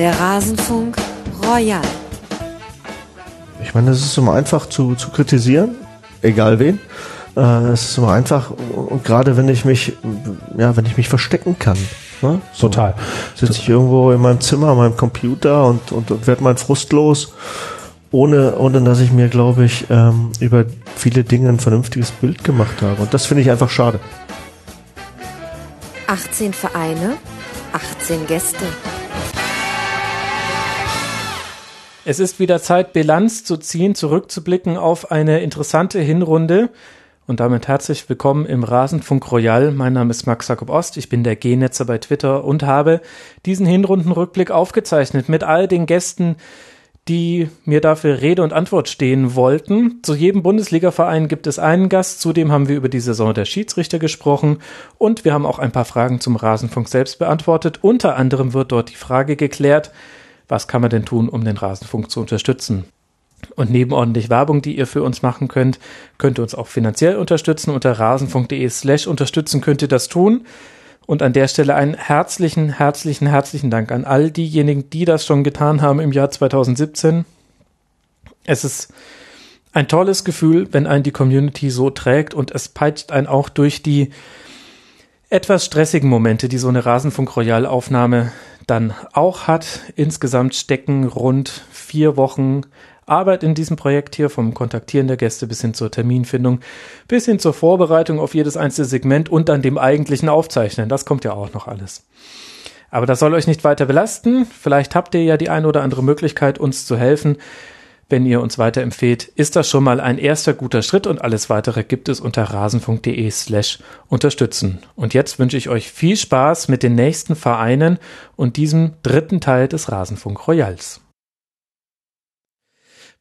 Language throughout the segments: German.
Der Rasenfunk Royal. Ich meine, es ist immer einfach zu, zu kritisieren, egal wen. Äh, es ist immer einfach und gerade wenn ich mich, ja, wenn ich mich verstecken kann. Ne? So Total. Sitze ich irgendwo in meinem Zimmer, an meinem Computer und, und, und werde mein Frust los, ohne, ohne dass ich mir, glaube ich, ähm, über viele Dinge ein vernünftiges Bild gemacht habe. Und das finde ich einfach schade. 18 Vereine, 18 Gäste. Es ist wieder Zeit, Bilanz zu ziehen, zurückzublicken auf eine interessante Hinrunde. Und damit herzlich willkommen im Rasenfunk Royal. Mein Name ist Max Jakob Ost. Ich bin der G-Netzer bei Twitter und habe diesen Hinrundenrückblick aufgezeichnet mit all den Gästen, die mir dafür Rede und Antwort stehen wollten. Zu jedem Bundesligaverein gibt es einen Gast. Zudem haben wir über die Saison der Schiedsrichter gesprochen und wir haben auch ein paar Fragen zum Rasenfunk selbst beantwortet. Unter anderem wird dort die Frage geklärt, was kann man denn tun, um den Rasenfunk zu unterstützen? Und neben ordentlich Werbung, die ihr für uns machen könnt, könnt ihr uns auch finanziell unterstützen. Unter rasenfunk.de slash unterstützen könnt ihr das tun. Und an der Stelle einen herzlichen, herzlichen, herzlichen Dank an all diejenigen, die das schon getan haben im Jahr 2017. Es ist ein tolles Gefühl, wenn ein die Community so trägt und es peitscht einen auch durch die etwas stressigen Momente, die so eine Rasenfunk Royal Aufnahme dann auch hat. Insgesamt stecken rund vier Wochen Arbeit in diesem Projekt hier, vom Kontaktieren der Gäste bis hin zur Terminfindung, bis hin zur Vorbereitung auf jedes einzelne Segment und dann dem eigentlichen Aufzeichnen. Das kommt ja auch noch alles. Aber das soll euch nicht weiter belasten. Vielleicht habt ihr ja die eine oder andere Möglichkeit, uns zu helfen. Wenn ihr uns weiterempfehlt, ist das schon mal ein erster guter Schritt und alles weitere gibt es unter rasenfunk.de slash unterstützen. Und jetzt wünsche ich euch viel Spaß mit den nächsten Vereinen und diesem dritten Teil des Rasenfunk Royals.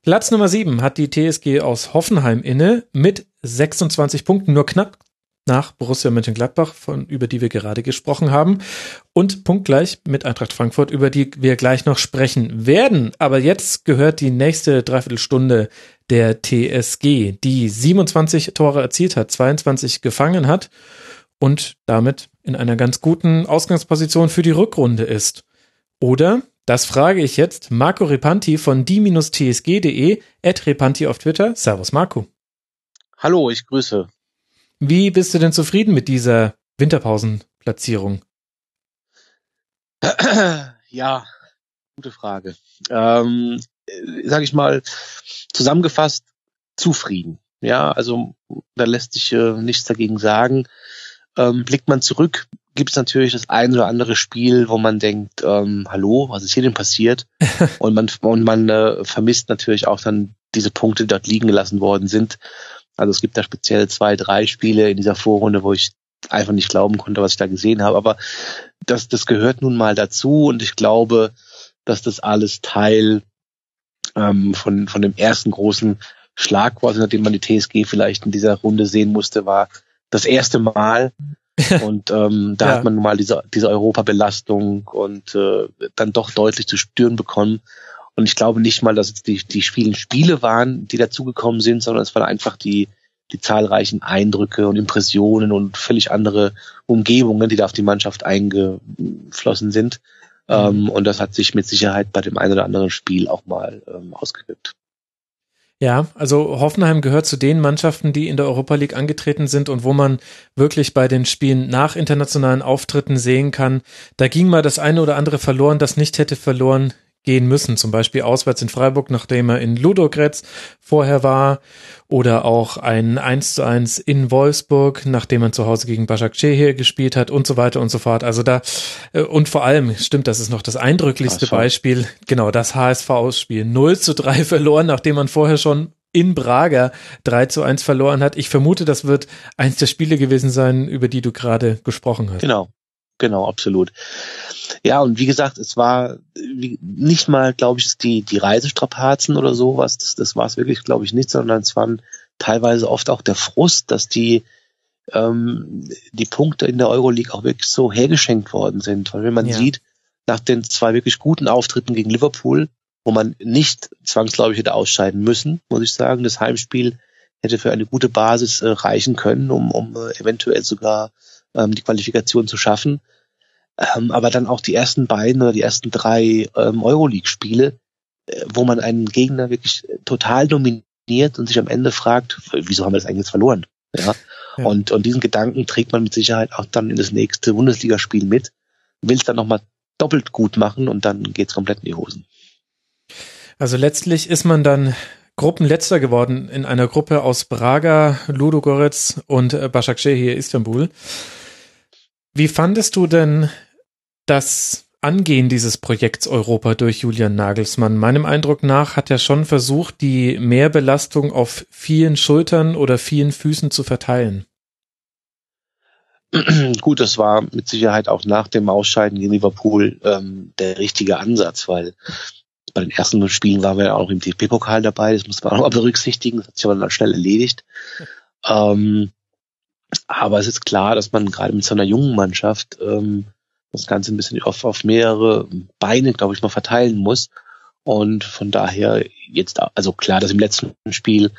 Platz Nummer 7 hat die TSG aus Hoffenheim inne mit 26 Punkten, nur knapp nach Borussia Mönchengladbach, von, über die wir gerade gesprochen haben. Und punktgleich mit Eintracht Frankfurt, über die wir gleich noch sprechen werden. Aber jetzt gehört die nächste Dreiviertelstunde der TSG, die 27 Tore erzielt hat, 22 gefangen hat und damit in einer ganz guten Ausgangsposition für die Rückrunde ist. Oder das frage ich jetzt Marco Repanti von die-tsg.de, at Repanti auf Twitter. Servus Marco. Hallo, ich grüße. Wie bist du denn zufrieden mit dieser Winterpausenplatzierung? Ja, gute Frage. Ähm, sag ich mal, zusammengefasst, zufrieden. Ja, also da lässt sich äh, nichts dagegen sagen. Ähm, blickt man zurück, gibt es natürlich das ein oder andere Spiel, wo man denkt, ähm, hallo, was ist hier denn passiert? und man, und man äh, vermisst natürlich auch dann diese Punkte, die dort liegen gelassen worden sind. Also es gibt da speziell zwei, drei Spiele in dieser Vorrunde, wo ich einfach nicht glauben konnte, was ich da gesehen habe. Aber das, das gehört nun mal dazu und ich glaube, dass das alles Teil ähm, von, von dem ersten großen Schlag war, nachdem man die TSG vielleicht in dieser Runde sehen musste, war das erste Mal, und ähm, da ja. hat man nun mal diese, diese Europabelastung und äh, dann doch deutlich zu spüren bekommen. Und ich glaube nicht mal, dass es die, die vielen Spiele waren, die dazugekommen sind, sondern es waren einfach die, die zahlreichen Eindrücke und Impressionen und völlig andere Umgebungen, die da auf die Mannschaft eingeflossen sind. Mhm. Ähm, und das hat sich mit Sicherheit bei dem einen oder anderen Spiel auch mal ähm, ausgewirkt. Ja, also Hoffenheim gehört zu den Mannschaften, die in der Europa League angetreten sind und wo man wirklich bei den Spielen nach internationalen Auftritten sehen kann, da ging mal das eine oder andere verloren, das nicht hätte verloren gehen müssen. Zum Beispiel auswärts in Freiburg, nachdem er in Ludogretz vorher war. Oder auch ein 1 zu 1 in Wolfsburg, nachdem man zu Hause gegen Başakşehir gespielt hat und so weiter und so fort. Also da, äh, und vor allem, stimmt, das ist noch das eindrücklichste HSV. Beispiel. Genau, das HSV-Spiel. 0 zu 3 verloren, nachdem man vorher schon in Braga 3 zu 1 verloren hat. Ich vermute, das wird eins der Spiele gewesen sein, über die du gerade gesprochen hast. Genau, genau, absolut. Ja, und wie gesagt, es war nicht mal, glaube ich, die, die Reisestrapazen oder sowas, das, das war es wirklich, glaube ich, nicht, sondern es waren teilweise oft auch der Frust, dass die, ähm, die Punkte in der Euroleague auch wirklich so hergeschenkt worden sind. Weil wenn man ja. sieht, nach den zwei wirklich guten Auftritten gegen Liverpool, wo man nicht zwangsläufig hätte ausscheiden müssen, muss ich sagen, das Heimspiel hätte für eine gute Basis äh, reichen können, um, um äh, eventuell sogar ähm, die Qualifikation zu schaffen Ähm, aber dann auch die ersten beiden oder die ersten drei ähm, Euroleague-Spiele, äh, wo man einen Gegner wirklich total dominiert und sich am Ende fragt, wieso haben wir das eigentlich jetzt verloren? Ja. ja. Und, und diesen Gedanken trägt man mit Sicherheit auch dann in das nächste Bundesligaspiel mit, will es dann nochmal doppelt gut machen und dann geht's komplett in die Hosen. Also letztlich ist man dann Gruppenletzter geworden in einer Gruppe aus Braga, Ludogorets und äh, Başakşehir Istanbul. Wie fandest du denn das Angehen dieses Projekts Europa durch Julian Nagelsmann? Meinem Eindruck nach hat er schon versucht, die Mehrbelastung auf vielen Schultern oder vielen Füßen zu verteilen. Gut, das war mit Sicherheit auch nach dem Ausscheiden gegen Liverpool ähm, der richtige Ansatz, weil bei den ersten Spielen waren wir ja auch im DP-Pokal dabei, das muss man auch mal berücksichtigen, das hat sich aber dann schnell erledigt. Ähm, aber es ist klar, dass man gerade mit so einer jungen Mannschaft ähm, das Ganze ein bisschen auf, auf mehrere Beine, glaube ich, mal verteilen muss. Und von daher jetzt, also klar, dass im letzten Spiel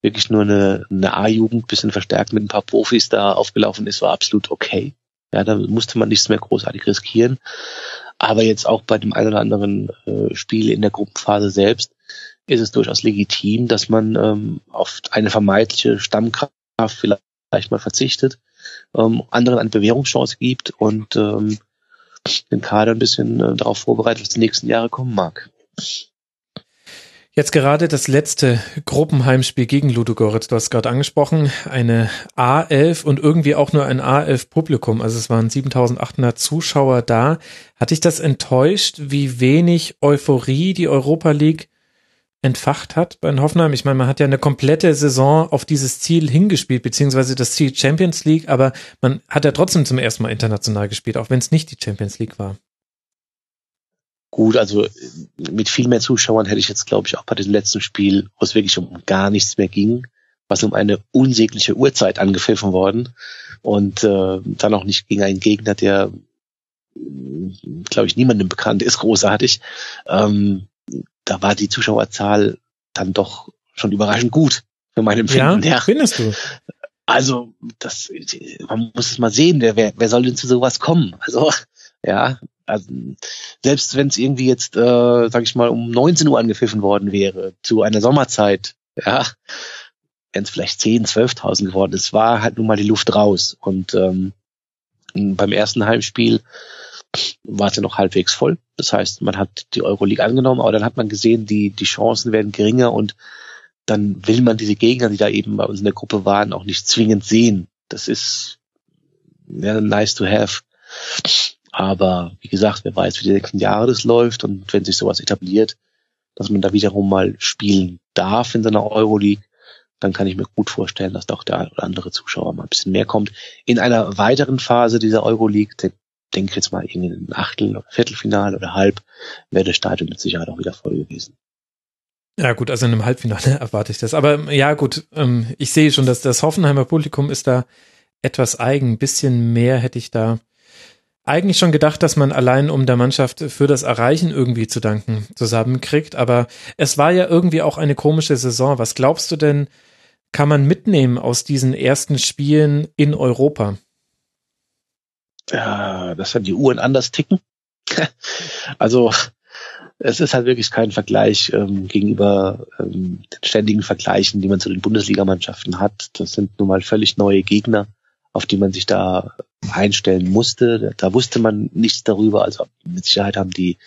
wirklich nur eine, eine A-Jugend, bisschen verstärkt mit ein paar Profis da aufgelaufen ist, war absolut okay. Ja, da musste man nichts mehr großartig riskieren. Aber jetzt auch bei dem einen oder anderen äh, Spiel in der Gruppenphase selbst ist es durchaus legitim, dass man ähm, auf eine vermeintliche Stammkraft vielleicht mal verzichtet, ähm, anderen eine Bewährungschance gibt und ähm, den Kader ein bisschen äh, darauf vorbereitet, was die nächsten Jahre kommen mag. Jetzt gerade das letzte Gruppenheimspiel gegen Ludogorets, du hast gerade angesprochen, eine A11 und irgendwie auch nur ein A11 Publikum, also es waren 7800 Zuschauer da. Hat dich das enttäuscht, wie wenig Euphorie die Europa League entfacht hat bei Hoffenheim? Ich meine, man hat ja eine komplette Saison auf dieses Ziel hingespielt, beziehungsweise das Ziel Champions League, aber man hat ja trotzdem zum ersten Mal international gespielt, auch wenn es nicht die Champions League war. Gut, also mit viel mehr Zuschauern hätte ich jetzt, glaube ich, auch bei diesem letzten Spiel, wo es wirklich um gar nichts mehr ging, was um eine unsägliche Uhrzeit angepfiffen worden und äh, dann auch nicht gegen einen Gegner, der, glaube ich, niemandem bekannt ist, großartig. Ähm, da war die Zuschauerzahl dann doch schon überraschend gut für mein Empfinden. Ja, findest du? Also, das, man muss es mal sehen, wer, wer soll denn zu sowas kommen? Also, ja, also selbst wenn es irgendwie jetzt, äh, sag ich mal, um 19 Uhr angepfiffen worden wäre, zu einer Sommerzeit, ja, wenn es vielleicht 10, 12.000 geworden ist, war halt nun mal die Luft raus. Und ähm, beim ersten Heimspiel war ja noch halbwegs voll. Das heißt, man hat die Euroleague angenommen, aber dann hat man gesehen, die, die Chancen werden geringer und dann will man diese Gegner, die da eben bei uns in der Gruppe waren, auch nicht zwingend sehen. Das ist ja, nice to have. Aber wie gesagt, wer weiß, wie die nächsten Jahre das läuft und wenn sich sowas etabliert, dass man da wiederum mal spielen darf in seiner Euroleague, dann kann ich mir gut vorstellen, dass da auch der andere Zuschauer mal ein bisschen mehr kommt. In einer weiteren Phase dieser Euroleague, denke jetzt mal in ein Achtel- oder Viertelfinale oder Halb, wäre das Stadion mit Sicherheit auch wieder voll gewesen. Ja gut, also in einem Halbfinale erwarte ich das. Aber ja gut, ähm, ich sehe schon, dass das Hoffenheimer Publikum ist da etwas eigen. Ein bisschen mehr hätte ich da eigentlich schon gedacht, dass man allein um der Mannschaft für das Erreichen irgendwie zu danken zusammenkriegt. Aber es war ja irgendwie auch eine komische Saison. Was glaubst du denn, kann man mitnehmen aus diesen ersten Spielen in Europa? Ja, dass dann die Uhren anders ticken. also es ist halt wirklich kein Vergleich ähm, gegenüber ähm, den ständigen Vergleichen, die man zu den Bundesligamannschaften hat. Das sind nun mal völlig neue Gegner auf die man sich da einstellen musste. Da wusste man nichts darüber. Also mit Sicherheit haben die,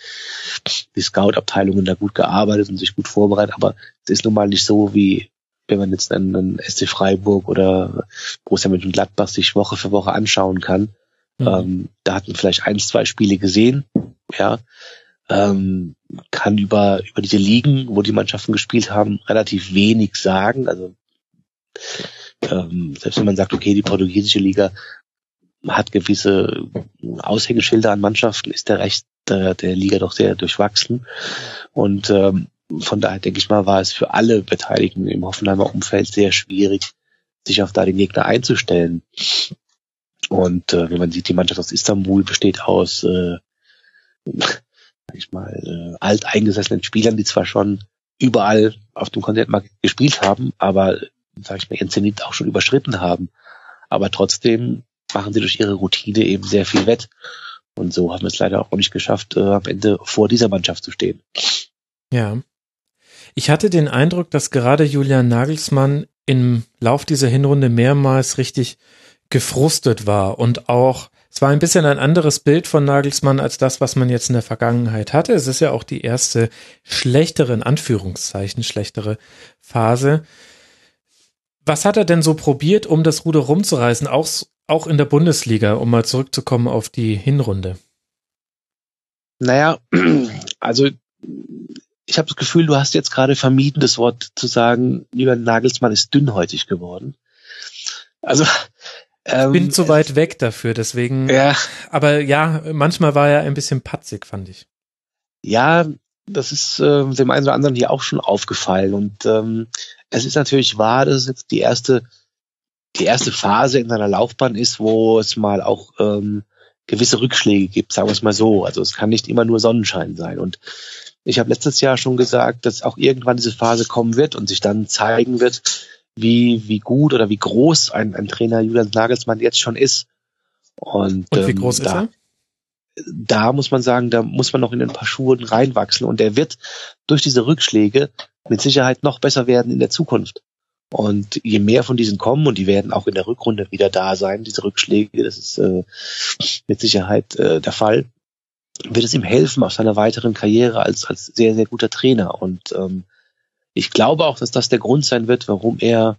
die Scout-Abteilungen da gut gearbeitet und sich gut vorbereitet. Aber es ist nun mal nicht so, wie wenn man jetzt einen, einen SC Freiburg oder Borussia Mönchengladbach sich Woche für Woche anschauen kann. Mhm. Ähm, da hat man vielleicht ein, zwei Spiele gesehen, ja. Ähm, kann über, über diese Ligen, wo die Mannschaften gespielt haben, relativ wenig sagen. Also ähm, selbst wenn man sagt, okay, die portugiesische Liga hat gewisse Aushängeschilder an Mannschaften, ist der Recht der, der Liga doch sehr durchwachsen. Und ähm, von daher denke ich mal, war es für alle Beteiligten im Hoffenheimer Umfeld sehr schwierig, sich auf da den Gegner einzustellen. Und äh, wenn man sieht, die Mannschaft aus Istanbul besteht aus, äh, sag ich mal, äh, alteingesessenen Spielern, die zwar schon überall auf dem Kontinent gespielt haben, aber sag ich mal, ihren Zenit auch schon überschritten haben. Aber trotzdem machen sie durch ihre Routine eben sehr viel wett. Und so haben wir es leider auch nicht geschafft, äh, am Ende vor dieser Mannschaft zu stehen. Ja. Ich hatte den Eindruck, dass gerade Julian Nagelsmann im Lauf dieser Hinrunde mehrmals richtig gefrustet war und auch es war ein bisschen ein anderes Bild von Nagelsmann als das, was man jetzt in der Vergangenheit hatte. Es ist ja auch die erste schlechtere, in Anführungszeichen, schlechtere Phase. Was hat er denn so probiert, um das Ruder rumzureißen, auch, auch in der Bundesliga, um mal zurückzukommen auf die Hinrunde? Naja, also ich habe das Gefühl, du hast jetzt gerade vermieden, das Wort zu sagen, lieber Nagelsmann ist dünnhäutig geworden. Also ähm, bin zu weit weg dafür, deswegen. Ja. Aber ja, manchmal war er ein bisschen patzig, fand ich. Ja, das ist äh, dem einen oder anderen hier auch schon aufgefallen. Und ähm, es ist natürlich wahr, dass es jetzt die erste, die erste Phase in seiner Laufbahn ist, wo es mal auch ähm, gewisse Rückschläge gibt, sagen wir es mal so. Also es kann nicht immer nur Sonnenschein sein. Und ich habe letztes Jahr schon gesagt, dass auch irgendwann diese Phase kommen wird und sich dann zeigen wird, wie, wie gut oder wie groß ein, ein Trainer Julian Nagelsmann jetzt schon ist. Und, und wie ähm, groß da, ist er? Da muss man sagen, da muss man noch in ein paar Schuhe reinwachsen und er wird durch diese Rückschläge mit Sicherheit noch besser werden in der Zukunft. Und je mehr von diesen kommen, und die werden auch in der Rückrunde wieder da sein, diese Rückschläge, das ist äh, mit Sicherheit äh, der Fall, wird es ihm helfen auf seiner weiteren Karriere als, als sehr, sehr guter Trainer. Und ähm, ich glaube auch, dass das der Grund sein wird, warum er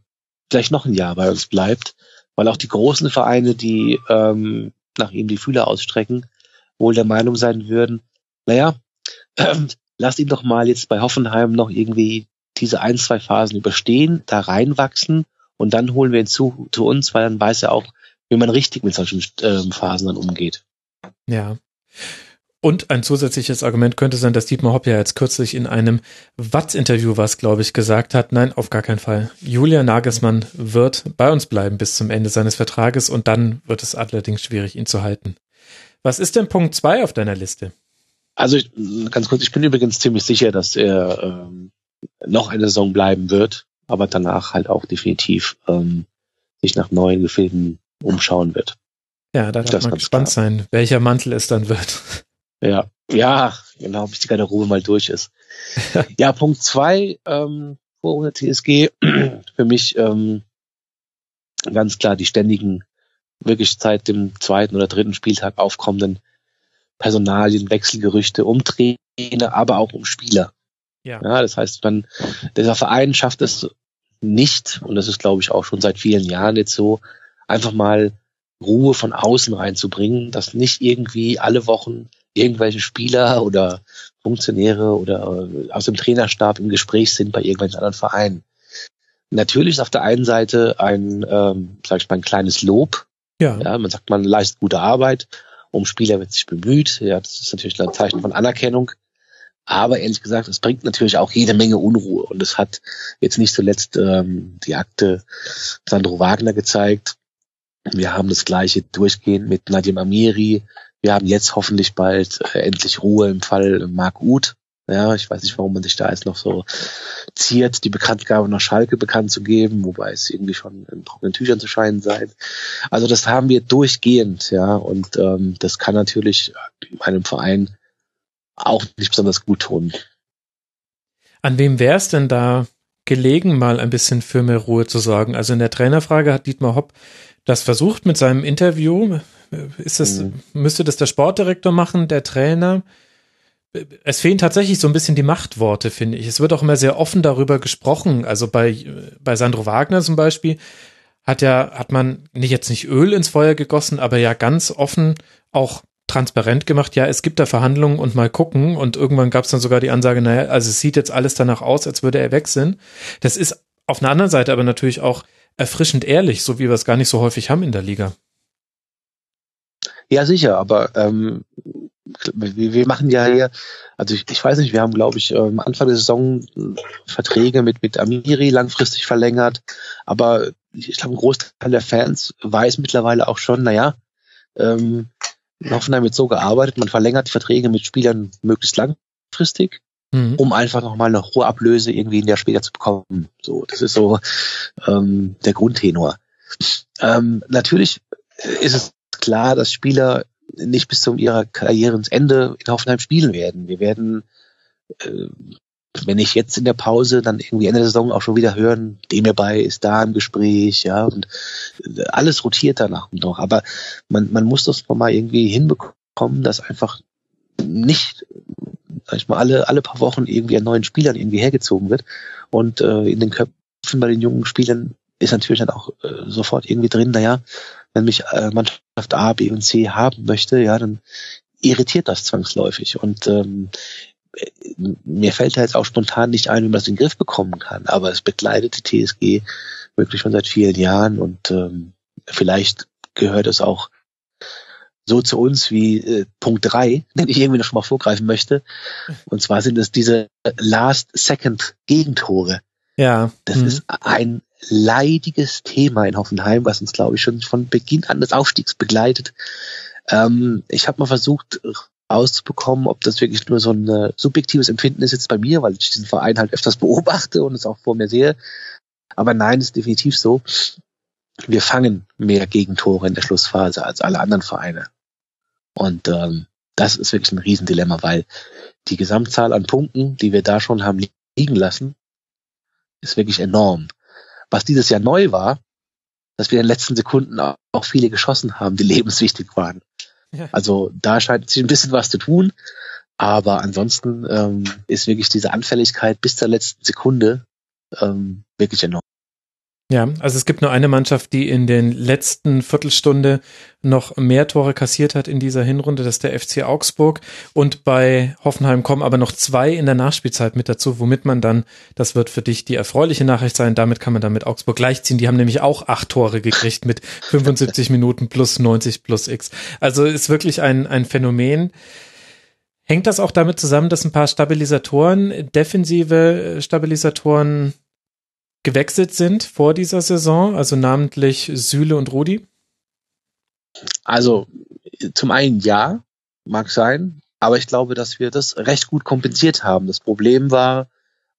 vielleicht noch ein Jahr bei uns bleibt, weil auch die großen Vereine, die ähm, nach ihm die Fühler ausstrecken, wohl der Meinung sein würden, naja, äh, lasst ihn doch mal jetzt bei Hoffenheim noch irgendwie diese ein, zwei Phasen überstehen, da reinwachsen und dann holen wir ihn zu, zu uns, weil dann weiß er auch, wie man richtig mit solchen äh, Phasen dann umgeht. Ja. Und ein zusätzliches Argument könnte sein, dass Dietmar Hopp ja jetzt kürzlich in einem Watz-Interview was, glaube ich, gesagt hat. Nein, auf gar keinen Fall. Julia Nagelsmann wird bei uns bleiben bis zum Ende seines Vertrages und dann wird es allerdings schwierig, ihn zu halten. Was ist denn Punkt zwei auf deiner Liste? Also ganz kurz, ich bin übrigens ziemlich sicher, dass er ähm, noch eine Saison bleiben wird, aber danach halt auch definitiv ähm, sich nach neuen Gefilden umschauen wird. Ja, da darf man gespannt klar. sein, welcher Mantel es dann wird. Ja, ja, genau, bis die Garderobe mal durch ist. ja, Punkt zwei, ähm, vor ohne TSG, für mich ähm, ganz klar die ständigen, wirklich seit dem zweiten oder dritten Spieltag aufkommenden Personalien, Wechselgerüchte um Trainer, aber auch um Spieler. Ja. ja das heißt, man, dieser Verein schafft es nicht, und das ist, glaube ich, auch schon seit vielen Jahren jetzt so, einfach mal Ruhe von außen reinzubringen, dass nicht irgendwie alle Wochen irgendwelche Spieler oder Funktionäre oder äh, aus dem Trainerstab im Gespräch sind bei irgendwelchen anderen Vereinen. Natürlich ist auf der einen Seite ein, ähm, sag ich mal, ein kleines Lob. Ja. ja. Man sagt, man leistet gute Arbeit, um Spieler wird sich bemüht. Ja, das ist natürlich ein Zeichen von Anerkennung. Aber ehrlich gesagt, es bringt natürlich auch jede Menge Unruhe. Und es hat jetzt nicht zuletzt ähm, die Akte Sandro Wagner gezeigt. Wir haben das gleiche durchgehend mit Nadim Amiri, wir haben jetzt hoffentlich bald äh, endlich Ruhe im Fall Mark Uth. Ja, ich weiß nicht, warum man sich da jetzt noch so ziert, die Bekanntgabe nach Schalke bekannt zu geben, wobei es irgendwie schon in trockenen Tüchern zu scheinen sei. Also das haben wir durchgehend, ja, und ähm, das kann natürlich einem Verein auch nicht besonders gut tun. An wem wäre es denn da gelegen, mal ein bisschen für mehr Ruhe zu sorgen? Also in der Trainerfrage hat Dietmar Hopp das versucht mit seinem Interview ist das, mhm. müsste das der Sportdirektor machen, der Trainer? Es fehlen tatsächlich so ein bisschen die Machtworte, finde ich. Es wird auch immer sehr offen darüber gesprochen. Also bei, bei Sandro Wagner zum Beispiel hat ja, hat man nicht jetzt nicht Öl ins Feuer gegossen, aber ja ganz offen auch transparent gemacht, ja, es gibt da Verhandlungen und mal gucken. Und irgendwann gab es dann sogar die Ansage, naja, also es sieht jetzt alles danach aus, als würde er wechseln. Das ist auf einer anderen Seite aber natürlich auch erfrischend ehrlich, so wie wir es gar nicht so häufig haben in der Liga. Ja, sicher, aber ähm, wir, wir machen ja hier, also ich, ich weiß nicht, wir haben, glaube ich, am Anfang der Saison Verträge mit, mit Amiri langfristig verlängert, aber ich glaube, ein Großteil der Fans weiß mittlerweile auch schon, naja, ähm, Hoffenheim wird so gearbeitet, man verlängert die Verträge mit Spielern möglichst langfristig, mhm. um einfach nochmal eine hohe Ablöse irgendwie in der später zu bekommen. So, das ist so ähm, der Grundtenor. Ähm, natürlich ist es klar, dass Spieler nicht bis zum ihrer Karrierenende in Hoffenheim spielen werden. Wir werden, äh, wenn ich jetzt in der Pause dann irgendwie Ende der Saison auch schon wieder hören, dem hierbei ist da im Gespräch, ja, und äh, alles rotiert danach noch. Aber man, man muss das mal irgendwie hinbekommen, dass einfach nicht, sag ich mal, alle, alle paar Wochen irgendwie an neuen Spielern irgendwie hergezogen wird und äh, in den Köpfen bei den jungen Spielern ist natürlich dann auch äh, sofort irgendwie drin, naja, wenn mich äh, Mannschaft A, B und C haben möchte, ja, dann irritiert das zwangsläufig. Und ähm, mir fällt da jetzt auch spontan nicht ein, wie man das in den Griff bekommen kann, aber es begleitet die TSG wirklich schon seit vielen Jahren und ähm, vielleicht gehört es auch so zu uns wie äh, Punkt drei, den ich irgendwie noch schon mal vorgreifen möchte. Und zwar sind es diese Last-Second-Gegentore. Ja. Das mhm. ist ein leidiges Thema in Hoffenheim, was uns, glaube ich, schon von Beginn an des Aufstiegs begleitet. Ähm, ich habe mal versucht auszubekommen, ob das wirklich nur so ein äh, subjektives Empfinden ist jetzt bei mir, weil ich diesen Verein halt öfters beobachte und es auch vor mir sehe. Aber nein, ist definitiv so. Wir fangen mehr Gegentore in der Schlussphase als alle anderen Vereine. Und ähm, das ist wirklich ein Riesendilemma, weil die Gesamtzahl an Punkten, die wir da schon haben liegen lassen, ist wirklich enorm. Was dieses Jahr neu war, dass wir in den letzten Sekunden auch viele geschossen haben, die lebenswichtig waren. Ja. Also da scheint sich ein bisschen was zu tun. Aber ansonsten ähm, ist wirklich diese Anfälligkeit bis zur letzten Sekunde ähm, wirklich enorm. Ja, also es gibt nur eine Mannschaft, die in den letzten Viertelstunde noch mehr Tore kassiert hat in dieser Hinrunde, das ist der FC Augsburg. Und bei Hoffenheim kommen aber noch zwei in der Nachspielzeit mit dazu, womit man dann, das wird für dich die erfreuliche Nachricht sein, damit kann man dann mit Augsburg gleichziehen. Die haben nämlich auch acht Tore gekriegt mit 75 Minuten plus 90 plus X. Also ist wirklich ein, ein Phänomen. Hängt das auch damit zusammen, dass ein paar Stabilisatoren, defensive Stabilisatoren gewechselt sind vor dieser Saison, also namentlich Süle und Rudi? Also zum einen ja, mag sein, aber ich glaube, dass wir das recht gut kompensiert haben. Das Problem war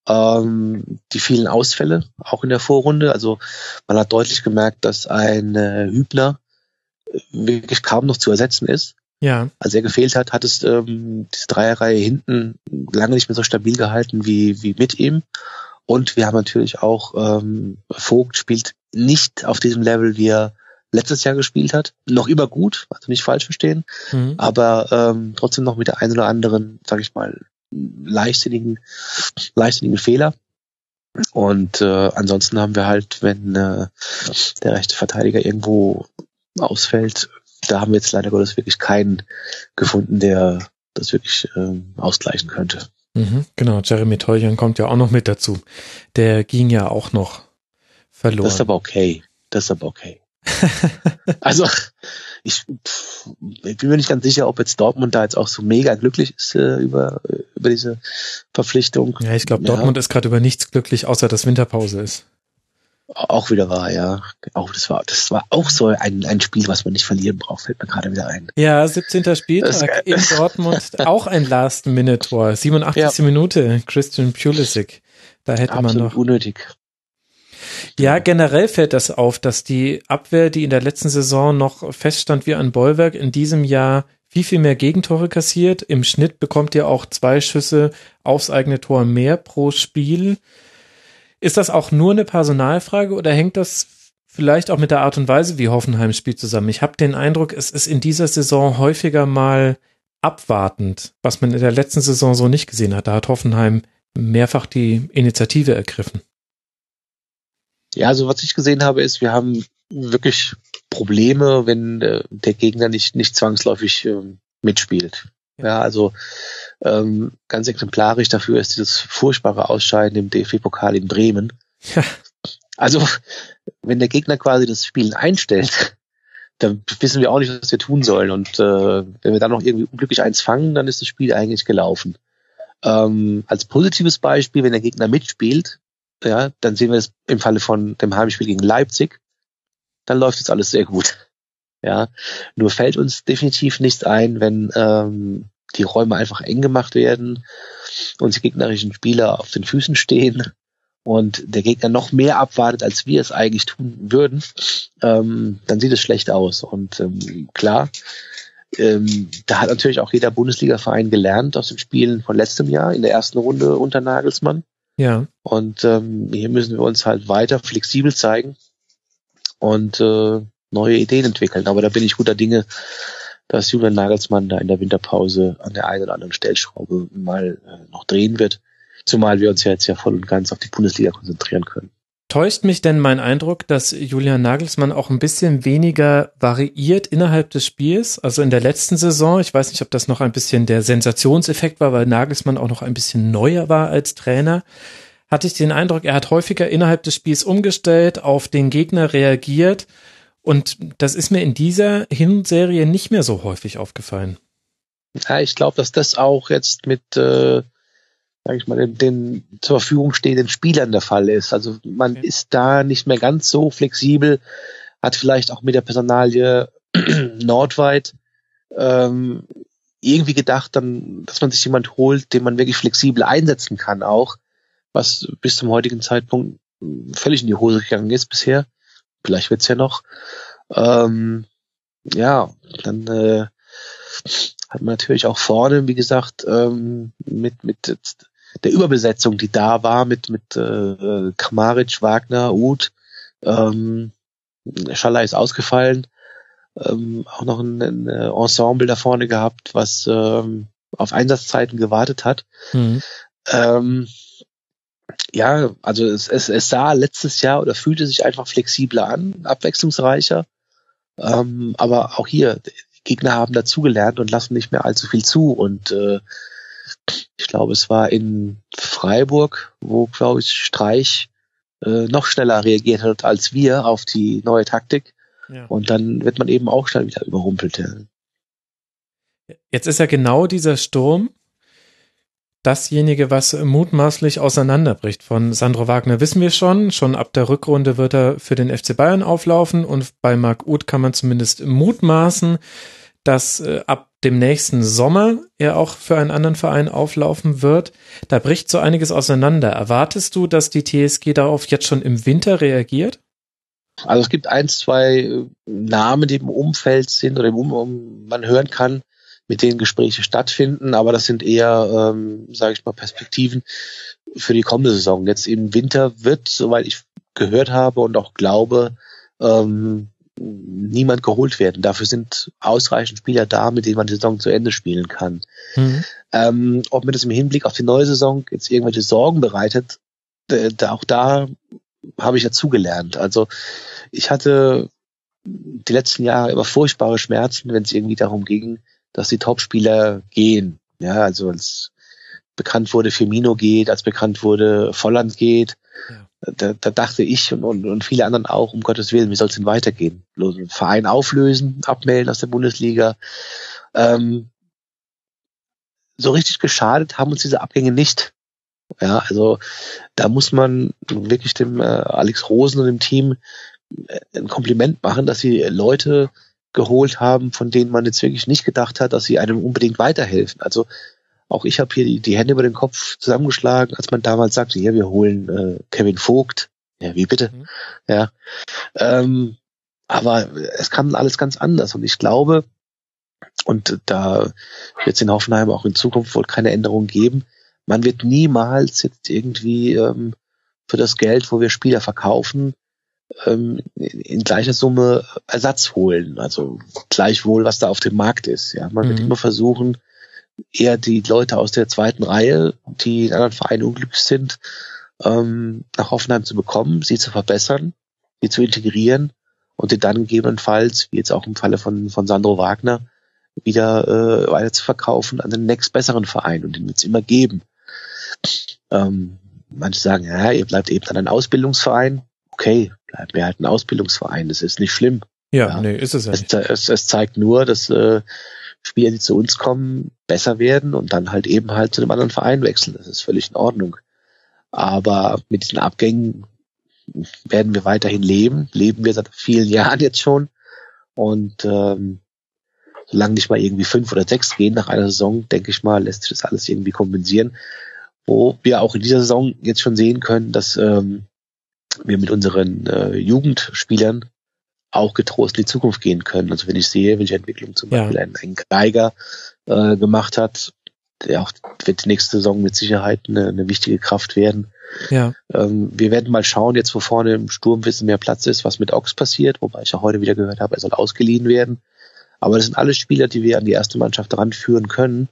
ähm, die vielen Ausfälle, auch in der Vorrunde. Also man hat deutlich gemerkt, dass ein äh, Hübner wirklich kaum noch zu ersetzen ist. Ja. Als er gefehlt hat, hat es ähm, diese Dreierreihe hinten lange nicht mehr so stabil gehalten wie, wie mit ihm. Und wir haben natürlich auch, ähm, Vogt spielt nicht auf diesem Level, wie er letztes Jahr gespielt hat. Noch immer gut, also nicht falsch verstehen, mhm. aber ähm, trotzdem noch mit der einen oder anderen, sag ich mal, leichtsinnigen, leichtsinnigen Fehler. Und äh, ansonsten haben wir halt, wenn äh, der rechte Verteidiger irgendwo ausfällt, da haben wir jetzt leider Gottes wirklich keinen gefunden, der das wirklich äh, ausgleichen könnte. Mhm, genau, Jeremy Teuchern kommt ja auch noch mit dazu. Der ging ja auch noch verloren. Das ist aber okay. Das ist aber okay. also, ich, pff, ich, bin mir nicht ganz sicher, ob jetzt Dortmund da jetzt auch so mega glücklich ist äh, über, über diese Verpflichtung. Ja, ich glaube, Dortmund ja. ist gerade über nichts glücklich, außer dass Winterpause ist. Auch wieder wahr, ja. Auch das war, das war auch so ein, ein Spiel, was man nicht verlieren braucht, fällt mir gerade wieder ein. Ja, 17. Spieltag in Dortmund, auch ein Last-Minute-Tor, 87. Ja. Minute, Christian Pulisic. Da hätte Absolut man noch. unnötig. Ja, generell fällt das auf, dass die Abwehr, die in der letzten Saison noch feststand wie ein Bollwerk, in diesem Jahr viel, viel mehr Gegentore kassiert. Im Schnitt bekommt ihr auch zwei Schüsse aufs eigene Tor mehr pro Spiel. Ist das auch nur eine Personalfrage oder hängt das vielleicht auch mit der Art und Weise, wie Hoffenheim spielt, zusammen? Ich habe den Eindruck, es ist in dieser Saison häufiger mal abwartend, was man in der letzten Saison so nicht gesehen hat. Da hat Hoffenheim mehrfach die Initiative ergriffen. Ja, also was ich gesehen habe, ist, wir haben wirklich Probleme, wenn äh, der Gegner nicht, nicht zwangsläufig äh, mitspielt. Ja, also ähm, ganz exemplarisch dafür ist dieses furchtbare Ausscheiden im DFB-Pokal in Bremen. Ja. Also, wenn der Gegner quasi das Spielen einstellt, dann wissen wir auch nicht, was wir tun sollen. Und äh, wenn wir dann noch irgendwie unglücklich eins fangen, dann ist das Spiel eigentlich gelaufen. Ähm, als positives Beispiel, wenn der Gegner mitspielt, ja, dann sehen wir es im Falle von dem Heimspiel gegen Leipzig, dann läuft es alles sehr gut. Ja, nur fällt uns definitiv nichts ein, wenn ähm, die Räume einfach eng gemacht werden und die gegnerischen Spieler auf den Füßen stehen und der Gegner noch mehr abwartet, als wir es eigentlich tun würden, ähm, dann sieht es schlecht aus. Und ähm, klar, ähm, da hat natürlich auch jeder Bundesliga-Verein gelernt aus den Spielen von letztem Jahr in der ersten Runde unter Nagelsmann. Ja. Und ähm, hier müssen wir uns halt weiter flexibel zeigen und äh, neue Ideen entwickeln. Aber da bin ich guter Dinge, dass Julian Nagelsmann da in der Winterpause an der einen oder anderen Stellschraube mal äh, noch drehen wird. Zumal wir uns ja jetzt ja voll und ganz auf die Bundesliga konzentrieren können. Täuscht mich denn mein Eindruck, dass Julian Nagelsmann auch ein bisschen weniger variiert innerhalb des Spiels? Also in der letzten Saison, ich weiß nicht, ob das noch ein bisschen der Sensationseffekt war, weil Nagelsmann auch noch ein bisschen neuer war als Trainer, hatte ich den Eindruck, er hat häufiger innerhalb des Spiels umgestellt, auf den Gegner reagiert und das ist mir in dieser Hinserie nicht mehr so häufig aufgefallen. Ja, ich glaube, dass das auch jetzt mit äh, sage ich mal, den, den zur Verfügung stehenden Spielern der Fall ist. Also man okay. ist da nicht mehr ganz so flexibel, hat vielleicht auch mit der Personalie Nordweit ähm, irgendwie gedacht, dann, dass man sich jemand holt, den man wirklich flexibel einsetzen kann, auch was bis zum heutigen Zeitpunkt völlig in die Hose gegangen ist bisher. Vielleicht wird's ja noch. Ähm, ja, dann äh, hat man natürlich auch vorne, wie gesagt, ähm, mit mit der Überbesetzung, die da war mit mit äh, Kramaric, Wagner, Uth, ähm, Schaller ist ausgefallen, ähm, auch noch ein, ein, Ensemble da vorne gehabt, was ähm, auf Einsatzzeiten gewartet hat. Mhm. Ähm, ja, also es, es, es sah letztes Jahr oder fühlte sich einfach flexibler an, abwechslungsreicher. Ähm, aber auch hier, Gegner haben dazugelernt und lassen nicht mehr allzu viel zu. Und äh, ich glaube, es war in Freiburg, wo, glaube ich, Streich äh, noch schneller reagiert hat als wir auf die neue Taktik. Ja. Und dann wird man eben auch schnell wieder überrumpelt. Jetzt ist ja genau dieser Sturm dasjenige, was mutmaßlich auseinanderbricht. Von Sandro Wagner wissen wir schon. Schon ab der Rückrunde wird er für den FC Bayern auflaufen und bei Marc Uth kann man zumindest mutmaßen, dass äh, ab dem nächsten Sommer er auch für einen anderen Verein auflaufen wird. Da bricht so einiges auseinander. Erwartest du, dass die TSG darauf jetzt schon im Winter reagiert? Also es gibt ein, zwei äh, Namen, die im Umfeld sind oder im um, man hören kann, mit denen Gespräche stattfinden, aber das sind eher, ähm, sage ich mal, Perspektiven für die kommende Saison. Jetzt im Winter wird, soweit ich gehört habe und auch glaube, ähm, niemand geholt werden. Dafür sind ausreichend Spieler da, mit denen man die Saison zu Ende spielen kann. Mhm. Ähm, ob mir das im Hinblick auf die neue Saison jetzt irgendwelche Sorgen bereitet, da, auch da habe ich ja zugelernt. Also ich hatte die letzten Jahre immer furchtbare Schmerzen, wenn es irgendwie darum ging, dass die Topspieler gehen. Ja, also als bekannt wurde, Firmino geht, als bekannt wurde, Volland geht, ja. da, da dachte ich und, und, und viele anderen auch, um Gottes Willen, wie soll es denn weitergehen? Verein auflösen, abmelden aus der Bundesliga. Ähm, so richtig geschadet haben uns diese Abgänge nicht. Ja, also da muss man wirklich dem äh, Alex Rosen und dem Team äh, ein Kompliment machen, dass sie Leute geholt haben, von denen man jetzt wirklich nicht gedacht hat, dass sie einem unbedingt weiterhelfen. Also auch ich habe hier die, die, Hände über den Kopf zusammengeschlagen, als man damals sagte, ja, wir holen äh, Kevin Vogt. Ja, wie bitte? Mhm. Ja. Ähm, aber es kam alles ganz anders und ich glaube, und da wird es in Hoffenheim auch in Zukunft wohl keine Änderung geben, man wird niemals jetzt irgendwie ähm, für das Geld, wo wir Spieler verkaufen, ähm, in gleicher Summe Ersatz holen. Also gleichwohl, was da auf dem Markt ist. Ja, man mhm. wird immer versuchen, eher die Leute aus der zweiten Reihe, die in anderen Vereinen unglücklich sind, ähm, nach Hoffenheim zu bekommen, sie zu verbessern, sie zu integrieren und sie dann gegebenenfalls, wie jetzt auch im Falle von, von Sandro Wagner, wieder äh, weiter zu verkaufen an den nächst besseren Verein und den wird es immer geben. Ähm, manche sagen, ja, ihr bleibt eben an einem Ausbildungsverein. Okay, bleibt mir halt ein Ausbildungsverein, das ist nicht schlimm. Ja, ja. nee, ist es ja es, es, es, zeigt nur, dass äh, Spieler, die zu uns kommen, besser werden und dann halt eben halt zu einem anderen Verein wechseln. Das ist völlig in Ordnung. Aber mit diesen Abgängen werden wir weiterhin leben. Leben wir seit vielen Jahren jetzt schon. Und ähm, solange nicht mal irgendwie fünf oder sechs gehen nach einer Saison, denke ich mal, lässt sich das alles irgendwie kompensieren. Wo wir auch in dieser Saison jetzt schon sehen können, dass ähm, wir mit unseren äh, Jugendspielern auch getrost in die Zukunft gehen können. Also wenn ich sehe, welche Entwicklung zum Ja. Beispiel ein, ein Geiger äh, gemacht hat, der auch wird die nächste Saison mit Sicherheit eine, eine wichtige Kraft werden. Ja. Ähm, wir werden mal schauen, jetzt wo vorne im Sturm ein bisschen mehr Platz ist, was mit Ox passiert, wobei ich ja heute wieder gehört habe, er soll ausgeliehen werden. Aber das sind alles Spieler, die wir an die erste Mannschaft ranführen können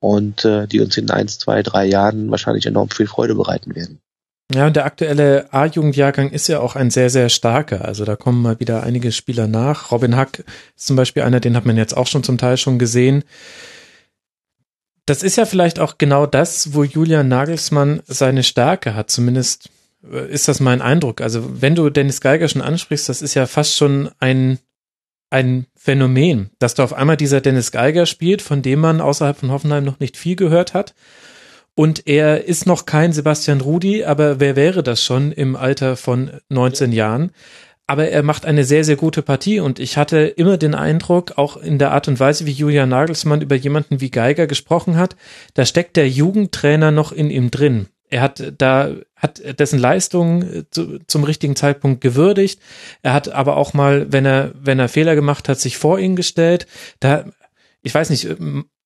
und äh, die uns in eins, zwei, drei Jahren wahrscheinlich enorm viel Freude bereiten werden. Ja, und der aktuelle A-Jugendjahrgang ist ja auch ein sehr, sehr starker. Also da kommen mal wieder einige Spieler nach. Robin Hack ist zum Beispiel einer, den hat man jetzt auch schon zum Teil schon gesehen. Das ist ja vielleicht auch genau das, wo Julian Nagelsmann seine Stärke hat. Zumindest äh, ist das mein Eindruck. Also wenn du Dennis Geiger schon ansprichst, das ist ja fast schon ein, ein Phänomen, dass da auf einmal dieser Dennis Geiger spielt, von dem man außerhalb von Hoffenheim noch nicht viel gehört hat. Und er ist noch kein Sebastian Rudi, aber wer wäre das schon im Alter von 19 Jahren? Aber er macht eine sehr, sehr gute Partie und ich hatte immer den Eindruck, auch in der Art und Weise, wie Julian Nagelsmann über jemanden wie Geiger gesprochen hat, da steckt der Jugendtrainer noch in ihm drin. Er hat da, hat dessen Leistung zu, zum richtigen Zeitpunkt gewürdigt. Er hat aber auch mal, wenn er, wenn er Fehler gemacht hat, sich vor ihn gestellt. Da, ich weiß nicht,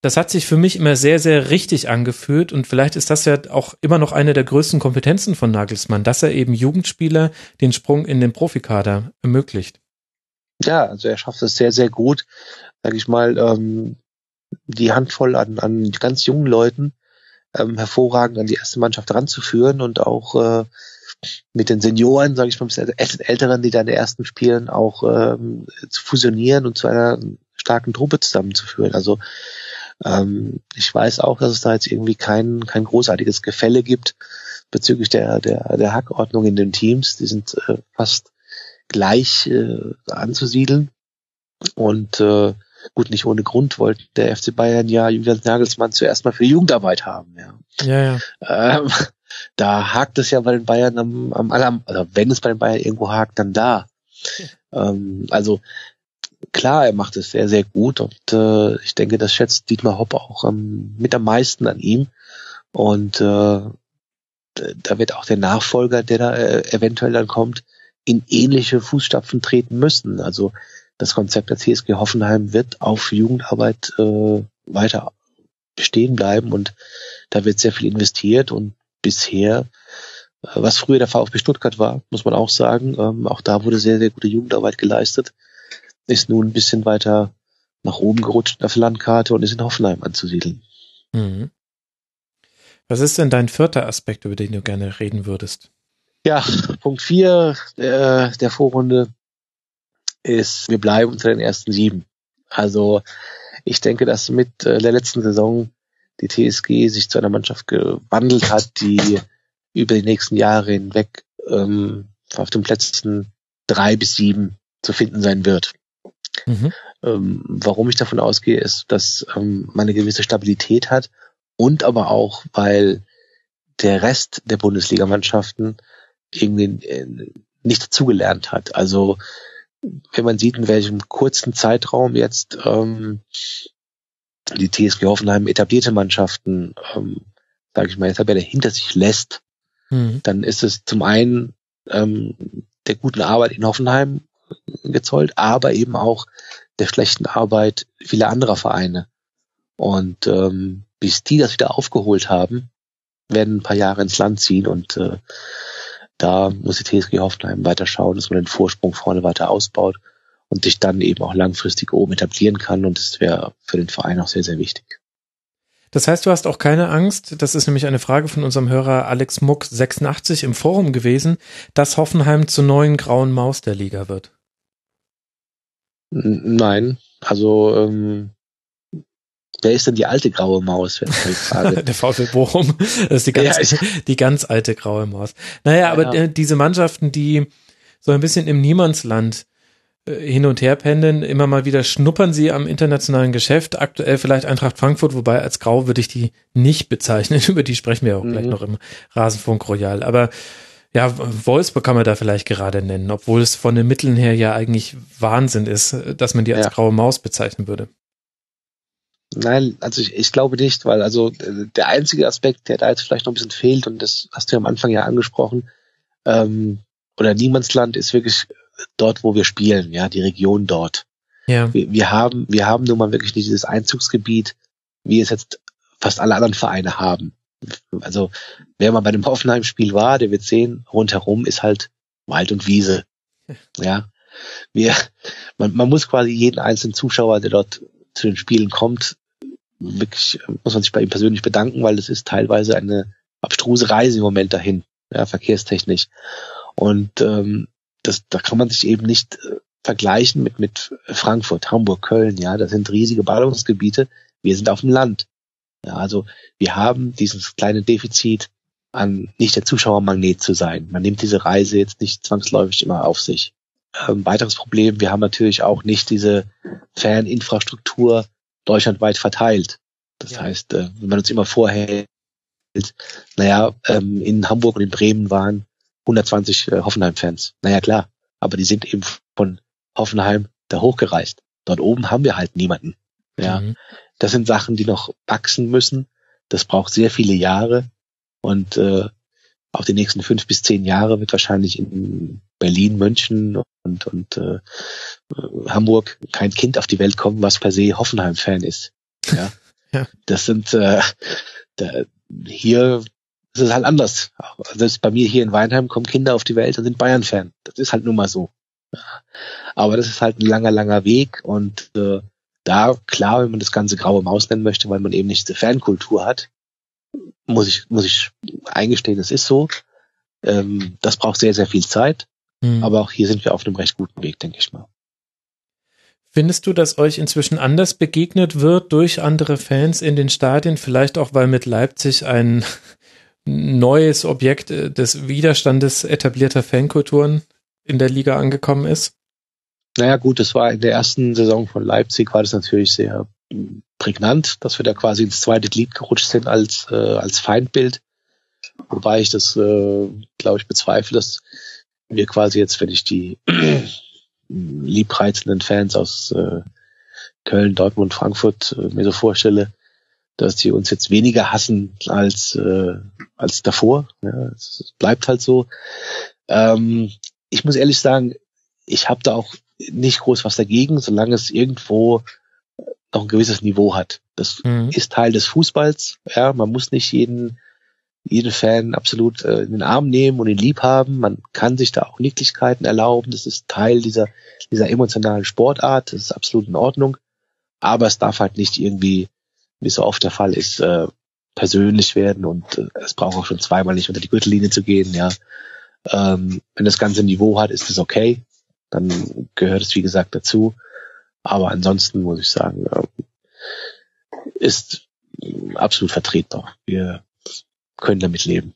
das hat sich für mich immer sehr, sehr richtig angefühlt und vielleicht ist das ja auch immer noch eine der größten Kompetenzen von Nagelsmann, dass er eben Jugendspieler den Sprung in den Profikader ermöglicht. Ja, also er schafft es sehr, sehr gut, sage ich mal, ähm, die Handvoll an, an ganz jungen Leuten ähm, hervorragend an die erste Mannschaft ranzuführen und auch äh, mit den Senioren, sage ich mal, mit den Älteren, die da in den ersten Spielen auch ähm, zu fusionieren und zu einer starken Truppe zusammenzuführen. Also ähm, ich weiß auch, dass es da jetzt irgendwie kein, kein großartiges Gefälle gibt bezüglich der, der, der Hackordnung in den Teams. Die sind äh, fast gleich äh, anzusiedeln. Und äh, gut, nicht ohne Grund wollte der FC Bayern ja Julian Nagelsmann zuerst mal für die Jugendarbeit haben. Ja, ja. ja. Ähm, da hakt es ja bei den Bayern am, am aller, oder wenn es bei den Bayern irgendwo hakt, dann da. Ähm, also klar, er macht es sehr, sehr gut und äh, ich denke, das schätzt Dietmar Hopp auch ähm, mit am meisten an ihm. Und äh, da wird auch der Nachfolger, der da äh, eventuell dann kommt, in ähnliche Fußstapfen treten müssen. Also das Konzept der CSG Hoffenheim wird auf Jugendarbeit äh, weiter bestehen bleiben und da wird sehr viel investiert und bisher, äh, was früher der VfB Stuttgart war, muss man auch sagen, ähm, auch da wurde sehr, sehr gute Jugendarbeit geleistet, ist nun ein bisschen weiter nach oben gerutscht auf der Landkarte und ist in Hoffenheim anzusiedeln. Mhm. Was ist denn dein vierter Aspekt, über den du gerne reden würdest? Ja, Punkt vier äh, der Vorrunde ist, wir bleiben unter den ersten sieben. Also ich denke, dass mit äh, der letzten Saison die TSG sich zu einer Mannschaft gewandelt hat, die über die nächsten Jahre hinweg ähm, auf den Plätzen drei bis sieben zu finden sein wird. Mhm. Ähm, warum ich davon ausgehe, ist, dass ähm, man eine gewisse Stabilität hat und aber auch, weil der Rest der Bundesligamannschaften irgendwie äh, nicht dazugelernt hat. Also wenn man sieht, in welchem kurzen Zeitraum jetzt ähm, die TSG Hoffenheim etablierte Mannschaften, ähm, sage ich mal, jetzt Tabelle hinter sich lässt, mhm. dann ist es zum einen ähm, der guten Arbeit in Hoffenheim gezollt, aber eben auch der schlechten Arbeit vieler anderer Vereine. Und ähm, bis die das wieder aufgeholt haben, werden ein paar Jahre ins Land ziehen und äh, da muss die TSG Hoffenheim weiter schauen, dass man den Vorsprung vorne weiter ausbaut und sich dann eben auch langfristig oben etablieren kann. Und das wäre für den Verein auch sehr, sehr wichtig. Das heißt, du hast auch keine Angst, das ist nämlich eine Frage von unserem Hörer Alex Muck 86 im Forum gewesen, dass Hoffenheim zur neuen grauen Maus der Liga wird. Nein, also ähm, Wer ist denn die alte graue Maus? der VfL Bochum. Das ist die ganz, ja, die ganz alte graue Maus. Naja, ja, aber ja. diese Mannschaften, die so ein bisschen im Niemandsland äh, hin und her pendeln, immer mal wieder schnuppern sie am internationalen Geschäft. Aktuell vielleicht Eintracht Frankfurt, wobei als grau würde ich die nicht bezeichnen. Über die sprechen wir auch mhm. gleich noch im Rasenfunk Royal. Aber ja, Wolfsburg kann man da vielleicht gerade nennen, obwohl es von den Mitteln her ja eigentlich Wahnsinn ist, dass man die als graue Maus bezeichnen würde. Nein, also ich, ich glaube nicht, weil also der einzige Aspekt, der da jetzt vielleicht noch ein bisschen fehlt, und das hast du ja am Anfang ja angesprochen, ähm, oder Niemandsland ist wirklich dort, wo wir spielen, ja, die Region dort. Ja. Wir, wir haben, wir haben nun mal wirklich nicht dieses Einzugsgebiet, wie es jetzt fast alle anderen Vereine haben. Also, wer mal bei dem Hoffenheim-Spiel war, der wird sehen, rundherum ist halt Wald und Wiese. Ja. Wir, man, man muss quasi jeden einzelnen Zuschauer, der dort zu den Spielen kommt, wirklich, muss man sich bei ihm persönlich bedanken, weil es ist teilweise eine abstruse Reise im Moment dahin, ja, verkehrstechnisch. Und ähm, das, da kann man sich eben nicht äh, vergleichen mit, mit Frankfurt, Hamburg, Köln, ja, das sind riesige Ballungsgebiete. Wir sind auf dem Land. Ja, also wir haben dieses kleine Defizit an nicht der Zuschauermagnet zu sein. Man nimmt diese Reise jetzt nicht zwangsläufig immer auf sich. Ähm, weiteres Problem, wir haben natürlich auch nicht diese Faninfrastruktur deutschlandweit verteilt. Das Ja. heißt, äh, wenn man uns immer vorhält, naja, ähm, in Hamburg und in Bremen waren 120 äh, Hoffenheim-Fans. Naja, klar, aber die sind eben von Hoffenheim da hochgereist. Dort oben haben wir halt niemanden. Ja, Mhm. Das sind Sachen, die noch wachsen müssen. Das braucht sehr viele Jahre und äh, auch die nächsten fünf bis zehn Jahre wird wahrscheinlich in Berlin, München und, und äh, Hamburg kein Kind auf die Welt kommen, was per se Hoffenheim-Fan ist. Ja. Ja. Das sind äh, da, hier ist es halt anders. Selbst bei mir hier in Weinheim kommen Kinder auf die Welt und sind Bayern-Fan. Das ist halt nun mal so. Aber das ist halt ein langer, langer Weg und äh, da, klar, wenn man das ganze graue Maus nennen möchte, weil man eben nicht diese Fankultur hat, muss ich, muss ich eingestehen, es ist so. Ähm, das braucht sehr, sehr viel Zeit, Mhm. aber auch hier sind wir auf einem recht guten Weg, denke ich mal. Findest du, dass euch inzwischen anders begegnet wird durch andere Fans in den Stadien? Vielleicht auch, weil mit Leipzig ein neues Objekt äh, des Widerstandes etablierter Fankulturen in der Liga angekommen ist? Naja, gut, das war in der ersten Saison von Leipzig war das natürlich sehr prägnant, dass wir da quasi ins zweite Glied gerutscht sind als, äh, als Feindbild. Wobei ich das, äh, glaube ich, bezweifle, dass wir quasi jetzt, wenn ich die liebreizenden Fans aus äh, Köln, Dortmund, Frankfurt äh, mir so vorstelle, dass die uns jetzt weniger hassen als, äh, als davor. Ja, es bleibt halt so. Ähm, ich muss ehrlich sagen, ich habe da auch nicht groß was dagegen, solange es irgendwo noch ein gewisses Niveau hat. Das Mhm. ist Teil des Fußballs. Ja, man muss nicht jeden, jeden Fan absolut äh, in den Arm nehmen und ihn lieb haben. Man kann sich da auch Nicklichkeiten erlauben. Das ist Teil dieser, dieser emotionalen Sportart. Das ist absolut in Ordnung. Aber es darf halt nicht irgendwie, wie so oft der Fall ist, äh, persönlich werden und äh, es braucht auch schon zweimal nicht unter die Gürtellinie zu gehen, ja. Ähm, wenn das ganze Niveau hat, ist es okay. Dann gehört es, wie gesagt, dazu. Aber ansonsten muss ich sagen, ähm, ist absolut vertretbar. Wir können damit leben.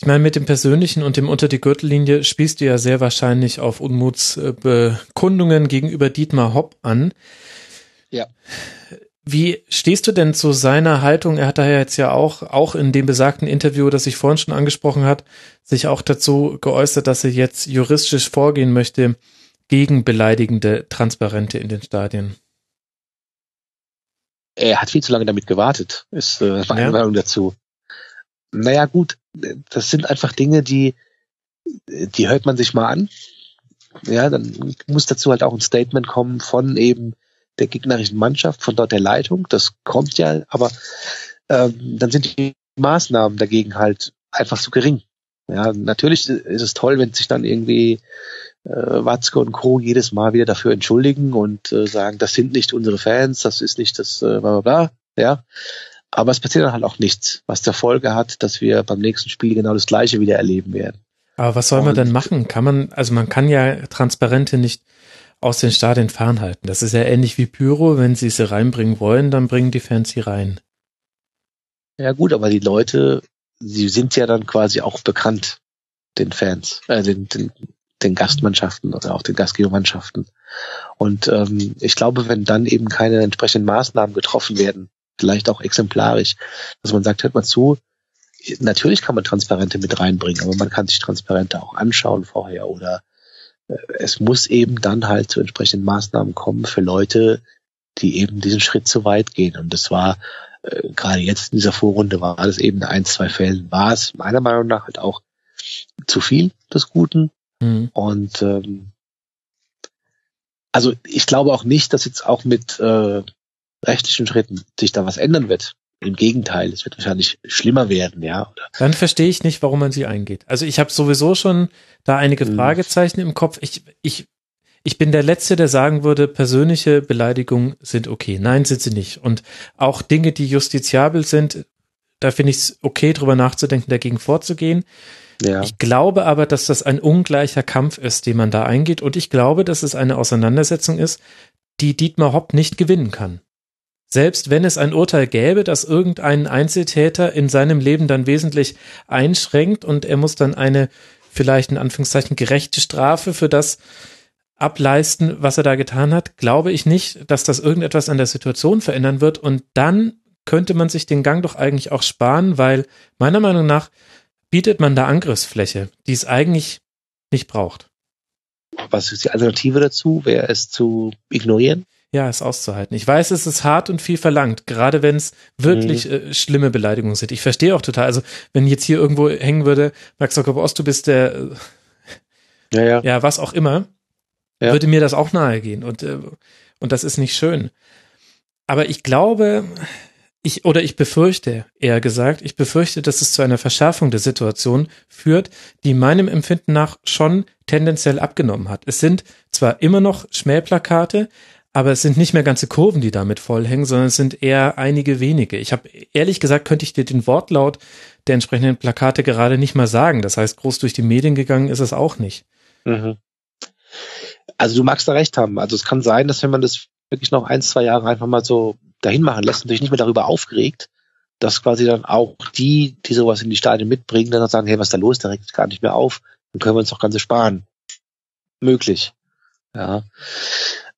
Ich meine, mit dem Persönlichen und dem unter die Gürtellinie spielst du ja sehr wahrscheinlich auf Unmutsbekundungen gegenüber Dietmar Hopp an. Ja. Wie stehst du denn zu seiner Haltung? Er hat da ja jetzt ja auch, auch in dem besagten Interview, das ich vorhin schon angesprochen hat, sich auch dazu geäußert, dass er jetzt juristisch vorgehen möchte gegen beleidigende Transparente in den Stadien. Er hat viel zu lange damit gewartet, ist äh, meine Ja. Meinung dazu. Naja, gut, das sind einfach Dinge, die, die hört man sich mal an. Ja, dann muss dazu halt auch ein Statement kommen von eben der gegnerischen Mannschaft, von dort der Leitung. Das kommt ja, aber ähm, dann sind die Maßnahmen dagegen halt einfach zu gering. Ja, natürlich ist es toll, wenn sich dann irgendwie äh, Watzke und Co. jedes Mal wieder dafür entschuldigen und äh, sagen, das sind nicht unsere Fans, das ist nicht das äh, bla bla bla. Ja. Aber es passiert dann halt auch nichts, was zur Folge hat, dass wir beim nächsten Spiel genau das gleiche wieder erleben werden. Aber was soll man Und- denn machen? Kann man, also man kann ja Transparente nicht aus den Stadien fernhalten. Das ist ja ähnlich wie Pyro. Wenn sie sie reinbringen wollen, dann bringen die Fans sie rein. Ja gut, aber die Leute, sie sind ja dann quasi auch bekannt, den Fans, äh, den, den, den Gastmannschaften oder auch den Gastgebermannschaften. Und ähm, ich glaube, wenn dann eben keine entsprechenden Maßnahmen getroffen werden, vielleicht auch exemplarisch, dass man sagt, hört mal zu, natürlich kann man Transparente mit reinbringen, aber man kann sich Transparente auch anschauen vorher oder es muss eben dann halt zu entsprechenden Maßnahmen kommen für Leute, die eben diesen Schritt zu weit gehen. Und das war äh, gerade jetzt in dieser Vorrunde war das eben in ein, zwei Fällen war es meiner Meinung nach halt auch zu viel des Guten. Mhm. Und ähm, also ich glaube auch nicht, dass jetzt auch mit äh, rechtlichen Schritten sich da was ändern wird. Im Gegenteil, es wird wahrscheinlich schlimmer werden, ja. Oder? Dann verstehe ich nicht, warum man sie eingeht. Also ich habe sowieso schon da einige Mhm. Fragezeichen im Kopf. Ich, ich, ich bin der Letzte, der sagen würde, persönliche Beleidigungen sind okay. Nein, sind sie nicht. Und auch Dinge, die justiziabel sind, da finde ich es okay, drüber nachzudenken, dagegen vorzugehen. Ja. Ich glaube aber, dass das ein ungleicher Kampf ist, den man da eingeht. Und ich glaube, dass es eine Auseinandersetzung ist, die Dietmar Hopp nicht gewinnen kann. Selbst wenn es ein Urteil gäbe, das irgendeinen Einzeltäter in seinem Leben dann wesentlich einschränkt und er muss dann eine vielleicht in Anführungszeichen gerechte Strafe für das ableisten, was er da getan hat, glaube ich nicht, dass das irgendetwas an der Situation verändern wird. Und dann könnte man sich den Gang doch eigentlich auch sparen, weil meiner Meinung nach bietet man da Angriffsfläche, die es eigentlich nicht braucht. Was ist die Alternative dazu? Wäre es zu ignorieren? Ja, es auszuhalten. Ich weiß, es ist hart und viel verlangt, gerade wenn es wirklich äh, schlimme Beleidigungen sind. Ich verstehe auch total. Also, wenn jetzt hier irgendwo hängen würde, Max Zuckerberg Ost, du bist der, äh, Ja, ja. ja, was auch immer, Ja. würde mir das auch nahe gehen. Und, äh, und das ist nicht schön. Aber ich glaube, ich, oder ich befürchte, eher gesagt, ich befürchte, dass es zu einer Verschärfung der Situation führt, die meinem Empfinden nach schon tendenziell abgenommen hat. Es sind zwar immer noch Schmähplakate, aber es sind nicht mehr ganze Kurven, die damit vollhängen, sondern es sind eher einige wenige. Ich habe ehrlich gesagt, könnte ich dir den Wortlaut der entsprechenden Plakate gerade nicht mal sagen. Das heißt, groß durch die Medien gegangen ist es auch nicht. Mhm. Also du magst da recht haben. Also es kann sein, dass wenn man das wirklich noch ein, zwei Jahre einfach mal so dahin machen lässt und sich nicht mehr darüber aufgeregt, dass quasi dann auch die, die sowas in die Stadien mitbringen, dann sagen, hey, was ist da los? Der regt gar nicht mehr auf. Dann können wir uns doch Ganze sparen. Möglich. Ja.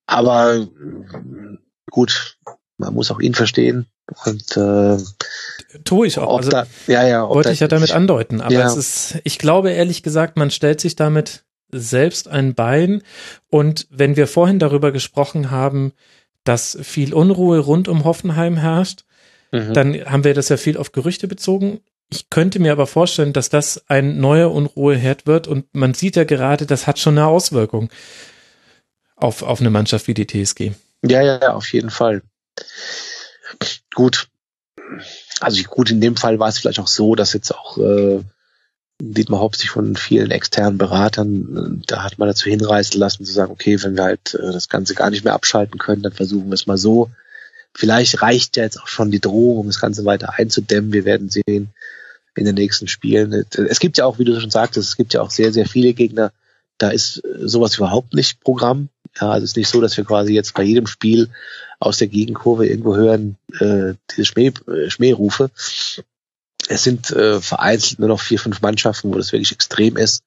Aber gut, man muss auch ihn verstehen. Und äh, Tue ich auch. Also, da, ja, ja, wollte da, ich ja damit andeuten. Aber Ja. es ist, ich glaube ehrlich gesagt, man stellt sich damit selbst ein Bein. Und wenn wir vorhin darüber gesprochen haben, dass viel Unruhe rund um Hoffenheim herrscht, Mhm. dann haben wir das ja viel auf Gerüchte bezogen. Ich könnte mir aber vorstellen, dass das ein neuer Unruheherd wird und man sieht ja gerade, das hat schon eine Auswirkung auf, auf eine Mannschaft wie die TSG. Ja, ja, auf jeden Fall. Gut. Also gut, in dem Fall war es vielleicht auch so, dass jetzt auch äh, Dietmar Hopp sich von vielen externen Beratern, äh, da hat man dazu hinreißen lassen, zu sagen, okay, wenn wir halt äh, das Ganze gar nicht mehr abschalten können, dann versuchen wir es mal so. Vielleicht reicht ja jetzt auch schon die Drohung, um das Ganze weiter einzudämmen. Wir werden sehen in den nächsten Spielen. Es gibt ja auch, wie du schon sagtest, es gibt ja auch sehr, sehr viele Gegner, da ist äh, sowas überhaupt nicht Programm. Ja, also es ist nicht so, dass wir quasi jetzt bei jedem Spiel aus der Gegenkurve irgendwo hören, äh, diese Schmäh, äh, Schmährufe. Es sind äh, vereinzelt nur noch vier, fünf Mannschaften, wo das wirklich extrem ist.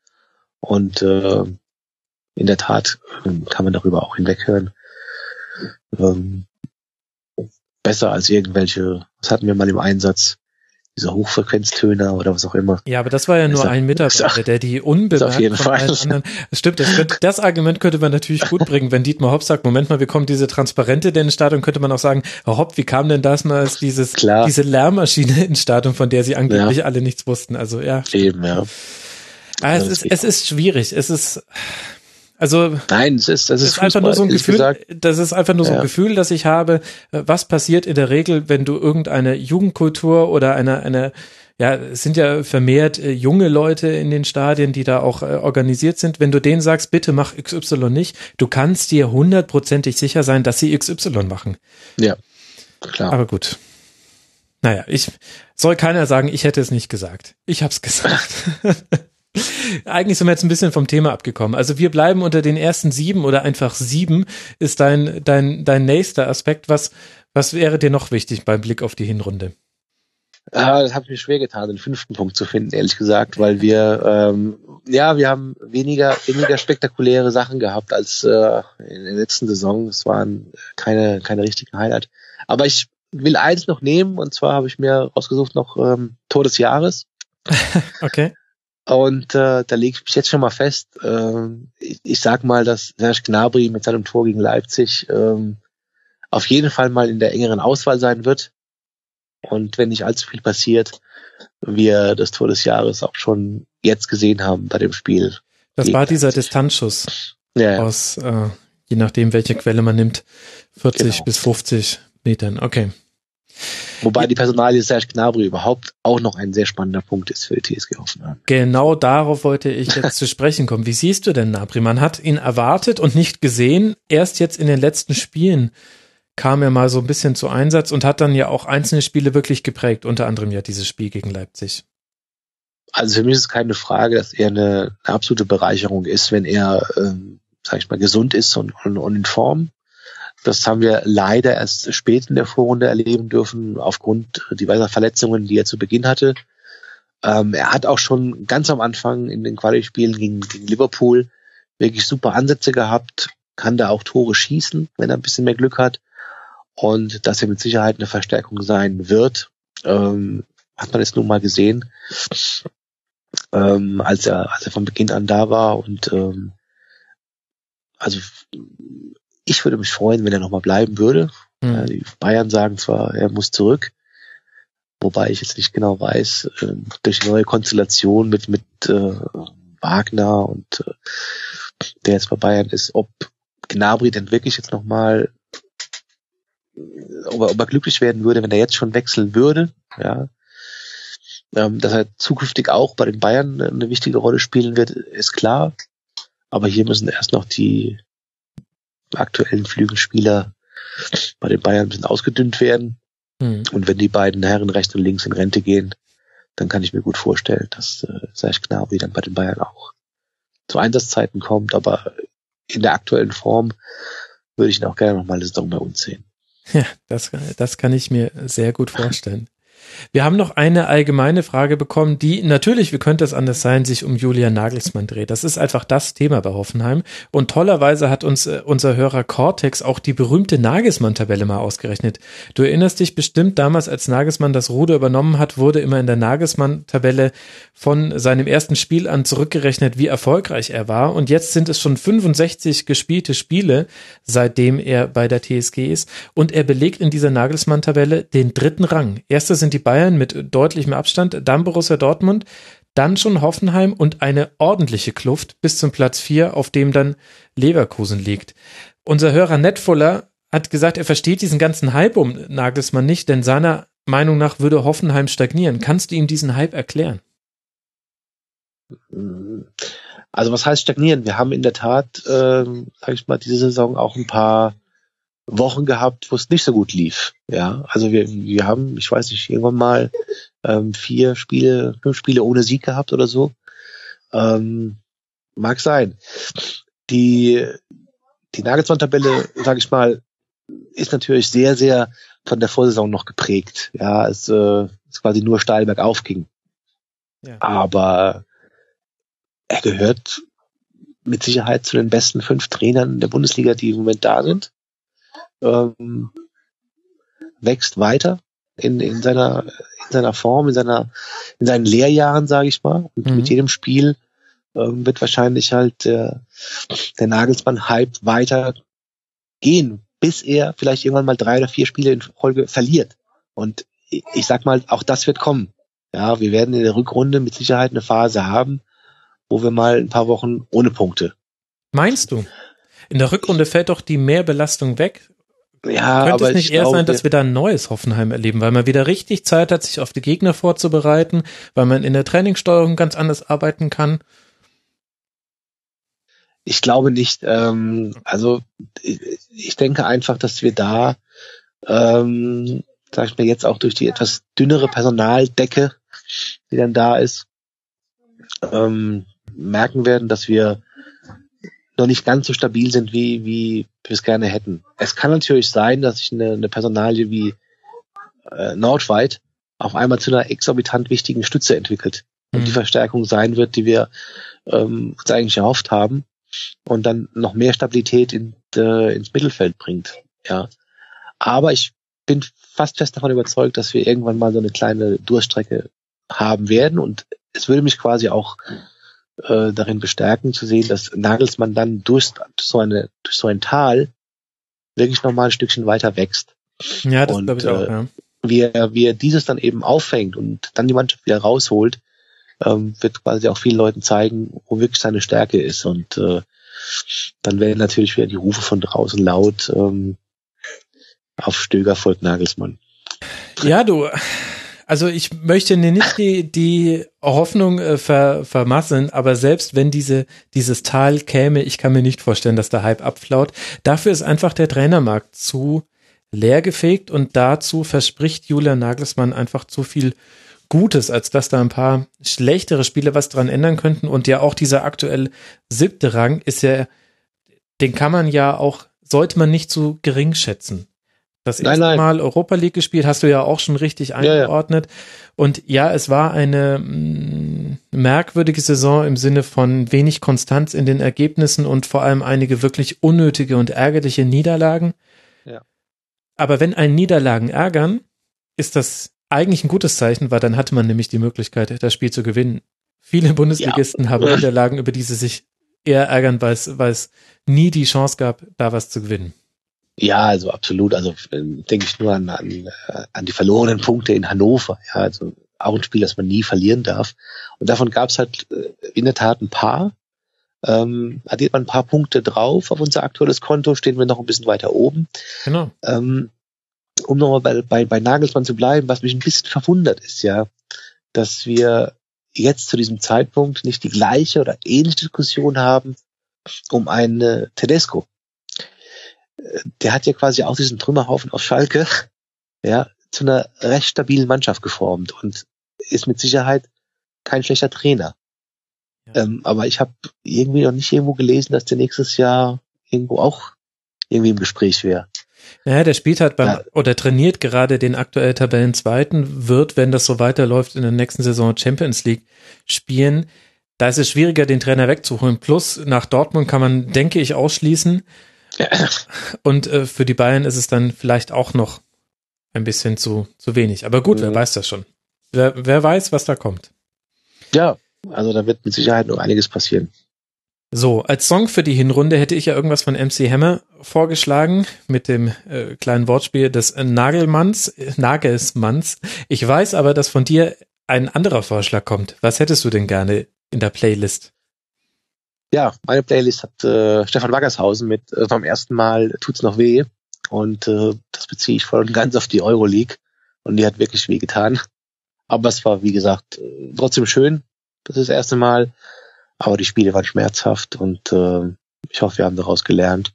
Und äh, in der Tat ähm, kann man darüber auch hinweghören. Ähm, besser als irgendwelche, was hatten wir mal im Einsatz? Diese Hochfrequenztöner oder was auch immer. Ja, aber das war ja nur auf- ein Mitarbeiter, der die unbemerkt auf jeden von Fall. allen anderen. Das stimmt, das, könnte, das Argument könnte man natürlich gut bringen, wenn Dietmar Hopp sagt, Moment mal, wir kommen diese Transparente denn ins Stadion, könnte man auch sagen, Herr Hopp, wie kam denn das mal, dieses, Klar. diese Lärmmaschine ins Stadion, von der sie angeblich alle nichts wussten. Also ja, Eben, ja. ah, es, ist, ist es ist schwierig. Es ist, also Nein, es ist, das das ist, ist einfach nur so ein Gefühl, gesagt. das ist einfach nur so ein Ja. Gefühl, das ich habe, äh, was passiert in der Regel, wenn du irgendeine Jugendkultur oder eine, eine, ja, es sind ja vermehrt äh, junge Leute in den Stadien, die da auch äh, organisiert sind. Wenn du denen sagst, bitte mach XY nicht, du kannst dir hundertprozentig sicher sein, dass sie XY machen. Ja, klar. Aber gut. Naja, ich soll keiner sagen, ich hätte es nicht gesagt. Ich hab's gesagt. Eigentlich sind wir jetzt ein bisschen vom Thema abgekommen. Also wir bleiben unter den ersten sieben oder einfach sieben ist dein, dein, dein nächster Aspekt. Was, was wäre dir noch wichtig beim Blick auf die Hinrunde? Ah, das ich mir schwer getan, den fünften Punkt zu finden, ehrlich gesagt, weil wir ähm, ja, wir haben weniger weniger spektakuläre Sachen gehabt als äh, in der letzten Saison. Es waren keine keine richtigen Highlight. Aber ich will eins noch nehmen und zwar habe ich mir rausgesucht noch ähm, Tor des Jahres Okay. Und äh, da lege ich mich jetzt schon mal fest. Ähm, ich, ich sag mal, dass Serge Gnabry mit seinem Tor gegen Leipzig ähm, auf jeden Fall mal in der engeren Auswahl sein wird. Und wenn nicht allzu viel passiert, wir das Tor des Jahres auch schon jetzt gesehen haben bei dem Spiel. Das war dieser Leipzig. Distanzschuss Ja, ja. aus, äh, Je nachdem, welche Quelle man nimmt. 40 Genau. bis 50 Metern. Okay. Wobei die Personalie Serge Gnabry überhaupt auch noch ein sehr spannender Punkt ist für die TSG Hoffenheim. Genau darauf wollte ich jetzt zu sprechen kommen. Wie siehst du denn Nabri? Man hat ihn erwartet und nicht gesehen. Erst jetzt in den letzten Spielen kam er mal so ein bisschen zu Einsatz und hat dann ja auch einzelne Spiele wirklich geprägt, unter anderem ja dieses Spiel gegen Leipzig. Also für mich ist es keine Frage, dass er eine, eine absolute Bereicherung ist, wenn er, ähm, sag ich mal, gesund ist und, und, und in Form. Das haben wir leider erst spät in der Vorrunde erleben dürfen, aufgrund diverser Verletzungen, die er zu Beginn hatte. Ähm, er hat auch schon ganz am Anfang in den Quali-Spielen gegen, gegen Liverpool wirklich super Ansätze gehabt, kann da auch Tore schießen, wenn er ein bisschen mehr Glück hat. Und dass er mit Sicherheit eine Verstärkung sein wird, ähm, hat man jetzt nun mal gesehen, ähm, als er als er von Beginn an da war. Und ähm, also ich würde mich freuen, wenn er nochmal bleiben würde. Hm. Ja, die Bayern sagen zwar, er muss zurück, wobei ich jetzt nicht genau weiß, äh, durch die neue Konstellation mit mit äh, Wagner und äh, der jetzt bei Bayern ist, ob Gnabry denn wirklich jetzt nochmal, ob er, ob er glücklich werden würde, wenn er jetzt schon wechseln würde, ja. Ähm, dass er zukünftig auch bei den Bayern eine wichtige Rolle spielen wird, ist klar. Aber hier müssen erst noch die aktuellen Flügelspieler bei den Bayern ein bisschen ausgedünnt werden. Hm. Und wenn die beiden Herren rechts und links in Rente gehen, dann kann ich mir gut vorstellen, dass äh, Serge Gnabry dann bei den Bayern auch zu Einsatzzeiten kommt. Aber in der aktuellen Form würde ich ihn auch gerne noch mal eine Saison bei uns sehen. Ja, das, das kann ich mir sehr gut vorstellen. Wir haben noch eine allgemeine Frage bekommen, die natürlich, wie könnte es anders sein, sich um Julian Nagelsmann dreht. Das ist einfach das Thema bei Hoffenheim. Und tollerweise hat uns äh, unser Hörer Cortex auch die berühmte Nagelsmann-Tabelle mal ausgerechnet. Du erinnerst dich bestimmt, damals als Nagelsmann das Ruder übernommen hat, wurde immer in der Nagelsmann-Tabelle von seinem ersten Spiel an zurückgerechnet, wie erfolgreich er war. Und jetzt sind es schon 65 gespielte Spiele, seitdem er bei der TSG ist. Und er belegt in dieser Nagelsmann-Tabelle den dritten Rang. Erster sind die Bayern mit deutlichem Abstand, dann Borussia Dortmund, dann schon Hoffenheim und eine ordentliche Kluft bis zum Platz 4, auf dem dann Leverkusen liegt. Unser Hörer Netfuller hat gesagt, er versteht diesen ganzen Hype um Nagelsmann nicht, denn seiner Meinung nach würde Hoffenheim stagnieren. Kannst du ihm diesen Hype erklären? Also was heißt stagnieren? Wir haben in der Tat, ähm, sage ich mal, diese Saison auch ein paar Wochen gehabt, wo es nicht so gut lief. Ja, also wir, wir haben, ich weiß nicht, irgendwann mal ähm, vier Spiele, fünf Spiele ohne Sieg gehabt oder so. Ähm, mag sein. Die die Nagelsmann-Tabelle, sage ich mal, ist natürlich sehr, sehr von der Vorsaison noch geprägt. Ja, es äh, ist quasi nur steil bergauf ging. Ja. Aber er gehört mit Sicherheit zu den besten fünf Trainern der Bundesliga, die im Moment da sind. Ähm, wächst weiter in, in seiner in seiner Form, in seiner in seinen Lehrjahren, sage ich mal. Und Mhm. mit jedem Spiel ähm, wird wahrscheinlich halt der, der Nagelsmann-Hype weiter gehen, bis er vielleicht irgendwann mal drei oder vier Spiele in Folge verliert. Und ich, ich sag mal, auch das wird kommen. Ja, wir werden in der Rückrunde mit Sicherheit eine Phase haben, wo wir mal ein paar Wochen ohne Punkte. Meinst du? In der Rückrunde fällt doch die Mehrbelastung weg. Ja, Könnte aber es nicht ich eher glaube, sein, dass wir da ein neues Hoffenheim erleben, weil man wieder richtig Zeit hat, sich auf die Gegner vorzubereiten, weil man in der Trainingssteuerung ganz anders arbeiten kann? ich glaube nicht. Ähm, also ich, denke einfach, dass wir da, ähm, sag ich mir jetzt auch durch die etwas dünnere Personaldecke, die dann da ist, ähm, merken werden, dass wir noch nicht ganz so stabil sind, wie, wie wir es gerne hätten. Es kann natürlich sein, dass sich eine, eine Personalie wie äh, Nordweit auf einmal zu einer exorbitant wichtigen Stütze entwickelt und Mhm. die Verstärkung sein wird, die wir ähm, uns eigentlich erhofft haben und dann noch mehr Stabilität in, äh, ins Mittelfeld bringt. Ja, aber ich bin fast fest davon überzeugt, dass wir irgendwann mal so eine kleine Durststrecke haben werden und es würde mich quasi auch äh, darin bestärken zu sehen, dass Nagelsmann dann durch so eine durch so ein Tal wirklich noch mal ein Stückchen weiter wächst. Ja, das Und, glaube ich auch, äh, ja. Wie er, wie er dieses dann eben auffängt und dann die Mannschaft wieder rausholt, ähm, wird quasi auch vielen Leuten zeigen, wo wirklich seine Stärke ist. Und äh, dann werden natürlich wieder die Rufe von draußen laut ähm, auf Stöger folgt Nagelsmann. Ja, du, also ich möchte nicht die, die Hoffnung äh, ver, vermasseln, aber selbst wenn diese, dieses Tal käme, ich kann mir nicht vorstellen, dass der Hype abflaut. Dafür ist einfach der Trainermarkt zu leergefegt und dazu verspricht Julian Nagelsmann einfach zu viel Gutes, als dass da ein paar schlechtere Spiele was dran ändern könnten. Und ja auch dieser aktuell siebte Rang ist ja, den kann man ja auch, sollte man nicht zu gering schätzen. Das erste nein, nein. Mal Europa League gespielt, hast du ja auch schon richtig eingeordnet. Ja, ja. Und ja, es war eine mh, mm, merkwürdige Saison im Sinne von wenig Konstanz in den Ergebnissen und vor allem einige wirklich unnötige und ärgerliche Niederlagen. Ja. Aber wenn einen Niederlagen ärgern, ist das eigentlich ein gutes Zeichen, weil dann hatte man nämlich die Möglichkeit, das Spiel zu gewinnen. Viele Bundesligisten haben Niederlagen, über die sie sich eher ärgern, weil es, weil es nie die Chance gab, da was zu gewinnen. Ja, also absolut. Also ähm, denke ich nur an, an, äh, an die verlorenen Punkte in Hannover. Ja, also auch ein Spiel, das man nie verlieren darf. Und davon gab es halt äh, in der Tat ein paar. Ähm, addiert man ein paar Punkte drauf auf unser aktuelles Konto, stehen wir noch ein bisschen weiter oben. Genau. Ähm, um nochmal bei, bei, bei Nagelsmann zu bleiben, was mich ein bisschen verwundert ist, ja, dass wir jetzt zu diesem Zeitpunkt nicht die gleiche oder ähnliche Diskussion haben um einen Tedesco. Der hat ja quasi auch diesen Trümmerhaufen auf Schalke, ja, zu einer recht stabilen Mannschaft geformt und ist mit Sicherheit kein schlechter Trainer. Ja. Ähm, aber ich habe irgendwie noch nicht irgendwo gelesen, dass der nächstes Jahr irgendwo auch irgendwie im Gespräch wäre. Naja, der spielt halt beim, ja. oder trainiert gerade den aktuell Tabellenzweiten, wird, wenn das so weiterläuft, in der nächsten Saison Champions League spielen. Da ist es schwieriger, den Trainer wegzuholen. Plus, nach Dortmund kann man, denke ich, ausschließen. Und äh, für die Bayern ist es dann vielleicht auch noch ein bisschen zu, zu wenig. Aber gut, mhm. wer weiß das schon. Wer, wer weiß, was da kommt. Ja, also da wird mit Sicherheit noch einiges passieren. So, als Song für die Hinrunde hätte ich ja irgendwas von MC Hammer vorgeschlagen mit dem äh, kleinen Wortspiel des Nagelmanns, äh, Nagelsmanns. Ich weiß aber, dass von dir ein anderer Vorschlag kommt. Was hättest du denn gerne in der Playlist? Ja, meine Playlist hat äh, Stefan Waggershausen mit äh, vom ersten Mal tut's noch weh und äh, das beziehe ich voll und ganz auf die Euroleague und die hat wirklich weh getan. Aber es war wie gesagt äh, trotzdem schön. Das ist das erste Mal aber die Spiele waren schmerzhaft und äh, ich hoffe, wir haben daraus gelernt.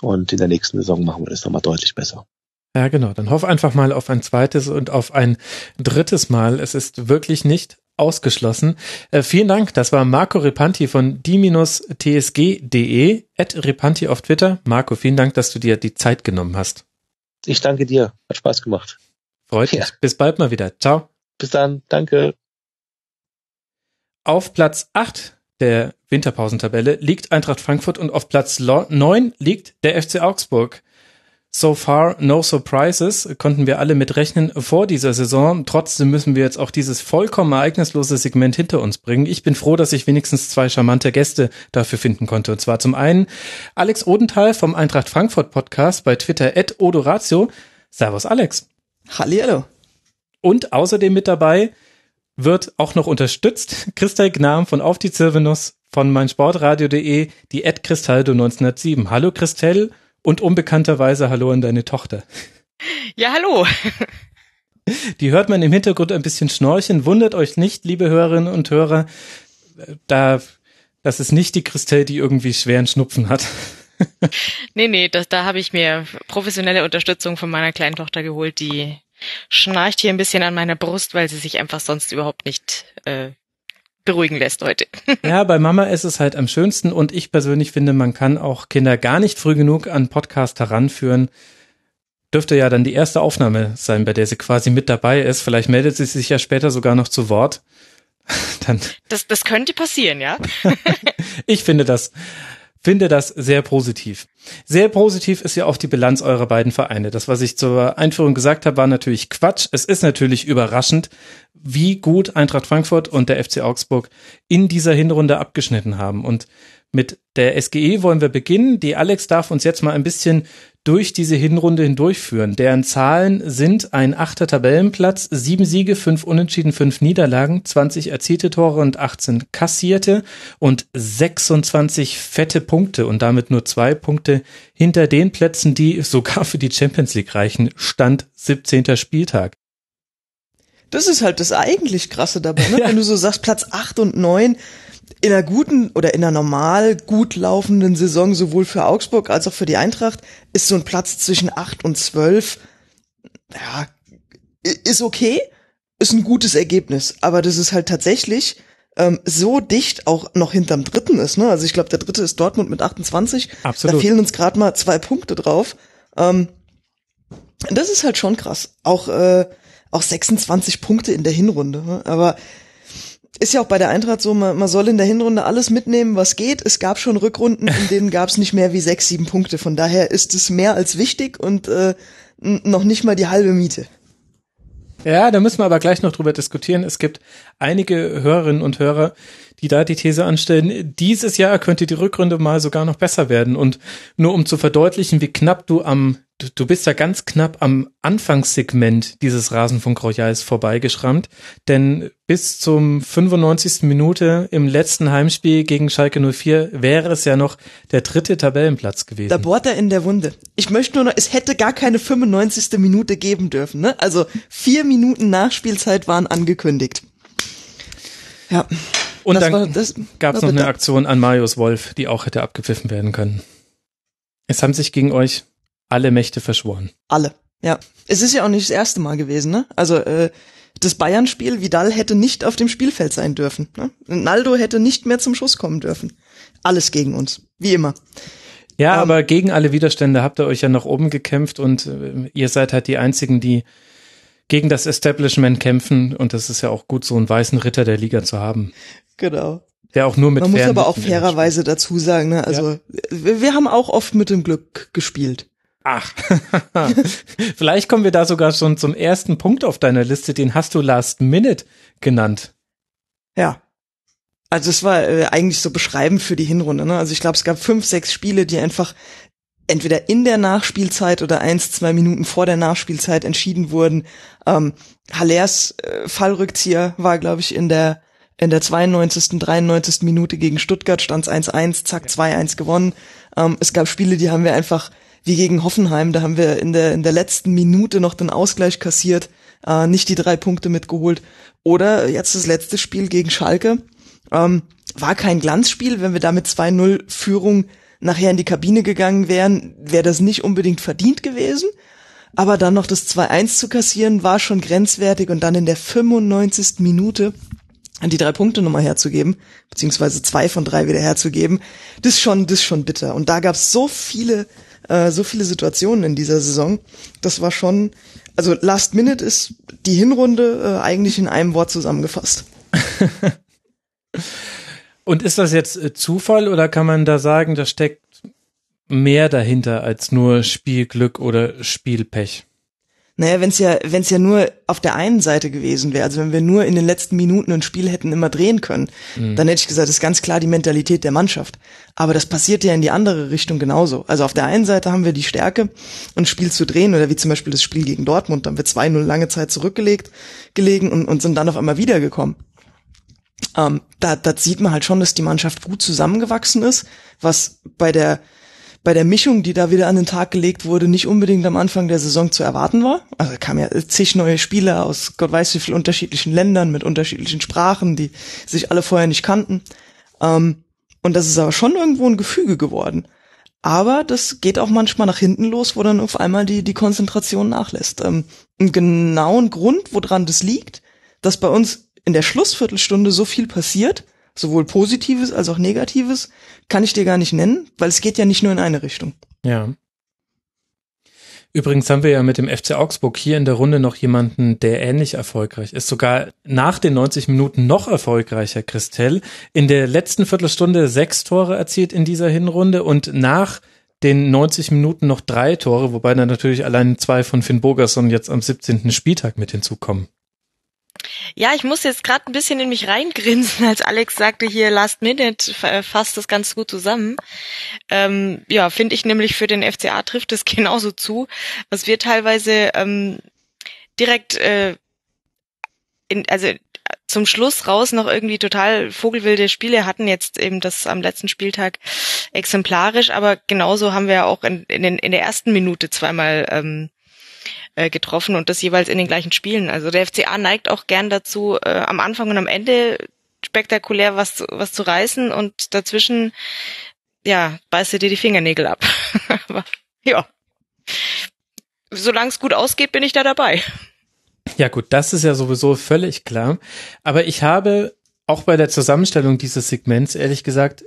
Und in der nächsten Saison machen wir das nochmal deutlich besser. Ja, genau. Dann hoff einfach mal auf ein zweites und auf ein drittes Mal. Es ist wirklich nicht ausgeschlossen. Äh, vielen Dank. Das war Marco Repanti von die-tsg.de at Repanti auf Twitter. Marco, vielen Dank, dass du dir die Zeit genommen hast. Ich danke dir. Hat Spaß gemacht. Freut mich. Ja. Bis bald mal wieder. Ciao. Bis dann. Danke. Auf Platz 8 der Winterpausentabelle liegt Eintracht Frankfurt und auf Platz 9 liegt der FC Augsburg. So far, no surprises, konnten wir alle mitrechnen vor dieser Saison. Trotzdem müssen wir jetzt auch dieses vollkommen ereignislose Segment hinter uns bringen. Ich bin froh, dass ich wenigstens zwei charmante Gäste dafür finden konnte. Und zwar zum einen Alex Odenthal vom Eintracht Frankfurt Podcast bei Twitter at Odoratio. Servus Alex. Hallihallo. Und außerdem mit dabei wird auch noch unterstützt. Christel Gnam von Auf die Zirvenus von meinsportradio.de, die Ed Cristaldo 1907. Hallo Christel und unbekannterweise Hallo an deine Tochter. Ja, hallo. Die hört man im Hintergrund ein bisschen schnorchen. Wundert euch nicht, liebe Hörerinnen und Hörer, da, das ist nicht die Christel, die irgendwie schweren Schnupfen hat. Nee, nee, das, da habe ich mir professionelle Unterstützung von meiner kleinen Tochter geholt, die schnarcht hier ein bisschen an meiner Brust, weil sie sich einfach sonst überhaupt nicht äh, beruhigen lässt heute. ja, bei Mama ist es halt am schönsten und ich persönlich finde, man kann auch Kinder gar nicht früh genug an Podcast heranführen. Dürfte ja dann die erste Aufnahme sein, bei der sie quasi mit dabei ist. Vielleicht meldet sie sich ja später sogar noch zu Wort. dann das, das könnte passieren, ja. ich finde das finde das sehr positiv. Sehr positiv ist ja auch die Bilanz eurer beiden Vereine. Das, was ich zur Einführung gesagt habe, war natürlich Quatsch. Es ist natürlich überraschend, wie gut Eintracht Frankfurt und der FC Augsburg in dieser Hinrunde abgeschnitten haben. Und mit der SGE wollen wir beginnen. Die Alex darf uns jetzt mal ein bisschen durch diese Hinrunde hindurchführen. Deren Zahlen sind ein achter Tabellenplatz, sieben Siege, fünf Unentschieden, fünf Niederlagen, 20 erzielte Tore und 18 kassierte und 26 fette Punkte und damit nur zwei Punkte hinter den Plätzen, die sogar für die Champions League reichen. Stand 17. Spieltag. Das ist halt das eigentlich krasse dabei, ne? Ja. Wenn du so sagst, Platz acht und neun in einer guten oder in einer normal gut laufenden Saison, sowohl für Augsburg als auch für die Eintracht, ist so ein Platz zwischen acht und zwölf, ja, ist okay, ist ein gutes Ergebnis, aber das ist halt tatsächlich ähm, so dicht auch noch hinterm dritten ist, ne? Also ich glaube, der dritte ist Dortmund mit 28. Absolut. Da fehlen uns gerade mal zwei Punkte drauf. Ähm, das ist halt schon krass. Auch äh, auch 26 Punkte in der Hinrunde. Ne? Aber ist ja auch bei der Eintracht so, man, man soll in der Hinrunde alles mitnehmen, was geht. Es gab schon Rückrunden, in denen gab es nicht mehr wie sechs, sieben Punkte. Von daher ist es mehr als wichtig und äh, noch nicht mal die halbe Miete. Ja, da müssen wir aber gleich noch drüber diskutieren. Es gibt einige Hörerinnen und Hörer, die da die These anstellen, dieses Jahr könnte die Rückrunde mal sogar noch besser werden. Und nur um zu verdeutlichen, wie knapp du am du, du bist ja ganz knapp am Anfangssegment dieses Rasenfunk Royals vorbeigeschrammt, denn bis zum 95. Minute im letzten Heimspiel gegen Schalke 04 wäre es ja noch der dritte Tabellenplatz gewesen. Da bohrt er in der Wunde. Ich möchte nur noch, es hätte gar keine 95. Minute geben dürfen, ne? Also vier Minuten Nachspielzeit waren angekündigt. Ja. Und das dann gab es noch eine Aktion an Marius Wolf, die auch hätte abgepfiffen werden können. Es haben sich gegen euch alle Mächte verschworen. Alle, ja. Es ist ja auch nicht das erste Mal gewesen, ne? Also äh, das Bayern-Spiel, Vidal hätte nicht auf dem Spielfeld sein dürfen. Ne? Naldo hätte nicht mehr zum Schuss kommen dürfen. Alles gegen uns, wie immer. Ja, ähm, aber gegen alle Widerstände habt ihr euch ja nach oben gekämpft und äh, ihr seid halt die einzigen, die gegen das Establishment kämpfen und das ist ja auch gut, so einen weißen Ritter der Liga zu haben. Genau. Der auch nur mit Man muss aber auch fairerweise dazu sagen, ne? Also ja. wir, wir haben auch oft mit dem Glück gespielt. Ach, vielleicht kommen wir da sogar schon zum ersten Punkt auf deiner Liste. Den hast du Last Minute genannt. Ja. Also es war äh, eigentlich so beschreibend für die Hinrunde. Ne? Also ich glaube, es gab fünf, sechs Spiele, die einfach entweder in der Nachspielzeit oder eins, zwei Minuten vor der Nachspielzeit entschieden wurden. Ähm, Hallers äh, Fallrückzieher war, glaube ich, in der in der 92., 93. Minute gegen Stuttgart stand es 1-1, zack, 2-1 gewonnen. Ähm, es gab Spiele, die haben wir einfach wie gegen Hoffenheim, da haben wir in der, in der letzten Minute noch den Ausgleich kassiert, äh, nicht die drei Punkte mitgeholt. Oder jetzt das letzte Spiel gegen Schalke. Ähm, war kein Glanzspiel, wenn wir da mit 2-0 Führung nachher in die Kabine gegangen wären, wäre das nicht unbedingt verdient gewesen. Aber dann noch das 2-1 zu kassieren, war schon grenzwertig und dann in der 95. Minute die drei Punkte nochmal herzugeben, beziehungsweise zwei von drei wieder herzugeben, das ist schon, das ist schon bitter. Und da gab es so viele äh, so viele Situationen in dieser Saison. Das war schon, also Last Minute ist die Hinrunde äh, eigentlich in einem Wort zusammengefasst. Und ist das jetzt äh, Zufall oder kann man da sagen, da steckt mehr dahinter als nur Spielglück oder Spielpech? Naja, wenn es ja, wenn's ja nur auf der einen Seite gewesen wäre, also wenn wir nur in den letzten Minuten ein Spiel hätten immer drehen können, mhm. dann hätte ich gesagt, das ist ganz klar die Mentalität der Mannschaft. Aber das passiert ja in die andere Richtung genauso. Also auf der einen Seite haben wir die Stärke, ein Spiel zu drehen, oder wie zum Beispiel das Spiel gegen Dortmund, da haben wir 2-0 lange Zeit zurückgelegt, gelegen und, und sind dann auf einmal wiedergekommen. Ähm, da, da sieht man halt schon, dass die Mannschaft gut zusammengewachsen ist, was bei der bei der Mischung, die da wieder an den Tag gelegt wurde, nicht unbedingt am Anfang der Saison zu erwarten war. Also kamen ja zig neue Spieler aus Gott weiß wie viel unterschiedlichen Ländern mit unterschiedlichen Sprachen, die sich alle vorher nicht kannten. Ähm, und das ist aber schon irgendwo ein Gefüge geworden. Aber das geht auch manchmal nach hinten los, wo dann auf einmal die, die Konzentration nachlässt. Ähm, einen genauen Grund, woran das liegt, dass bei uns in der Schlussviertelstunde so viel passiert, sowohl Positives als auch Negatives, kann ich dir gar nicht nennen, weil es geht ja nicht nur in eine Richtung. Ja. Übrigens haben wir ja mit dem FC Augsburg hier in der Runde noch jemanden, der ähnlich erfolgreich ist. Sogar nach den 90 Minuten noch erfolgreicher, Christell. In der letzten Viertelstunde sechs Tore erzielt in dieser Hinrunde und nach den 90 Minuten noch drei Tore, wobei dann natürlich allein zwei von Finn Bogerson jetzt am 17. Spieltag mit hinzukommen. Ja, ich muss jetzt gerade ein bisschen in mich reingrinsen, als Alex sagte hier Last Minute äh, fasst das ganz gut zusammen. Ähm, ja, finde ich nämlich für den FCA trifft es genauso zu, was wir teilweise ähm, direkt äh, in, also zum Schluss raus noch irgendwie total vogelwilde Spiele hatten, jetzt eben das am letzten Spieltag exemplarisch, aber genauso haben wir auch in, in, den, in der ersten Minute zweimal ähm, äh, getroffen und das jeweils in den gleichen Spielen. Also der FCA neigt auch gern dazu, äh, am Anfang und am Ende spektakulär was, was zu reißen und dazwischen, ja, beißt du dir die Fingernägel ab. Aber ja, solange es gut ausgeht, bin ich da dabei. Ja gut, das ist ja sowieso völlig klar. Aber ich habe auch bei der Zusammenstellung dieses Segments ehrlich gesagt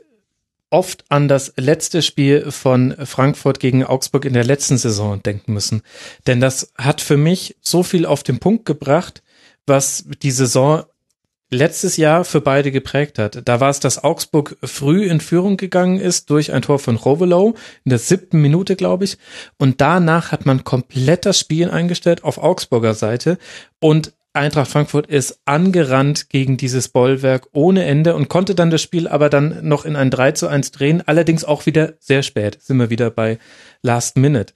oft an das letzte Spiel von Frankfurt gegen Augsburg in der letzten Saison denken müssen. Denn das hat für mich so viel auf den Punkt gebracht, was die Saison letztes Jahr für beide geprägt hat. Da war es, dass Augsburg früh in Führung gegangen ist durch ein Tor von Rovelow in der siebten Minute, glaube ich. Und danach hat man komplett das Spiel eingestellt auf Augsburger Seite und Eintracht Frankfurt ist angerannt gegen dieses Bollwerk ohne Ende und konnte dann das Spiel aber dann noch in ein 3 zu 1 drehen, allerdings auch wieder sehr spät, sind wir wieder bei Last Minute.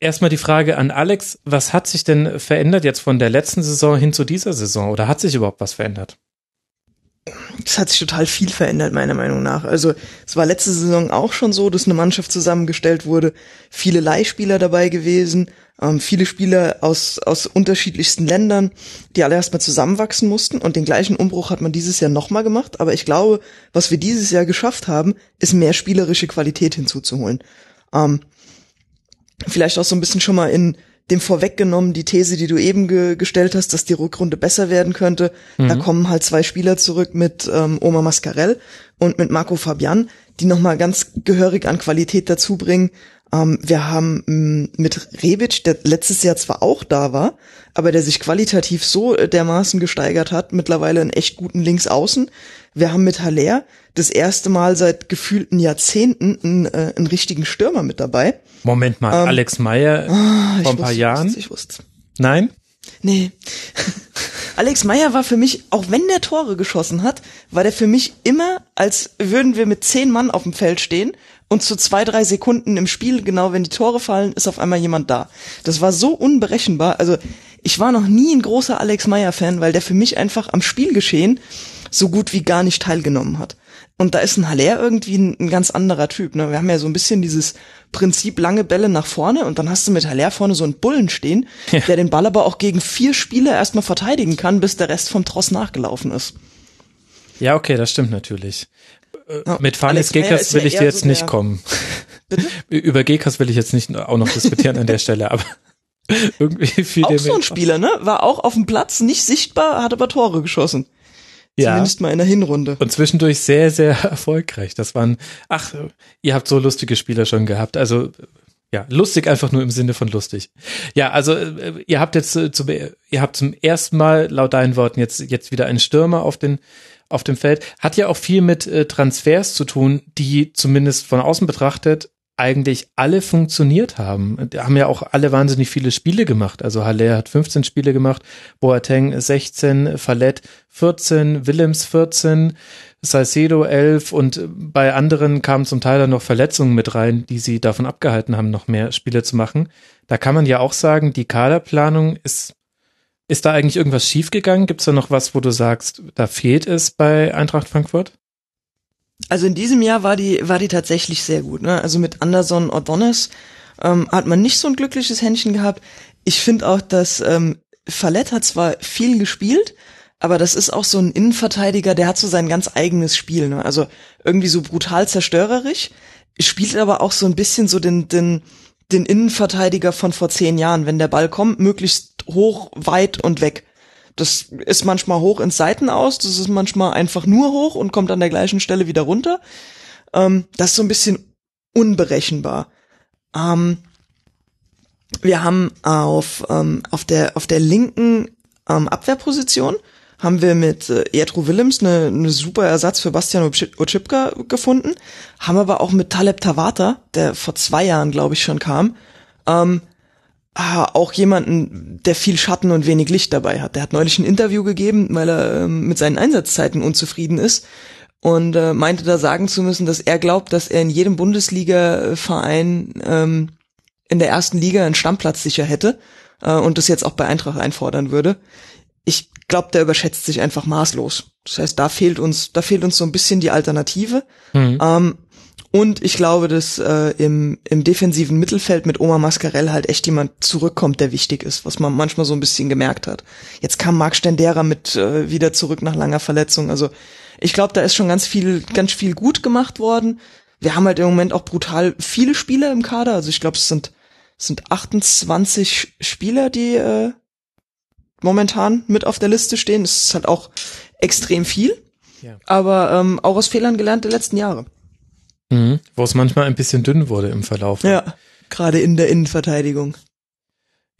Erstmal die Frage an Alex, was hat sich denn verändert jetzt von der letzten Saison hin zu dieser Saison oder hat sich überhaupt was verändert? Es hat sich total viel verändert, meiner Meinung nach. Also es war letzte Saison auch schon so, dass eine Mannschaft zusammengestellt wurde, viele Leihspieler dabei gewesen, ähm, viele Spieler aus, aus unterschiedlichsten Ländern, die alle erstmal zusammenwachsen mussten und den gleichen Umbruch hat man dieses Jahr nochmal gemacht. Aber ich glaube, was wir dieses Jahr geschafft haben, ist mehr spielerische Qualität hinzuzuholen. Ähm, vielleicht auch so ein bisschen schon mal in dem vorweggenommen die These, die du eben ge gestellt hast, dass die Rückrunde besser werden könnte. Mhm. Da kommen halt zwei Spieler zurück mit ähm, Oma Mascarell und mit Marco Fabian, die nochmal ganz gehörig an Qualität dazu bringen. Ähm, wir haben ähm, mit Rebic, der letztes Jahr zwar auch da war, aber der sich qualitativ so dermaßen gesteigert hat, mittlerweile einen echt guten Linksaußen. Wir haben mit Haller das erste Mal seit gefühlten Jahrzehnten einen, äh, einen richtigen Stürmer mit dabei. Moment mal, ähm, Alex Meyer oh, vor ein paar Jahren? Wusste, ich wusste. Nein? Nee. Alex Meyer war für mich, auch wenn der Tore geschossen hat, war der für mich immer, als würden wir mit zehn Mann auf dem Feld stehen und zu zwei, drei Sekunden im Spiel, genau wenn die Tore fallen, ist auf einmal jemand da. Das war so unberechenbar. Also ich war noch nie ein großer Alex Meyer-Fan, weil der für mich einfach am Spielgeschehen so gut wie gar nicht teilgenommen hat. Und da ist ein Haller irgendwie ein, ein, ganz anderer Typ. Ne? Wir haben ja so ein bisschen dieses Prinzip lange Bälle nach vorne und dann hast du mit Haller vorne so einen Bullen stehen, ja. der den Ball aber auch gegen vier Spieler erstmal verteidigen kann, bis der Rest vom Tross nachgelaufen ist. Ja, okay, das stimmt natürlich. Ja, Mit Fanis Gekas will ich dir jetzt so nicht kommen. Bitte? Über Gekas will ich jetzt nicht auch noch diskutieren an der Stelle, aber irgendwie fiel Auch so ein Spieler, ne? War auch auf dem Platz, nicht sichtbar, hat aber Tore geschossen. Ja. Zumindest mal in der Hinrunde. Und zwischendurch sehr, sehr erfolgreich. Das waren, ach, ihr habt so lustige Spieler schon gehabt. Also, ja, lustig einfach nur im Sinne von lustig. Ja, also äh, ihr habt jetzt äh, zum, ihr habt zum ersten Mal laut deinen Worten jetzt jetzt wieder einen Stürmer auf den auf dem Feld. Hat ja auch viel mit äh, Transfers zu tun, die zumindest von außen betrachtet eigentlich alle funktioniert haben. Die haben ja auch alle wahnsinnig viele Spiele gemacht. Also Haller hat 15 Spiele gemacht, Boateng 16, Fallett 14, Willems 14, Salcedo 11 und bei anderen kamen zum Teil dann noch Verletzungen mit rein, die sie davon abgehalten haben, noch mehr Spiele zu machen. Da kann man ja auch sagen, die Kaderplanung ist ist da eigentlich irgendwas schiefgegangen? Gibt es da noch was, wo du sagst, da fehlt es bei Eintracht Frankfurt? Also in diesem Jahr war die, war die tatsächlich sehr gut. Ne? Also mit Anderson O'Donnell ähm, hat man nicht so ein glückliches Händchen gehabt. Ich finde auch, dass ähm, Fallett hat zwar viel gespielt, aber das ist auch so ein Innenverteidiger, der hat so sein ganz eigenes Spiel. Ne? Also irgendwie so brutal zerstörerisch, spielt aber auch so ein bisschen so den, den, den Innenverteidiger von vor zehn Jahren. Wenn der Ball kommt, möglichst hoch, weit und weg. Das ist manchmal hoch ins Seiten aus, das ist manchmal einfach nur hoch und kommt an der gleichen Stelle wieder runter. Ähm, das ist so ein bisschen unberechenbar. Ähm, wir haben auf, ähm, auf, der, auf der linken ähm, Abwehrposition haben wir mit äh, Jetro Willems eine, eine super Ersatz für Bastian Ochipka gefunden, haben aber auch mit Taleb Tawata, der vor zwei Jahren, glaube ich, schon kam, ähm, ah, auch jemanden, der viel Schatten und wenig Licht dabei hat. Der hat neulich ein Interview gegeben, weil er ähm, mit seinen Einsatzzeiten unzufrieden ist und äh, meinte da sagen zu müssen, dass er glaubt, dass er in jedem Bundesliga-Verein ähm, in der ersten Liga einen Stammplatz sicher hätte äh, und das jetzt auch bei Eintracht einfordern würde. Ich glaube, der überschätzt sich einfach maßlos. Das heißt, da fehlt uns, da fehlt uns so ein bisschen die Alternative. Mhm. Ähm, und ich glaube, dass äh, im, im defensiven Mittelfeld mit Oma Mascarell halt echt jemand zurückkommt, der wichtig ist, was man manchmal so ein bisschen gemerkt hat. Jetzt kam Marc Stendera mit äh, wieder zurück nach langer Verletzung. Also ich glaube, da ist schon ganz viel, ganz viel gut gemacht worden. Wir haben halt im Moment auch brutal viele Spieler im Kader. Also ich glaube, es sind, es sind 28 Spieler, die äh, momentan mit auf der Liste stehen. Das ist halt auch extrem viel. Ja. Aber ähm, auch aus Fehlern gelernt der letzten Jahre. Mhm. Wo es manchmal ein bisschen dünn wurde im Verlauf. Ja, gerade in der Innenverteidigung.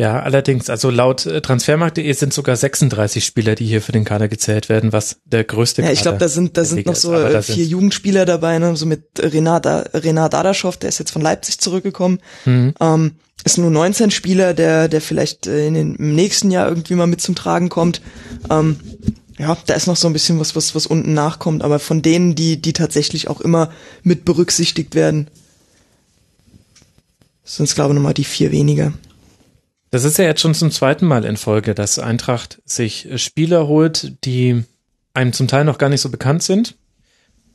Ja, allerdings, also laut äh, Transfermarkt.de sind sogar 36 Spieler, die hier für den Kader gezählt werden, was der größte Ja, ich glaube, Kader da sind da sind Liga noch so äh, vier sind- Jugendspieler dabei, ne? so mit Renat, Renat Adaschow, der ist jetzt von Leipzig zurückgekommen. Mhm. Ähm, ist nur 19 Spieler, der der vielleicht äh, in den, im nächsten Jahr irgendwie mal mit zum Tragen kommt. Ähm, ja, da ist noch so ein bisschen was, was, was unten nachkommt, aber von denen, die, die tatsächlich auch immer mit berücksichtigt werden, sind es, glaube ich, nochmal die vier weniger. Das ist ja jetzt schon zum zweiten Mal in Folge, dass Eintracht sich äh, Spieler holt, die einem zum Teil noch gar nicht so bekannt sind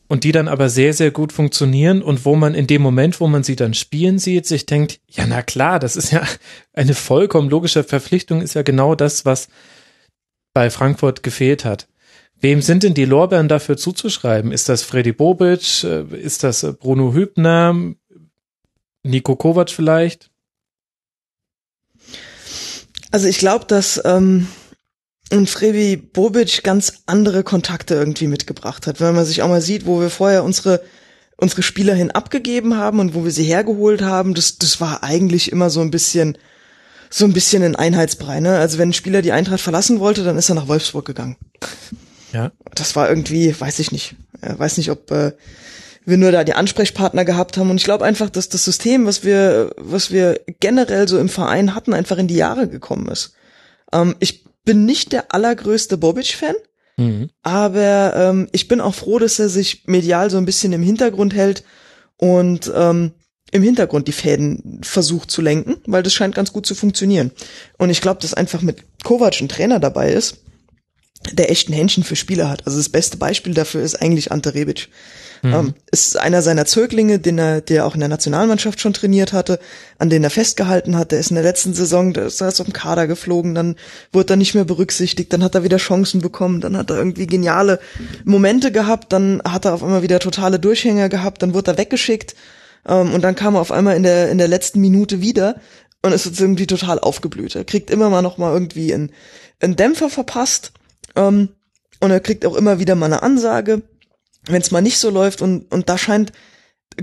und die dann aber sehr, sehr gut funktionieren und wo man in dem Moment, wo man sie dann spielen sieht, sich denkt, ja, na klar, das ist ja eine vollkommen logische Verpflichtung, ist ja genau das, was bei Frankfurt gefehlt hat. Wem sind denn die Lorbeeren dafür zuzuschreiben? Ist das Freddy Bobic? Äh, Ist das Bruno Hübner? Nico Kovac vielleicht? Also ich glaube, dass ähm, ein Frevi Bobic ganz andere Kontakte irgendwie mitgebracht hat. Wenn man sich auch mal sieht, wo wir vorher unsere unsere Spieler hin abgegeben haben und wo wir sie hergeholt haben, das das war eigentlich immer so ein bisschen so ein bisschen ein Einheitsbrei. Ne? Also wenn ein Spieler die Eintracht verlassen wollte, dann ist er nach Wolfsburg gegangen. Ja. Das war irgendwie, weiß ich nicht, weiß nicht, ob äh, wir nur da die Ansprechpartner gehabt haben. Und ich glaube einfach, dass das System, was wir, was wir generell so im Verein hatten, einfach in die Jahre gekommen ist. Ähm, ich bin nicht der allergrößte Bobic-Fan, Mhm. aber ähm, ich bin auch froh, dass er sich medial so ein bisschen im Hintergrund hält und ähm, im Hintergrund die Fäden versucht zu lenken, weil das scheint ganz gut zu funktionieren. Und ich glaube, dass einfach mit Kovac ein Trainer dabei ist, der echt ein Händchen für Spieler hat. Also das beste Beispiel dafür ist eigentlich Ante Rebic. Ähm, ist einer seiner Zöglinge, den er, der auch in der Nationalmannschaft schon trainiert hatte, an den er festgehalten hat. Der ist in der letzten Saison, der ist erst auf dem Kader geflogen, dann wurde er nicht mehr berücksichtigt, dann hat er wieder Chancen bekommen, dann hat er irgendwie geniale Momente gehabt, dann hat er auf einmal wieder totale Durchhänger gehabt, dann wurde er weggeschickt ähm, und dann kam er auf einmal in der, in der letzten Minute wieder und ist jetzt irgendwie total aufgeblüht. Er kriegt immer mal noch mal irgendwie einen, einen Dämpfer verpasst ähm, und er kriegt auch immer wieder mal eine Ansage, wenn es mal nicht so läuft und, und da scheint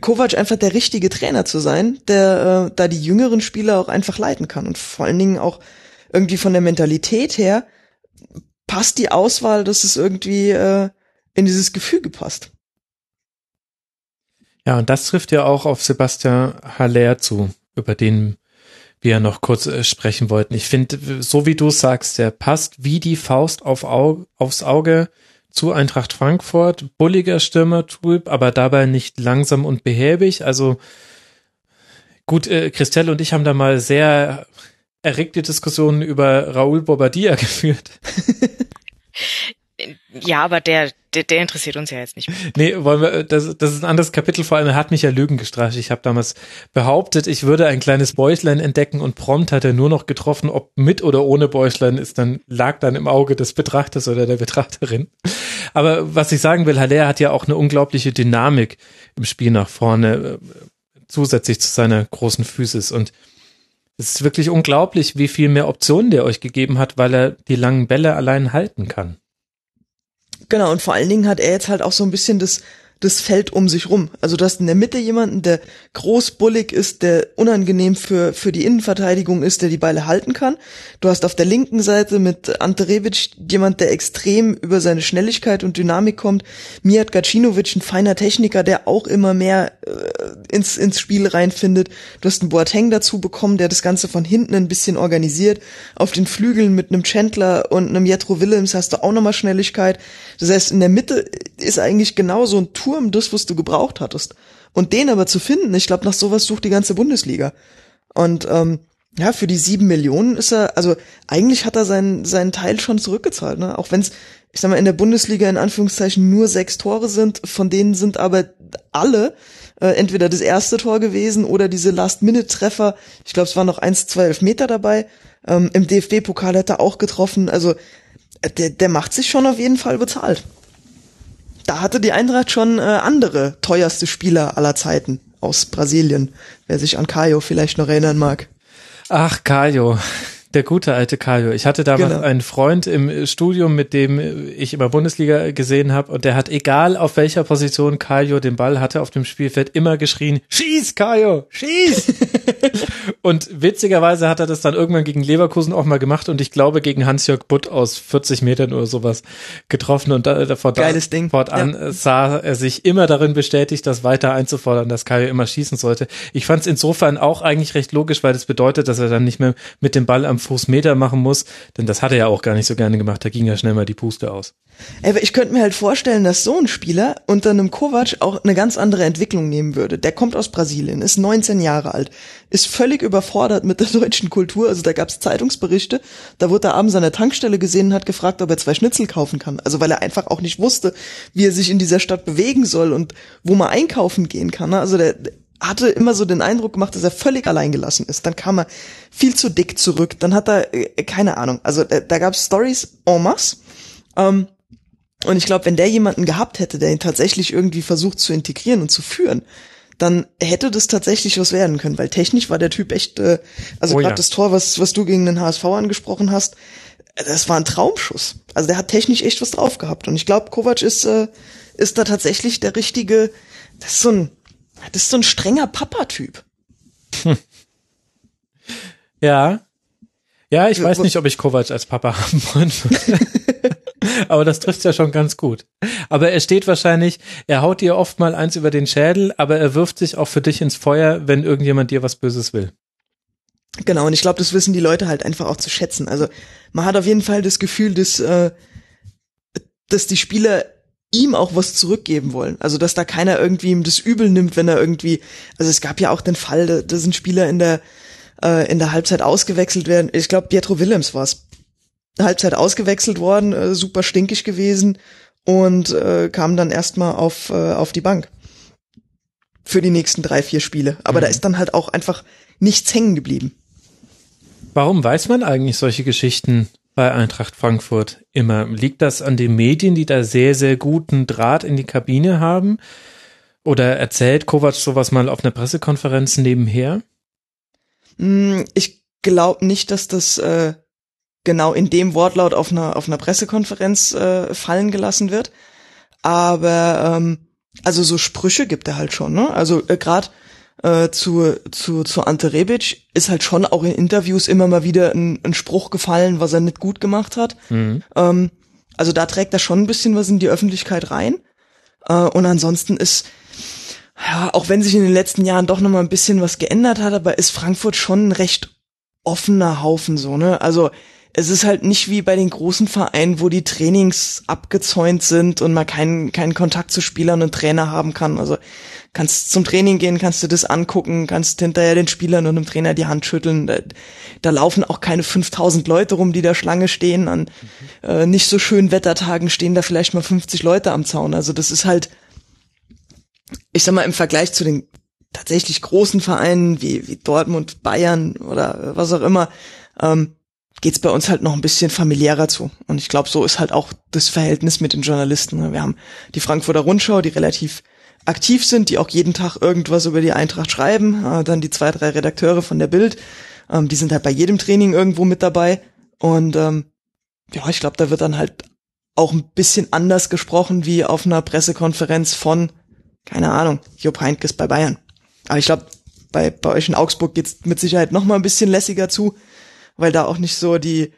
Kovac einfach der richtige Trainer zu sein, der äh, da die jüngeren Spieler auch einfach leiten kann und vor allen Dingen auch irgendwie von der Mentalität her passt die Auswahl, dass es irgendwie äh, in dieses Gefüge passt. Ja, und das trifft ja auch auf Sebastian Haller zu, über den wir noch kurz äh, sprechen wollten. Ich finde, so wie du sagst, der passt wie die Faust auf Au aufs Auge zu Eintracht Frankfurt. Bulliger Stürmertyp, aber dabei nicht langsam und behäbig. Also gut, äh, Christelle und ich haben da mal sehr erregte Diskussionen über Raoul Bobadilla geführt. Ja, aber der, der, der interessiert uns ja jetzt nicht. mehr. Nee, wollen wir, das, das ist ein anderes Kapitel, vor allem er hat mich ja Lügen gestraft. Ich habe damals behauptet, ich würde ein kleines Bäuchlein entdecken und prompt hat er nur noch getroffen, ob mit oder ohne Bäuchlein ist, dann lag dann im Auge des Betrachters oder der Betrachterin. Aber was ich sagen will, Haller hat ja auch eine unglaubliche Dynamik im Spiel nach vorne, äh, zusätzlich zu seiner großen Physis und es ist wirklich unglaublich, wie viel mehr Optionen der euch gegeben hat, weil er die langen Bälle allein halten kann. Genau, und vor allen Dingen hat er jetzt halt auch so ein bisschen das, das Feld um sich rum. Also du hast in der Mitte jemanden, der großbullig ist, der unangenehm für, für die Innenverteidigung ist, der die Beile halten kann. Du hast auf der linken Seite mit Ante Rebic jemand, der extrem über seine Schnelligkeit und Dynamik kommt. Mijat Gacinovic, ein feiner Techniker, der auch immer mehr äh, ins, ins Spiel reinfindet. Du hast einen Boateng dazu bekommen, der das Ganze von hinten ein bisschen organisiert. Auf den Flügeln mit einem Chandler und einem Jetro Willems hast du auch nochmal Schnelligkeit. Das heißt, in der Mitte ist eigentlich genau so ein Turm das, was du gebraucht hattest. Und den aber zu finden, ich glaube, nach sowas sucht die ganze Bundesliga. Und ähm, ja, für die sieben Millionen ist er, also eigentlich hat er seinen, seinen Teil schon zurückgezahlt, ne? Auch wenn es, ich sag mal, in der Bundesliga in Anführungszeichen nur sechs Tore sind, von denen sind aber alle äh, entweder das erste Tor gewesen oder diese Last-Minute-Treffer. Ich glaube, es waren noch eins, zwei Elfmeter dabei. Ähm, Im DFB-Pokal hat er auch getroffen. Also äh, der, der macht sich schon auf jeden Fall bezahlt. Da hatte die Eintracht schon äh, andere teuerste Spieler aller Zeiten aus Brasilien, wer sich an Caio vielleicht noch erinnern mag. Ach, Caio. Der gute alte Kajo. Ich hatte damals genau. einen Freund im Studium, mit dem ich immer Bundesliga gesehen habe und der hat, egal auf welcher Position Kajo den Ball hatte auf dem Spielfeld, immer geschrien, schieß Kajo, schieß! und witzigerweise hat er das dann irgendwann gegen Leverkusen auch mal gemacht und ich glaube gegen Hans-Jörg Butt aus 40 Metern oder sowas getroffen und da, davor Geiles Ding. fortan ja. sah er sich immer darin bestätigt, das weiter einzufordern, dass Kajo immer schießen sollte. Ich fand es insofern auch eigentlich recht logisch, weil das bedeutet, dass er dann nicht mehr mit dem Ball am Fußmeter machen muss, denn das hat er ja auch gar nicht so gerne gemacht, da ging ja schnell mal die Puste aus. Aber ich könnte mir halt vorstellen, dass so ein Spieler unter einem Kovac auch eine ganz andere Entwicklung nehmen würde. Der kommt aus Brasilien, ist 19 Jahre alt, ist völlig überfordert mit der deutschen Kultur. Also da gab es Zeitungsberichte, da wurde er abends an der Tankstelle gesehen und hat gefragt, ob er zwei Schnitzel kaufen kann. Also weil er einfach auch nicht wusste, wie er sich in dieser Stadt bewegen soll und wo man einkaufen gehen kann. Also der, hatte immer so den Eindruck gemacht, dass er völlig alleingelassen ist. Dann kam er viel zu dick zurück. Dann hat er, äh, keine Ahnung, also äh, da gab es Stories en masse. Ähm, und ich glaube, wenn der jemanden gehabt hätte, der ihn tatsächlich irgendwie versucht zu integrieren und zu führen, dann hätte das tatsächlich was werden können, weil technisch war der Typ echt, äh, also oh, gerade ja. das Tor, was, was du gegen den HSV angesprochen hast, das war ein Traumschuss. Also der hat technisch echt was drauf gehabt. Und ich glaube, Kovac ist, äh, ist da tatsächlich der richtige, das ist so ein, das ist so ein strenger Papa-Typ. Hm. Ja. Ja, ich weiß nicht, ob ich Kovac als Papa haben würde. aber das trifft ja schon ganz gut. Aber er steht wahrscheinlich, er haut dir oft mal eins über den Schädel, aber er wirft sich auch für dich ins Feuer, wenn irgendjemand dir was Böses will. Genau, und ich glaube, das wissen die Leute halt einfach auch zu schätzen. Also man hat auf jeden Fall das Gefühl, dass, äh, dass die Spieler ihm auch was zurückgeben wollen. Also dass da keiner irgendwie ihm das übel nimmt, wenn er irgendwie, also es gab ja auch den Fall, da, da sind Spieler in der äh, in der Halbzeit ausgewechselt werden. Ich glaube, Pietro Willems war's. Halbzeit ausgewechselt worden, äh, super stinkig gewesen und äh, kam dann erstmal auf äh, auf die Bank für die nächsten drei vier Spiele. Aber mhm. da ist dann halt auch einfach nichts hängen geblieben. Warum weiß man eigentlich solche Geschichten bei Eintracht Frankfurt immer? Liegt das an den Medien, die da sehr, sehr guten Draht in die Kabine haben? Oder erzählt Kovac sowas mal auf einer Pressekonferenz nebenher? Hm, ich glaube nicht, dass das äh, genau in dem Wortlaut auf einer, auf einer Pressekonferenz äh, fallen gelassen wird. Aber ähm, also so Sprüche gibt er halt schon, ne? Also äh, gerade äh, zu, zu, zu Ante Rebic ist halt schon auch in Interviews immer mal wieder ein, ein Spruch gefallen, was er nicht gut gemacht hat. Mhm. Ähm, also da trägt er schon ein bisschen was in die Öffentlichkeit rein. Äh, und ansonsten ist, ja, auch wenn sich in den letzten Jahren doch noch mal ein bisschen was geändert hat, aber ist Frankfurt schon ein recht offener Haufen so, ne? Also es ist halt nicht wie bei den großen Vereinen, wo die Trainings abgezäunt sind und man keinen, keinen Kontakt zu Spielern und Trainer haben kann. Also kannst zum Training gehen, kannst du das angucken, kannst hinterher den Spielern und dem Trainer die Hand schütteln. Da, da laufen auch keine 5000 Leute rum, die da Schlange stehen. An mhm. äh, nicht so schönen Wettertagen stehen da vielleicht mal 50 Leute am Zaun. Also das ist halt, ich sag mal, im Vergleich zu den tatsächlich großen Vereinen wie, wie Dortmund, Bayern oder was auch immer, ähm, geht's bei uns halt noch ein bisschen familiärer zu. Und ich glaube, so ist halt auch das Verhältnis mit den Journalisten. Wir haben die Frankfurter Rundschau, die relativ aktiv sind, die auch jeden Tag irgendwas über die Eintracht schreiben. Äh, dann die zwei, drei Redakteure von der Bild, ähm, die sind halt bei jedem Training irgendwo mit dabei. Und ähm, ja, ich glaube, da wird dann halt auch ein bisschen anders gesprochen wie auf einer Pressekonferenz von keine Ahnung, Jupp Heynckes bei Bayern. Aber ich glaube, bei, bei euch in Augsburg geht's mit Sicherheit noch mal ein bisschen lässiger zu, weil da auch nicht so die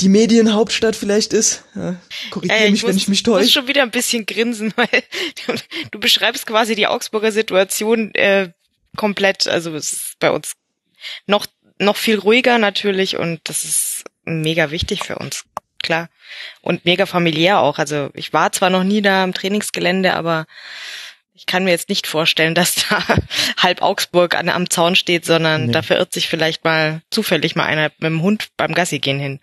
die Medienhauptstadt vielleicht ist. Ja, korrigiere Äh, mich, muss, wenn ich mich Ich muss täusche. schon wieder ein bisschen grinsen, weil du, du beschreibst quasi die Augsburger Situation äh, komplett. Also es ist bei uns noch noch viel ruhiger natürlich und das ist mega wichtig für uns, klar. Und mega familiär auch. Also ich war zwar noch nie da im Trainingsgelände, aber ich kann mir jetzt nicht vorstellen, dass da halb Augsburg an, am Zaun steht, sondern Nee. da verirrt sich vielleicht mal zufällig mal einer mit dem Hund beim Gassi gehen hin.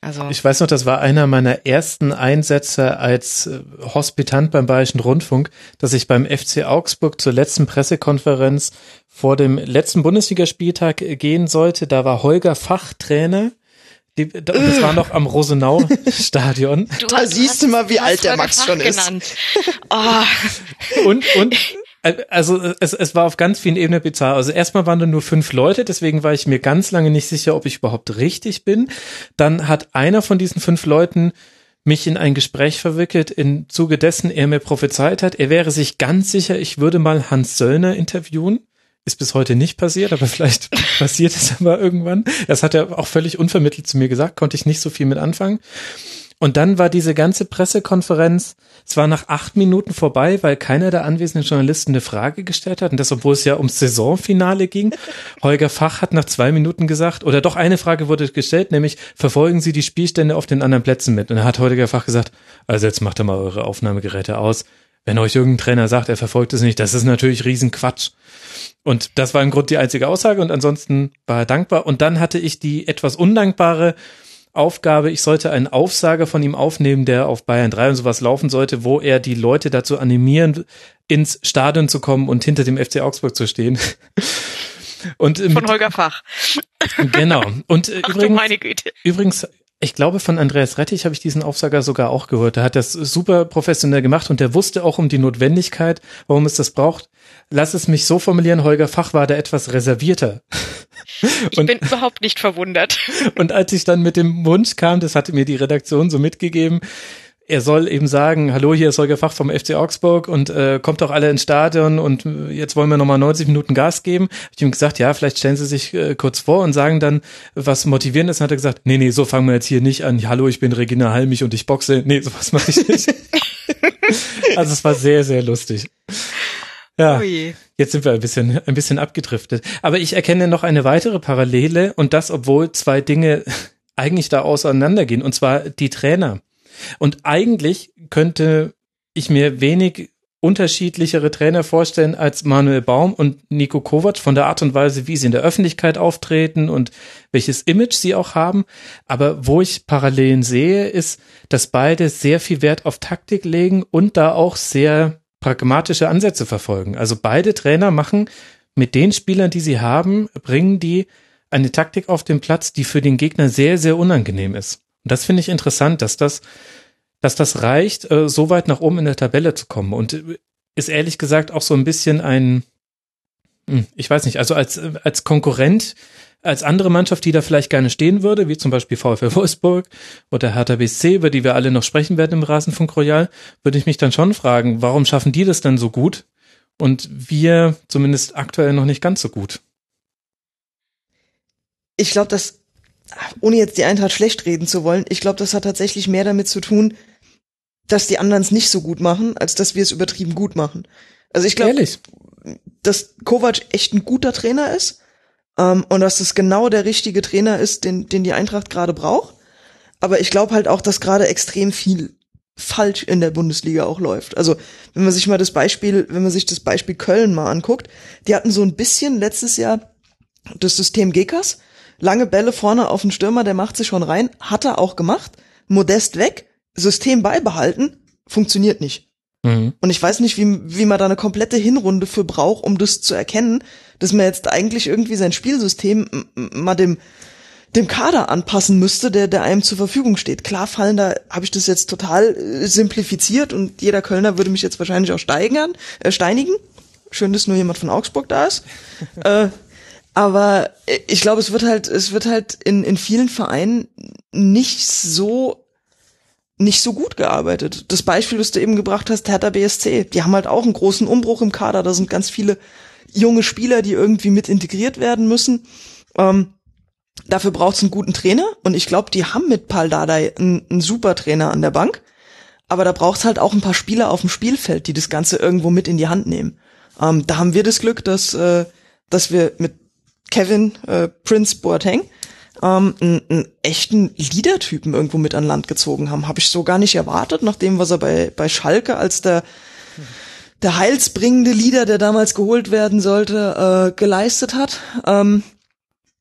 Also Ich weiß noch, das war einer meiner ersten Einsätze als äh, Hospitant beim Bayerischen Rundfunk, dass ich beim FC Augsburg zur letzten Pressekonferenz vor dem letzten Bundesligaspieltag äh, gehen sollte. Da war Holger Fachtrainer. Die, das war noch am Rosenau-Stadion. Du Da hast- siehst du du mal, wie alt der Max schon ist. genannt. Oh, Und, und, äh, also es, es war auf ganz vielen Ebenen bizarr. Also erstmal waren da nur fünf Leute, deswegen war ich mir ganz lange nicht sicher, ob ich überhaupt richtig bin. Dann hat einer von diesen fünf Leuten mich in ein Gespräch verwickelt, im Zuge dessen er mir prophezeit hat, er wäre sich ganz sicher, ich würde mal Hans Söllner interviewen. Ist bis heute nicht passiert, aber vielleicht passiert es aber irgendwann. Das hat er auch völlig unvermittelt zu mir gesagt, konnte ich nicht so viel mit anfangen. Und dann war diese ganze Pressekonferenz, es war nach acht Minuten vorbei, weil keiner der anwesenden Journalisten eine Frage gestellt hat. Und das, obwohl es ja ums Saisonfinale ging. Holger Fach hat nach zwei Minuten gesagt, oder doch eine Frage wurde gestellt, nämlich, verfolgen Sie die Spielstände auf den anderen Plätzen mit? Und dann hat Holger Fach gesagt, also jetzt macht er mal eure Aufnahmegeräte aus. Wenn euch irgendein Trainer sagt, er verfolgt es nicht, das ist natürlich Riesenquatsch. Und das war im Grunde die einzige Aussage und ansonsten war er dankbar. Und dann hatte ich die etwas undankbare Aufgabe, ich sollte einen Aufsager von ihm aufnehmen, der auf Bayern 3 und sowas laufen sollte, wo er die Leute dazu animieren, ins Stadion zu kommen und hinter dem FC Augsburg zu stehen. Und äh, von Holger Fach. genau. Und äh, Ach übrigens, meine Güte. Übrigens, ich glaube, von Andreas Rettich habe ich diesen Aufsager sogar auch gehört. Der hat das super professionell gemacht und der wusste auch um die Notwendigkeit, warum es das braucht. Lass es mich so formulieren, Holger Fach war da etwas reservierter. Ich Und- bin überhaupt nicht verwundert. Und als ich dann mit dem Wunsch kam, das hatte mir die Redaktion so mitgegeben, er soll eben sagen, hallo, hier ist Holger Fach vom FC Augsburg und äh, kommt doch alle ins Stadion und äh, jetzt wollen wir nochmal 90 Minuten Gas geben. Hab ich ihm gesagt, ja, vielleicht stellen Sie sich äh, kurz vor und sagen dann, was motivierend ist. Und hat er gesagt, nee, nee, so fangen wir jetzt hier nicht an. Hallo, ich bin Regina Halmich und ich boxe. Nee, sowas mache ich nicht. also es war sehr, sehr lustig. Ja. Ui. Jetzt sind wir ein bisschen, ein bisschen abgedriftet. Aber ich erkenne noch eine weitere Parallele und das, obwohl zwei Dinge eigentlich da auseinandergehen, und zwar die Trainer. Und eigentlich könnte ich mir wenig unterschiedlichere Trainer vorstellen als Manuel Baum und Nico Kovac von der Art und Weise, wie sie in der Öffentlichkeit auftreten und welches Image sie auch haben. Aber wo ich Parallelen sehe, ist, dass beide sehr viel Wert auf Taktik legen und da auch sehr pragmatische Ansätze verfolgen. Also beide Trainer machen mit den Spielern, die sie haben, bringen die eine Taktik auf den Platz, die für den Gegner sehr, sehr unangenehm ist. Und das finde ich interessant, dass das, dass das reicht, äh, so weit nach oben in der Tabelle zu kommen. Und äh, ist ehrlich gesagt auch so ein bisschen ein, ich weiß nicht, also als, als Konkurrent, als andere Mannschaft, die da vielleicht gerne stehen würde, wie zum Beispiel VfL Wolfsburg oder Hertha BSC, über die wir alle noch sprechen werden im Rasenfunk Royal, würde ich mich dann schon fragen, warum schaffen die das dann so gut und wir zumindest aktuell noch nicht ganz so gut? ich glaube, das, ohne jetzt die Eintracht schlecht reden zu wollen, ich glaube, das hat tatsächlich mehr damit zu tun, dass die anderen es nicht so gut machen, als dass wir es übertrieben gut machen. Also ich glaube, Ehrlich? Dass Kovac echt ein guter Trainer ist ähm, und dass es genau der richtige Trainer ist, den, den die Eintracht gerade braucht. Aber ich glaube halt auch, dass gerade extrem viel falsch in der Bundesliga auch läuft. Also wenn man sich mal das Beispiel, wenn man sich das Beispiel Köln mal anguckt, die hatten so ein bisschen letztes Jahr das System Gekas, lange Bälle vorne auf den Stürmer, der macht sich schon rein, hat er auch gemacht, Modest weg, System beibehalten, funktioniert nicht. Mhm. Und ich weiß nicht, wie, wie man da eine komplette Hinrunde für braucht, um das zu erkennen, dass man jetzt eigentlich irgendwie sein Spielsystem mal dem, dem Kader anpassen müsste, der, der einem zur Verfügung steht. Klar fallen da, habe ich das jetzt total äh, simplifiziert und jeder Kölner würde mich jetzt wahrscheinlich auch steigern, äh, steinigen. Schön, dass nur jemand von Augsburg da ist. äh, aber äh, ich glaube, es wird halt, es wird halt in, in vielen Vereinen nicht so nicht so gut gearbeitet. Das Beispiel, das du eben gebracht hast, Hertha BSC, die haben halt auch einen großen Umbruch im Kader. Da sind ganz viele junge Spieler, die irgendwie mit integriert werden müssen. Ähm, dafür braucht es einen guten Trainer und ich glaube, die haben mit Pal Dardai einen, einen super Trainer an der Bank. Aber da braucht es halt auch ein paar Spieler auf dem Spielfeld, die das Ganze irgendwo mit in die Hand nehmen. Ähm, da haben wir das Glück, dass, äh, dass wir mit Kevin äh, Prince Boateng ähm, einen, einen echten Leader-Typen irgendwo mit an Land gezogen haben. Habe ich so gar nicht erwartet, nach dem, was er bei, bei Schalke als der der heilsbringende Leader, der damals geholt werden sollte, äh, geleistet hat. Ähm,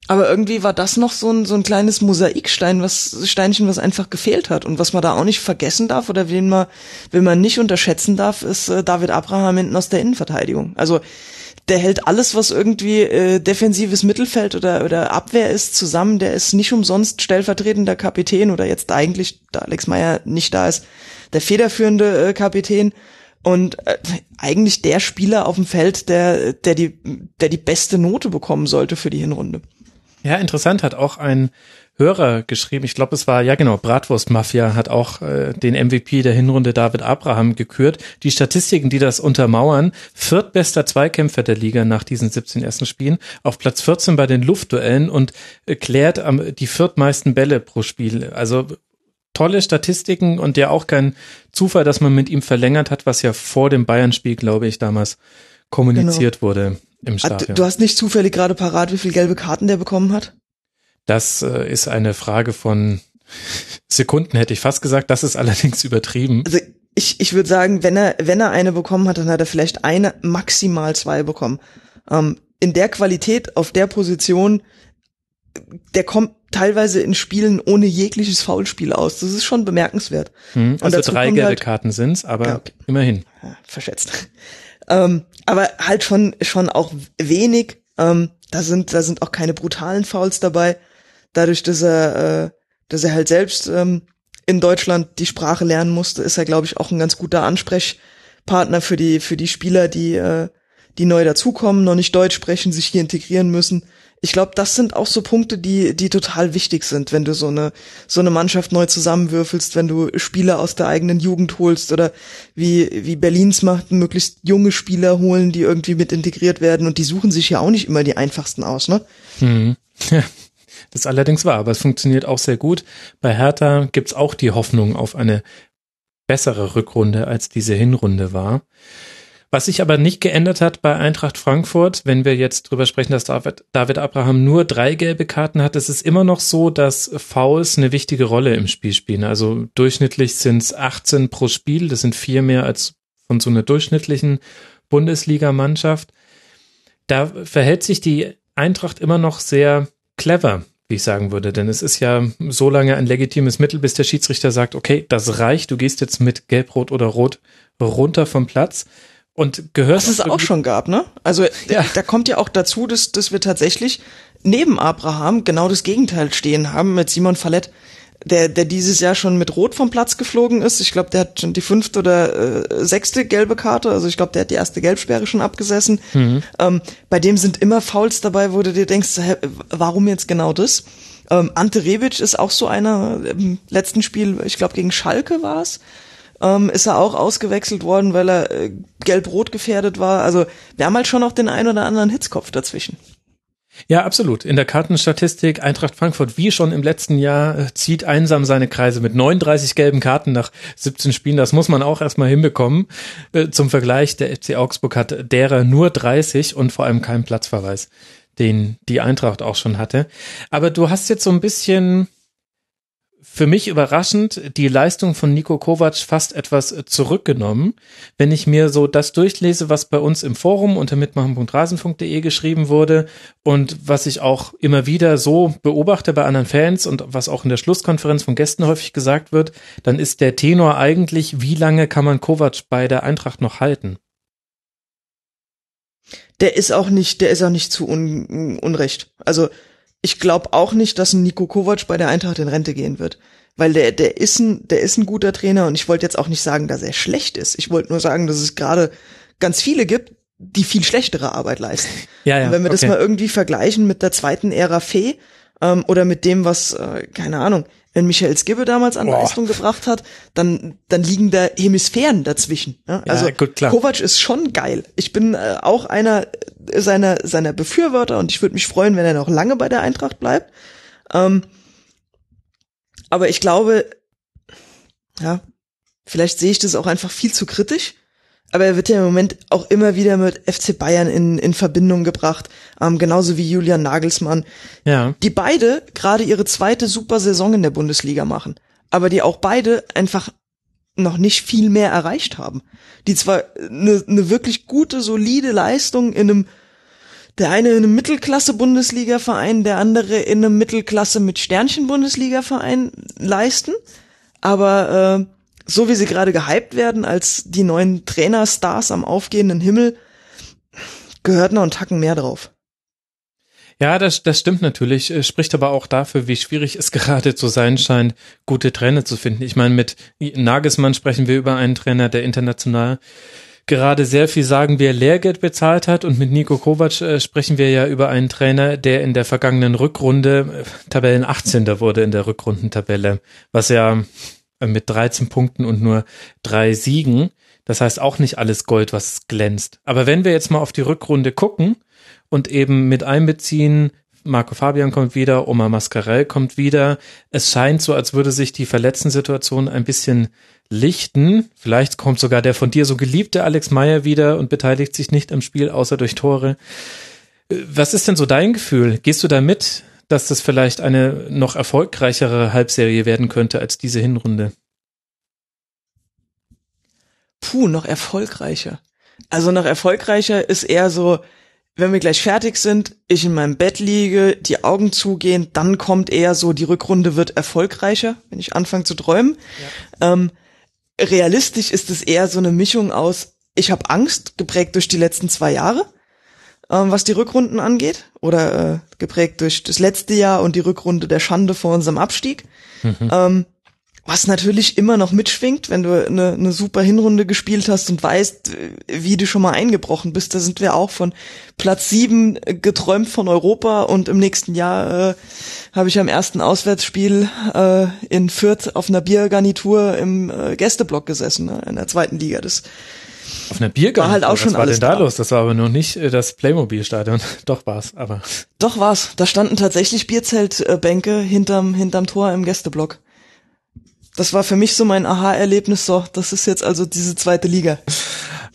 aber irgendwie war das noch so ein, so ein kleines Mosaikstein, was Steinchen, was einfach gefehlt hat. Und was man da auch nicht vergessen darf oder wen man, wen man nicht unterschätzen darf, ist äh, David Abraham hinten aus der Innenverteidigung. Also der hält alles, was irgendwie äh, defensives Mittelfeld oder, oder Abwehr ist, zusammen. Der ist nicht umsonst stellvertretender Kapitän oder jetzt eigentlich, da Alex Meyer nicht da ist, der federführende äh, Kapitän und äh, eigentlich der Spieler auf dem Feld, der, der die, der die beste Note bekommen sollte für die Hinrunde. Ja, interessant hat auch ein Hörer geschrieben, ich glaube, es war, ja genau, Bratwurst Mafia hat auch äh, den MVP der Hinrunde David Abraham gekürt. Die Statistiken, die das untermauern, viertbester Zweikämpfer der Liga nach diesen 17 ersten Spielen, auf Platz 14 bei den Luftduellen und äh, klärt am, die viertmeisten Bälle pro Spiel. Also tolle Statistiken und ja auch kein Zufall, dass man mit ihm verlängert hat, was ja vor dem Bayern-Spiel, glaube ich, damals kommuniziert genau. wurde im Stadion. Du hast nicht zufällig gerade parat, wie viele gelbe Karten der bekommen hat? Das äh, ist eine Frage von Sekunden, hätte ich fast gesagt. Das ist allerdings übertrieben. Also ich, ich würde sagen, wenn er, wenn er eine bekommen hat, dann hat er vielleicht eine, maximal zwei bekommen. Ähm, in der Qualität, auf der Position, der kommt teilweise in Spielen ohne jegliches Foulspiel aus. Das ist schon bemerkenswert. Hm, also drei gelbe halt, Karten sind's, aber ja, okay. immerhin. Ja, verschätzt. Ähm, aber halt schon, schon auch wenig. Ähm, da sind, da sind auch keine brutalen Fouls dabei dadurch, dass er, äh, dass er halt selbst ähm, in Deutschland die Sprache lernen musste, ist er, glaube ich, auch ein ganz guter Ansprechpartner für die, für die Spieler, die, äh, die neu dazukommen, noch nicht Deutsch sprechen, sich hier integrieren müssen. Ich glaube, das sind auch so Punkte, die, die total wichtig sind, wenn du so eine, so eine Mannschaft neu zusammenwürfelst, wenn du Spieler aus der eigenen Jugend holst oder wie, wie Berlins macht, möglichst junge Spieler holen, die irgendwie mit integriert werden und die suchen sich ja auch nicht immer die einfachsten aus, ne? Mhm. Das allerdings war, aber es funktioniert auch sehr gut. Bei Hertha gibt's auch die Hoffnung auf eine bessere Rückrunde, als diese Hinrunde war. Was sich aber nicht geändert hat bei Eintracht Frankfurt, wenn wir jetzt drüber sprechen, dass David, Abraham nur drei gelbe Karten hat, es ist immer noch so, dass Fouls eine wichtige Rolle im Spiel spielen. Also durchschnittlich sind es 18 pro Spiel, das sind vier mehr als von so einer durchschnittlichen Bundesligamannschaft. Da verhält sich die Eintracht immer noch sehr clever wie ich sagen würde. Denn es ist ja so lange ein legitimes Mittel, bis der Schiedsrichter sagt, okay, das reicht, du gehst jetzt mit Gelb, Rot oder Rot runter vom Platz. Und gehörst Was es auch schon gab, ne? Also ja. da kommt ja auch dazu, dass, dass wir tatsächlich neben Abraham genau das Gegenteil stehen haben mit Simon Fallett der, der dieses Jahr schon mit Rot vom Platz geflogen ist. Ich glaube, der hat schon die fünfte oder äh, sechste gelbe Karte. Also ich glaube, der hat die erste Gelbsperre schon abgesessen. Mhm. Ähm, bei dem sind immer Fouls dabei, wo du dir denkst, hä, warum jetzt genau das? Ähm, Ante Rebic ist auch so einer im letzten Spiel, ich glaube gegen Schalke war es, ähm, ist er auch ausgewechselt worden, weil er äh, gelb-rot gefährdet war. Also wir haben halt schon noch den ein oder anderen Hitzkopf dazwischen. Ja, absolut. In der Kartenstatistik Eintracht Frankfurt, wie schon im letzten Jahr, äh, zieht einsam seine Kreise mit 39 gelben Karten nach 17 Spielen. Das muss man auch erstmal hinbekommen. Äh, zum Vergleich, der FC Augsburg hat derer nur 30 und vor allem keinen Platzverweis, den die Eintracht auch schon hatte. Aber du hast jetzt so ein bisschen für mich überraschend die Leistung von Nico Kovac fast etwas zurückgenommen. Wenn ich mir so das durchlese, was bei uns im Forum unter mitmachen.rasen.de geschrieben wurde und was ich auch immer wieder so beobachte bei anderen Fans und was auch in der Schlusskonferenz von Gästen häufig gesagt wird, dann ist der Tenor eigentlich, wie lange kann man Kovac bei der Eintracht noch halten? Der ist auch nicht, der ist auch nicht zu un, unrecht. Also ich glaube auch nicht, dass ein Nico Kovac bei der Eintracht in Rente gehen wird. Weil der, der ist ein, der ist ein guter Trainer und ich wollte jetzt auch nicht sagen, dass er schlecht ist. Ich wollte nur sagen, dass es gerade ganz viele gibt, die viel schlechtere Arbeit leisten. Ja, ja, und wenn wir okay. das mal irgendwie vergleichen mit der zweiten Ära Fee ähm, oder mit dem, was, äh, keine Ahnung, wenn Michael Skibbe damals an Boah. Leistung gebracht hat, dann, dann liegen da Hemisphären dazwischen. Ja? Ja, Also gut, klar. Kovac ist schon geil. Ich bin äh, auch einer seiner, seiner Befürworter und ich würde mich freuen, wenn er noch lange bei der Eintracht bleibt. Ähm, aber ich glaube, ja, vielleicht sehe ich das auch einfach viel zu kritisch. Aber er wird ja im Moment auch immer wieder mit FC Bayern in, in Verbindung gebracht, ähm, genauso wie Julian Nagelsmann, Ja. die beide gerade ihre zweite super Saison in der Bundesliga machen, aber die auch beide einfach noch nicht viel mehr erreicht haben. Die zwar eine ne wirklich gute, solide Leistung in einem, der eine in einem Mittelklasse-Bundesliga-Verein, der andere in einem Mittelklasse mit Sternchen-Bundesliga-Verein leisten, aber äh, so wie sie gerade gehypt werden als die neuen Trainerstars am aufgehenden Himmel, gehört noch ein Tacken mehr drauf. Ja, das, das stimmt natürlich, spricht aber auch dafür, wie schwierig es gerade zu sein scheint, gute Trainer zu finden. Ich meine, mit Nagelsmann sprechen wir über einen Trainer, der international gerade sehr viel, sagen wir, Lehrgeld bezahlt hat und mit Nico Kovac äh, sprechen wir ja über einen Trainer, der in der vergangenen Rückrunde äh, Tabellen 18. wurde in der Rückrundentabelle, was ja mit 13 Punkten und nur drei Siegen, das heißt auch nicht alles Gold, was glänzt. Aber wenn wir jetzt mal auf die Rückrunde gucken, und eben mit einbeziehen, Marco Fabian kommt wieder, Oma Mascarell kommt wieder. Es scheint so, als würde sich die Verletzten-Situation ein bisschen lichten. Vielleicht kommt sogar der von dir so geliebte Alex Meyer wieder und beteiligt sich nicht am Spiel, außer durch Tore. Äh, Was ist denn so dein Gefühl? Gehst du da mit, dass das vielleicht eine noch erfolgreichere Halbserie werden könnte als diese Hinrunde? Puh, noch erfolgreicher. Also noch erfolgreicher ist eher so, wenn wir gleich fertig sind, ich in meinem Bett liege, die Augen zugehen, dann kommt eher so, die Rückrunde wird erfolgreicher, wenn ich anfange zu träumen. Ähm, realistisch ist es eher so eine Mischung aus, ich habe Angst, geprägt durch die letzten zwei Jahre, ähm, was die Rückrunden angeht, oder äh, geprägt durch das letzte Jahr und die Rückrunde der Schande vor unserem Abstieg. Ähm, was natürlich immer noch mitschwingt, wenn du eine, eine super Hinrunde gespielt hast und weißt, wie du schon mal eingebrochen bist. Da sind wir auch von Platz sieben geträumt von Europa und im nächsten Jahr äh, habe ich am ersten Auswärtsspiel äh, in Fürth auf einer Biergarnitur im äh, Gästeblock gesessen, ne, in der zweiten Liga. Das Auf einer Biergarnitur. War halt auch schon Was war alles denn da los? Das war aber noch nicht äh, das Playmobil-Stadion. Doch war's, aber doch war's. Da standen tatsächlich Bierzeltbänke hinterm, hinterm Tor im Gästeblock. Das war für mich so mein Aha-Erlebnis, so, das ist jetzt also diese zweite Liga.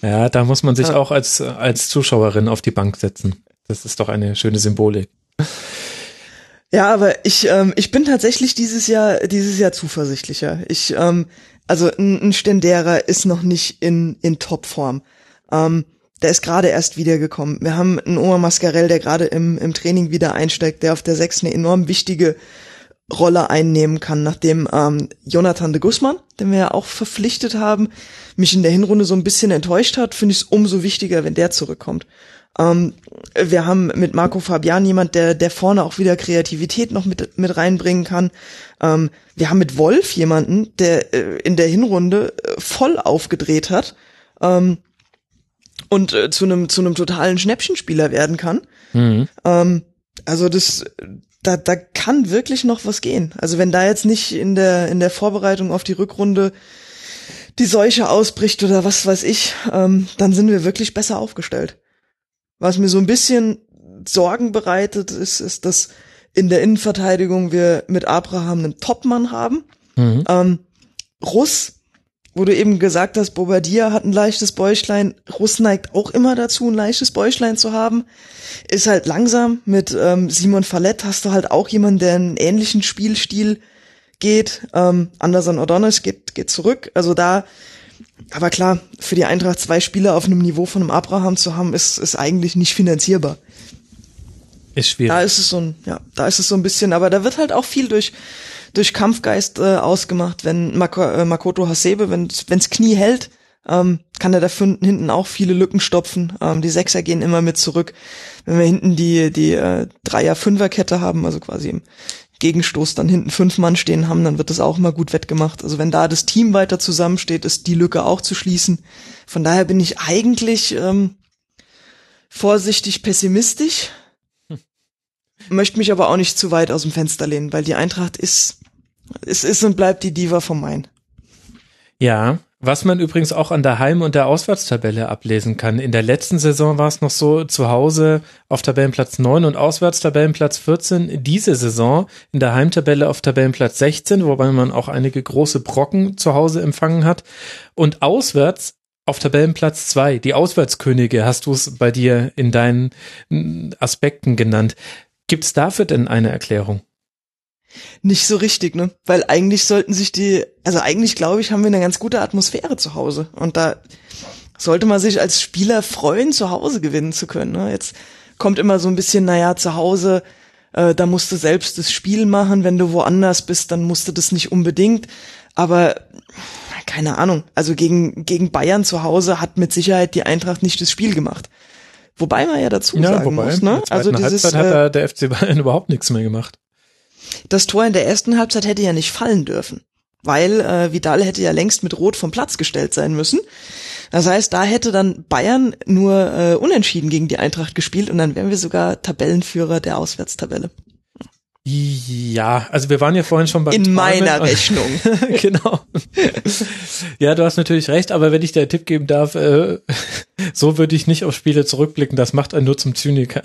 Ja, da muss man sich Ja. auch als, als Zuschauerin auf die Bank setzen. Das ist doch eine schöne Symbolik. Ja, aber ich, ähm, ich bin tatsächlich dieses Jahr, dieses Jahr zuversichtlicher. Ich, ähm, also ein, ein Stendera ist noch nicht in, in Topform. Ähm, der ist gerade erst wiedergekommen. Wir haben einen Oma Mascarell, der gerade im, im Training wieder einsteigt, der auf der Sechs eine enorm wichtige Rolle einnehmen kann, nachdem ähm, Jonathan de Guzman, den wir ja auch verpflichtet haben, mich in der Hinrunde so ein bisschen enttäuscht hat, finde ich es umso wichtiger, wenn der zurückkommt. Ähm, wir haben mit Marco Fabian jemand, der, der vorne auch wieder Kreativität noch mit, mit reinbringen kann. Ähm, wir haben mit Wolf jemanden, der äh, in der Hinrunde äh, voll aufgedreht hat ähm, und äh, zu einem zu einem totalen Schnäppchenspieler werden kann. Mhm. Ähm, also das, da, da kann wirklich noch was gehen. Also wenn da jetzt nicht in der in der Vorbereitung auf die Rückrunde die Seuche ausbricht oder was weiß ich, ähm, dann sind wir wirklich besser aufgestellt. Was mir so ein bisschen Sorgen bereitet, ist, ist, dass in der Innenverteidigung wir mit Abraham einen Topmann haben. Mhm. Ähm, Russ, wo du eben gesagt hast, Bobadilla hat ein leichtes Bäuchlein. Russ neigt auch immer dazu, ein leichtes Bäuchlein zu haben. Ist halt langsam. Mit ähm, Simon Fallett hast du halt auch jemanden, der einen ähnlichen Spielstil geht. Ähm, Anderson O'Donnell geht, geht zurück. Also da, aber klar, für die Eintracht zwei Spieler auf einem Niveau von einem Abraham zu haben, ist, ist eigentlich nicht finanzierbar. Ist schwierig. Da ist es so ein, ja, da ist es so ein bisschen, aber da wird halt auch viel durch durch Kampfgeist äh, ausgemacht. Wenn Mako, äh, Makoto Hasebe, wenn wenn's Knie hält, ähm, kann er da hinten auch viele Lücken stopfen. Ähm, die Sechser gehen immer mit zurück. Wenn wir hinten die die äh, Dreier Fünfer Kette haben, also quasi im Gegenstoß dann hinten fünf Mann stehen haben, dann wird das auch immer gut wettgemacht. Also wenn da das Team weiter zusammensteht, ist die Lücke auch zu schließen. Von daher bin ich eigentlich ähm, vorsichtig pessimistisch möchte mich aber auch nicht zu weit aus dem Fenster lehnen, weil die Eintracht ist Es ist und bleibt die Diva vom Main. Ja, was man übrigens auch an der Heim- und der Auswärtstabelle ablesen kann. In der letzten Saison war es noch so, zu Hause auf Tabellenplatz 9 und Auswärtstabellenplatz 14. Diese Saison in der Heimtabelle auf Tabellenplatz 16, wobei man auch einige große Brocken zu Hause empfangen hat. Und auswärts auf Tabellenplatz 2. Die Auswärtskönige hast du es bei dir in deinen mm, Aspekten genannt. Gibt es dafür denn eine Erklärung? Nicht so richtig, ne? Weil eigentlich sollten sich die, also eigentlich glaube ich, haben wir eine ganz gute Atmosphäre zu Hause. Und da sollte man sich als Spieler freuen, zu Hause gewinnen zu können. Ne? Jetzt kommt immer so ein bisschen, naja, zu Hause, äh, da musst du selbst das Spiel machen. Wenn du woanders bist, dann musst du das nicht unbedingt. Aber keine Ahnung. Also gegen, gegen Bayern zu Hause hat mit Sicherheit die Eintracht nicht das Spiel gemacht. Wobei man ja dazu Ja, sagen wobei, muss, ne? Also dieses, Halbzeit hat äh, der FC Bayern überhaupt nichts mehr gemacht. Das Tor in der ersten Halbzeit hätte ja nicht fallen dürfen, weil äh, Vidal hätte ja längst mit Rot vom Platz gestellt sein müssen. Das heißt, da hätte dann Bayern nur äh, unentschieden gegen die Eintracht gespielt und dann wären wir sogar Tabellenführer der Auswärtstabelle. Ja, also wir waren ja vorhin schon beim In Träumen meiner Rechnung. genau. ja, du hast natürlich recht, aber wenn ich dir einen Tipp geben darf, äh, so würde ich nicht auf Spiele zurückblicken, das macht einen nur zum Zyniker.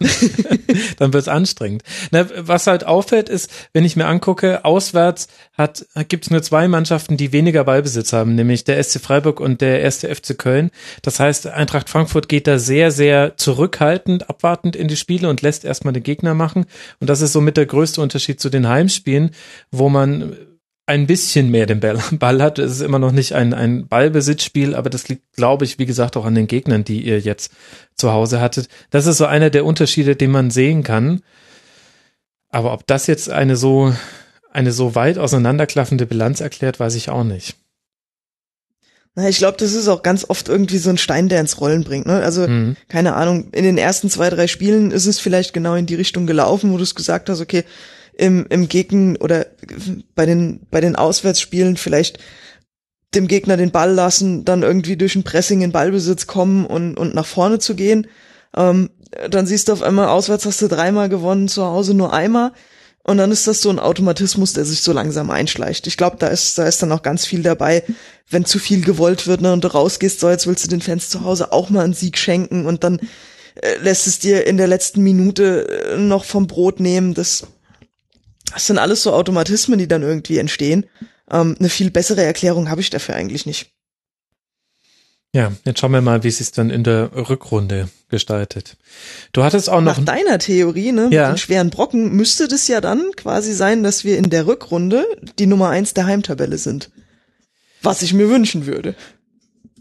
Dann wird's anstrengend. Na, was halt auffällt, ist, wenn ich mir angucke, auswärts hat gibt's nur zwei Mannschaften, die weniger Ballbesitz haben, nämlich der SC Freiburg und der erste FC Köln. Das heißt, Eintracht Frankfurt geht da sehr, sehr zurückhaltend, abwartend in die Spiele und lässt erstmal den Gegner machen. Und das ist somit der größte Unterschied zu den Heimspielen, wo man ein bisschen mehr den Ball, hat. Es ist immer noch nicht ein, ein Ballbesitzspiel, aber das liegt, glaube ich, wie gesagt, auch an den Gegnern, die ihr jetzt zu Hause hattet. Das ist so einer der Unterschiede, den man sehen kann. Aber ob das jetzt eine so, eine so weit auseinanderklaffende Bilanz erklärt, weiß ich auch nicht. Na, ich glaube, das ist auch ganz oft irgendwie so ein Stein, der ins Rollen bringt. Ne? Also Mhm. keine Ahnung, in den ersten zwei, drei Spielen ist es vielleicht genau in die Richtung gelaufen, wo du es gesagt hast, okay, im, im Gegner oder bei den, bei den Auswärtsspielen vielleicht dem Gegner den Ball lassen, dann irgendwie durch ein Pressing in Ballbesitz kommen und, und nach vorne zu gehen. Ähm, dann siehst du auf einmal, auswärts hast du dreimal gewonnen, zu Hause nur einmal. Und dann ist das so ein Automatismus, der sich so langsam einschleicht. Ich glaube, da ist, da ist dann auch ganz viel dabei, wenn zu viel gewollt wird ne, und du rausgehst, so jetzt willst du den Fans zu Hause auch mal einen Sieg schenken und dann äh, lässt es dir in der letzten Minute äh, noch vom Brot nehmen. Das, das sind alles so Automatismen, die dann irgendwie entstehen. Ähm, eine viel bessere Erklärung habe ich dafür eigentlich nicht. Ja, jetzt schauen wir mal, wie es sich dann in der Rückrunde gestaltet. Du hattest auch noch Nach deiner Theorie, ne, Ja. mit den schweren Brocken, müsste das ja dann quasi sein, dass wir in der Rückrunde die Nummer eins der Heimtabelle sind. Was ich mir wünschen würde.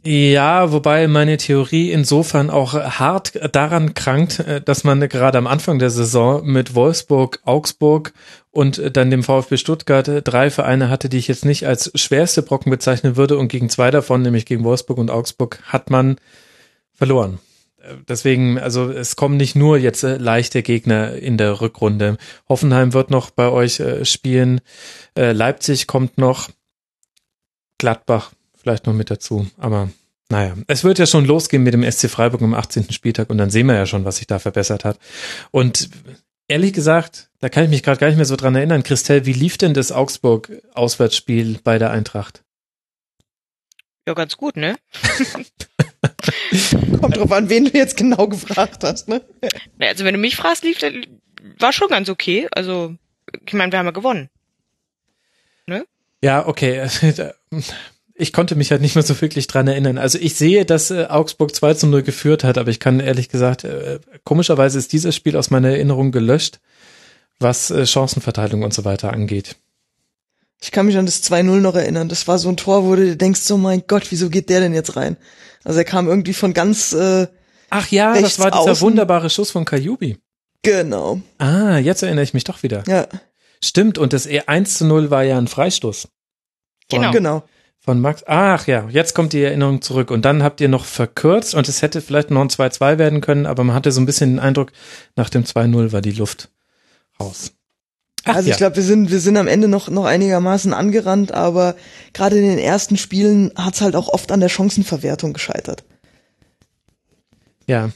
Ja, wobei meine Theorie insofern auch hart daran krankt, äh, dass man gerade am Anfang der Saison mit Wolfsburg, Augsburg und äh, dann dem VfB Stuttgart äh, drei Vereine hatte, die ich jetzt nicht als schwerste Brocken bezeichnen würde und gegen zwei davon, nämlich gegen Wolfsburg und Augsburg, hat man verloren. Deswegen, also es kommen nicht nur jetzt leichte Gegner in der Rückrunde. Hoffenheim wird noch bei euch spielen, Leipzig kommt noch, Gladbach vielleicht noch mit dazu. Aber naja, es wird ja schon losgehen mit dem SC Freiburg am 18. Spieltag und dann sehen wir ja schon, was sich da verbessert hat. Und ehrlich gesagt, da kann ich mich gerade gar nicht mehr so dran erinnern. Christelle, wie lief denn das Augsburg-Auswärtsspiel bei der Eintracht? Ja, ganz gut, ne? Kommt drauf an, wen du jetzt genau gefragt hast, ne? Also wenn du mich fragst, lief das, war schon ganz okay. Also, ich meine, wir haben ja gewonnen. Ja, okay. Ich konnte mich halt nicht mehr so wirklich dran erinnern. Also ich sehe, dass äh, Augsburg 2 zu 0 geführt hat, aber ich kann ehrlich gesagt, äh, komischerweise ist dieses Spiel aus meiner Erinnerung gelöscht, was äh, Chancenverteilung und so weiter angeht. Ich kann mich an das 2-0 noch erinnern. Das war so ein Tor, wo du dir denkst, so mein Gott, wieso geht der denn jetzt rein? Also er kam irgendwie von ganz, äh, Ach ja, das war dieser außen. wunderbare Schuss von Kajubi. genau, Ah, jetzt erinnere ich mich doch wieder. ja, Stimmt, und das E 1 zu 0 war ja ein Freistoß. Genau. genau. Von Max. Ach ja, jetzt kommt die Erinnerung zurück. Und dann habt ihr noch verkürzt und es hätte vielleicht noch ein 2-2 werden können, aber man hatte so ein bisschen den Eindruck, nach dem 2-0 war die Luft raus. Ach also ja. ich glaube, wir sind, wir sind am Ende noch, noch einigermaßen angerannt, aber gerade in den ersten Spielen hat's halt auch oft an der Chancenverwertung gescheitert. Ja.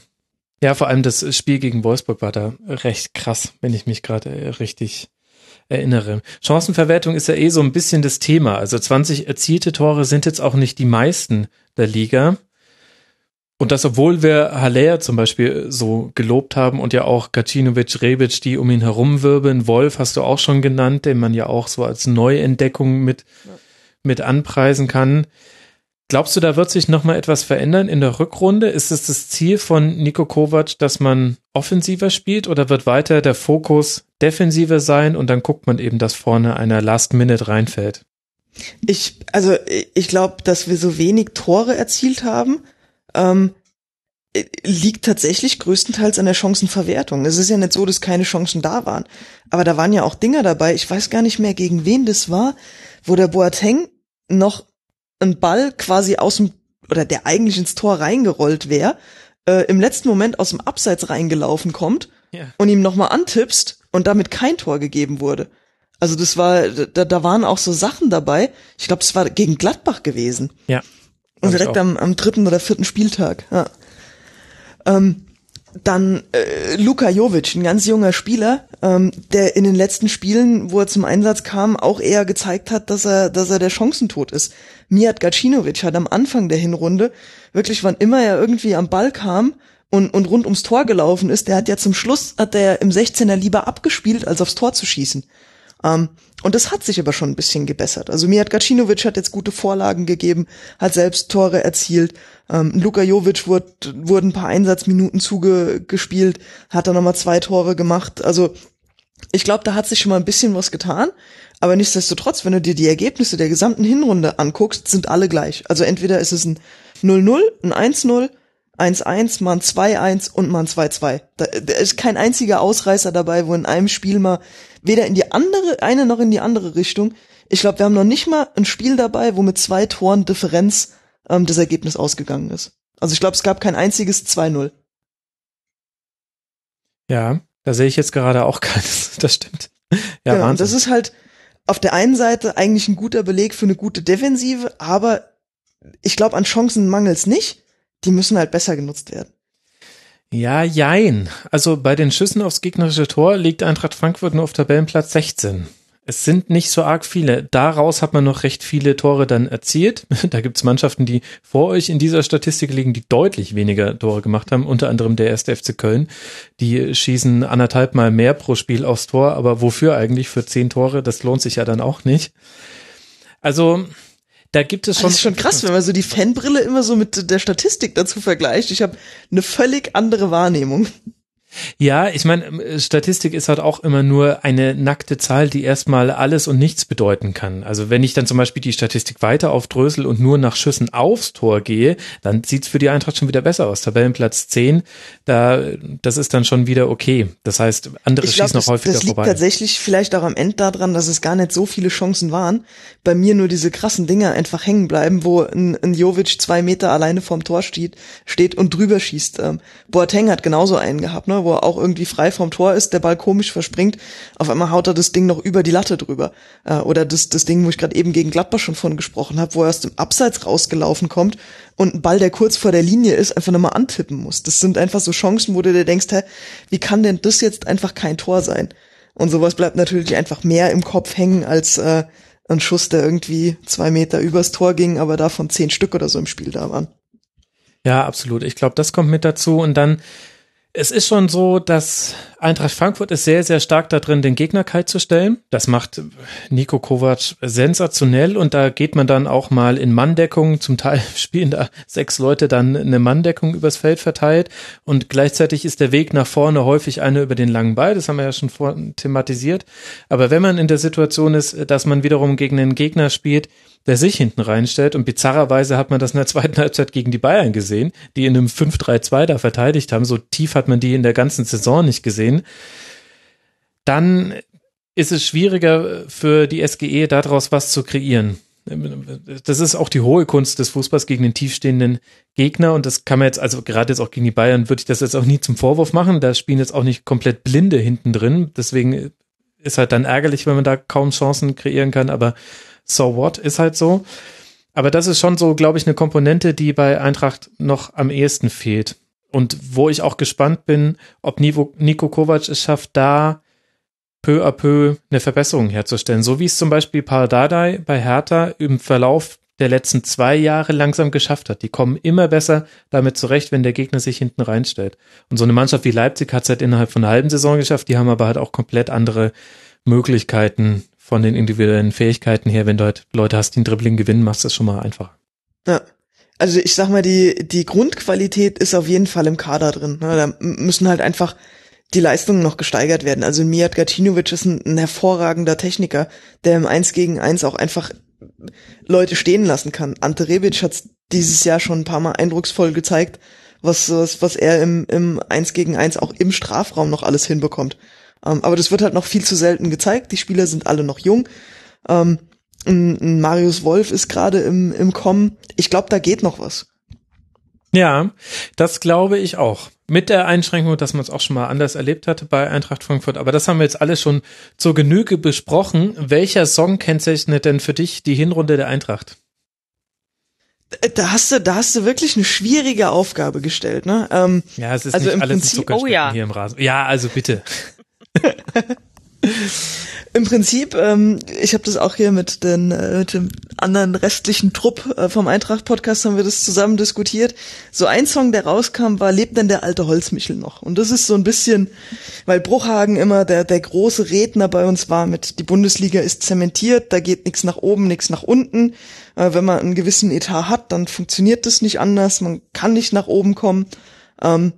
Ja, vor allem das Spiel gegen Wolfsburg war da recht krass, wenn ich mich gerade richtig erinnere. Chancenverwertung ist ja eh so ein bisschen das Thema. Also 20 erzielte Tore sind jetzt auch nicht die meisten der Liga. Und das, obwohl wir Haller zum Beispiel so gelobt haben und ja auch Gacinovic, Rebic, die um ihn herumwirbeln. Wolf hast du auch schon genannt, den man ja auch so als Neuentdeckung mit, mit anpreisen kann. Glaubst du, da wird sich nochmal etwas verändern in der Rückrunde? Ist es das Ziel von Nico Kovac, dass man offensiver spielt oder wird weiter der Fokus defensiver sein und dann guckt man eben, dass vorne einer Last Minute reinfällt? Ich, also ich glaube, dass wir so wenig Tore erzielt haben, ähm, liegt tatsächlich größtenteils an der Chancenverwertung. Es ist ja nicht so, dass keine Chancen da waren. Aber da waren ja auch Dinger dabei, ich weiß gar nicht mehr, gegen wen das war, wo der Boateng noch ein Ball quasi aus dem, oder der eigentlich ins Tor reingerollt wäre, äh, im letzten Moment aus dem Abseits reingelaufen kommt ja. und ihm nochmal antippst und damit kein Tor gegeben wurde. Also das war, da, da waren auch so Sachen dabei. Ich glaube, es war gegen Gladbach gewesen. Ja. Und direkt am, am dritten oder vierten Spieltag. Ja. Ähm, dann äh, Luka Jovic, ein ganz junger Spieler, ähm, der in den letzten Spielen, wo er zum Einsatz kam, auch eher gezeigt hat, dass er, dass er der Chancentod ist. Mijat Gacinovic hat am Anfang der Hinrunde wirklich, wann immer er irgendwie am Ball kam und, und rund ums Tor gelaufen ist, der hat ja zum Schluss, hat der im 16er lieber abgespielt, als aufs Tor zu schießen. Ähm, und das hat sich aber schon ein bisschen gebessert. Also Mijat Gacinovic hat jetzt gute Vorlagen gegeben, hat selbst Tore erzielt. Ähm, Luka Jovic wurde, wurden ein paar Einsatzminuten zugespielt, hat dann nochmal zwei Tore gemacht. Also ich glaube, da hat sich schon mal ein bisschen was getan. Aber nichtsdestotrotz, wenn du dir die Ergebnisse der gesamten Hinrunde anguckst, sind alle gleich. Also entweder ist es ein 0-0, ein 1-0, 1-1, mal ein 2-1 und mal ein 2-2. Da, da ist kein einziger Ausreißer dabei, wo in einem Spiel mal weder in die andere, eine noch in die andere Richtung. Ich glaube, wir haben noch nicht mal ein Spiel dabei, wo mit zwei Toren Differenz ähm, das Ergebnis ausgegangen ist. Also ich glaube, es gab kein einziges 2-0. Ja, da sehe ich jetzt gerade auch keines. Das stimmt. Ja, genau, Wahnsinn. das ist halt, auf der einen Seite eigentlich ein guter Beleg für eine gute Defensive, aber ich glaube, an Chancen mangels nicht. Die müssen halt besser genutzt werden. Ja, jein. Also bei den Schüssen aufs gegnerische Tor liegt Eintracht Frankfurt nur auf Tabellenplatz 16. Es sind nicht so arg viele. Daraus hat man noch recht viele Tore dann erzielt. Da gibt's Mannschaften, die vor euch in dieser Statistik liegen, die deutlich weniger Tore gemacht haben, unter anderem der erste FC Köln. Die schießen anderthalb Mal mehr pro Spiel aufs Tor, aber wofür eigentlich für zehn Tore? Das lohnt sich ja dann auch nicht. Also da gibt es schon. Das ist schon krass, wenn man so die Fanbrille immer so mit der Statistik dazu vergleicht. Ich habe eine völlig andere Wahrnehmung. Ja, ich meine, ähm, Statistik ist halt auch immer nur eine nackte Zahl, die erstmal alles und nichts bedeuten kann. Also wenn ich dann zum Beispiel die Statistik weiter aufdrösel und nur nach Schüssen aufs Tor gehe, dann sieht's für die Eintracht schon wieder besser aus. Tabellenplatz 10, da, das ist dann schon wieder okay. Das heißt, andere ich glaub, schießen noch häufiger das liegt vorbei. tatsächlich vielleicht auch am Ende daran, dass es gar nicht so viele Chancen waren. Bei mir nur diese krassen Dinger einfach hängen bleiben, wo ein, ein Jovic zwei Meter alleine vorm Tor steht, steht und drüber schießt. Ähm, Boateng hat genauso einen gehabt, ne? Wo er auch irgendwie frei vom Tor ist, der Ball komisch verspringt, auf einmal haut er das Ding noch über die Latte drüber. Äh, oder das, das Ding, wo ich gerade eben gegen Gladbach schon von gesprochen habe, wo er aus dem Abseits rausgelaufen kommt und ein Ball, der kurz vor der Linie ist, einfach nochmal antippen muss. Das sind einfach so Chancen, wo du dir denkst, hä, wie kann denn das jetzt einfach kein Tor sein? Und sowas bleibt natürlich einfach mehr im Kopf hängen als äh, ein Schuss, der irgendwie zwei Meter übers Tor ging, aber davon zehn Stück oder so im Spiel da waren. Ja, absolut. Ich glaube, das kommt mit dazu. Und dann es ist schon so, dass Eintracht Frankfurt ist sehr, sehr stark da drin, den Gegner kalt zu stellen. Das macht Nico Kovac sensationell und da geht man dann auch mal in Manndeckung. Zum Teil spielen da sechs Leute dann eine Manndeckung übers Feld verteilt und gleichzeitig ist der Weg nach vorne häufig eine über den langen Ball. Das haben wir ja schon vor thematisiert. Aber wenn man in der Situation ist, dass man wiederum gegen einen Gegner spielt, der sich hinten reinstellt. Und bizarrerweise hat man das in der zweiten Halbzeit gegen die Bayern gesehen, die in einem 5-3-2 da verteidigt haben. So tief hat man die in der ganzen Saison nicht gesehen. Dann ist es schwieriger für die SGE daraus was zu kreieren. Das ist auch die hohe Kunst des Fußballs gegen den tiefstehenden Gegner und das kann man jetzt, also gerade jetzt auch gegen die Bayern, würde ich das jetzt auch nie zum Vorwurf machen. Da spielen jetzt auch nicht komplett Blinde hinten drin. Deswegen ist halt dann ärgerlich, wenn man da kaum Chancen kreieren kann, aber so what, ist halt so. Aber das ist schon so, glaube ich, eine Komponente, die bei Eintracht noch am ehesten fehlt. Und wo ich auch gespannt bin, ob Nico, Kovac es schafft, da peu à peu eine Verbesserung herzustellen. So wie es zum Beispiel Pardadei bei Hertha im Verlauf der letzten zwei Jahre langsam geschafft hat. Die kommen immer besser damit zurecht, wenn der Gegner sich hinten reinstellt. Und so eine Mannschaft wie Leipzig hat es halt innerhalb von einer halben Saison geschafft. Die haben aber halt auch komplett andere Möglichkeiten von den individuellen Fähigkeiten her. Wenn du halt Leute hast, die ein Dribbling gewinnen, machst du das schon mal einfacher. Ja. Also ich sag mal, die, die Grundqualität ist auf jeden Fall im Kader drin. Ne? Da müssen halt einfach die Leistungen noch gesteigert werden. Also Mijat Gacinovic ist ein, ein hervorragender Techniker, der im 1 gegen 1 auch einfach Leute stehen lassen kann. Ante Rebic hat dieses Jahr schon ein paar Mal eindrucksvoll gezeigt, was, was, was er im, im 1 gegen 1 auch im Strafraum noch alles hinbekommt. Ähm, aber das wird halt noch viel zu selten gezeigt. Die Spieler sind alle noch jung. Ähm, Marius Wolf ist gerade im, im Kommen. Ich glaube, da geht noch was. Ja, das glaube ich auch. Mit der Einschränkung, dass man es auch schon mal anders erlebt hatte bei Eintracht Frankfurt. Aber das haben wir jetzt alles schon zur Genüge besprochen. Welcher Song kennzeichnet denn für dich die Hinrunde der Eintracht? Da hast du, da hast du wirklich eine schwierige Aufgabe gestellt, ne? Ähm, ja, es ist also nicht alles Prinzip, oh ja. hier im Rasen. Ja, also bitte. Im Prinzip, ähm, ich habe das auch hier mit, den, äh, mit dem anderen restlichen Trupp äh, vom Eintracht-Podcast haben wir das zusammen diskutiert. So ein Song, der rauskam, war Lebt denn der alte Holzmichel noch? Und das ist so ein bisschen, weil Bruchhagen immer der, der große Redner bei uns war mit, die Bundesliga ist zementiert, da geht nichts nach oben, nichts nach unten. Äh, wenn man einen gewissen Etat hat, dann funktioniert das nicht anders, man kann nicht nach oben kommen. Ähm,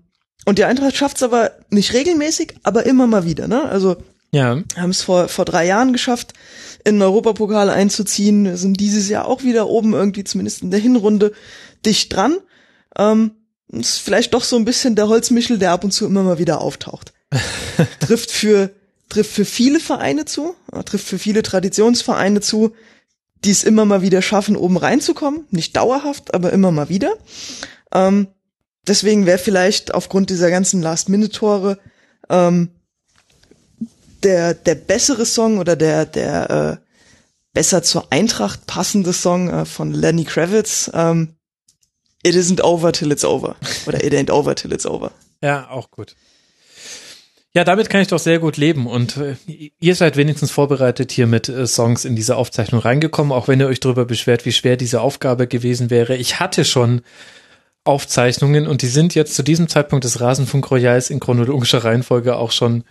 und die Eintracht schafft es aber nicht regelmäßig, aber immer mal wieder. Ne? Also ja. Haben es vor, vor drei Jahren geschafft, in den Europapokal einzuziehen. Wir sind dieses Jahr auch wieder oben irgendwie, zumindest in der Hinrunde, dicht dran. Ähm, ist vielleicht doch so ein bisschen der Holzmichel, der ab und zu immer mal wieder auftaucht. trifft für, trifft für viele Vereine zu, trifft für viele Traditionsvereine zu, die es immer mal wieder schaffen, oben reinzukommen. Nicht dauerhaft, aber immer mal wieder. Ähm, deswegen wäre vielleicht aufgrund dieser ganzen Last-Minute-Tore ähm, der, der bessere Song oder der, der äh, besser zur Eintracht passende Song äh, von Lenny Kravitz, ähm, It isn't over till it's over. Oder It ain't over till it's over. Ja, auch gut. Ja, damit kann ich doch sehr gut leben und äh, ihr seid wenigstens vorbereitet hier mit äh, Songs in diese Aufzeichnung reingekommen, auch wenn ihr euch darüber beschwert, wie schwer diese Aufgabe gewesen wäre. Ich hatte schon Aufzeichnungen und die sind jetzt zu diesem Zeitpunkt des Rasenfunk Royals in chronologischer Reihenfolge auch schon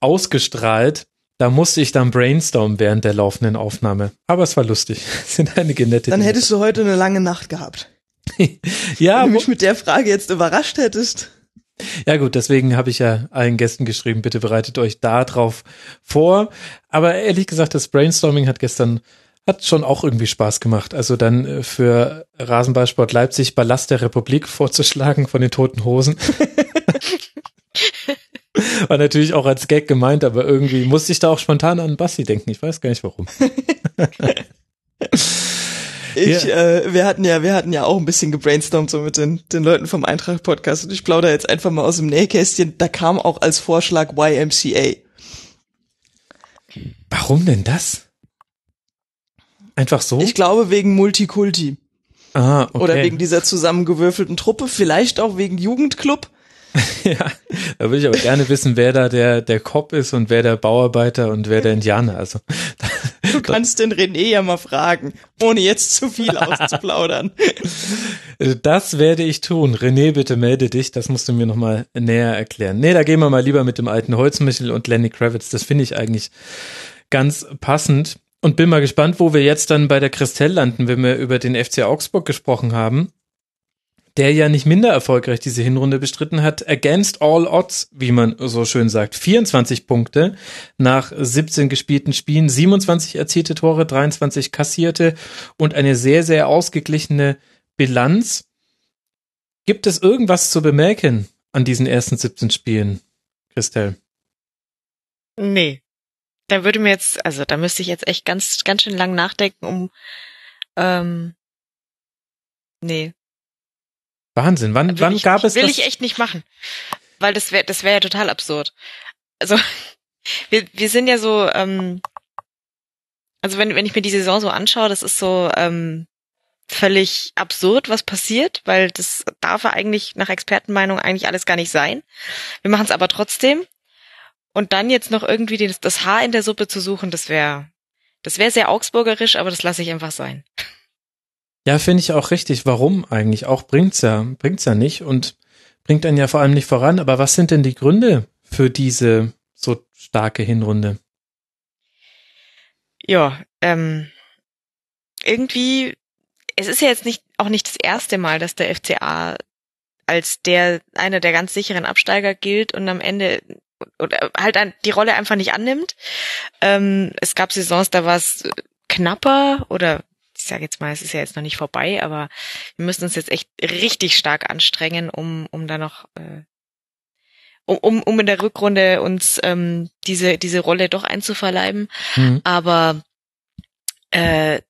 ausgestrahlt. Da musste ich dann brainstormen während der laufenden Aufnahme. Aber es war lustig. Es sind einige nette Dann hättest du heute eine lange Nacht gehabt. ja. Wenn du mich mit der Frage jetzt überrascht hättest. Ja gut, deswegen habe ich ja allen Gästen geschrieben, bitte bereitet euch da drauf vor. Aber ehrlich gesagt, das Brainstorming hat gestern hat schon auch irgendwie Spaß gemacht. Also dann äh, für Rasenballsport Leipzig Ballast der Republik vorzuschlagen von den Toten Hosen. War natürlich auch als Gag gemeint, aber irgendwie musste ich da auch spontan an Bassi denken. Ich weiß gar nicht warum. Ich, ja. äh, wir hatten ja, wir hatten ja auch ein bisschen gebrainstormt so mit den, den Leuten vom Eintracht Podcast und ich plaudere jetzt einfach mal aus dem Nähkästchen. Da kam auch als Vorschlag YMCA. Warum denn das? Einfach so? Ich glaube wegen Multikulti. Ah, okay. Oder wegen dieser zusammengewürfelten Truppe, vielleicht auch wegen Jugendclub. ja, da würde ich aber gerne wissen, wer da der, der Cop ist und wer der Bauarbeiter und wer der Indianer. Also, du kannst den René ja mal fragen, ohne jetzt zu viel auszuplaudern. Das werde ich tun. René, bitte melde dich. Das musst du mir nochmal näher erklären. Nee, da gehen wir mal lieber mit dem alten Holzmichel und Lenny Kravitz. Das finde ich eigentlich ganz passend. Und bin mal gespannt, wo wir jetzt dann bei der Christelle landen, wenn wir über den FC Augsburg gesprochen haben der ja nicht minder erfolgreich diese Hinrunde bestritten hat. Against all odds, wie man so schön sagt. 24 Punkte nach 17 gespielten Spielen, 27 erzielte Tore, 23 kassierte und eine sehr, sehr ausgeglichene Bilanz. Gibt es irgendwas zu bemerken an diesen ersten 17 Spielen, Christelle? Nee. Da würde mir jetzt, also da müsste ich jetzt echt ganz, ganz schön lang nachdenken, um ähm, nee, Wahnsinn. Wann, wann ich, gab es will das? Will ich echt nicht machen. Weil das wäre das wäre ja total absurd. Also wir, wir sind ja so, ähm, also wenn, wenn ich mir die Saison so anschaue, das ist so ähm, völlig absurd, was passiert, weil das darf ja eigentlich nach Expertenmeinung eigentlich alles gar nicht sein. Wir machen es aber trotzdem. Und dann jetzt noch irgendwie das, das Haar in der Suppe zu suchen, das wäre, das wäre sehr augsburgerisch, aber das lasse ich einfach sein. Ja, finde ich auch richtig. Warum eigentlich? Auch bringt's ja, bringt's ja nicht und bringt einen ja vor allem nicht voran. Aber was sind denn die Gründe für diese so starke Hinrunde? Ja, ähm, irgendwie, es ist ja jetzt nicht auch nicht das erste Mal, dass der FCA als der einer der ganz sicheren Absteiger gilt und am Ende oder halt die Rolle einfach nicht annimmt. Ähm, es gab Saisons, da war es knapper oder ich sage jetzt mal, es ist ja jetzt noch nicht vorbei, aber wir müssen uns jetzt echt richtig stark anstrengen, um um da noch äh, um, um in der Rückrunde uns ähm, diese diese Rolle doch einzuverleiben. Mhm. Aber äh,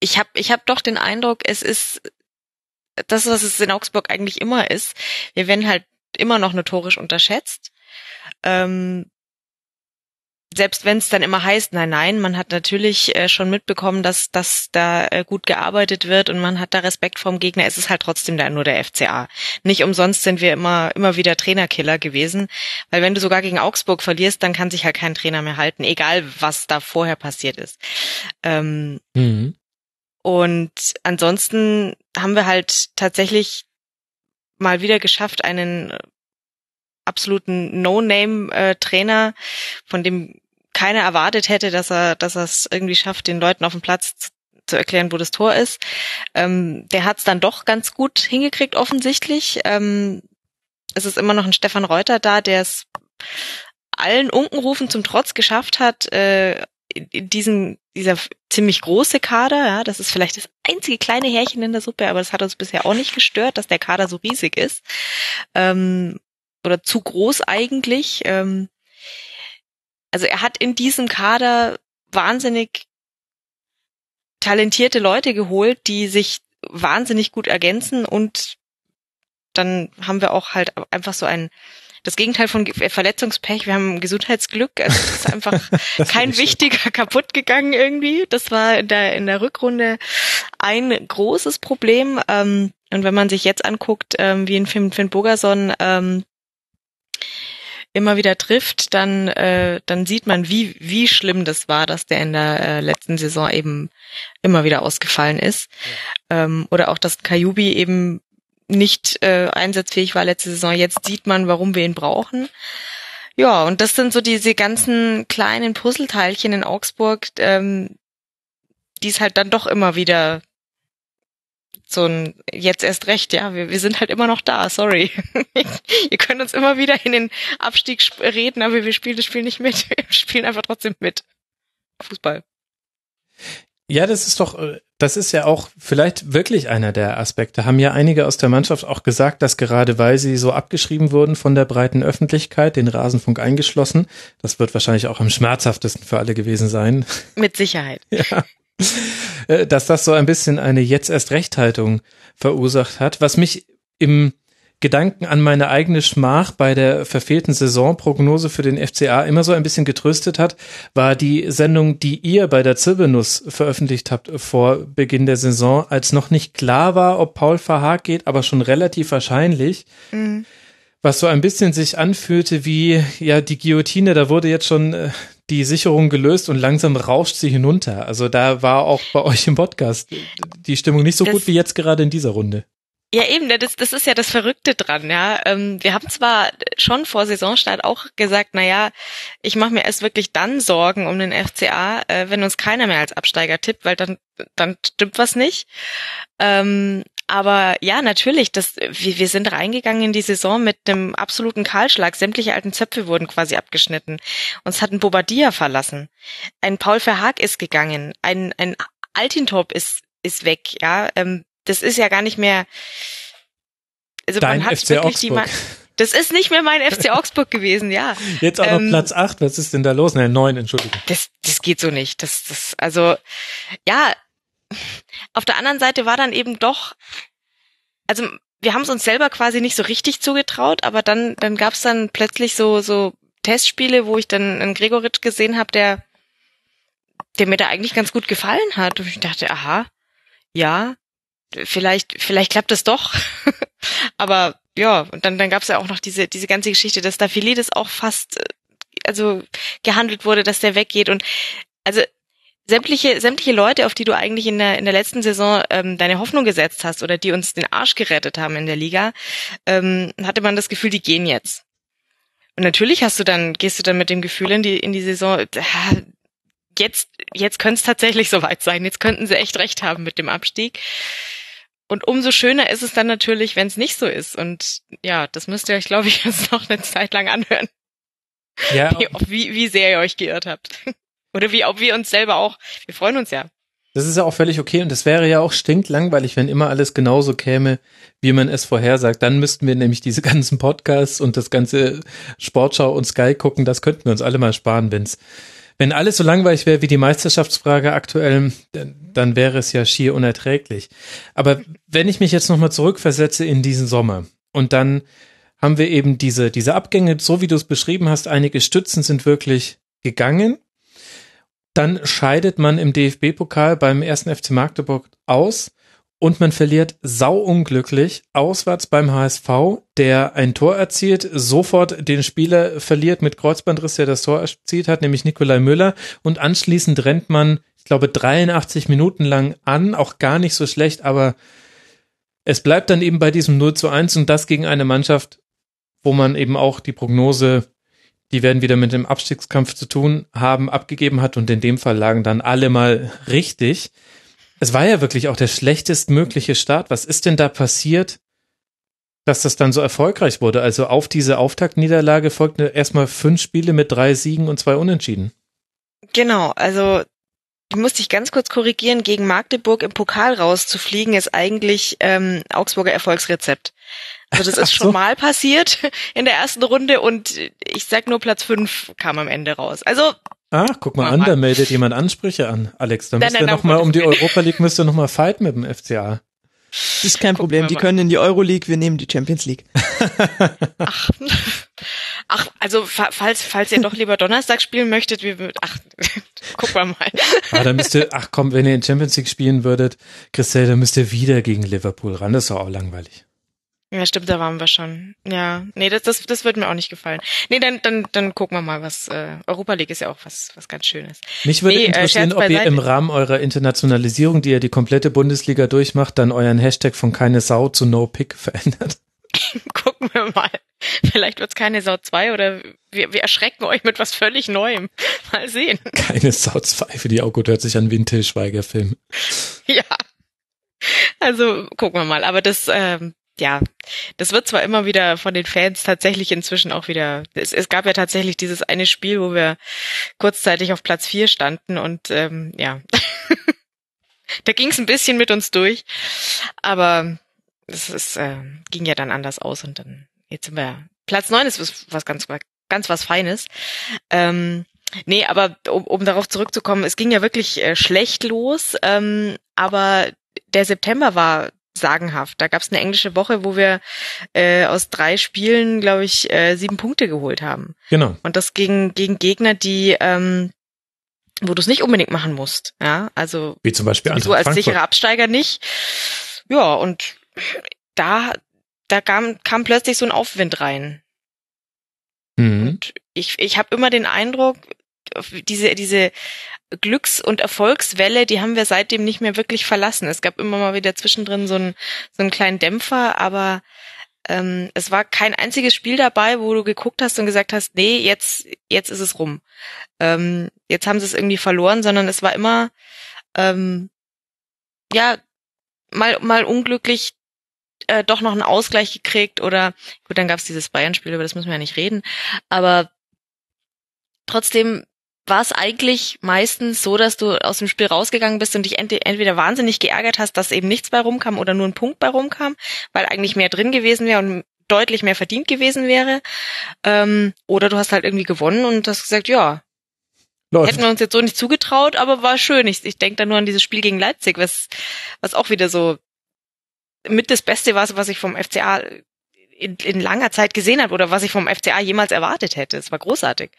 ich habe ich hab doch den Eindruck, es ist das, was es in Augsburg eigentlich immer ist. Wir werden halt immer noch notorisch unterschätzt. Ähm, selbst wenn es dann immer heißt, nein, nein, man hat natürlich äh, schon mitbekommen, dass, dass da äh, gut gearbeitet wird und man hat da Respekt vorm Gegner, es ist halt trotzdem da nur der FCA. Nicht umsonst sind wir immer, immer wieder Trainerkiller gewesen, weil wenn du sogar gegen Augsburg verlierst, dann kann sich halt kein Trainer mehr halten, egal was da vorher passiert ist. Ähm, mhm. Und ansonsten haben wir halt tatsächlich mal wieder geschafft, einen absoluten No-Name-Trainer, von dem keiner erwartet hätte, dass er, dass er es irgendwie schafft, den Leuten auf dem Platz zu, erklären, wo das Tor ist. Ähm, der hat es dann doch ganz gut hingekriegt, offensichtlich. Ähm, es ist immer noch ein Stefan Reuter da, der es allen Unkenrufen zum Trotz geschafft hat, äh, in diesen, dieser ziemlich große Kader, ja, das ist vielleicht das einzige kleine Härchen in der Suppe, aber das hat uns bisher auch nicht gestört, dass der Kader so riesig ist. Ähm, oder zu groß eigentlich. Ähm, also er hat in diesem Kader wahnsinnig talentierte Leute geholt, die sich wahnsinnig gut ergänzen und dann haben wir auch halt einfach so ein das Gegenteil von Verletzungspech. Wir haben Gesundheitsglück. Also es ist einfach kein wichtiger kaputt gegangen irgendwie. Das war in der, in der Rückrunde ein großes Problem. Ähm, und wenn man sich jetzt anguckt, ähm, wie in Finn, Finn Bogerson ähm, immer wieder trifft, dann, äh, dann sieht man, wie, wie schlimm das war, dass der in der äh, letzten Saison eben immer wieder ausgefallen ist. Ja. Ähm, oder auch, dass Kajubi eben nicht äh, einsatzfähig war letzte Saison. Jetzt sieht man, warum wir ihn brauchen. Ja, und das sind so diese ganzen kleinen Puzzleteilchen in Augsburg, ähm, die es halt dann doch immer wieder so ein jetzt erst recht, ja, wir, wir sind halt immer noch da, sorry. Ihr könnt uns immer wieder in den Abstieg reden, aber wir spielen das Spiel nicht mit. Wir spielen einfach trotzdem mit. Fußball. Ja, das ist doch, das ist ja auch vielleicht wirklich einer der Aspekte. Haben ja einige aus der Mannschaft auch gesagt, dass gerade weil sie so abgeschrieben wurden von der breiten Öffentlichkeit, den Rasenfunk eingeschlossen, das wird wahrscheinlich auch am schmerzhaftesten für alle gewesen sein. Mit Sicherheit. Ja. Äh, dass das so ein bisschen eine jetzt erst Rechthaltung verursacht hat, was mich im Gedanken an meine eigene Schmach bei der verfehlten Saisonprognose für den FCA immer so ein bisschen getröstet hat, war die Sendung, die ihr bei der Zirbelnuss veröffentlicht habt vor Beginn der Saison, als noch nicht klar war, ob Paul Verhaag geht, aber schon relativ wahrscheinlich. Mhm. Was so ein bisschen sich anfühlte wie, ja, die Guillotine, da wurde jetzt schon äh, die Sicherung gelöst und langsam rauscht sie hinunter. Also da war auch bei euch im Podcast die Stimmung nicht so das, gut wie jetzt gerade in dieser Runde. Ja, eben, das, das ist ja das Verrückte dran, ja. Ähm, wir haben zwar schon vor Saisonstart auch gesagt, na ja, ich mache mir erst wirklich dann Sorgen um den FCA, äh, wenn uns keiner mehr als Absteiger tippt, weil dann, dann stimmt was nicht. Ähm, aber ja, natürlich, das, wir, wir sind reingegangen in die Saison mit einem absoluten Kahlschlag. Sämtliche alten Zöpfe wurden quasi abgeschnitten. Uns hat ein Bobadilla verlassen. Ein Paul Verhaag ist gegangen. Ein, ein Altintop ist, ist weg, ja. Ähm, das ist ja gar nicht mehr, also Dein man hat FC wirklich Augsburg. die, das ist nicht mehr mein FC Augsburg gewesen, ja. Jetzt auch ähm, noch Platz 8, was ist denn da los? Nein, 9, Entschuldigung. Das, das geht so nicht. Das, das, also, ja, auf der anderen Seite war dann eben doch, also wir haben es uns selber quasi nicht so richtig zugetraut, aber dann, dann gab es dann plötzlich so, so Testspiele, wo ich dann einen Gregoritsch gesehen habe, der, der mir da eigentlich ganz gut gefallen hat. Und ich dachte, aha, ja, vielleicht, vielleicht klappt es doch. aber ja, und dann, dann gab es ja auch noch diese, diese ganze Geschichte, dass Stafilidis auch fast also gehandelt wurde, dass der weggeht und also sämtliche, sämtliche Leute, auf die du eigentlich in der, in der letzten Saison ähm, deine Hoffnung gesetzt hast oder die uns den Arsch gerettet haben in der Liga, ähm, hatte man das Gefühl, die gehen jetzt. Und natürlich hast du dann, gehst du dann mit dem Gefühl in die, in die Saison, jetzt, jetzt könnte es tatsächlich soweit sein. Jetzt könnten sie echt recht haben mit dem Abstieg. Und umso schöner ist es dann natürlich, wenn es nicht so ist. Und ja, das müsst ihr euch, glaube ich, jetzt noch eine Zeit lang anhören. Ja. Wie, wie, wie sehr ihr euch geirrt habt. Oder wie, ob wir uns selber auch, wir freuen uns ja. Das ist ja auch völlig okay und das wäre ja auch stinklangweilig, wenn immer alles genauso käme, wie man es vorhersagt. Dann müssten wir nämlich diese ganzen Podcasts und das ganze Sportschau und Sky gucken, das könnten wir uns alle mal sparen, wenn's wenn alles so langweilig wäre wie die Meisterschaftsfrage aktuell, dann wäre es ja schier unerträglich. Aber wenn ich mich jetzt nochmal zurückversetze in diesen Sommer und dann haben wir eben diese, diese Abgänge, so wie du es beschrieben hast, einige Stützen sind wirklich gegangen dann scheidet man im DFB-Pokal beim ersten FC Magdeburg aus und man verliert sauunglücklich auswärts beim HSV, der ein Tor erzielt, sofort den Spieler verliert mit Kreuzbandriss, der das Tor erzielt hat, nämlich Nikolai Müller. Und anschließend rennt man, ich glaube, 83 Minuten lang an, auch gar nicht so schlecht, aber es bleibt dann eben bei diesem 0 zu 1 und das gegen eine Mannschaft, wo man eben auch die Prognose die werden wieder mit dem Abstiegskampf zu tun haben, abgegeben hat und in dem Fall lagen dann alle mal richtig. Es war ja wirklich auch der schlechtestmögliche Start. Was ist denn da passiert, dass das dann so erfolgreich wurde? Also auf diese Auftaktniederlage folgten erstmal fünf Spiele mit drei Siegen und zwei Unentschieden. Genau, also du musst dich ganz kurz korrigieren, gegen Magdeburg im Pokal rauszufliegen, ist eigentlich ähm, Augsburger Erfolgsrezept. Also das ist so. schon mal passiert in der ersten Runde und ich sag nur Platz fünf kam am Ende raus. Also Ach, guck mal an, da meldet jemand Ansprüche an, Alex. Da müsst ihr noch mal um die Europa League müsst ihr noch mal fight mit dem FCA. Das ist kein Problem, die können in die Euroleague, wir nehmen die Champions League. Ach, ach also falls, falls ihr doch lieber Donnerstag spielen möchtet, wir, ach, guck mal mal. Ah, dann müsst ihr, ach komm, wenn ihr in Champions League spielen würdet, Christel, dann müsst ihr wieder gegen Liverpool ran, das ist doch auch langweilig. Ja, stimmt, da waren wir schon. Ja, nee, das, das, das würde mir auch nicht gefallen. Nee, dann, dann, dann gucken wir mal, was äh, Europa League ist ja auch was, was ganz Schönes. Mich würde nee, äh, interessieren, äh, ob ihr im Rahmen eurer Internationalisierung, die ihr die komplette Bundesliga durchmacht, dann euren Hashtag von keine Sau zu No Pick verändert. gucken wir mal. Vielleicht wird's keine Sau 2 oder wir, wir erschrecken euch mit was völlig Neuem. Mal sehen. Keine Sau 2 für die Augo hört sich an wie ein Till Schweiger Film. Ja. Also gucken wir mal. Aber das ähm, ja, das wird zwar immer wieder von den Fans tatsächlich inzwischen auch wieder. Es, es gab ja tatsächlich dieses eine Spiel, wo wir kurzzeitig auf Platz vier standen und ähm, ja, da ging es ein bisschen mit uns durch, aber es ist, äh, ging ja dann anders aus und dann jetzt sind wir Platz neun ist was, was ganz ganz was Feines. Ähm, Nee, aber um, um darauf zurückzukommen, es ging ja wirklich äh, schlecht los, ähm, aber der September war sagenhaft. Da gab es eine englische Woche, wo wir äh, aus drei Spielen, glaube ich, äh, sieben Punkte geholt haben. Genau. Und das gegen, gegen Gegner, die ähm, wo du es nicht unbedingt machen musst. Ja, also wie zum Beispiel so als sicherer Absteiger nicht. Ja, und da da kam, kam plötzlich so ein Aufwind rein. Mhm. Und ich, ich habe immer den Eindruck, diese, diese Glücks- und Erfolgswelle, die haben wir seitdem nicht mehr wirklich verlassen. Es gab immer mal wieder zwischendrin so einen, so einen kleinen Dämpfer, aber ähm, es war kein einziges Spiel dabei, wo du geguckt hast und gesagt hast, nee, jetzt, jetzt ist es rum. Ähm, jetzt haben sie es irgendwie verloren, sondern es war immer, ähm, ja, mal, mal unglücklich äh, doch noch einen Ausgleich gekriegt oder gut, dann gab es dieses Bayern-Spiel, über das müssen wir ja nicht reden, aber trotzdem war es eigentlich meistens so, dass du aus dem Spiel rausgegangen bist und dich ent entweder wahnsinnig geärgert hast, dass eben nichts bei rumkam oder nur ein Punkt bei rumkam, weil eigentlich mehr drin gewesen wäre und deutlich mehr verdient gewesen wäre. Ähm, oder du hast halt irgendwie gewonnen und hast gesagt, ja, Läuft. hätten wir uns jetzt so nicht zugetraut, aber war schön. Ich, ich denke da nur an dieses Spiel gegen Leipzig, was, was auch wieder so mit das Beste war, was ich vom FCA in, in langer Zeit gesehen habe oder was ich vom FCA jemals erwartet hätte. Es war großartig.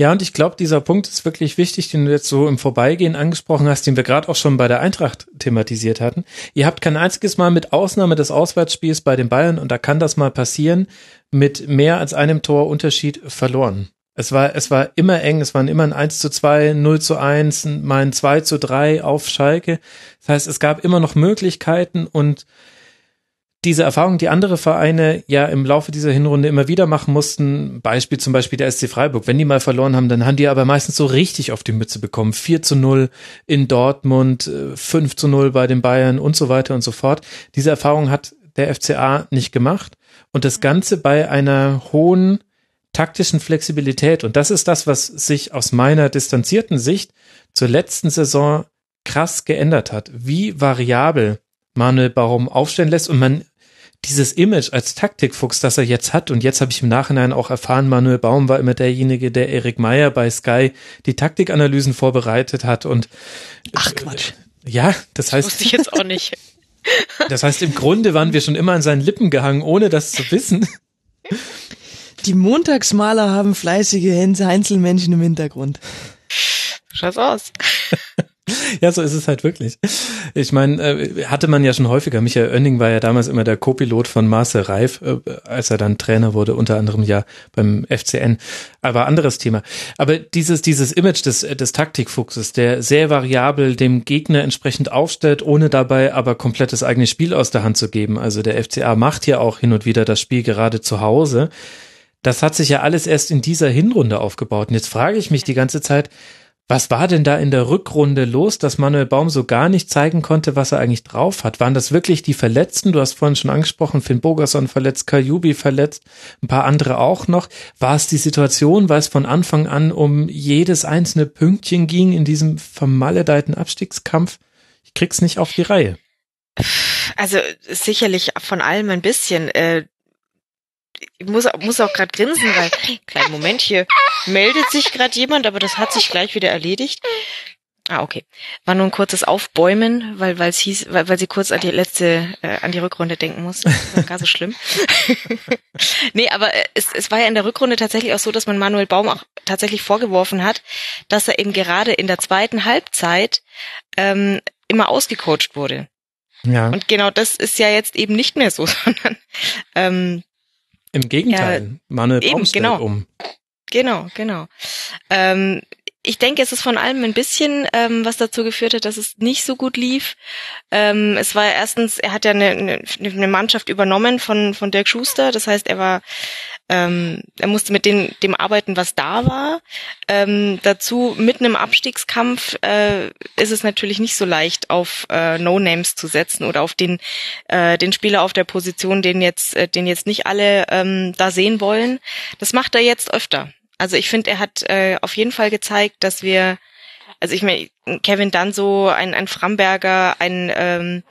Ja, und ich glaube, dieser Punkt ist wirklich wichtig, den du jetzt so im Vorbeigehen angesprochen hast, den wir gerade auch schon bei der Eintracht thematisiert hatten. Ihr habt kein einziges Mal mit Ausnahme des Auswärtsspiels bei den Bayern, und da kann das mal passieren, mit mehr als einem Tor Unterschied verloren. Es war, es war immer eng, es waren immer ein 1 zu 2, 0 zu 1, mal ein 2 zu 3 auf Schalke. Das heißt, es gab immer noch Möglichkeiten und diese Erfahrung, die andere Vereine ja im Laufe dieser Hinrunde immer wieder machen mussten, Beispiel zum Beispiel der SC Freiburg, wenn die mal verloren haben, dann haben die aber meistens so richtig auf die Mütze bekommen. 4 zu 0 in Dortmund, 5 äh, zu 0 bei den Bayern und so weiter und so fort. Diese Erfahrung hat der FCA nicht gemacht und das Ganze bei einer hohen taktischen Flexibilität. Und das ist das, was sich aus meiner distanzierten Sicht zur letzten Saison krass geändert hat. Wie variabel Manuel Baum aufstellen lässt und man dieses Image als Taktikfuchs, das er jetzt hat, und jetzt habe ich im Nachhinein auch erfahren, Manuel Baum war immer derjenige, der Erik Meyer bei Sky die Taktikanalysen vorbereitet hat und Ach Quatsch. Ja, das heißt. Das wusste ich jetzt auch nicht. Das heißt, im Grunde waren wir schon immer an seinen Lippen gehangen, ohne das zu wissen. Die Montagsmaler haben fleißige Einzelmännchen im Hintergrund. Schaut's aus. Ja, so ist es halt wirklich. Ich meine, äh, hatte man ja schon häufiger. Michael Oenning war ja damals immer der Co-Pilot von Marcel Reif, äh, als er dann Trainer wurde, unter anderem ja beim FCN. Aber anderes Thema. Aber dieses, dieses Image des, des Taktikfuchses, der sehr variabel dem Gegner entsprechend aufstellt, ohne dabei aber komplettes eigenes Spiel aus der Hand zu geben. Also der FCA macht ja auch hin und wieder das Spiel gerade zu Hause. Das hat sich ja alles erst in dieser Hinrunde aufgebaut. Und jetzt frage ich mich die ganze Zeit, was war denn da in der Rückrunde los, dass Manuel Baum so gar nicht zeigen konnte, was er eigentlich drauf hat? Waren das wirklich die Verletzten? Du hast vorhin schon angesprochen, Finn Bogerson verletzt, Kajubi verletzt, ein paar andere auch noch. War es die Situation, weil es von Anfang an um jedes einzelne Pünktchen ging in diesem vermaledeiten Abstiegskampf? Ich krieg's nicht auf die Reihe. Also sicherlich von allem ein bisschen. Äh, ich muss, muss auch gerade grinsen, weil, kleinen Moment, hier meldet sich gerade jemand, aber das hat sich gleich wieder erledigt. Ah, okay. War nur ein kurzes Aufbäumen, weil weil es hieß, weil, weil sie kurz an die letzte, äh, an die Rückrunde denken muss. War gar so schlimm. nee, aber es, es war ja in der Rückrunde tatsächlich auch so, dass man Manuel Baum auch tatsächlich vorgeworfen hat, dass er eben gerade in der zweiten Halbzeit ähm, immer ausgecoacht wurde. Ja. Und genau das ist ja jetzt eben nicht mehr so, sondern ähm, im Gegenteil, ja, Manuel Baum stellt genau. um. Genau, genau. Ähm, ich denke, es ist von allem ein bisschen, ähm, was dazu geführt hat, dass es nicht so gut lief. Ähm, es war erstens, er hat ja eine, eine, eine Mannschaft übernommen von, von Dirk Schuster. Das heißt, er war ähm, er musste mit dem, dem arbeiten, was da war. Ähm, dazu mit einem Abstiegskampf äh, ist es natürlich nicht so leicht, auf äh, No-Names zu setzen oder auf den äh, den Spieler auf der Position, den jetzt äh, den jetzt nicht alle ähm, da sehen wollen. Das macht er jetzt öfter. Also ich finde, er hat äh, auf jeden Fall gezeigt, dass wir, also ich meine, Kevin Danso, ein, ein Framberger, ein ähm,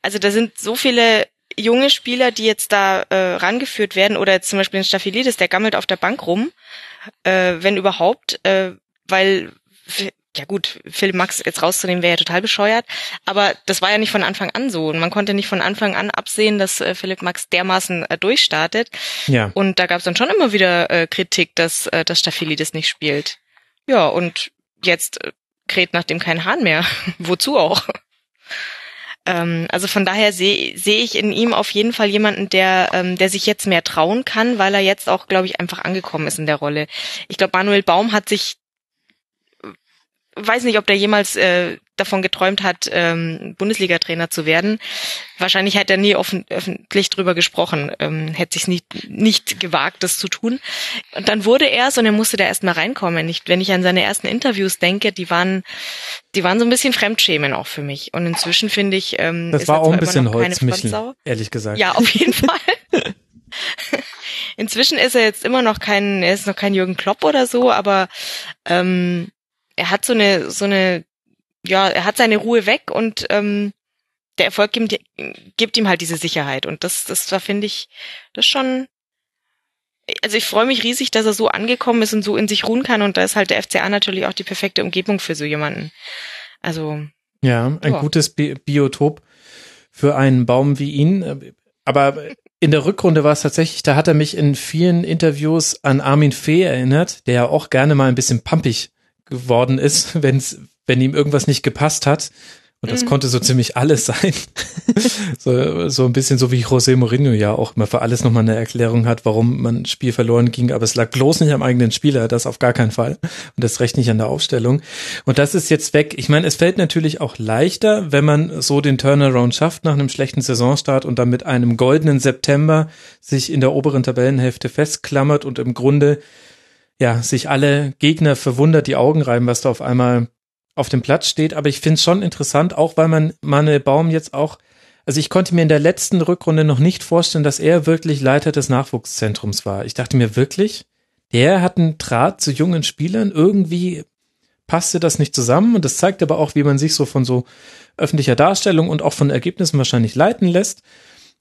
also da sind so viele junge Spieler, die jetzt da äh, rangeführt werden, oder zum Beispiel ein Staphylidis, der gammelt auf der Bank rum, äh, wenn überhaupt, äh, weil ja gut, Philipp Max jetzt rauszunehmen wäre ja total bescheuert, aber das war ja nicht von Anfang an so und man konnte nicht von Anfang an absehen, dass äh, Philipp Max dermaßen äh, durchstartet. Ja. Und da gab es dann schon immer wieder äh, Kritik, dass äh, das Staphylidis nicht spielt. Ja, und jetzt äh, kräht nach dem kein Hahn mehr. Wozu auch? Ähm, also von daher sehe seh ich in ihm auf jeden Fall jemanden, der, ähm, der sich jetzt mehr trauen kann, weil er jetzt auch, glaube ich, einfach angekommen ist in der Rolle. Ich glaube, Manuel Baum hat sich weiß nicht, ob der jemals äh, davon geträumt hat, ähm, Bundesliga-Trainer zu werden. Wahrscheinlich hat er nie offen, öffentlich drüber gesprochen, ähm, hätte sich nicht, nicht gewagt, das zu tun. Und dann wurde er es und er musste da erstmal reinkommen. Ich, wenn ich an seine ersten Interviews denke, die waren, die waren so ein bisschen Fremdschämen auch für mich. Und inzwischen finde ich, ähm, das war auch ein bisschen Holzmichel, ehrlich gesagt. Ja, auf jeden Fall. Inzwischen ist er jetzt immer noch kein, er ist noch kein Jürgen Klopp oder so, aber ähm, er hat so eine, so eine, ja, er hat seine Ruhe weg und ähm, der Erfolg gibt, gibt ihm halt diese Sicherheit. Und das, das da finde ich, das schon. Also ich freue mich riesig, dass er so angekommen ist und so in sich ruhen kann. Und da ist halt der FCA natürlich auch die perfekte Umgebung für so jemanden. Also. Ja, ein ja. gutes Bi Biotop für einen Baum wie ihn. Aber in der Rückrunde war es tatsächlich, da hat er mich in vielen Interviews an Armin Fee erinnert, der ja auch gerne mal ein bisschen pampig geworden ist, wenn's, wenn ihm irgendwas nicht gepasst hat. Und das mhm. konnte so ziemlich alles sein. so, so ein bisschen so wie José Mourinho ja auch immer für alles nochmal eine Erklärung hat, warum man ein Spiel verloren ging. Aber es lag bloß nicht am eigenen Spieler, das auf gar keinen Fall. Und das recht nicht an der Aufstellung. Und das ist jetzt weg. Ich meine, es fällt natürlich auch leichter, wenn man so den Turnaround schafft nach einem schlechten Saisonstart und dann mit einem goldenen September sich in der oberen Tabellenhälfte festklammert und im Grunde ja, sich alle Gegner verwundert die Augen reiben, was da auf einmal auf dem Platz steht. Aber ich finde es schon interessant, auch weil man Manuel Baum jetzt auch, also ich konnte mir in der letzten Rückrunde noch nicht vorstellen, dass er wirklich Leiter des Nachwuchszentrums war. Ich dachte mir wirklich, der hat einen Draht zu jungen Spielern. Irgendwie passte das nicht zusammen. Und das zeigt aber auch, wie man sich so von so öffentlicher Darstellung und auch von Ergebnissen wahrscheinlich leiten lässt.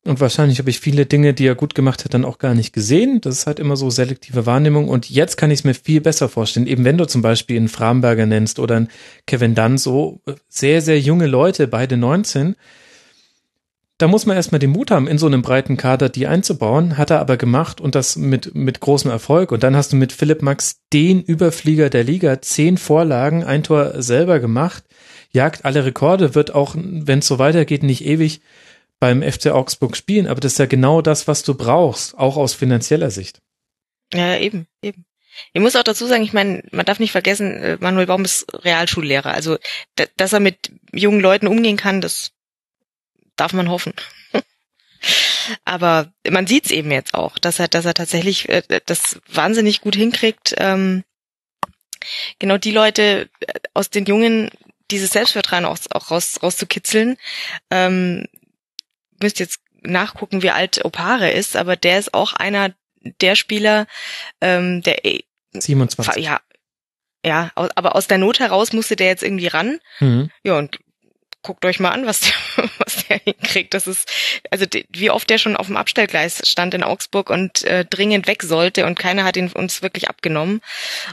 Und wahrscheinlich habe ich viele Dinge, die er gut gemacht hat, dann auch gar nicht gesehen. Das ist halt immer so selektive Wahrnehmung. Und jetzt kann ich es mir viel besser vorstellen. Eben wenn du zum Beispiel einen Framberger nennst oder einen Kevin Dunn, so sehr, sehr junge Leute, beide 19. Da muss man erstmal den Mut haben, in so einem breiten Kader die einzubauen. Hat er aber gemacht und das mit, mit großem Erfolg. Und dann hast du mit Philipp Max den Überflieger der Liga, zehn Vorlagen, ein Tor selber gemacht, jagt alle Rekorde, wird auch, wenn es so weitergeht, nicht ewig beim FC Augsburg spielen, aber das ist ja genau das, was du brauchst, auch aus finanzieller Sicht. Ja, eben, eben. Ich muss auch dazu sagen, ich meine, man darf nicht vergessen, äh, Manuel Baum ist Realschullehrer. Also, dass er mit jungen Leuten umgehen kann, das darf man hoffen. Aber man sieht's eben jetzt auch, dass er, dass er tatsächlich äh, das wahnsinnig gut hinkriegt, ähm, genau die Leute äh, aus den Jungen dieses Selbstvertrauen auch, auch raus, rauszukitzeln, ähm, müsst jetzt nachgucken, wie alt Opare ist, aber der ist auch einer der Spieler, ähm, der 27. Ja, ja, aber aus der Not heraus musste der jetzt irgendwie ran. Mhm. Ja, und guckt euch mal an, was der, was der hinkriegt. Das ist, also wie oft der schon auf dem Abstellgleis stand in Augsburg und äh, dringend weg sollte und keiner hat ihn uns wirklich abgenommen.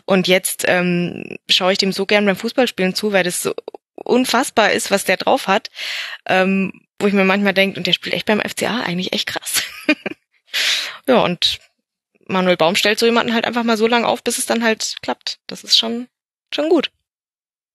Und jetzt ähm, schaue ich dem so gern beim Fußballspielen zu, weil das so unfassbar ist, was der drauf hat. Ähm, wo ich mir manchmal denke, und der spielt echt beim FCA eigentlich echt krass. ja, und Manuel Baum stellt so jemanden halt einfach mal so lange auf, bis es dann halt klappt. Das ist schon, schon gut.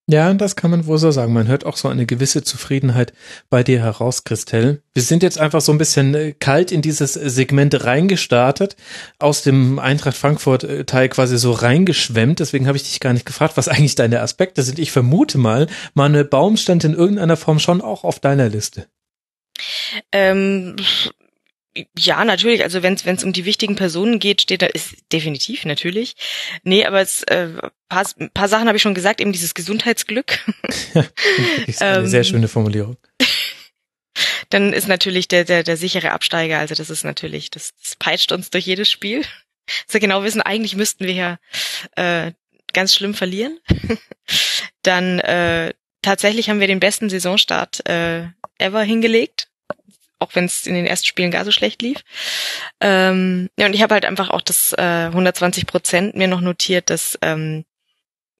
Ja, das kann man wohl so sagen. Man hört auch so eine gewisse Zufriedenheit bei dir heraus, Christelle. Wir sind jetzt einfach so ein bisschen äh, kalt in dieses Segment reingestartet, aus dem Eintracht Frankfurt Teil quasi so reingeschwemmt. Deswegen habe ich dich gar nicht gefragt, was eigentlich deine Aspekte sind. Ich vermute mal, Manuel Baum stand in irgendeiner Form schon auch auf deiner Liste. Ähm, ja, natürlich. Also wenn es um die wichtigen Personen geht, steht da ist definitiv natürlich. Nee, aber es äh, paar, paar Sachen habe ich schon gesagt. Eben dieses Gesundheitsglück. ist eine ähm, sehr schöne Formulierung. Dann ist natürlich der der der sichere Absteiger. Also das ist natürlich das, das peitscht uns durch jedes Spiel. So genau wissen, eigentlich müssten wir ja äh, ganz schlimm verlieren. Dann äh, tatsächlich haben wir den besten Saisonstart äh, ever hingelegt, auch wenn es in den ersten Spielen gar so schlecht lief. Ähm, ja, und ich habe halt einfach auch das äh, 120 Prozent mir noch notiert, dass ähm,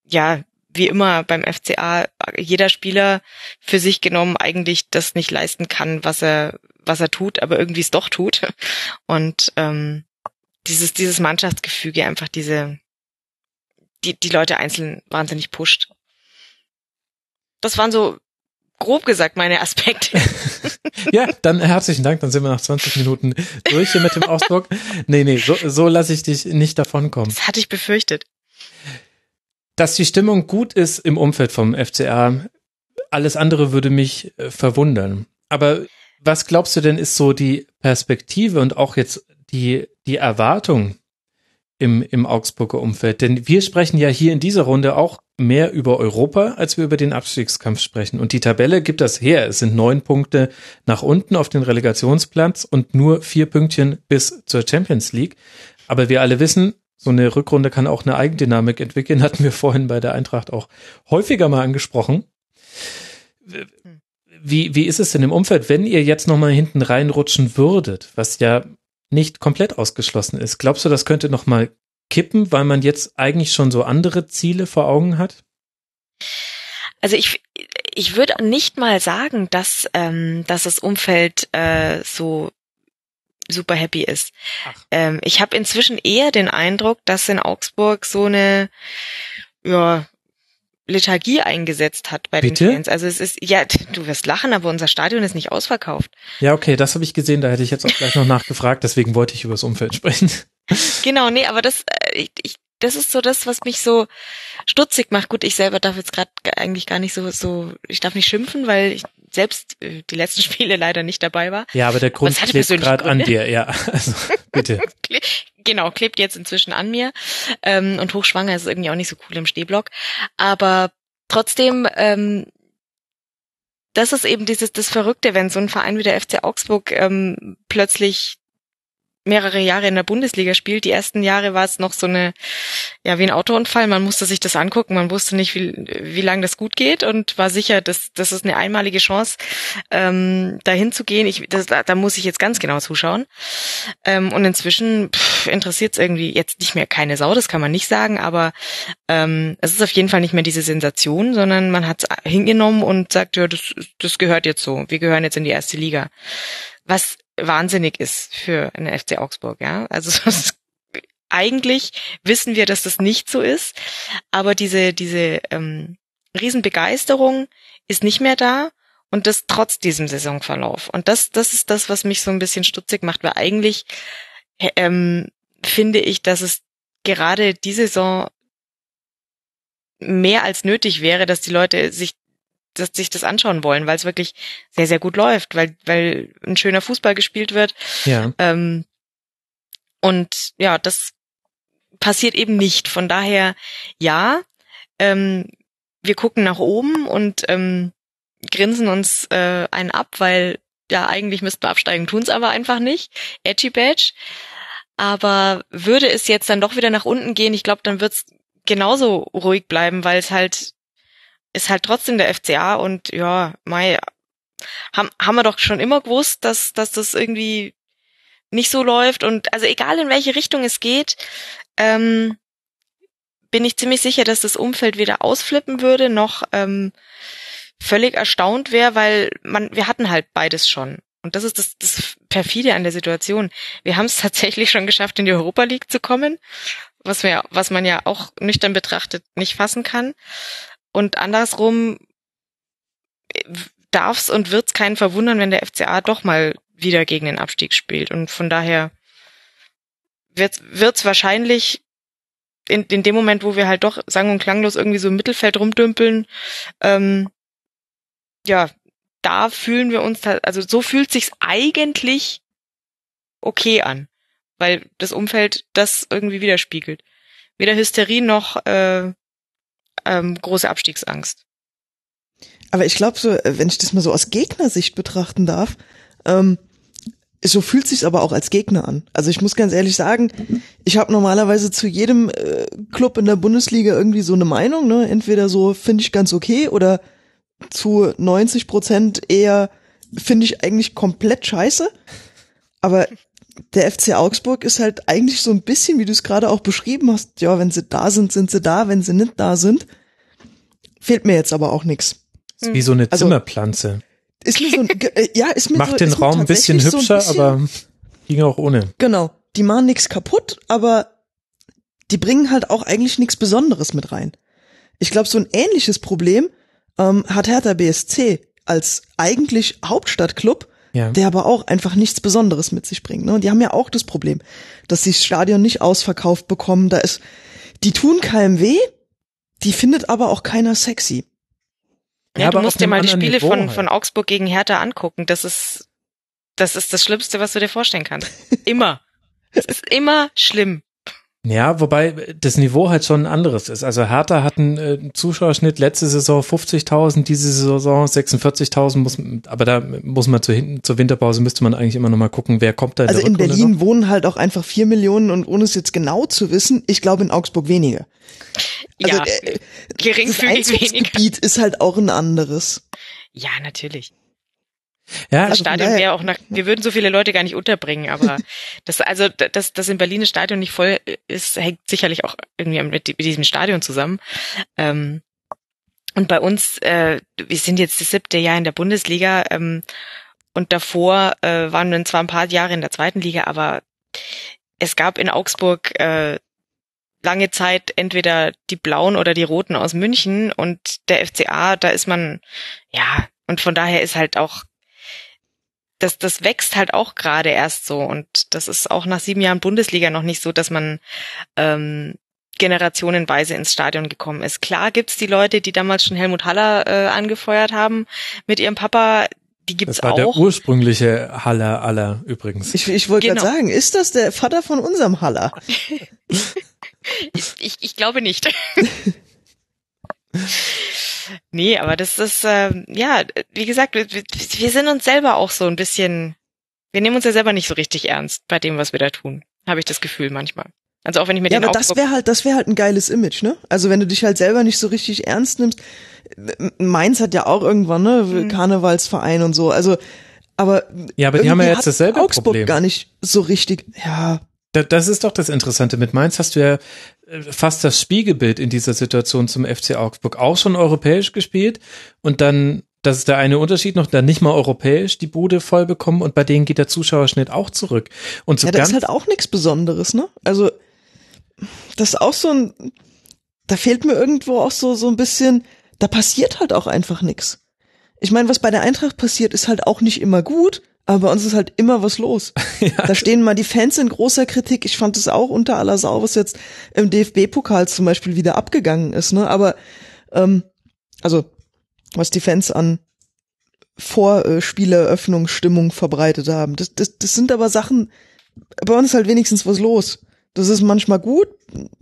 ja wie immer beim FCA jeder Spieler für sich genommen eigentlich das nicht leisten kann, was er was er tut, aber irgendwie es doch tut. Und ähm, dieses dieses Mannschaftsgefüge einfach diese die die Leute einzeln wahnsinnig pusht. Das waren so grob gesagt meine Aspekte. ja, dann herzlichen Dank. Dann sind wir nach 20 Minuten durch hier mit dem Ausdruck. Nee, nee, so, so lasse ich dich nicht davonkommen. Das hatte ich befürchtet. Dass die Stimmung gut ist im Umfeld vom FCA, alles andere würde mich äh, verwundern. Aber was glaubst du denn ist so die Perspektive und auch jetzt die, die Erwartung im, im Augsburger Umfeld? Denn wir sprechen ja hier in dieser Runde auch mehr über Europa, als wir über den Abstiegskampf sprechen. Und die Tabelle gibt das her. Es sind neun Punkte nach unten auf den Relegationsplatz und nur vier Pünktchen bis zur Champions League. Aber wir alle wissen, so eine Rückrunde kann auch eine Eigendynamik entwickeln, hatten wir vorhin bei der Eintracht auch häufiger mal angesprochen. Wie, wie ist es denn im Umfeld, wenn ihr jetzt nochmal hinten reinrutschen würdet, was ja nicht komplett ausgeschlossen ist? Glaubst du, das könnte nochmal kippen, weil man jetzt eigentlich schon so andere Ziele vor Augen hat? Also ich, ich würde nicht mal sagen, dass, ähm, dass das Umfeld äh, so super happy ist. Ähm, ich habe inzwischen eher den Eindruck, dass in Augsburg so eine ja, Lethargie eingesetzt hat bei Bitte? den Fans. Also es ist, ja, du wirst lachen, aber unser Stadion ist nicht ausverkauft. Ja, okay, das habe ich gesehen, da hätte ich jetzt auch gleich noch nachgefragt, deswegen wollte ich über das Umfeld sprechen. Genau, nee, aber das, äh, ich, ich, das ist so das, was mich so stutzig macht. Gut, ich selber darf jetzt gerade eigentlich gar nicht so, so, ich darf nicht schimpfen, weil ich selbst äh, die letzten Spiele leider nicht dabei war. Ja, aber der Grund hatte klebt gerade an dir, ja. Also, bitte. Genau, klebt jetzt inzwischen an mir. Ähm, und hochschwanger ist irgendwie auch nicht so cool im Stehblock. Aber trotzdem, ähm, das ist eben dieses das Verrückte, wenn so ein Verein wie der FC Augsburg ähm, plötzlich mehrere Jahre in der Bundesliga spielt. Die ersten Jahre war es noch so eine, ja, wie ein Autounfall. Man musste sich das angucken. Man wusste nicht, wie, wie lange das gut geht und war sicher, dass das ist eine einmalige Chance, ähm, dahin zu gehen. Ich, das, da, muss ich jetzt ganz genau zuschauen. Ähm, und inzwischen interessiert es irgendwie jetzt nicht mehr keine Sau, das kann man nicht sagen, aber ähm, es ist auf jeden Fall nicht mehr diese Sensation, sondern man hat hingenommen und sagt, ja, das, das gehört jetzt so. Wir gehören jetzt in die erste Liga. Was wahnsinnig ist für eine FC Augsburg, ja. Also eigentlich wissen wir, dass das nicht so ist, aber diese diese ähm, Riesenbegeisterung ist nicht mehr da und das trotz diesem Saisonverlauf. Und das das ist das, was mich so ein bisschen stutzig macht, weil eigentlich ähm, finde ich, dass es gerade die Saison mehr als nötig wäre, dass die Leute sich dass sich das anschauen wollen, weil es wirklich sehr, sehr gut läuft, weil, weil ein schöner Fußball gespielt wird. Ja. Ähm, und ja, das passiert eben nicht. Von daher, ja, ähm, wir gucken nach oben und ähm, grinsen uns äh, einen ab, weil ja, eigentlich müssten wir absteigen, tun's aber einfach nicht. Edgy Badge. Aber würde es jetzt dann doch wieder nach unten gehen, ich glaube, dann wird's genauso ruhig bleiben, weil es halt ist halt trotzdem der FCA und ja, Mai, haben, haben wir doch schon immer gewusst, dass, dass das irgendwie nicht so läuft und also egal in welche Richtung es geht, ähm, bin ich ziemlich sicher, dass das Umfeld weder ausflippen würde, noch ähm, völlig erstaunt wäre, weil man, wir hatten halt beides schon. Und das ist das, das perfide an der Situation. Wir haben es tatsächlich schon geschafft, in die Europa League zu kommen, was wir, was man ja auch nüchtern betrachtet nicht fassen kann. Und andersrum darf's und wird's keinen verwundern, wenn der FCA doch mal wieder gegen den Abstieg spielt. Und von daher wird's, wird's wahrscheinlich in, in dem Moment, wo wir halt doch sang- und klanglos irgendwie so im Mittelfeld rumdümpeln, ähm, ja, da fühlen wir uns, also so fühlt sich's eigentlich okay an, weil das Umfeld das irgendwie widerspiegelt. Weder Hysterie noch äh, ähm, große Abstiegsangst. Aber ich glaube so, wenn ich das mal so aus Gegnersicht betrachten darf, ähm, so fühlt sich's aber auch als Gegner an. Also ich muss ganz ehrlich sagen, ich habe normalerweise zu jedem äh, Club in der Bundesliga irgendwie so eine Meinung. Ne? Entweder so finde ich ganz okay oder zu 90 Prozent eher finde ich eigentlich komplett scheiße. Aber der FC Augsburg ist halt eigentlich so ein bisschen, wie du es gerade auch beschrieben hast. Ja, wenn sie da sind, sind sie da. Wenn sie nicht da sind, fehlt mir jetzt aber auch nix. Ist wie so eine Also- Zimmerpflanze. Ist mir so, ein- äh, ja, ist mir Macht so, den Raum ein bisschen tatsächlich so ein hübscher, bisschen- aber ging auch ohne. Genau, die machen nix kaputt, aber die bringen halt auch eigentlich nichts Besonderes mit rein. Ich glaube, so ein ähnliches Problem ähm, hat Hertha BSC als eigentlich Hauptstadtclub, Ja. der aber auch einfach nichts Besonderes mit sich bringt. Ne? Und die haben ja auch das Problem, dass sie das Stadion nicht ausverkauft bekommen. Da ist, die tun keinem weh, die findet aber auch keiner sexy. Ja, Ja, du musst dir mal die Spiele Niveau von, halt. von Augsburg gegen Hertha angucken. Das ist, das ist das Schlimmste, was du dir vorstellen kannst. Immer. Es ist immer schlimm. Ja, wobei das Niveau halt schon ein anderes ist. Also Hertha hat einen äh, Zuschauerschnitt letzte Saison 50.000, diese Saison 46.000, muss, aber da muss man zur, hinten, zur Winterpause müsste man eigentlich immer noch mal gucken, wer kommt da in Also der in Rückrunde Berlin noch. wohnen halt auch einfach vier Millionen und ohne es jetzt genau zu wissen, ich glaube in Augsburg weniger. Also, ja, äh, Das geringfügig weniger. Einzugsgebiet ist halt auch ein anderes. Ja, natürlich. Ja, Das Also Stadion wäre auch nach, wir würden so viele Leute gar nicht unterbringen, aber das, also, dass, dass in Berlin das Stadion nicht voll ist, hängt sicherlich auch irgendwie mit, mit diesem Stadion zusammen. Ähm, und bei uns, äh, wir sind jetzt das siebte Jahr in der Bundesliga, ähm, und davor äh, waren wir zwar ein paar Jahre in der zweiten Liga, aber es gab in Augsburg äh, lange Zeit entweder die Blauen oder die Roten aus München und der FCA, da ist man, ja, und von daher ist halt auch, das, das wächst halt auch gerade erst so und das ist auch nach sieben Jahren Bundesliga noch nicht so, dass man ähm, generationenweise ins Stadion gekommen ist. Klar gibt's die Leute, die damals schon Helmut Haller äh, angefeuert haben mit ihrem Papa, die gibt's das war auch. der ursprüngliche Haller aller übrigens. Ich, ich wollte Genau. gerade sagen, ist das der Vater von unserem Haller? Ich, ich, ich glaube nicht. nee, aber das ist, ähm, ja, wie gesagt, wir, wir sind uns selber auch so ein bisschen, wir nehmen uns ja selber nicht so richtig ernst bei dem, was wir da tun. Habe ich das Gefühl manchmal. Also auch wenn ich mit ja, den aber das wäre halt, das wäre halt ein geiles Image, ne? Also wenn du dich halt selber nicht so richtig ernst nimmst. Mainz hat ja auch irgendwann, ne, Mhm. Karnevalsverein und so. Also, aber Ja, aber die haben ja jetzt dasselbe Augsburg Problem. gar nicht so richtig. Ja, Das ist doch das Interessante. Mit Mainz hast du ja äh, fast das Spiegelbild in dieser Situation zum FC Augsburg auch schon europäisch gespielt und dann, das ist der eine Unterschied noch, dann nicht mal europäisch die Bude voll bekommen und bei denen geht der Zuschauerschnitt auch zurück. Und so ja, das ist halt auch nichts Besonderes, ne? Also das ist auch so ein, da fehlt mir irgendwo auch so so ein bisschen, da passiert halt auch einfach nichts. Ich meine, was bei der Eintracht passiert, ist halt auch nicht immer gut, aber bei uns ist halt immer was los. Da stehen mal die Fans in großer Kritik. Ich fand es auch unter aller Sau, was jetzt im DFB-Pokal zum Beispiel wieder abgegangen ist, ne? Aber ähm, also was die Fans an Vorspieleröffnungsstimmung verbreitet haben. Das, das, das sind aber Sachen, bei uns ist halt wenigstens was los. Das ist manchmal gut,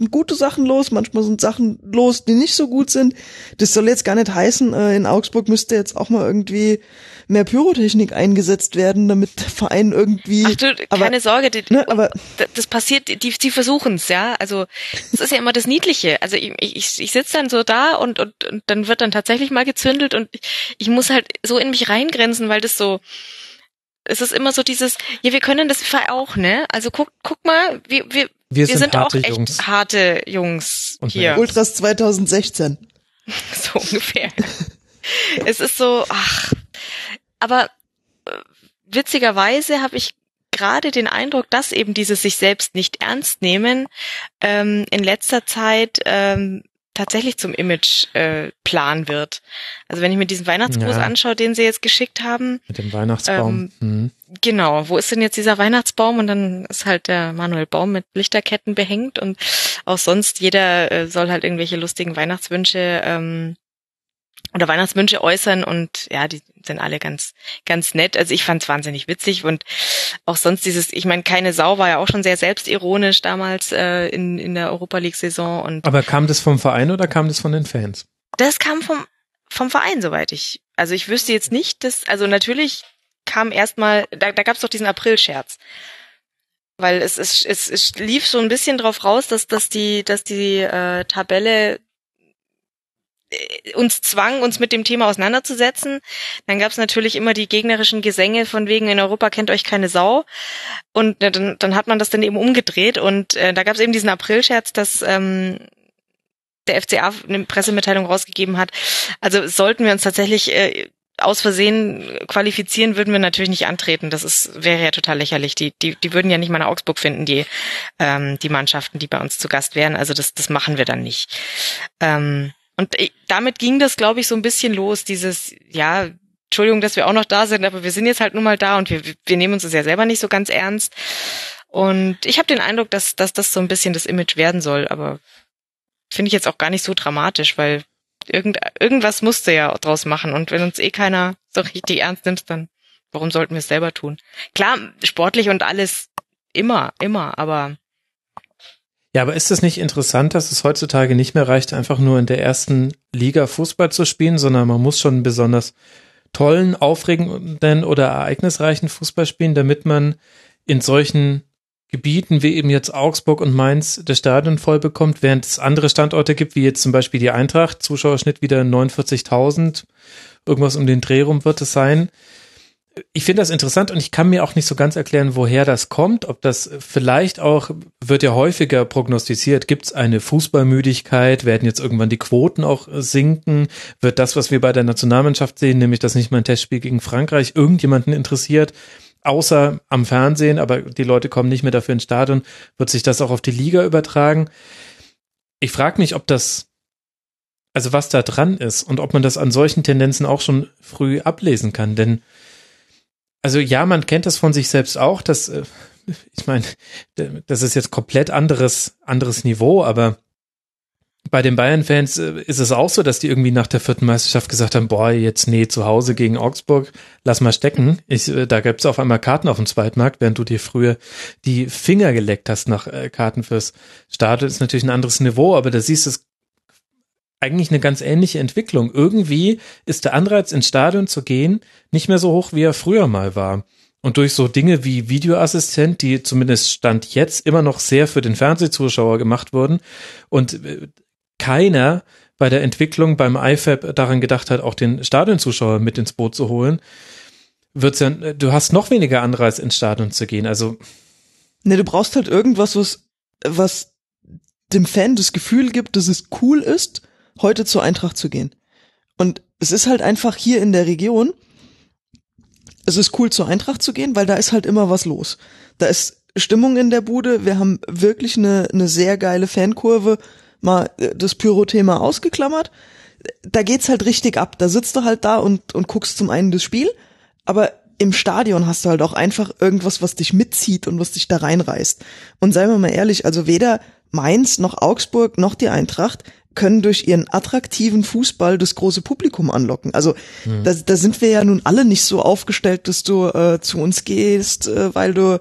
gute Sachen los, manchmal sind Sachen los, die nicht so gut sind. Das soll jetzt gar nicht heißen, äh, in Augsburg müsste jetzt auch mal irgendwie mehr Pyrotechnik eingesetzt werden, damit der Verein irgendwie. Ach du, aber, keine Sorge, die, ne, aber das passiert, die, die versuchen's, ja. Also das ist ja immer das Niedliche. Also ich, ich, ich sitze dann so da und, und, und dann wird dann tatsächlich mal gezündelt und ich, muss halt so in mich reingrenzen, weil das so, es ist immer so dieses, ja, wir können das auch, ne? Also guck, guck mal, wir, wir, wir wir sind, sind auch harte echt Jungs. harte Jungs Und hier, Ultras 2016. so ungefähr. es ist so, ach, aber äh, witzigerweise habe ich gerade den Eindruck, dass eben dieses sich selbst nicht ernst nehmen ähm, in letzter Zeit ähm, tatsächlich zum Image äh, Plan wird. Also wenn ich mir diesen Weihnachtsgruß Ja. anschaue, den sie jetzt geschickt haben, Mit dem Weihnachtsbaum. Ähm, Mhm. genau, wo ist denn jetzt dieser Weihnachtsbaum? Und dann ist halt der Manuel Baum mit Lichterketten behängt und auch sonst jeder äh, soll halt irgendwelche lustigen Weihnachtswünsche ähm, oder Weihnachtswünsche äußern und ja, die sind alle ganz, ganz nett. Also ich fand's wahnsinnig witzig und auch sonst dieses, ich meine, keine Sau war ja auch schon sehr selbstironisch damals äh, in, in der Europa League-Saison und Aber kam das vom Verein oder kam das von den Fans? das kam vom, vom Verein, soweit ich. Also ich wüsste jetzt nicht, dass, also natürlich kam erstmal, da, da gab es doch diesen April-Scherz. Weil es, es, es, es lief so ein bisschen drauf raus, dass, dass die, dass die äh, Tabelle uns zwang, uns mit dem Thema auseinanderzusetzen. Dann gab es natürlich immer die gegnerischen Gesänge von wegen in Europa kennt euch keine Sau. Und äh, dann, dann hat man das dann eben umgedreht und äh, da gab es eben diesen April-Scherz, dass ähm, der FCA eine Pressemitteilung rausgegeben hat. Also sollten wir uns tatsächlich äh, aus Versehen qualifizieren, würden wir natürlich nicht antreten. Das ist, wäre ja total lächerlich. Die, die, die würden ja nicht mal nach Augsburg finden, die, ähm, die Mannschaften, die bei uns zu Gast wären. Also das, das machen wir dann nicht. Ähm, und damit ging das, glaube ich, so ein bisschen los, dieses, ja, Entschuldigung, dass wir auch noch da sind, aber wir sind jetzt halt nun mal da und wir, wir nehmen uns das ja selber nicht so ganz ernst. Und ich habe den Eindruck, dass, dass das so ein bisschen das Image werden soll, aber finde ich jetzt auch gar nicht so dramatisch, weil irgend, irgendwas musste ja draus machen. Und wenn uns eh keiner so richtig ernst nimmt, dann warum sollten wir es selber tun? Klar, sportlich und alles immer, immer, aber Ja, aber ist es nicht interessant, dass es heutzutage nicht mehr reicht, einfach nur in der ersten Liga Fußball zu spielen, sondern man muss schon besonders tollen, aufregenden oder ereignisreichen Fußball spielen, damit man in solchen Gebieten wie eben jetzt Augsburg und Mainz das Stadion voll bekommt, während es andere Standorte gibt, wie jetzt zum Beispiel die Eintracht, Zuschauerschnitt wieder 49.000, irgendwas um den Dreh rum wird es sein. Ich finde das interessant und ich kann mir auch nicht so ganz erklären, woher das kommt. Ob das vielleicht auch, wird ja häufiger prognostiziert, gibt es eine Fußballmüdigkeit, werden jetzt irgendwann die Quoten auch sinken, wird das, was wir bei der Nationalmannschaft sehen, nämlich dass nicht mal ein Testspiel gegen Frankreich irgendjemanden interessiert, außer am Fernsehen, aber die Leute kommen nicht mehr dafür ins Stadion, wird sich das auch auf die Liga übertragen. Ich frage mich, ob das also was da dran ist und ob man das an solchen Tendenzen auch schon früh ablesen kann, denn also ja, man kennt das von sich selbst auch, dass äh, ich meine, das ist jetzt komplett anderes anderes Niveau, aber bei den Bayern-Fans äh, ist es auch so, dass die irgendwie nach der vierten Meisterschaft gesagt haben, boah, jetzt nee, zu Hause gegen Augsburg, lass mal stecken. Ich, äh, da gibt's auf einmal Karten auf dem Zweitmarkt, während du dir früher die Finger geleckt hast nach Karten fürs Stadion. Ist natürlich ein anderes Niveau, aber da siehst du es eigentlich eine ganz ähnliche Entwicklung. Irgendwie ist der Anreiz, ins Stadion zu gehen, nicht mehr so hoch, wie er früher mal war. Und durch so Dinge wie Videoassistent, die zumindest Stand jetzt immer noch sehr für den Fernsehzuschauer gemacht wurden und äh, keiner bei der Entwicklung beim IFAB daran gedacht hat, auch den Stadionzuschauer mit ins Boot zu holen, wird's ja, du hast noch weniger Anreiz, ins Stadion zu gehen. Also. Ne, du brauchst halt irgendwas, was, was dem Fan das Gefühl gibt, dass es cool ist heute zur Eintracht zu gehen. Und es ist halt einfach hier in der Region, es ist cool zur Eintracht zu gehen, weil da ist halt immer was los. Da ist Stimmung in der Bude, wir haben wirklich eine, eine sehr geile Fankurve, mal äh, das Pyro-Thema ausgeklammert. Da geht's halt richtig ab. Da sitzt du halt da und, und guckst zum einen das Spiel, aber im Stadion hast du halt auch einfach irgendwas, was dich mitzieht und was dich da reinreißt. Und seien wir mal ehrlich, also weder Mainz noch Augsburg noch die Eintracht können durch ihren attraktiven Fußball das große Publikum anlocken. Also mhm. da, da sind wir ja nun alle nicht so aufgestellt, dass du äh, zu uns gehst, äh, weil du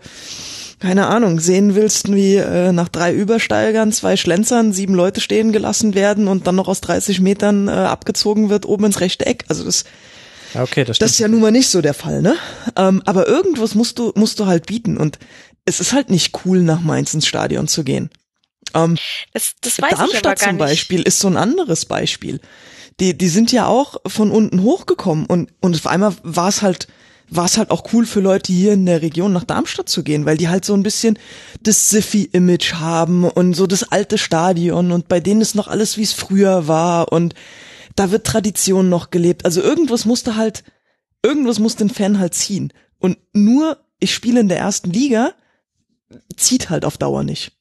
keine Ahnung, sehen willst, wie äh, nach drei Übersteigern, zwei Schlenzern, sieben Leute stehen gelassen werden und dann noch aus 30 Metern äh, abgezogen wird oben ins rechte Eck. Also das, okay, das, das ist ja nun mal nicht so der Fall, ne? Ähm, aber irgendwas musst du, musst du halt bieten und es ist halt nicht cool, nach Mainz ins Stadion zu gehen. Ähm, das, das weiß Darmstadt zum Beispiel ist so ein anderes Beispiel. Die, die sind ja auch von unten hochgekommen und, und auf einmal war es halt, war es halt auch cool für Leute hier in der Region nach Darmstadt zu gehen, weil die halt so ein bisschen das Siffy-Image haben und so das alte Stadion und bei denen ist noch alles, wie es früher war und da wird Tradition noch gelebt. Also irgendwas musste halt, irgendwas muss den Fan halt ziehen. Und nur ich spiele in der ersten Liga zieht halt auf Dauer nicht.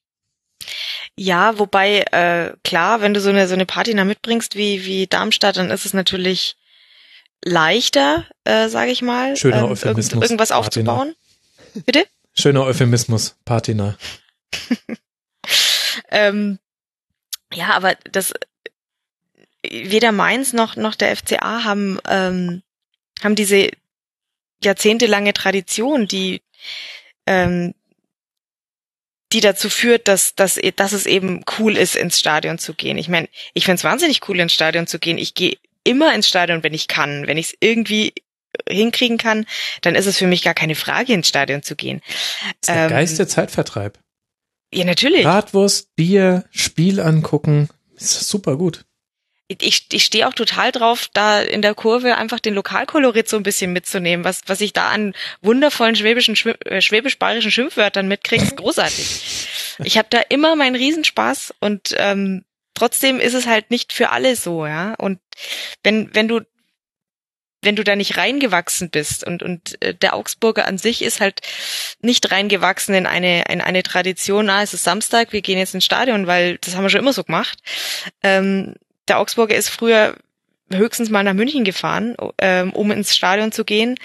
Ja, wobei, äh, klar, wenn du so eine, so eine Patina mitbringst wie, wie Darmstadt, dann ist es natürlich leichter, äh, sage ich mal, Schöner ähm, Euphemismus, irgend, irgendwas Patina. aufzubauen. Bitte? Schöner Euphemismus, Patina. ähm, ja, aber das weder Mainz noch noch der FCA haben ähm, haben diese jahrzehntelange Tradition, die ähm, die dazu führt, dass, dass, dass es eben cool ist, ins Stadion zu gehen. Ich meine, ich finde es wahnsinnig cool, ins Stadion zu gehen. Ich gehe immer ins Stadion, wenn ich kann. Wenn ich es irgendwie hinkriegen kann, dann ist es für mich gar keine Frage, ins Stadion zu gehen. Das ist der Ähm, Geist der Zeitvertreib. Ja, natürlich. Bratwurst, Bier, Spiel angucken, ist super gut. Ich, ich stehe auch total drauf, da in der Kurve einfach den Lokalkolorit so ein bisschen mitzunehmen. Was, was ich da an wundervollen schwäbischen, äh, schwäbisch-bayerischen Schimpfwörtern mitkriege, ist großartig. Ich habe da immer meinen Riesenspaß und ähm, trotzdem ist es halt nicht für alle so, ja. Und wenn, wenn du wenn du da nicht reingewachsen bist und und äh, der Augsburger an sich ist halt nicht reingewachsen in eine in eine Tradition, ah, es ist Samstag, wir gehen jetzt ins Stadion, weil das haben wir schon immer so gemacht. Ähm, der Augsburger ist früher höchstens mal nach München gefahren, ähm, um ins Stadion zu gehen.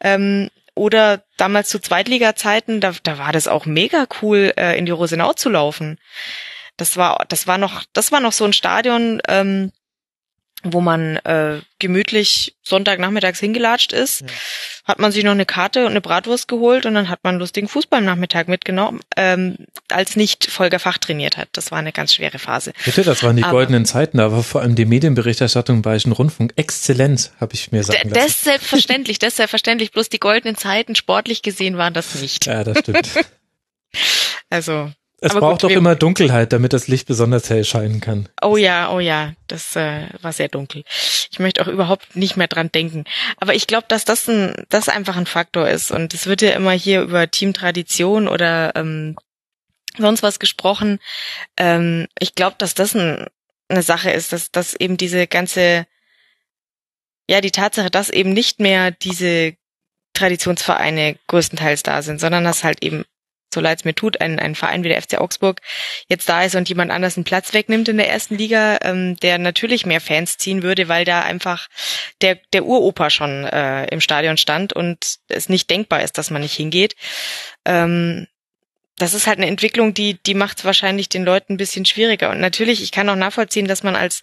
Ähm, oder damals zu Zweitliga-Zeiten, da, da war das auch mega cool, äh, in die Rosenau zu laufen. Das war, das war noch, das war noch so ein Stadion, ähm, wo man äh, gemütlich Sonntagnachmittags hingelatscht ist, hat man sich noch eine Karte und eine Bratwurst geholt und dann hat man lustigen Fußballnachmittag mitgenommen, ähm, als nicht Volker Fach trainiert hat. Das war eine ganz schwere Phase. Bitte, das waren die Aber- goldenen Zeiten, aber vor allem die Medienberichterstattung im Bayerischen Rundfunk exzellent, habe ich mir sagen das lassen. ist selbstverständlich, das ist selbstverständlich. Bloß die goldenen Zeiten sportlich gesehen waren das nicht. Ja, das stimmt. Also Es Aber braucht gut, doch immer Dunkelheit, damit das Licht besonders hell scheinen kann. Oh ja, oh ja, das äh, war sehr dunkel. Ich möchte auch überhaupt nicht mehr dran denken. Aber ich glaube, dass das ein, das einfach ein Faktor ist. Und es wird ja immer hier über Teamtradition oder ähm, sonst was gesprochen. Ähm, ich glaube, dass das ein, eine Sache ist, dass, dass eben diese ganze, ja, die Tatsache, dass eben nicht mehr diese Traditionsvereine größtenteils da sind, sondern dass halt eben so leid es mir tut, ein, ein Verein wie der FC Augsburg jetzt da ist und jemand anders einen Platz wegnimmt in der ersten Liga, ähm, der natürlich mehr Fans ziehen würde, weil da einfach der, der Uropa schon äh, im Stadion stand und es nicht denkbar ist, dass man nicht hingeht. Ähm, das ist halt eine Entwicklung, die, die macht wahrscheinlich den Leuten ein bisschen schwieriger. Und natürlich, ich kann auch nachvollziehen, dass man als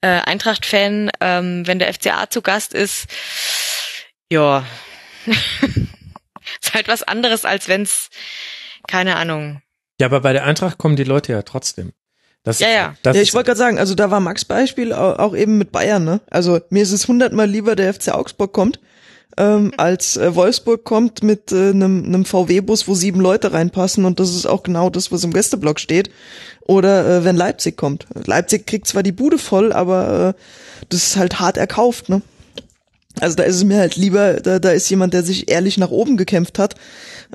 äh, Eintracht-Fan, ähm, wenn der FCA zu Gast ist, ja, ist halt was anderes, als wenn's, keine Ahnung, Ja, aber bei der Eintracht kommen die Leute ja trotzdem. Das Ja, ja. Das ja, ich wollte gerade sagen, also da war Max Beispiel au- auch eben mit Bayern, ne? Also mir ist es hundertmal lieber, der FC Augsburg kommt, ähm, als äh, Wolfsburg kommt mit äh, einem einem VW-Bus, wo sieben Leute reinpassen und das ist auch genau das, was im Gästeblock steht. Oder äh, wenn Leipzig kommt. Leipzig kriegt zwar die Bude voll, aber äh, das ist halt hart erkauft, ne? Also da ist es mir halt lieber, da, da ist jemand, der sich ehrlich nach oben gekämpft hat,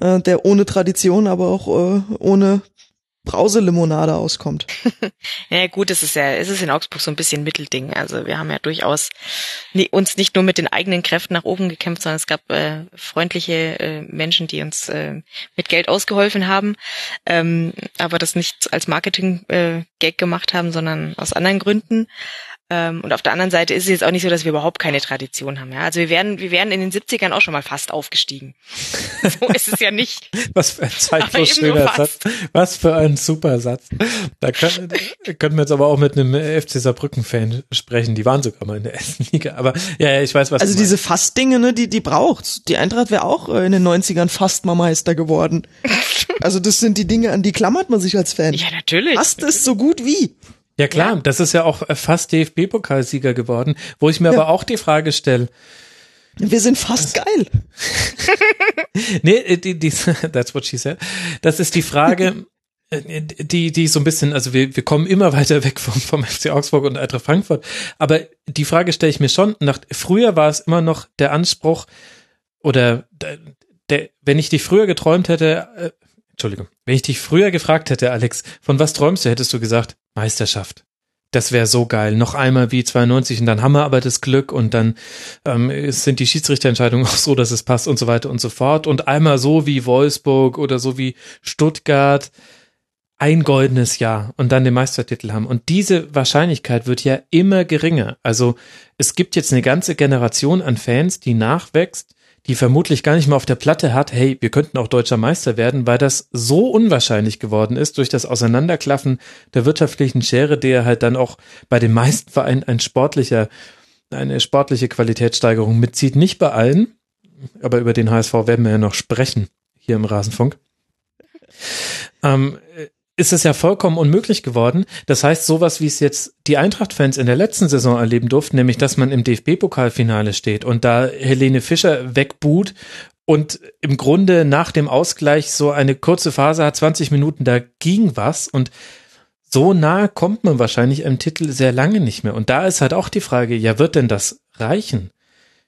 äh, der ohne Tradition, aber auch äh, ohne Brauselimonade auskommt. Ja gut, es ist ja, es ist in Augsburg so ein bisschen Mittelding. Also wir haben ja durchaus ni- uns nicht nur mit den eigenen Kräften nach oben gekämpft, sondern es gab äh, freundliche äh, Menschen, die uns äh, mit Geld ausgeholfen haben, ähm, aber das nicht als Marketing-Gag äh, gemacht haben, sondern aus anderen Gründen. Ähm, und auf der anderen Seite ist es jetzt auch nicht so, dass wir überhaupt keine Tradition haben. Ja? Also wir wären, wir wären in den 70ern auch schon mal fast aufgestiegen. so ist es ja nicht. was für ein zeitlos schöner. Satz. Was für ein super Satz. Da können, könnten wir jetzt aber auch mit einem FC Saarbrücken-Fan sprechen. Die waren sogar mal in der ersten Liga. Aber ja, ja ich weiß, was Also du diese Fast-Dinge, ne, die, die braucht's. Die Eintracht wäre auch äh, in den 90ern fast mal Meister geworden. Also das sind die Dinge, an die klammert man sich als Fan. Ja, natürlich. Fast ist so gut wie. Ja klar, das ist ja auch äh, fast DFB-Pokalsieger geworden, wo ich mir aber auch die Frage stelle, Wir sind fast geil. nee, äh, die, die, that's what she said. Das ist die Frage, äh, die, die so ein bisschen, also wir, wir kommen immer weiter weg vom, vom FC Augsburg und Eintracht Frankfurt. Aber die Frage stelle ich mir schon, nach, früher war es immer noch der Anspruch, oder der, der, wenn ich dich früher geträumt hätte, äh, Entschuldigung, wenn ich dich früher gefragt hätte, Alex, von was träumst du, hättest du gesagt, Meisterschaft. Das wäre so geil. Noch einmal wie 92 und dann haben wir aber das Glück und dann ähm, sind die Schiedsrichterentscheidungen auch so, dass es passt und so weiter und so fort. Und einmal so wie Wolfsburg oder so wie Stuttgart ein goldenes Jahr und dann den Meistertitel haben. Und diese Wahrscheinlichkeit wird ja immer geringer. Also es gibt jetzt eine ganze Generation an Fans, die nachwächst, die vermutlich gar nicht mehr auf der Platte hat, hey, wir könnten auch deutscher Meister werden, weil das so unwahrscheinlich geworden ist durch das Auseinanderklaffen der wirtschaftlichen Schere, der halt dann auch bei den meisten Vereinen ein sportlicher, eine sportliche Qualitätssteigerung mitzieht. Nicht bei allen, aber über den HSV werden wir ja noch sprechen hier im Rasenfunk. Ähm, ist es ja vollkommen unmöglich geworden. Das heißt, sowas wie es jetzt die Eintracht-Fans in der letzten Saison erleben durften, nämlich dass man im DFB-Pokalfinale steht und da Helene Fischer wegbuht und im Grunde nach dem Ausgleich so eine kurze Phase hat, 20 Minuten, da ging was und so nah kommt man wahrscheinlich einem Titel sehr lange nicht mehr. Und da ist halt auch die Frage, ja, wird denn das reichen?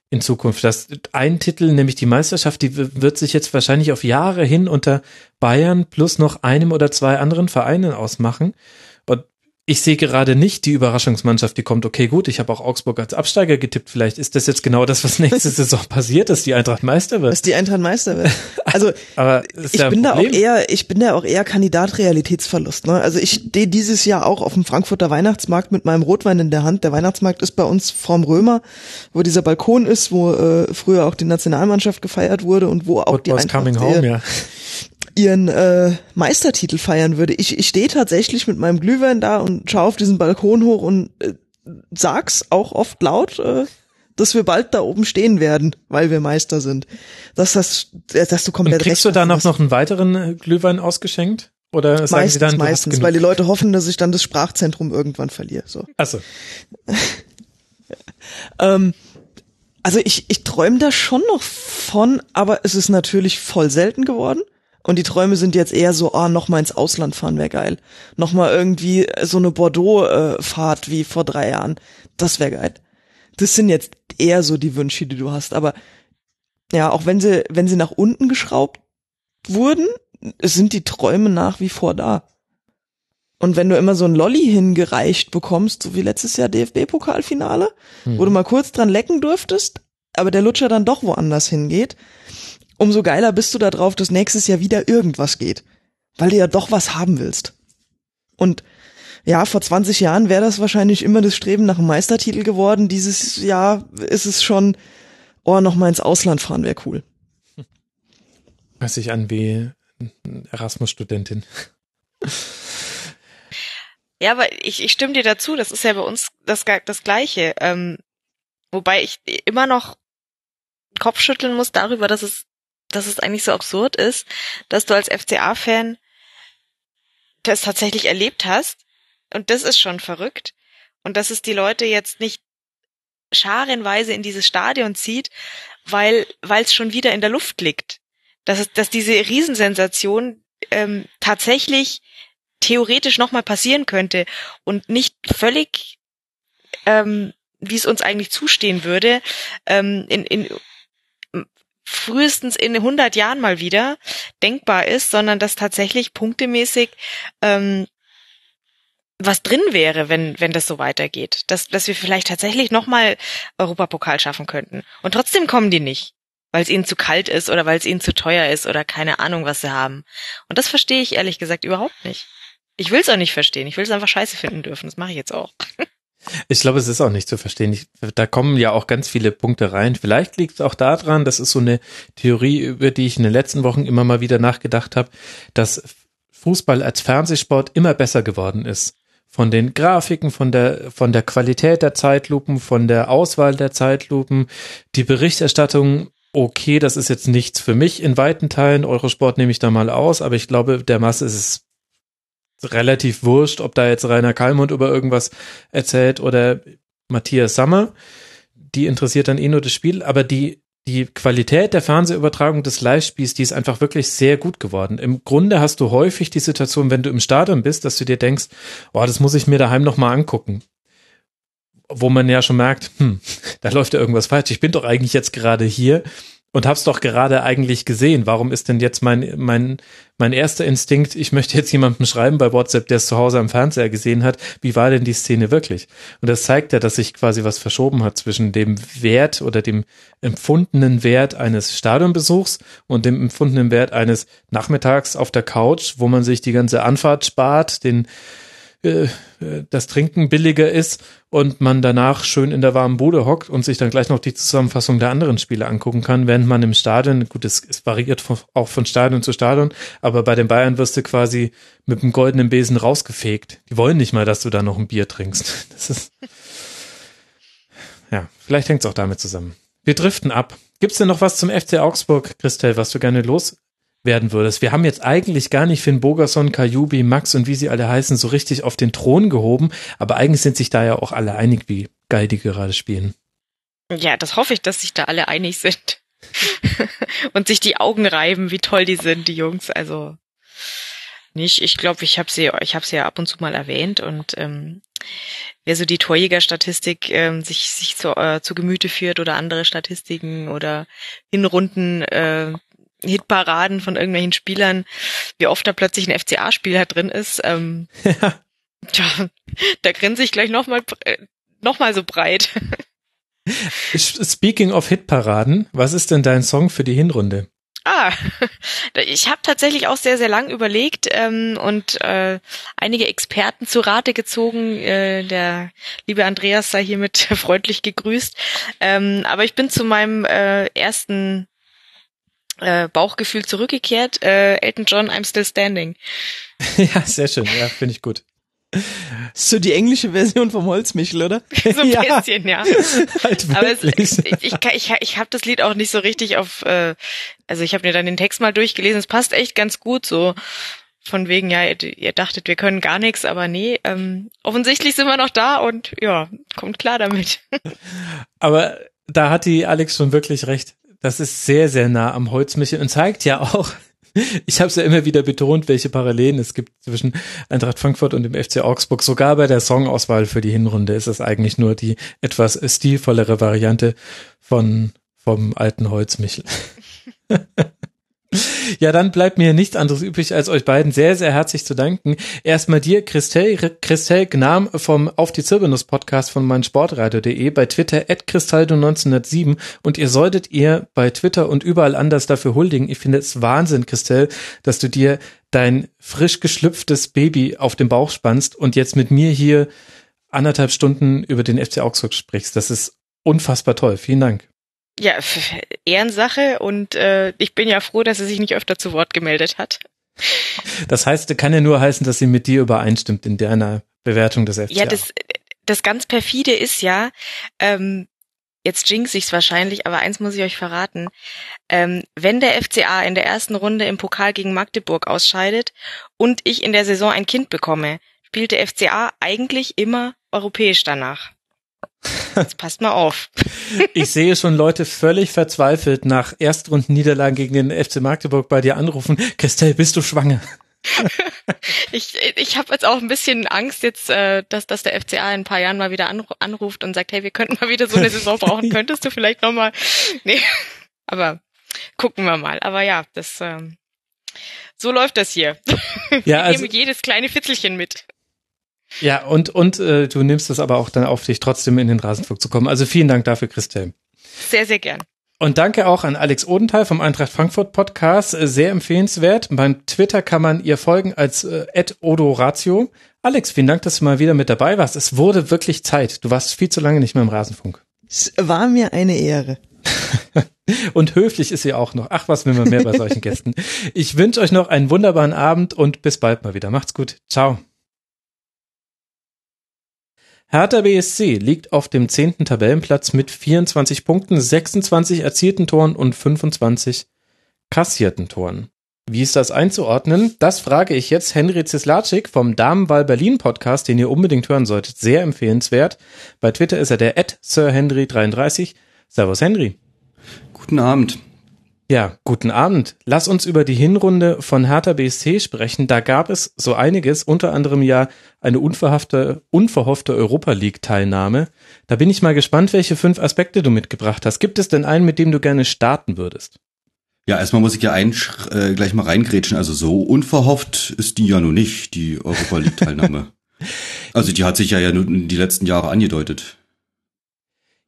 In Zukunft. Das ein Titel, nämlich die Meisterschaft, die wird sich jetzt wahrscheinlich auf Jahre hin unter Bayern plus noch einem oder zwei anderen Vereinen ausmachen. Und ich sehe gerade nicht die Überraschungsmannschaft, die kommt, okay, gut, ich habe auch Augsburg als Absteiger getippt. Vielleicht ist das jetzt genau das, was nächste Saison passiert, dass die Eintracht Meister wird. Dass die Eintracht Meister wird. Also Aber ich ja bin da auch eher, ich bin da auch eher Kandidat Realitätsverlust. Ne? Also ich stehe dieses Jahr auch auf dem Frankfurter Weihnachtsmarkt mit meinem Rotwein in der Hand. Der Weihnachtsmarkt ist bei uns vorm Römer, wo dieser Balkon ist, wo äh, früher auch die Nationalmannschaft gefeiert wurde und wo auch die Football's Eintracht coming home, ja. ihren äh, Meistertitel feiern würde. Ich, ich stehe tatsächlich mit meinem Glühwein da und schaue auf diesen Balkon hoch und äh, sag's auch oft laut, äh, dass wir bald da oben stehen werden, weil wir Meister sind. Dass das, dass du Und komplett kriegst recht du da noch, noch einen weiteren äh, Glühwein ausgeschenkt? Oder sagen meistens, sie dann, meistens, weil die Leute hoffen, dass ich dann das Sprachzentrum irgendwann verliere. So. Achso. Ähm, also ich, ich träume da schon noch von, aber es ist natürlich voll selten geworden. Und die Träume sind jetzt eher so, ah, noch mal ins Ausland fahren wäre geil. Noch mal irgendwie so eine Bordeaux-Fahrt wie vor drei Jahren. Das wäre geil. Das sind jetzt eher so die Wünsche, die du hast. Aber ja, auch wenn sie, wenn sie nach unten geschraubt wurden, sind die Träume nach wie vor da. Und wenn du immer so ein Lolli hingereicht bekommst, so wie letztes Jahr DFB-Pokalfinale, hm. wo du mal kurz dran lecken durftest, aber der Lutscher dann doch woanders hingeht, umso geiler bist du darauf, dass nächstes Jahr wieder irgendwas geht. Weil du ja doch was haben willst. Und ja, vor 20 Jahren wäre das wahrscheinlich immer das Streben nach einem Meistertitel geworden. Dieses Jahr ist es schon, oh, noch mal ins Ausland fahren wäre cool. Hört sich an wie Erasmus-Studentin. Ja, aber ich, ich stimme dir dazu, das ist ja bei uns das, das Gleiche. Ähm, wobei ich immer noch Kopfschütteln muss darüber, dass es dass es eigentlich so absurd ist, dass du als FCA-Fan das tatsächlich erlebt hast. Und das ist schon verrückt. Und dass es die Leute jetzt nicht scharenweise in dieses Stadion zieht, weil es schon wieder in der Luft liegt. Dass, es, dass diese Riesensensation ähm, tatsächlich theoretisch nochmal passieren könnte und nicht völlig, ähm, wie es uns eigentlich zustehen würde, ähm, in, in frühestens in 100 Jahren mal wieder denkbar ist, sondern dass tatsächlich punktemäßig ähm, was drin wäre, wenn wenn das so weitergeht, dass dass wir vielleicht tatsächlich noch mal Europapokal schaffen könnten und trotzdem kommen die nicht, weil es ihnen zu kalt ist oder weil es ihnen zu teuer ist oder keine Ahnung, was sie haben. Und das verstehe ich ehrlich gesagt überhaupt nicht. Ich will es auch nicht verstehen. Ich will es einfach scheiße finden dürfen. Das mache ich jetzt auch. Ich glaube, es ist auch nicht zu verstehen. Ich, da kommen ja auch ganz viele Punkte rein. Vielleicht liegt es auch daran, das ist so eine Theorie, über die ich in den letzten Wochen immer mal wieder nachgedacht habe, dass Fußball als Fernsehsport immer besser geworden ist. Von den Grafiken, von der, von der Qualität der Zeitlupen, von der Auswahl der Zeitlupen, die Berichterstattung okay, das ist jetzt nichts für mich in weiten Teilen. Eurosport nehme ich da mal aus, aber ich glaube, der Masse ist es relativ wurscht, ob da jetzt Rainer Kalmund über irgendwas erzählt oder Matthias Sammer. Die interessiert dann eh nur das Spiel, aber die, die Qualität der Fernsehübertragung des Live-Spiels, die ist einfach wirklich sehr gut geworden. Im Grunde hast du häufig die Situation, wenn du im Stadion bist, dass du dir denkst, oh, das muss ich mir daheim nochmal angucken. Wo man ja schon merkt, hm, da läuft ja irgendwas falsch. Ich bin doch eigentlich jetzt gerade hier und hab's doch gerade eigentlich gesehen. Warum ist denn jetzt mein, mein, mein erster Instinkt, ich möchte jetzt jemandem schreiben bei WhatsApp, der es zu Hause am Fernseher gesehen hat, wie war denn die Szene wirklich? Und das zeigt ja, dass sich quasi was verschoben hat zwischen dem Wert oder dem empfundenen Wert eines Stadionbesuchs und dem empfundenen Wert eines Nachmittags auf der Couch, wo man sich die ganze Anfahrt spart, den äh, das Trinken billiger ist und man danach schön in der warmen Bude hockt und sich dann gleich noch die Zusammenfassung der anderen Spiele angucken kann, während man im Stadion, gut, es, es variiert von, auch von Stadion zu Stadion, aber bei den Bayern wirst du quasi mit dem goldenen Besen rausgefegt. Die wollen nicht mal, dass du da noch ein Bier trinkst. Das ist ja, vielleicht hängt es auch damit zusammen. Wir driften ab. Gibt's denn noch was zum FC Augsburg, Christel, was du gerne los werden würdest. Wir haben jetzt eigentlich gar nicht Finn Bogerson, Kajubi, Max und wie sie alle heißen, so richtig auf den Thron gehoben, aber eigentlich sind sich da ja auch alle einig, wie geil die gerade spielen. Ja, das hoffe ich, dass sich da alle einig sind. und sich die Augen reiben, wie toll die sind, die Jungs. Also nicht. Ich glaube, ich habe sie, ich habe sie ja ab und zu mal erwähnt und ähm, wer so die Torjäger-Statistik ähm, sich sich zu, äh, zu Gemüte führt oder andere Statistiken oder Hinrunden äh, Hitparaden von irgendwelchen Spielern, wie oft da plötzlich ein FCA-Spieler drin ist. Ähm, ja. Tja, da grinse ich gleich nochmal äh, noch mal so breit. Speaking of Hitparaden, was ist denn dein Song für die Hinrunde? Ah, ich habe tatsächlich auch sehr, sehr lang überlegt ähm, und äh, einige Experten zu Rate gezogen. Äh, der liebe Andreas sei hiermit freundlich gegrüßt. Ähm, aber ich bin zu meinem äh, ersten äh, Bauchgefühl zurückgekehrt. Äh, Elton John, I'm Still Standing. ja, sehr schön. Ja, finde ich gut. So die englische Version vom Holzmichel, oder? so ein ja. bisschen, ja. Halt Aber es, ich, ich, ich, ich habe das Lied auch nicht so richtig auf, äh, also ich habe mir dann den Text mal durchgelesen, es passt echt ganz gut so. Von wegen, ja, ihr, ihr dachtet, wir können gar nichts, aber nee, ähm, offensichtlich sind wir noch da und ja, kommt klar damit. aber da hat die Alex schon wirklich recht das ist sehr, sehr nah am Holzmichel und zeigt ja auch, Ich habe es ja immer wieder betont, welche Parallelen es gibt zwischen Eintracht Frankfurt und dem FC Augsburg. Sogar bei der Songauswahl für die Hinrunde ist es eigentlich nur die etwas stilvollere Variante von vom alten Holzmichel. Ja, dann bleibt mir nichts anderes übrig, als euch beiden sehr, sehr herzlich zu danken. Erstmal dir, Christel, Christel Gnam vom Auf die Zirbelnuss Podcast von meinsportradio.de, bei Twitter at Cristaldo1907 und ihr solltet ihr bei Twitter und überall anders dafür huldigen. Ich finde es Wahnsinn, Christel, dass du dir dein frisch geschlüpftes Baby auf den Bauch spannst und jetzt mit mir hier anderthalb Stunden über den FC Augsburg sprichst. Das ist unfassbar toll. Vielen Dank. Ja, Ehrensache und äh, ich bin ja froh, dass er sich nicht öfter zu Wort gemeldet hat. Das heißt, kann ja nur heißen, dass sie mit dir übereinstimmt in deiner Bewertung des FCA. Ja, das, das ganz perfide ist ja, ähm, jetzt jinx ich's wahrscheinlich, aber eins muss ich euch verraten. Ähm, wenn der FCA in der ersten Runde im Pokal gegen Magdeburg ausscheidet und ich in der Saison ein Kind bekomme, spielt der FCA eigentlich immer europäisch danach. Jetzt passt mal auf. Ich sehe schon Leute völlig verzweifelt nach Erstrundenniederlagen gegen den FC Magdeburg bei dir anrufen. Christelle, bist du schwanger? ich ich habe jetzt auch ein bisschen Angst jetzt, äh, dass, dass der FCA in ein paar Jahren mal wieder anruft und sagt, hey, wir könnten mal wieder so eine Saison brauchen. Könntest du vielleicht noch mal? Nee, aber gucken wir mal. Aber ja, das ähm, so läuft das hier. Ja, also, ich nehme jedes kleine Fitzelchen mit. Ja, und, und äh, du nimmst es aber auch dann auf dich, trotzdem in den Rasenflug zu kommen. Also vielen Dank dafür, Christel. Sehr, sehr gern. Und danke auch an Alex Odenthal vom Eintracht Frankfurt Podcast. Äh, sehr empfehlenswert. Beim Twitter kann man ihr folgen als äh, Odoratio. Alex, vielen Dank, dass du mal wieder mit dabei warst. Es wurde wirklich Zeit. Du warst viel zu lange nicht mehr im Rasenfunk. Es war mir eine Ehre. und höflich ist sie auch noch. Ach, was will man mehr bei solchen Gästen. Ich wünsche euch noch einen wunderbaren Abend und bis bald mal wieder. Macht's gut. Ciao. Hertha BSC liegt auf dem zehnten Tabellenplatz mit 24 Punkten, 26 erzielten Toren und 25 kassierten Toren. Wie ist das einzuordnen? Das frage ich jetzt Henry Zislacik vom Damenwahl Berlin Podcast, den ihr unbedingt hören solltet. Sehr empfehlenswert. Bei Twitter ist er der at SirHenry33. Servus Henry. Guten Abend. Ja, guten Abend. Lass uns über die Hinrunde von Hertha BSC sprechen. Da gab es so einiges, unter anderem ja eine unverhoffte, unverhoffte Europa League Teilnahme. Da bin ich mal gespannt, welche fünf Aspekte du mitgebracht hast. Gibt es denn einen, mit dem du gerne starten würdest? Ja, erstmal muss ich ja ein, äh, gleich mal reingrätschen. Also so unverhofft ist die ja nun nicht, die Europa League Teilnahme. also die hat sich ja ja nun die letzten Jahre angedeutet.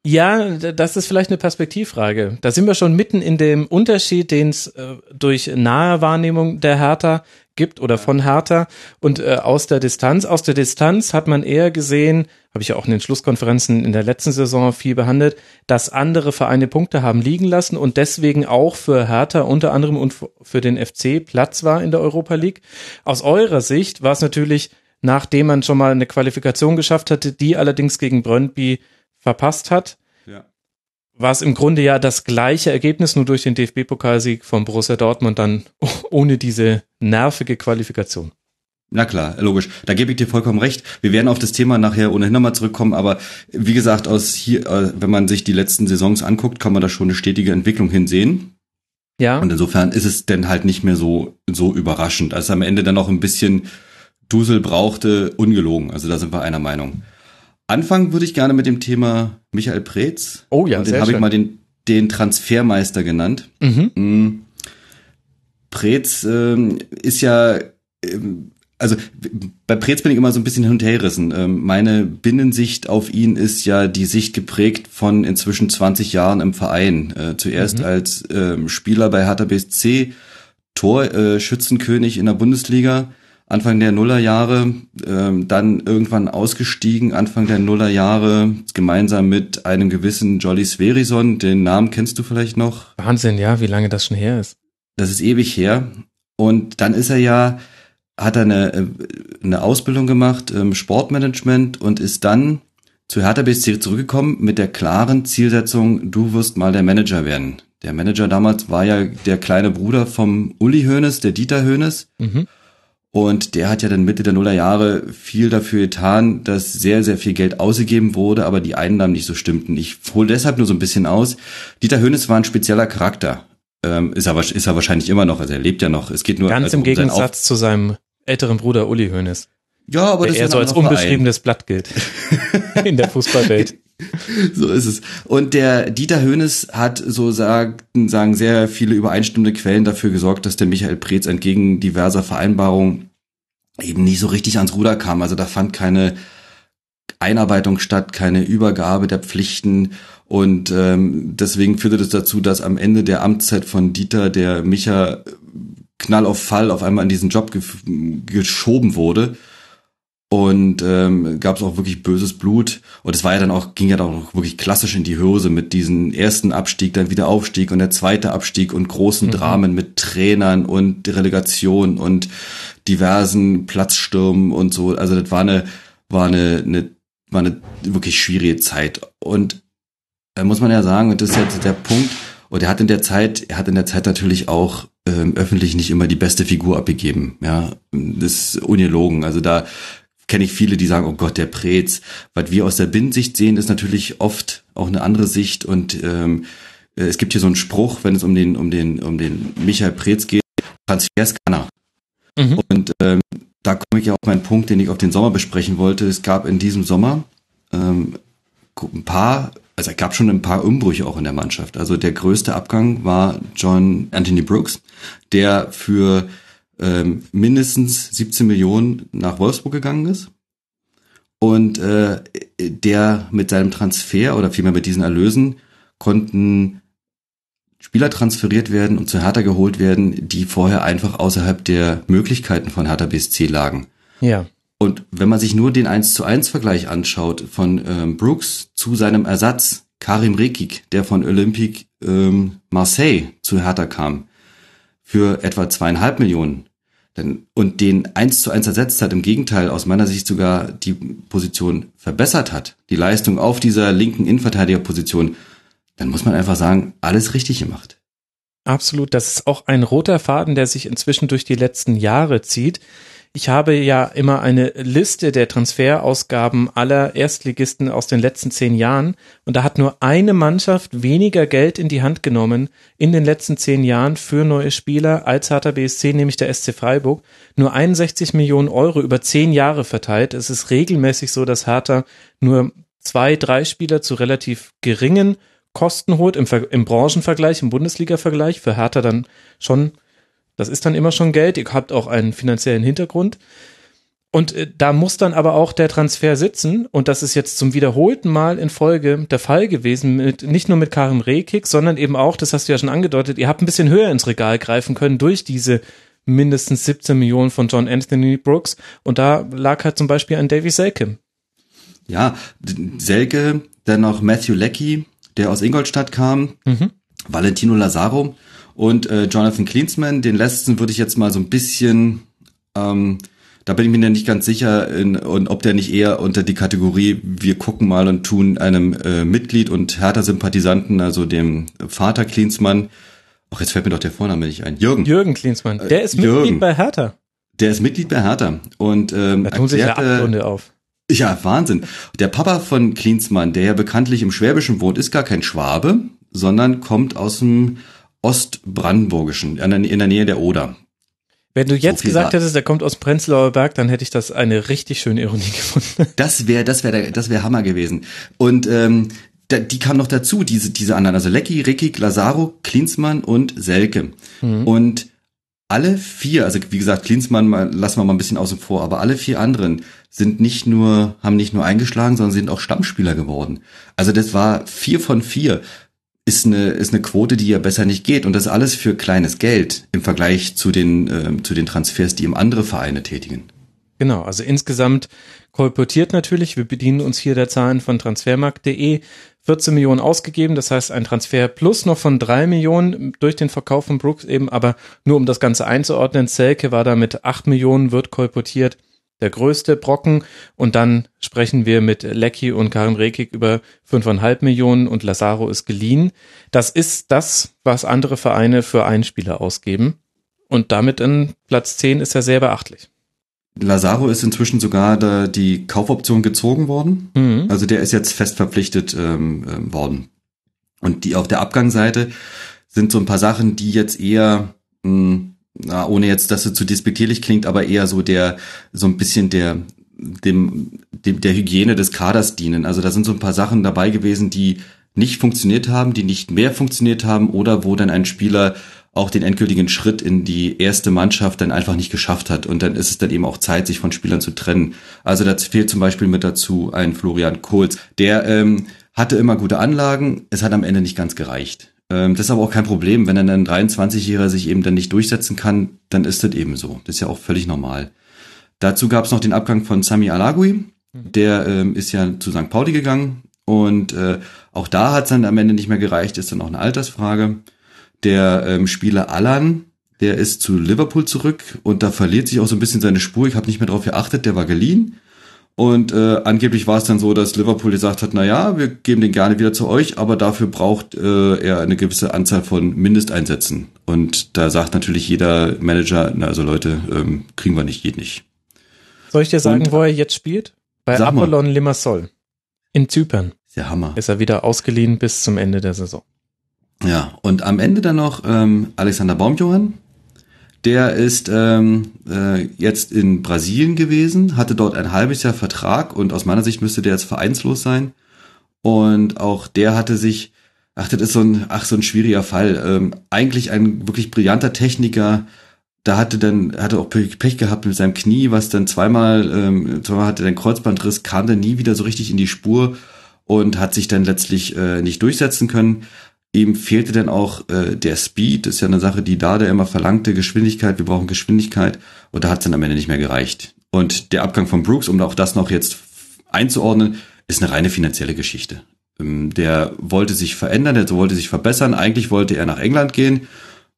Ja, das ist vielleicht eine Perspektivfrage. Da sind wir schon mitten in dem Unterschied, den es äh, durch nahe Wahrnehmung der Hertha gibt oder von Hertha und äh, aus der Distanz. Aus der Distanz hat man eher gesehen, habe ich ja auch in den Schlusskonferenzen in der letzten Saison viel behandelt, dass andere Vereine Punkte haben liegen lassen und deswegen auch für Hertha unter anderem und für den FC Platz war in der Europa League. Aus eurer Sicht war es natürlich, nachdem man schon mal eine Qualifikation geschafft hatte, die allerdings gegen Brøndby verpasst hat, ja. war es im Grunde ja das gleiche Ergebnis, nur durch den DFB-Pokalsieg von Borussia Dortmund dann ohne diese nervige Qualifikation. Na klar, logisch. Da gebe ich dir vollkommen recht. Wir werden auf das Thema nachher ohnehin nochmal zurückkommen, aber wie gesagt, aus hier, äh, wenn man sich die letzten Saisons anguckt, kann man da schon eine stetige Entwicklung hinsehen. Ja. Und insofern ist es denn halt nicht mehr so, so überraschend. Also am Ende dann noch ein bisschen Dusel brauchte, ungelogen. Also da sind wir einer Meinung. Anfangen würde ich gerne mit dem Thema Michael Preetz. Oh ja, Und den habe ich mal den, den Transfermeister genannt. Mhm. Mm. Preetz ähm, ist ja, ähm, also bei Preetz bin ich immer so ein bisschen hin und her gerissen. Ähm, meine Binnensicht auf ihn ist ja die Sicht geprägt von inzwischen 20 Jahren im Verein. Äh, zuerst mhm. als ähm, Spieler bei Hertha BSC, Torschützenkönig äh, in der Bundesliga, Anfang der Nullerjahre, ähm, dann irgendwann ausgestiegen, Anfang der Nullerjahre, gemeinsam mit einem gewissen Jolly Sverison, den Namen kennst du vielleicht noch? Wahnsinn, ja, wie lange das schon her ist. Das ist ewig her. Und dann ist er ja, hat er eine, äh, eine Ausbildung gemacht, Sportmanagement und ist dann zu Hertha BSC zurückgekommen mit der klaren Zielsetzung, du wirst mal der Manager werden. Der Manager damals war ja der kleine Bruder vom Uli Hoeneß, der Dieter Hoeneß. Mhm. Und der hat ja dann Mitte der Nullerjahre viel dafür getan, dass sehr, sehr viel Geld ausgegeben wurde, aber die Einnahmen nicht so stimmten. Ich hole deshalb nur so ein bisschen aus. Dieter Hönes war ein spezieller Charakter. Ähm, ist, er, ist er wahrscheinlich immer noch, also er lebt ja noch. Es geht nur Ganz also im um Gegensatz zu seinem älteren Bruder Uli Hoeneß, Ja, aber der das eher ist so als unbeschriebenes Blatt gilt in der Fußballwelt. So ist es. Und der Dieter Höhnes hat, so sagten, sagen sehr viele übereinstimmende Quellen dafür gesorgt, dass der Michael Preetz entgegen diverser Vereinbarungen eben nie so richtig ans Ruder kam. Also da fand keine Einarbeitung statt, keine Übergabe der Pflichten. Und ähm, deswegen führte das dazu, dass am Ende der Amtszeit von Dieter der Micha knall auf Fall auf einmal in diesen Job gef- geschoben wurde. Und ähm, gab es auch wirklich böses Blut. Und es war ja dann auch, ging ja dann auch wirklich klassisch in die Hose mit diesem ersten Abstieg, dann wieder Aufstieg und der zweite Abstieg und großen Dramen mit Trainern und Relegation und diversen Platzstürmen und so. Also das war eine, war eine, eine, war eine wirklich schwierige Zeit. Und da muss man ja sagen, und das ist jetzt der Punkt, und er hat in der Zeit, er hat in der Zeit natürlich auch ähm, öffentlich nicht immer die beste Figur abgegeben. Ja, das ist ungelogen. Also da kenne ich viele, die sagen, oh Gott, der Prez. Was wir aus der Binnensicht sehen, ist natürlich oft auch eine andere Sicht. Und ähm, äh, es gibt hier so einen Spruch, wenn es um den, um den, um den Michael Preetz geht, Transfers kann er. Mhm. Und ähm, da komme ich ja auf meinen Punkt, den ich auf den Sommer besprechen wollte. Es gab in diesem Sommer ähm, ein paar, also es gab schon ein paar Umbrüche auch in der Mannschaft. Also der größte Abgang war John Anthony Brooks, der für ähm, mindestens 17 Millionen nach Wolfsburg gegangen ist. Und äh, der mit seinem Transfer oder vielmehr mit diesen Erlösen konnten Spieler transferiert werden und zu Hertha geholt werden, die vorher einfach außerhalb der Möglichkeiten von Hertha BSC lagen. Ja. Und wenn man sich nur den 1 zu 1 Vergleich anschaut von ähm, Brooks zu seinem Ersatz, Karim Rekik, der von Olympique ähm, Marseille zu Hertha kam, für etwa zweieinhalb Millionen, und den 1 zu 1 ersetzt hat, im Gegenteil, aus meiner Sicht sogar die Position verbessert hat, die Leistung auf dieser linken Innenverteidigerposition, dann muss man einfach sagen, alles richtig gemacht. Absolut, das ist auch ein roter Faden, der sich inzwischen durch die letzten Jahre zieht. Ich habe ja immer eine Liste der Transferausgaben aller Erstligisten aus den letzten zehn Jahren und da hat nur eine Mannschaft weniger Geld in die Hand genommen in den letzten zehn Jahren für neue Spieler als Hertha BSC, nämlich der SC Freiburg. Nur 61 Millionen Euro über zehn Jahre verteilt. Es ist regelmäßig so, dass Hertha nur zwei, drei Spieler zu relativ geringen Kosten holt im, Ver im Branchenvergleich, im Bundesliga-Vergleich. Für Hertha dann schon, das ist dann immer schon Geld. Ihr habt auch einen finanziellen Hintergrund. Und äh, da muss dann aber auch der Transfer sitzen. Und das ist jetzt zum wiederholten Mal in Folge der Fall gewesen. Mit, nicht nur mit Karim Rekik, sondern eben auch, das hast du ja schon angedeutet, ihr habt ein bisschen höher ins Regal greifen können durch diese mindestens 17 Millionen von John Anthony Brooks. Und da lag halt zum Beispiel ein Davy Selke. Ja, Selke, dann noch Matthew Leckie, der aus Ingolstadt kam, Mhm. Valentino Lazaro und äh, Jonathan Klinsmann. Den letzten würde ich jetzt mal so ein bisschen, ähm, da bin ich mir nicht ganz sicher, in, und ob der nicht eher unter die Kategorie wir gucken mal und tun einem äh, Mitglied und Hertha-Sympathisanten, also dem Vater Klinsmann, ach jetzt fällt mir doch der Vorname nicht ein, Jürgen. Jürgen Klinsmann, der ist Jürgen. Mitglied bei Hertha. Der ist Mitglied bei Hertha und ähm, Da tun sich ja Abgründe auf. ja, Wahnsinn. Der Papa von Klinsmann, der ja bekanntlich im Schwäbischen wohnt, ist gar kein Schwabe, sondern kommt aus dem Ostbrandenburgischen, in der, Nähe der Oder. Wenn du jetzt viel gesagt hättest, der kommt aus Prenzlauer Berg, dann hätte ich das eine richtig schöne Ironie gefunden. Das wäre, das wäre, das wäre Hammer gewesen. Und ähm, da, die kamen noch dazu, diese, diese anderen, also Lecky, Rickig, Lazaro, Klinsmann und Selke. Und alle vier, also wie gesagt, Klinsmann mal, lassen wir mal ein bisschen außen vor, aber alle vier anderen sind nicht nur, haben nicht nur eingeschlagen, sondern sind auch Stammspieler geworden. Also das war vier von vier. Ist eine, ist eine Quote, die ja besser nicht geht. Und das alles für kleines Geld im Vergleich zu den, ähm, zu den Transfers, die eben andere Vereine tätigen. Genau, also insgesamt kolportiert natürlich, wir bedienen uns hier der Zahlen von transfermarkt.de, 14 Millionen ausgegeben, das heißt ein Transfer plus noch von 3 Millionen durch den Verkauf von Brooks eben, aber nur um das Ganze einzuordnen, Selke war da mit 8 Millionen, wird kolportiert, der größte Brocken und dann sprechen wir mit Lecky und Karim Rekik über 5,5 Millionen und Lazaro ist geliehen. Das ist das, was andere Vereine für einen Spieler ausgeben und damit in Platz 10 ist er sehr beachtlich. Lazaro ist inzwischen sogar da die Kaufoption gezogen worden. Mhm. Also der ist jetzt fest verpflichtet ähm, ähm, worden. Und die auf der Abgangsseite sind so ein paar Sachen, die jetzt eher, mh, na, ohne jetzt, dass es zu despektierlich klingt, aber eher so der, so ein bisschen der, dem, dem, der Hygiene des Kaders dienen. Also da sind so ein paar Sachen dabei gewesen, die nicht funktioniert haben, die nicht mehr funktioniert haben oder wo dann ein Spieler auch den endgültigen Schritt in die erste Mannschaft dann einfach nicht geschafft hat. Und dann ist es dann eben auch Zeit, sich von Spielern zu trennen. Also da fehlt zum Beispiel mit dazu ein Florian Kohls. Der ähm, hatte immer gute Anlagen, es hat am Ende nicht ganz gereicht. Ähm, das ist aber auch kein Problem. Wenn dann ein 23-Jähriger sich eben dann nicht durchsetzen kann, dann ist das eben so. Das ist ja auch völlig normal. Dazu gab es noch den Abgang von Sami Alagui. Der ähm, ist ja zu St. Pauli gegangen. Und äh, auch da hat es dann am Ende nicht mehr gereicht, ist dann auch eine Altersfrage. Der ähm, Spieler Alan, der ist zu Liverpool zurück und da verliert sich auch so ein bisschen seine Spur. Ich habe nicht mehr darauf geachtet, der war geliehen. Und äh, angeblich war es dann so, dass Liverpool gesagt hat, na ja, wir geben den gerne wieder zu euch, aber dafür braucht äh, er eine gewisse Anzahl von Mindesteinsätzen. Und da sagt natürlich jeder Manager, na also Leute, ähm, kriegen wir nicht, geht nicht. Soll ich dir sagen, Und, wo er jetzt spielt? Bei Apollon. Limassol. In Zypern. Ist ja Hammer. Ist er wieder ausgeliehen bis zum Ende der Saison. Ja, und am Ende dann noch ähm, Alexander Baumjohann. Der ist ähm, äh, jetzt in Brasilien gewesen, hatte dort ein halbes Jahr Vertrag und aus meiner Sicht müsste der jetzt vereinslos sein. Und auch der hatte sich, ach, das ist so ein, ach, so ein schwieriger Fall. Ähm, eigentlich ein wirklich brillanter Techniker, da hatte dann, hatte auch Pech gehabt mit seinem Knie, was dann zweimal, ähm, zweimal hatte den Kreuzbandriss, kam dann nie wieder so richtig in die Spur und hat sich dann letztlich äh, nicht durchsetzen können. Ihm fehlte dann auch äh, der Speed, das ist ja eine Sache, die da der immer verlangte, Geschwindigkeit, wir brauchen Geschwindigkeit und da hat es dann am Ende nicht mehr gereicht. Und der Abgang von Brooks, um auch das noch jetzt einzuordnen, ist eine reine finanzielle Geschichte. Ähm, der wollte sich verändern, der wollte sich verbessern, eigentlich wollte er nach England gehen,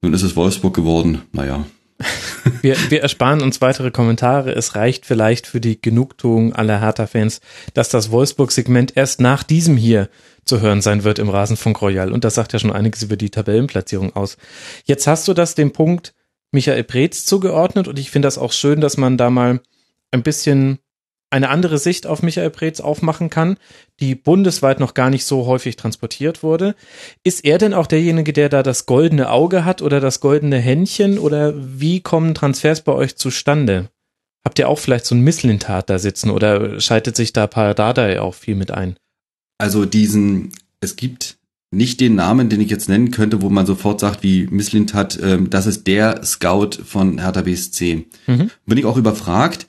nun ist es Wolfsburg geworden, naja. Wir, wir ersparen uns weitere Kommentare. Es reicht vielleicht für die Genugtuung aller Hertha-Fans, dass das Wolfsburg-Segment erst nach diesem hier zu hören sein wird im Rasenfunk Royal. Und das sagt ja schon einiges über die Tabellenplatzierung aus. Jetzt hast du das dem Punkt Michael Preetz zugeordnet und ich finde das auch schön, dass man da mal ein bisschen eine andere Sicht auf Michael Preetz aufmachen kann, die bundesweit noch gar nicht so häufig transportiert wurde. Ist er denn auch derjenige, der da das goldene Auge hat oder das goldene Händchen oder wie kommen Transfers bei euch zustande? Habt ihr auch vielleicht so ein Misslintat da sitzen oder schaltet sich da Paradadei auch viel mit ein? Also diesen, es gibt nicht den Namen, den ich jetzt nennen könnte, wo man sofort sagt, wie Misslint hat, ähm, das ist der Scout von Hertha BSC. Mhm. Bin ich auch überfragt.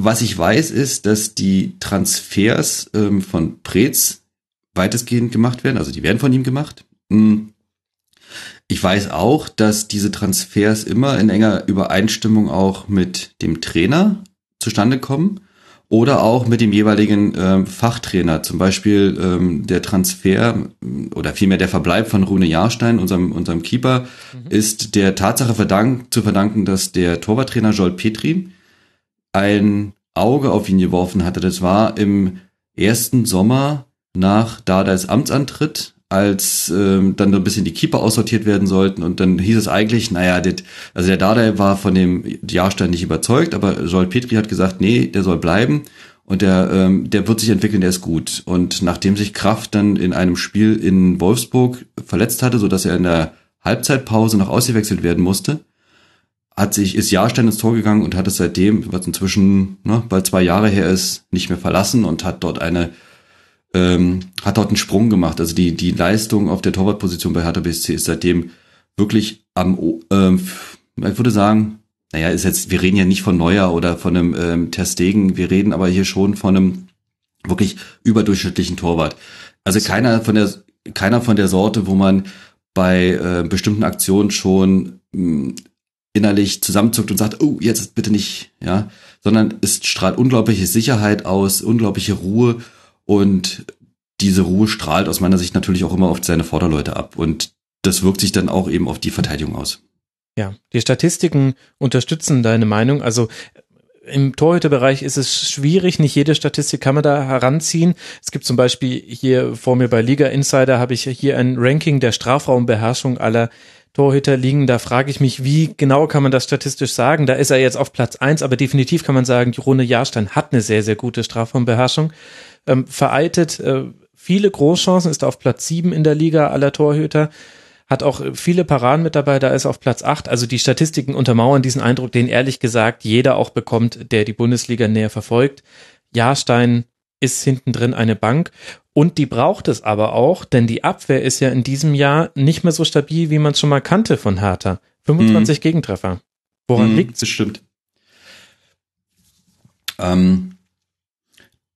Was ich weiß, ist, dass die Transfers ähm, von Preetz weitestgehend gemacht werden, also die werden von ihm gemacht. Hm. Ich weiß auch, dass diese Transfers immer in enger Übereinstimmung auch mit dem Trainer zustande kommen oder auch mit dem jeweiligen ähm, Fachtrainer. Zum Beispiel ähm, der Transfer oder vielmehr der Verbleib von Rune Jahrstein, unserem, unserem Keeper, mhm. ist der Tatsache verdank, zu verdanken, dass der Torwarttrainer Joel Petri ein Auge auf ihn geworfen hatte. Das war im ersten Sommer nach Dardais Amtsantritt, als ähm, dann so ein bisschen die Keeper aussortiert werden sollten und dann hieß es eigentlich, naja, das, also der Dardai war von dem Jahrstein nicht überzeugt, aber Joel Petri hat gesagt, nee, der soll bleiben und der, ähm, der wird sich entwickeln, der ist gut. Und nachdem sich Kraft dann in einem Spiel in Wolfsburg verletzt hatte, so dass er in der Halbzeitpause noch ausgewechselt werden musste, hat sich, ist Jahrstein ins Tor gegangen und hat es seitdem, was inzwischen ne, bald zwei Jahre her ist, nicht mehr verlassen und hat dort eine ähm, hat dort einen Sprung gemacht. Also die, die Leistung auf der Torwartposition bei Hertha BSC ist seitdem wirklich am, ähm, ich würde sagen, naja, ist jetzt, wir reden ja nicht von Neuer oder von einem ähm, Terstegen, wir reden aber hier schon von einem wirklich überdurchschnittlichen Torwart. Also keiner von der, keiner von der Sorte, wo man bei äh, bestimmten Aktionen schon mh, hm, innerlich zusammenzuckt und sagt, oh, jetzt bitte nicht, ja, sondern es strahlt unglaubliche Sicherheit aus, unglaubliche Ruhe und diese Ruhe strahlt aus meiner Sicht natürlich auch immer auf seine Vorderleute ab. Und das wirkt sich dann auch eben auf die Verteidigung aus. Ja, die Statistiken unterstützen deine Meinung. Also im Torhüterbereich ist es schwierig, nicht jede Statistik kann man da heranziehen. Es gibt zum Beispiel hier vor mir bei Liga Insider habe ich hier ein Ranking der Strafraumbeherrschung aller Torhüter liegen. Da frage ich mich, wie genau kann man das statistisch sagen? Da ist er jetzt auf Platz eins, aber definitiv kann man sagen, die Rune Jahrstein hat eine sehr, sehr gute Strafraumbeherrschung ähm, vereitet äh, viele Großchancen, ist auf Platz sieben in der Liga aller Torhüter, hat auch viele Paraden mit dabei, da ist auf Platz 8. Also die Statistiken untermauern diesen Eindruck, den ehrlich gesagt jeder auch bekommt, der die Bundesliga näher verfolgt. Jahrstein ist hinten drin eine Bank und die braucht es aber auch, denn die Abwehr ist ja in diesem Jahr nicht mehr so stabil, wie man es schon mal kannte von Hertha. 25 mhm. Gegentreffer. Woran mhm, liegt Das stimmt. Ähm,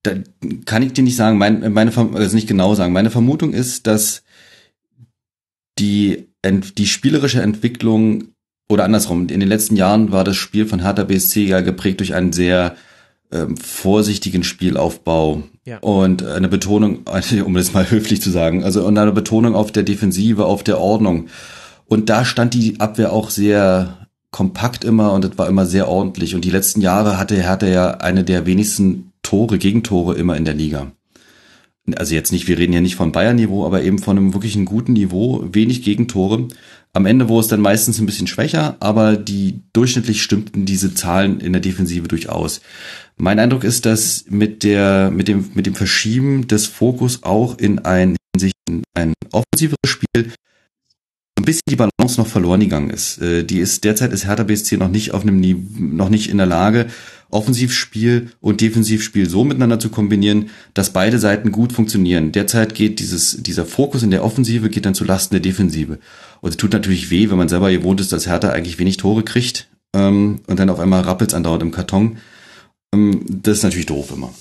da kann ich dir nicht sagen, mein, meine, also nicht genau sagen. Meine Vermutung ist, dass die, die spielerische Entwicklung oder andersrum, in den letzten Jahren war das Spiel von Hertha BSC ja geprägt durch einen sehr ähm, vorsichtigen Spielaufbau ja. und eine Betonung, um das mal höflich zu sagen, also und eine Betonung auf der Defensive, auf der Ordnung. Und da stand die Abwehr auch sehr kompakt immer und es war immer sehr ordentlich. Und die letzten Jahre hatte Hertha ja eine der wenigsten Tore, Gegentore immer in der Liga. Also jetzt nicht, wir reden ja nicht von Bayern-Niveau, aber eben von einem wirklichen guten Niveau, wenig Gegentore. Am Ende wurde es dann meistens ein bisschen schwächer, aber die durchschnittlich stimmten diese Zahlen in der Defensive durchaus. Mein Eindruck ist, dass mit der, mit dem, mit dem Verschieben des Fokus auch in ein, in ein offensiveres Spiel ein bisschen die Balance noch verloren gegangen ist. Äh, die ist derzeit ist Hertha BSC noch nicht auf einem noch nicht in der Lage, Offensivspiel und Defensivspiel so miteinander zu kombinieren, dass beide Seiten gut funktionieren. Derzeit geht dieses dieser Fokus in der Offensive geht dann zu Lasten der Defensive. Und es tut natürlich weh, wenn man selber gewohnt ist, dass Hertha eigentlich wenig Tore kriegt ähm, und dann auf einmal rappelt's andauernd im Karton. Ähm, das ist natürlich doof immer.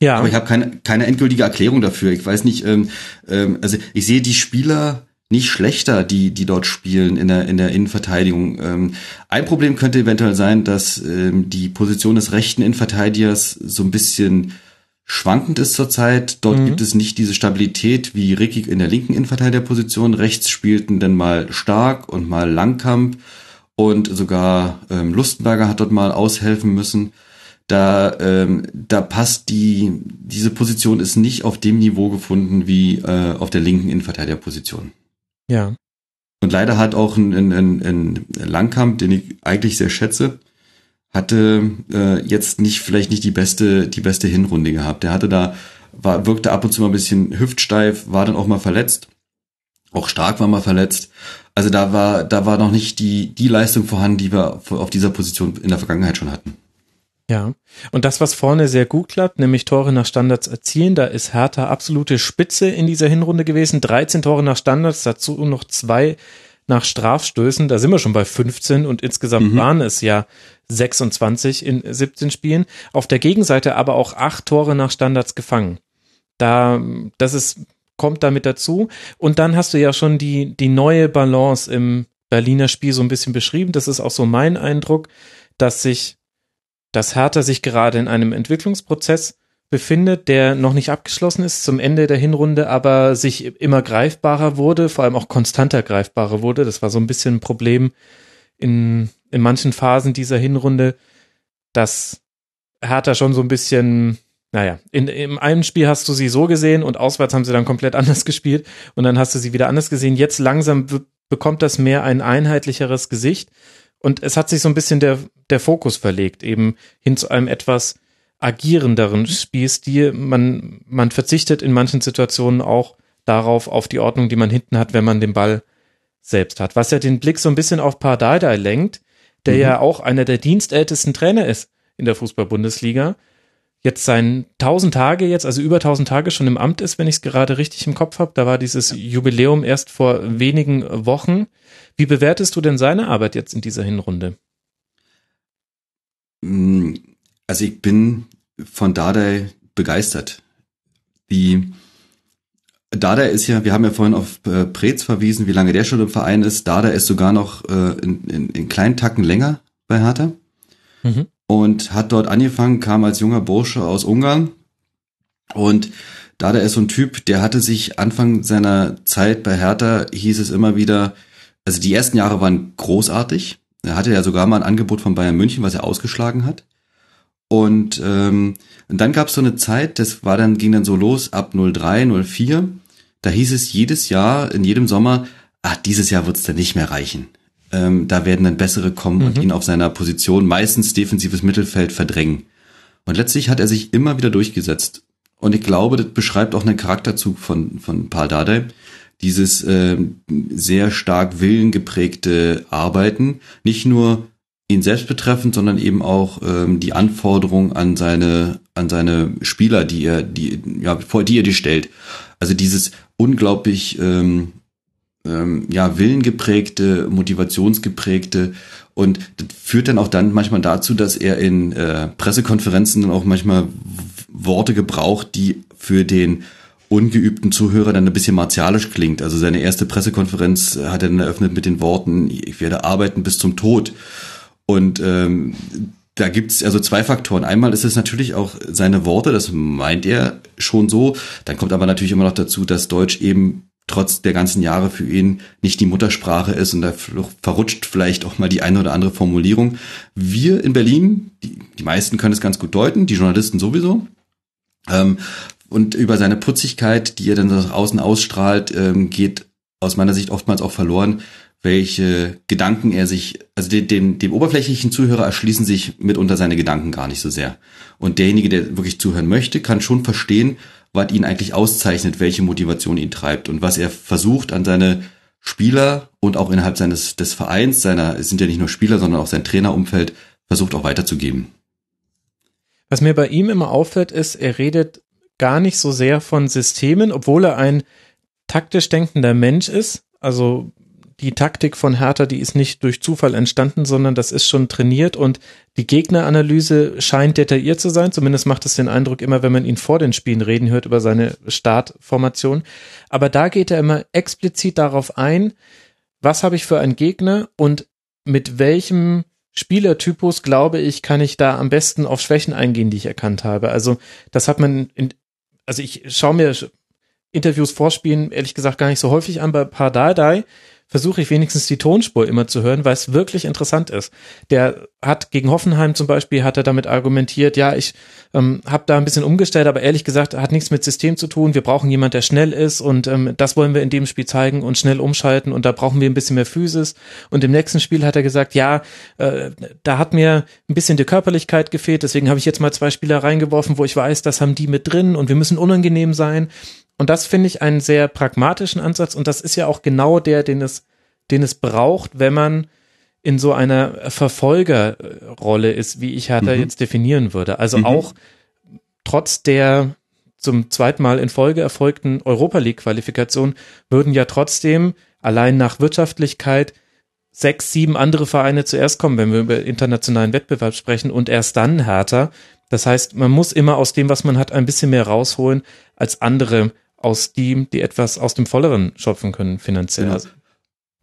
Ja. Aber ich habe keine, keine endgültige Erklärung dafür. Ich weiß nicht, ähm, ähm, also ich sehe die Spieler nicht schlechter, die, die dort spielen in der, in der Innenverteidigung. Ähm, ein Problem könnte eventuell sein, dass ähm, die Position des rechten Innenverteidigers so ein bisschen schwankend ist zurzeit. Dort mhm. gibt es nicht diese Stabilität wie Ricky in der linken Innenverteidigerposition. Rechts spielten dann mal Stark und mal Langkamp und sogar ähm, Lustenberger hat dort mal aushelfen müssen. Da, ähm, da passt die, diese Position ist nicht auf dem Niveau gefunden wie äh, auf der linken Innenverteidigerposition. Ja. Und leider hat auch ein, ein, ein, ein Langkamp, den ich eigentlich sehr schätze, hatte äh, jetzt nicht vielleicht nicht die beste die beste Hinrunde gehabt. Der hatte da war wirkte ab und zu mal ein bisschen hüftsteif, war dann auch mal verletzt. Auch stark war mal verletzt. Also da war da war noch nicht die die Leistung vorhanden, die wir auf dieser Position in der Vergangenheit schon hatten. Ja, und das, was vorne sehr gut klappt, nämlich Tore nach Standards erzielen, da ist Hertha absolute Spitze in dieser Hinrunde gewesen. 13 Tore nach Standards, dazu noch zwei nach Strafstößen. Da sind wir schon bei 15 und insgesamt mhm. waren es ja 26 in 17 Spielen. Auf der Gegenseite aber auch acht Tore nach Standards gefangen. Da, das ist, kommt damit dazu. Und dann hast du ja schon die, die neue Balance im Berliner Spiel so ein bisschen beschrieben. Das ist auch so mein Eindruck, dass sich dass Hertha sich gerade in einem Entwicklungsprozess befindet, der noch nicht abgeschlossen ist zum Ende der Hinrunde, aber sich immer greifbarer wurde, vor allem auch konstanter greifbarer wurde. Das war so ein bisschen ein Problem in, in manchen Phasen dieser Hinrunde, dass Hertha schon so ein bisschen, naja, in, in einem Spiel hast du sie so gesehen und auswärts haben sie dann komplett anders gespielt und dann hast du sie wieder anders gesehen. Jetzt langsam bekommt das mehr ein einheitlicheres Gesicht und es hat sich so ein bisschen der, der Fokus verlegt, eben hin zu einem etwas agierenderen Spielstil. Man, man verzichtet in manchen Situationen auch darauf, auf die Ordnung, die man hinten hat, wenn man den Ball selbst hat. Was ja den Blick so ein bisschen auf Pardadei lenkt, der mhm. ja auch einer der dienstältesten Trainer ist in der Fußball-Bundesliga jetzt sein 1000 Tage jetzt, also über 1000 Tage schon im Amt ist, wenn ich es gerade richtig im Kopf habe. Da war dieses Jubiläum erst vor wenigen Wochen. Wie bewertest du denn seine Arbeit jetzt in dieser Hinrunde? Mm, also ich bin von Dardai begeistert. Die Dada ist ja, wir haben ja vorhin auf äh, Preetz verwiesen, wie lange der schon im Verein ist. Dada ist sogar noch äh, in, in, in kleinen Tacken länger bei Hertha. Mhm und hat dort angefangen, kam als junger Bursche aus Ungarn und da der ist so ein Typ, der hatte sich Anfang seiner Zeit bei Hertha, hieß es immer wieder, also die ersten Jahre waren großartig. Er hatte ja sogar mal ein Angebot von Bayern München, was er ausgeschlagen hat. Und, ähm, und dann gab es so eine Zeit, das war dann, ging dann so los ab 03, 04. Da hieß es jedes Jahr, in jedem Sommer, ach, dieses Jahr wird's dann nicht mehr reichen. Ähm, da werden dann bessere kommen mhm. und ihn auf seiner Position, meistens defensives Mittelfeld, verdrängen. Und letztlich hat er sich immer wieder durchgesetzt. und ich glaube, das beschreibt auch einen Charakterzug von, von Paul Dardai, dieses äh, sehr stark willengeprägte Arbeiten, nicht nur ihn selbst betreffend, sondern eben auch ähm, die Anforderungen an seine an seine Spieler, die er die ja vor die er die stellt. Also dieses unglaublich ähm, ähm, ja willengeprägte, motivationsgeprägte und das führt dann auch dann manchmal dazu, dass er in äh, Pressekonferenzen dann auch manchmal Worte gebraucht, die für den ungeübten Zuhörer dann ein bisschen martialisch klingt. Also seine erste Pressekonferenz hat er dann eröffnet mit den Worten, ich werde arbeiten bis zum Tod. Und ähm, da gibt's also zwei Faktoren. Einmal ist es natürlich auch seine Worte, das meint er schon so. Dann kommt aber natürlich immer noch dazu, dass Deutsch eben trotz der ganzen Jahre für ihn nicht die Muttersprache ist und da verrutscht vielleicht auch mal die eine oder andere Formulierung. Wir in Berlin, die, die meisten können es ganz gut deuten, die Journalisten sowieso. Ähm, und über seine Putzigkeit, die er dann nach außen ausstrahlt, ähm, geht aus meiner Sicht oftmals auch verloren, welche Gedanken er sich, also dem, dem, dem oberflächlichen Zuhörer erschließen sich mitunter seine Gedanken gar nicht so sehr. Und derjenige, der wirklich zuhören möchte, kann schon verstehen, was ihn eigentlich auszeichnet, welche Motivation ihn treibt und was er versucht an seine Spieler und auch innerhalb seines des Vereins, seiner es sind ja nicht nur Spieler, sondern auch sein Trainerumfeld versucht auch weiterzugeben. Was mir bei ihm immer auffällt, ist, er redet gar nicht so sehr von Systemen, obwohl er ein taktisch denkender Mensch ist. Also die Taktik von Hertha, die ist nicht durch Zufall entstanden, sondern das ist schon trainiert und die Gegneranalyse scheint detailliert zu sein. Zumindest macht es den Eindruck immer, wenn man ihn vor den Spielen reden hört über seine Startformation. Aber da geht er immer explizit darauf ein, was habe ich für einen Gegner und mit welchem Spielertypus, glaube ich, kann ich da am besten auf Schwächen eingehen, die ich erkannt habe. Also das hat man in, also ich schaue mir Interviews vorspielen, ehrlich gesagt, gar nicht so häufig an bei Pardadei, versuche ich wenigstens die Tonspur immer zu hören, weil es wirklich interessant ist. Der hat gegen Hoffenheim zum Beispiel, hat er damit argumentiert, ja, ich ähm, habe da ein bisschen umgestellt, aber ehrlich gesagt hat nichts mit System zu tun. Wir brauchen jemand, der schnell ist und ähm, das wollen wir in dem Spiel zeigen und schnell umschalten und da brauchen wir ein bisschen mehr Physis. Und im nächsten Spiel hat er gesagt, ja, äh, da hat mir ein bisschen die Körperlichkeit gefehlt, deswegen habe ich jetzt mal zwei Spieler reingeworfen, wo ich weiß, das haben die mit drin und wir müssen unangenehm sein. Und das finde ich einen sehr pragmatischen Ansatz und das ist ja auch genau der, den es, den es braucht, wenn man in so einer Verfolgerrolle ist, wie ich Hertha mhm. jetzt definieren würde. Also mhm. auch trotz der zum zweiten Mal in Folge erfolgten Europa League Qualifikation würden ja trotzdem allein nach Wirtschaftlichkeit sechs, sieben andere Vereine zuerst kommen, wenn wir über internationalen Wettbewerb sprechen und erst dann Hertha. Das heißt, man muss immer aus dem, was man hat, ein bisschen mehr rausholen als andere aus dem, die etwas aus dem Volleren schöpfen können finanziell. Ja.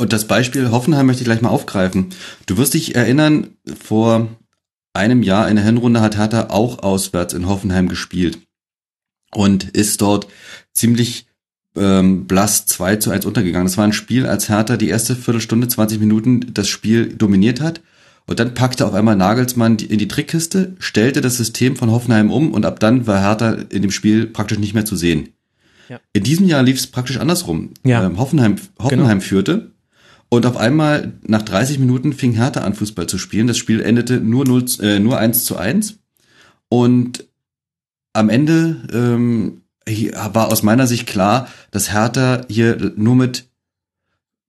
Und das Beispiel Hoffenheim möchte ich gleich mal aufgreifen. Du wirst dich erinnern, vor einem Jahr in der Hinrunde hat Hertha auch auswärts in Hoffenheim gespielt und ist dort ziemlich ähm, blass 2 zu 1 untergegangen. Das war ein Spiel, als Hertha die erste Viertelstunde, 20 Minuten das Spiel dominiert hat. Und dann packte auf einmal Nagelsmann in die Trickkiste, stellte das System von Hoffenheim um und ab dann war Hertha in dem Spiel praktisch nicht mehr zu sehen. Ja. In diesem Jahr lief es praktisch andersrum. Ja. Ähm, Hoffenheim, Hoffenheim genau. führte und auf einmal nach 30 Minuten fing Hertha an Fußball zu spielen. Das Spiel endete nur 0, äh, nur 1 zu 1 und am Ende ähm, war aus meiner Sicht klar, dass Hertha hier nur mit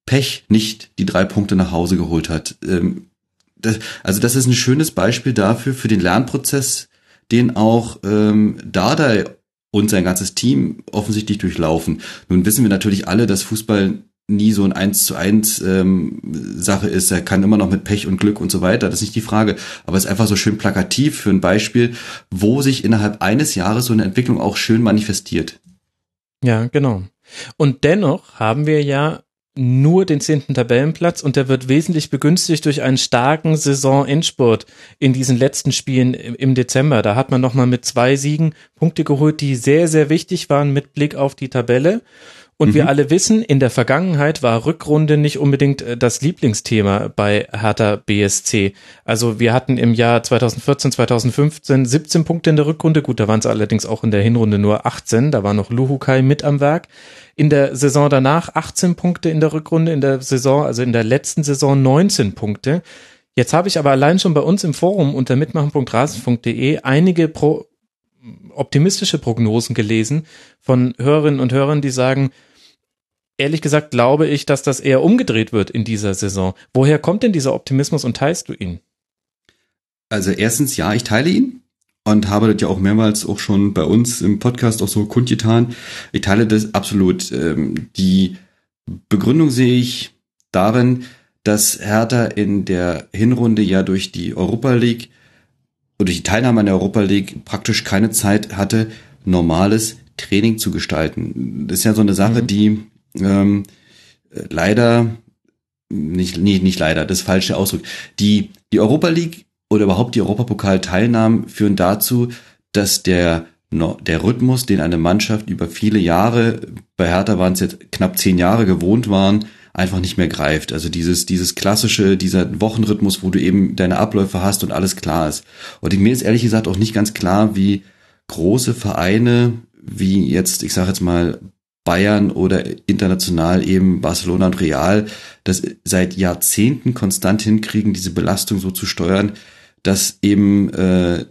Pech nicht die drei Punkte nach Hause geholt hat. Ähm, das, also das ist ein schönes Beispiel dafür, für den Lernprozess, den auch ähm, Dardai und sein ganzes Team offensichtlich durchlaufen. Nun wissen wir natürlich alle, dass Fußball nie so ein eins zu eins ähm, Sache ist. Er kann immer noch mit Pech und Glück und so weiter. Das ist nicht die Frage. Aber es ist einfach so schön plakativ für ein Beispiel, wo sich innerhalb eines Jahres so eine Entwicklung auch schön manifestiert. Ja, genau. Und dennoch haben wir ja nur den zehnten Tabellenplatz und der wird wesentlich begünstigt durch einen starken Saisonendspurt in diesen letzten Spielen im Dezember. Da hat man nochmal mit zwei Siegen Punkte geholt, die sehr, sehr wichtig waren mit Blick auf die Tabelle. Und mhm. wir alle wissen, in der Vergangenheit war Rückrunde nicht unbedingt äh, das Lieblingsthema bei Hertha BSC. Also wir hatten im Jahr 2014, 2015 17 Punkte in der Rückrunde. Gut, da waren es allerdings auch in der Hinrunde nur 18. Da war noch Luhukai mit am Werk. In der Saison danach 18 Punkte in der Rückrunde. In der Saison, also in der letzten Saison 19 Punkte. Jetzt habe ich aber allein schon bei uns im Forum unter mitmachen.rasen.de einige Pro optimistische Prognosen gelesen von Hörerinnen und Hörern, die sagen, ehrlich gesagt glaube ich, dass das eher umgedreht wird in dieser Saison. Woher kommt denn dieser Optimismus und teilst du ihn? Also erstens, ja, ich teile ihn und habe das ja auch mehrmals auch schon bei uns im Podcast auch so kundgetan. Ich teile das absolut. Ähm, die Begründung sehe ich darin, dass Hertha in der Hinrunde ja durch die Europa League oder die Teilnahme an der Europa League praktisch keine Zeit hatte, normales Training zu gestalten. Das ist ja so eine Sache, mhm. die ähm, leider nicht, nicht, nicht leider, das falsche Ausdruck. Die, die Europa League oder überhaupt die Europapokal-Teilnahmen führen dazu, dass der, der Rhythmus, den eine Mannschaft über viele Jahre, bei Hertha waren es jetzt knapp zehn Jahre gewohnt waren, einfach nicht mehr greift. Also dieses, dieses klassische, dieser Wochenrhythmus, wo du eben deine Abläufe hast und alles klar ist. Und mir ist ehrlich gesagt auch nicht ganz klar, wie große Vereine, wie jetzt, ich sage jetzt mal Bayern oder international eben Barcelona und Real, das seit Jahrzehnten konstant hinkriegen, diese Belastung so zu steuern, dass eben äh,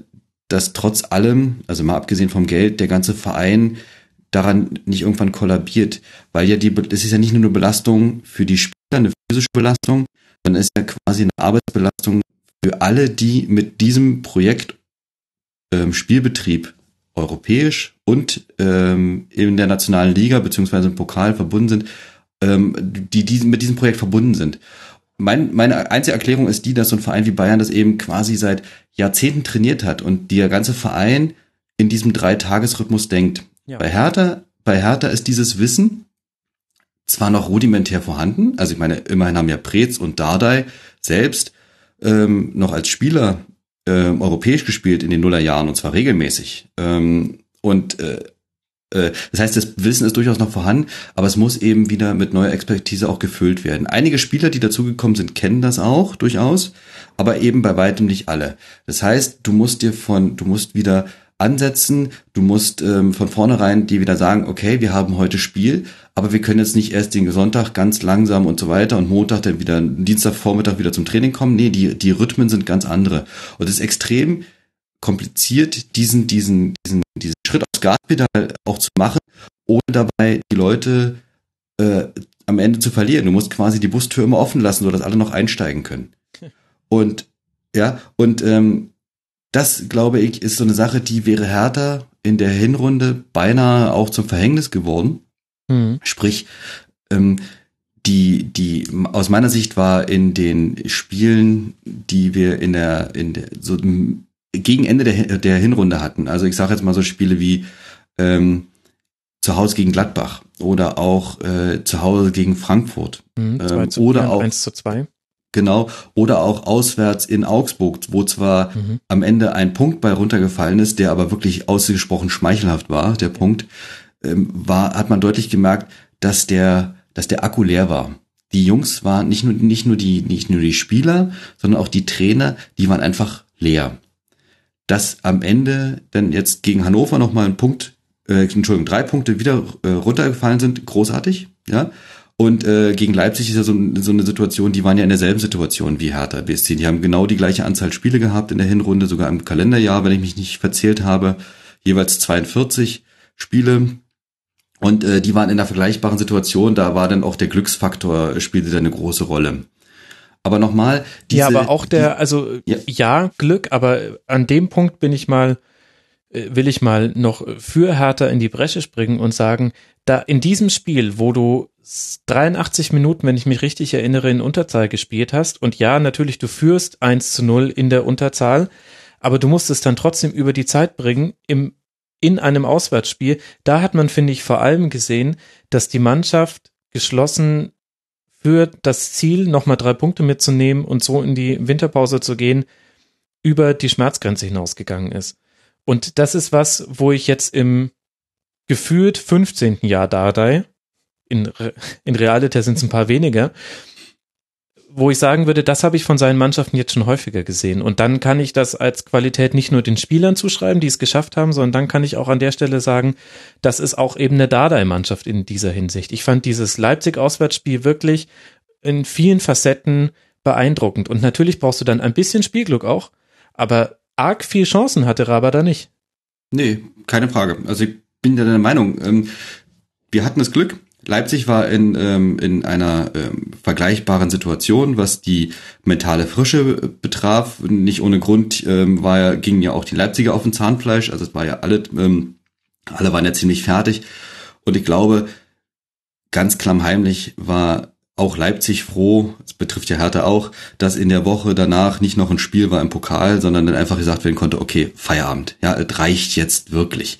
dass trotz allem, also mal abgesehen vom Geld, der ganze Verein daran nicht irgendwann kollabiert, weil ja die, das ist ja nicht nur eine Belastung für die Spieler, eine physische Belastung, sondern es ist ja quasi eine Arbeitsbelastung für alle, die mit diesem Projekt ähm, Spielbetrieb europäisch und ähm, in der nationalen Liga beziehungsweise im Pokal verbunden sind, ähm, die, die mit diesem Projekt verbunden sind. Mein, meine einzige Erklärung ist die, dass so ein Verein wie Bayern das eben quasi seit Jahrzehnten trainiert hat und der ganze Verein in diesem Dreitagesrhythmus denkt. Ja. Bei Hertha, bei Hertha ist dieses Wissen zwar noch rudimentär vorhanden, also ich meine, immerhin haben ja Preetz und Dardai selbst ähm, noch als Spieler ähm, europäisch gespielt in den Nullerjahren und zwar regelmäßig. Ähm, und äh, äh, das heißt, das Wissen ist durchaus noch vorhanden, aber es muss eben wieder mit neuer Expertise auch gefüllt werden. Einige Spieler, die dazugekommen sind, kennen das auch durchaus, aber eben bei weitem nicht alle. Das heißt, du musst dir von, du musst wieder ansetzen. Du musst ähm, von vornherein dir wieder sagen, okay, wir haben heute Spiel, aber wir können jetzt nicht erst den Sonntag ganz langsam und so weiter und Montag dann wieder, Dienstagvormittag wieder zum Training kommen. Nee, die, die Rhythmen sind ganz andere. Und es ist extrem kompliziert, diesen, diesen, diesen, diesen Schritt aufs Gaspedal auch zu machen, ohne dabei die Leute äh, am Ende zu verlieren. Du musst quasi die Bustür immer offen lassen, sodass alle noch einsteigen können. Und ja, und ähm, das, glaube ich, ist so eine Sache, die wäre härter in der Hinrunde beinahe auch zum Verhängnis geworden. Mhm. Sprich, ähm, die, die, aus meiner Sicht war in den Spielen, die wir in der, in der, so gegen Ende der, der Hinrunde hatten, also ich sage jetzt mal so Spiele wie ähm, zu Hause gegen Gladbach oder auch äh, zu Hause gegen Frankfurt mhm, ähm, oder auch 1 zu 2. Genau. Oder auch auswärts in Augsburg, wo zwar mhm. am Ende ein Punkt bei runtergefallen ist, der aber wirklich ausgesprochen schmeichelhaft war, der Punkt, ähm, war, hat man deutlich gemerkt, dass der, dass der Akku leer war. Die Jungs waren nicht nur, nicht nur die, nicht nur die Spieler, sondern auch die Trainer, die waren einfach leer. Dass am Ende dann jetzt gegen Hannover nochmal ein Punkt, äh, Entschuldigung, drei Punkte wieder äh, runtergefallen sind, großartig, ja. Und äh, gegen Leipzig ist ja so, so eine Situation, die waren ja in derselben Situation wie Hertha BSC. Die haben genau die gleiche Anzahl Spiele gehabt in der Hinrunde, sogar im Kalenderjahr, wenn ich mich nicht verzählt habe, jeweils 42 Spiele. Und äh, die waren in einer vergleichbaren Situation, da war dann auch der Glücksfaktor, spielte da eine große Rolle. Aber nochmal, diese, Ja, aber auch der, also ja. ja, Glück, aber an dem Punkt bin ich mal, äh, will ich mal noch für Hertha in die Bresche springen und sagen, da in diesem Spiel, wo du 83 Minuten, wenn ich mich richtig erinnere, in Unterzahl gespielt hast. Und ja, natürlich, du führst 1 zu 0 in der Unterzahl, aber du musst es dann trotzdem über die Zeit bringen im, in einem Auswärtsspiel. Da hat man, finde ich, vor allem gesehen, dass die Mannschaft geschlossen für das Ziel, nochmal drei Punkte mitzunehmen und so in die Winterpause zu gehen, über die Schmerzgrenze hinausgegangen ist. Und das ist was, wo ich jetzt im gefühlt 15. Jahr Dardai in, in Realita sind es ein paar weniger, wo ich sagen würde, das habe ich von seinen Mannschaften jetzt schon häufiger gesehen. Und dann kann ich das als Qualität nicht nur den Spielern zuschreiben, die es geschafft haben, sondern dann kann ich auch an der Stelle sagen, das ist auch eben eine Dardai-Mannschaft in dieser Hinsicht. Ich fand dieses Leipzig-Auswärtsspiel wirklich in vielen Facetten beeindruckend. Und natürlich brauchst du dann ein bisschen Spielglück auch, aber arg viel Chancen hatte Rabada nicht. Nee, keine Frage. Also ich bin ja der Meinung, ähm, wir hatten das Glück, Leipzig war in, ähm, in einer ähm, vergleichbaren Situation, was die mentale Frische betraf. Nicht ohne Grund ähm, war ja, gingen ja auch die Leipziger auf dem Zahnfleisch. Also es war ja alle, ähm, alle waren ja ziemlich fertig. Und ich glaube, ganz klammheimlich war auch Leipzig froh, das betrifft ja Hertha auch, dass in der Woche danach nicht noch ein Spiel war im Pokal, sondern dann einfach gesagt werden konnte, okay, Feierabend, ja, es reicht jetzt wirklich.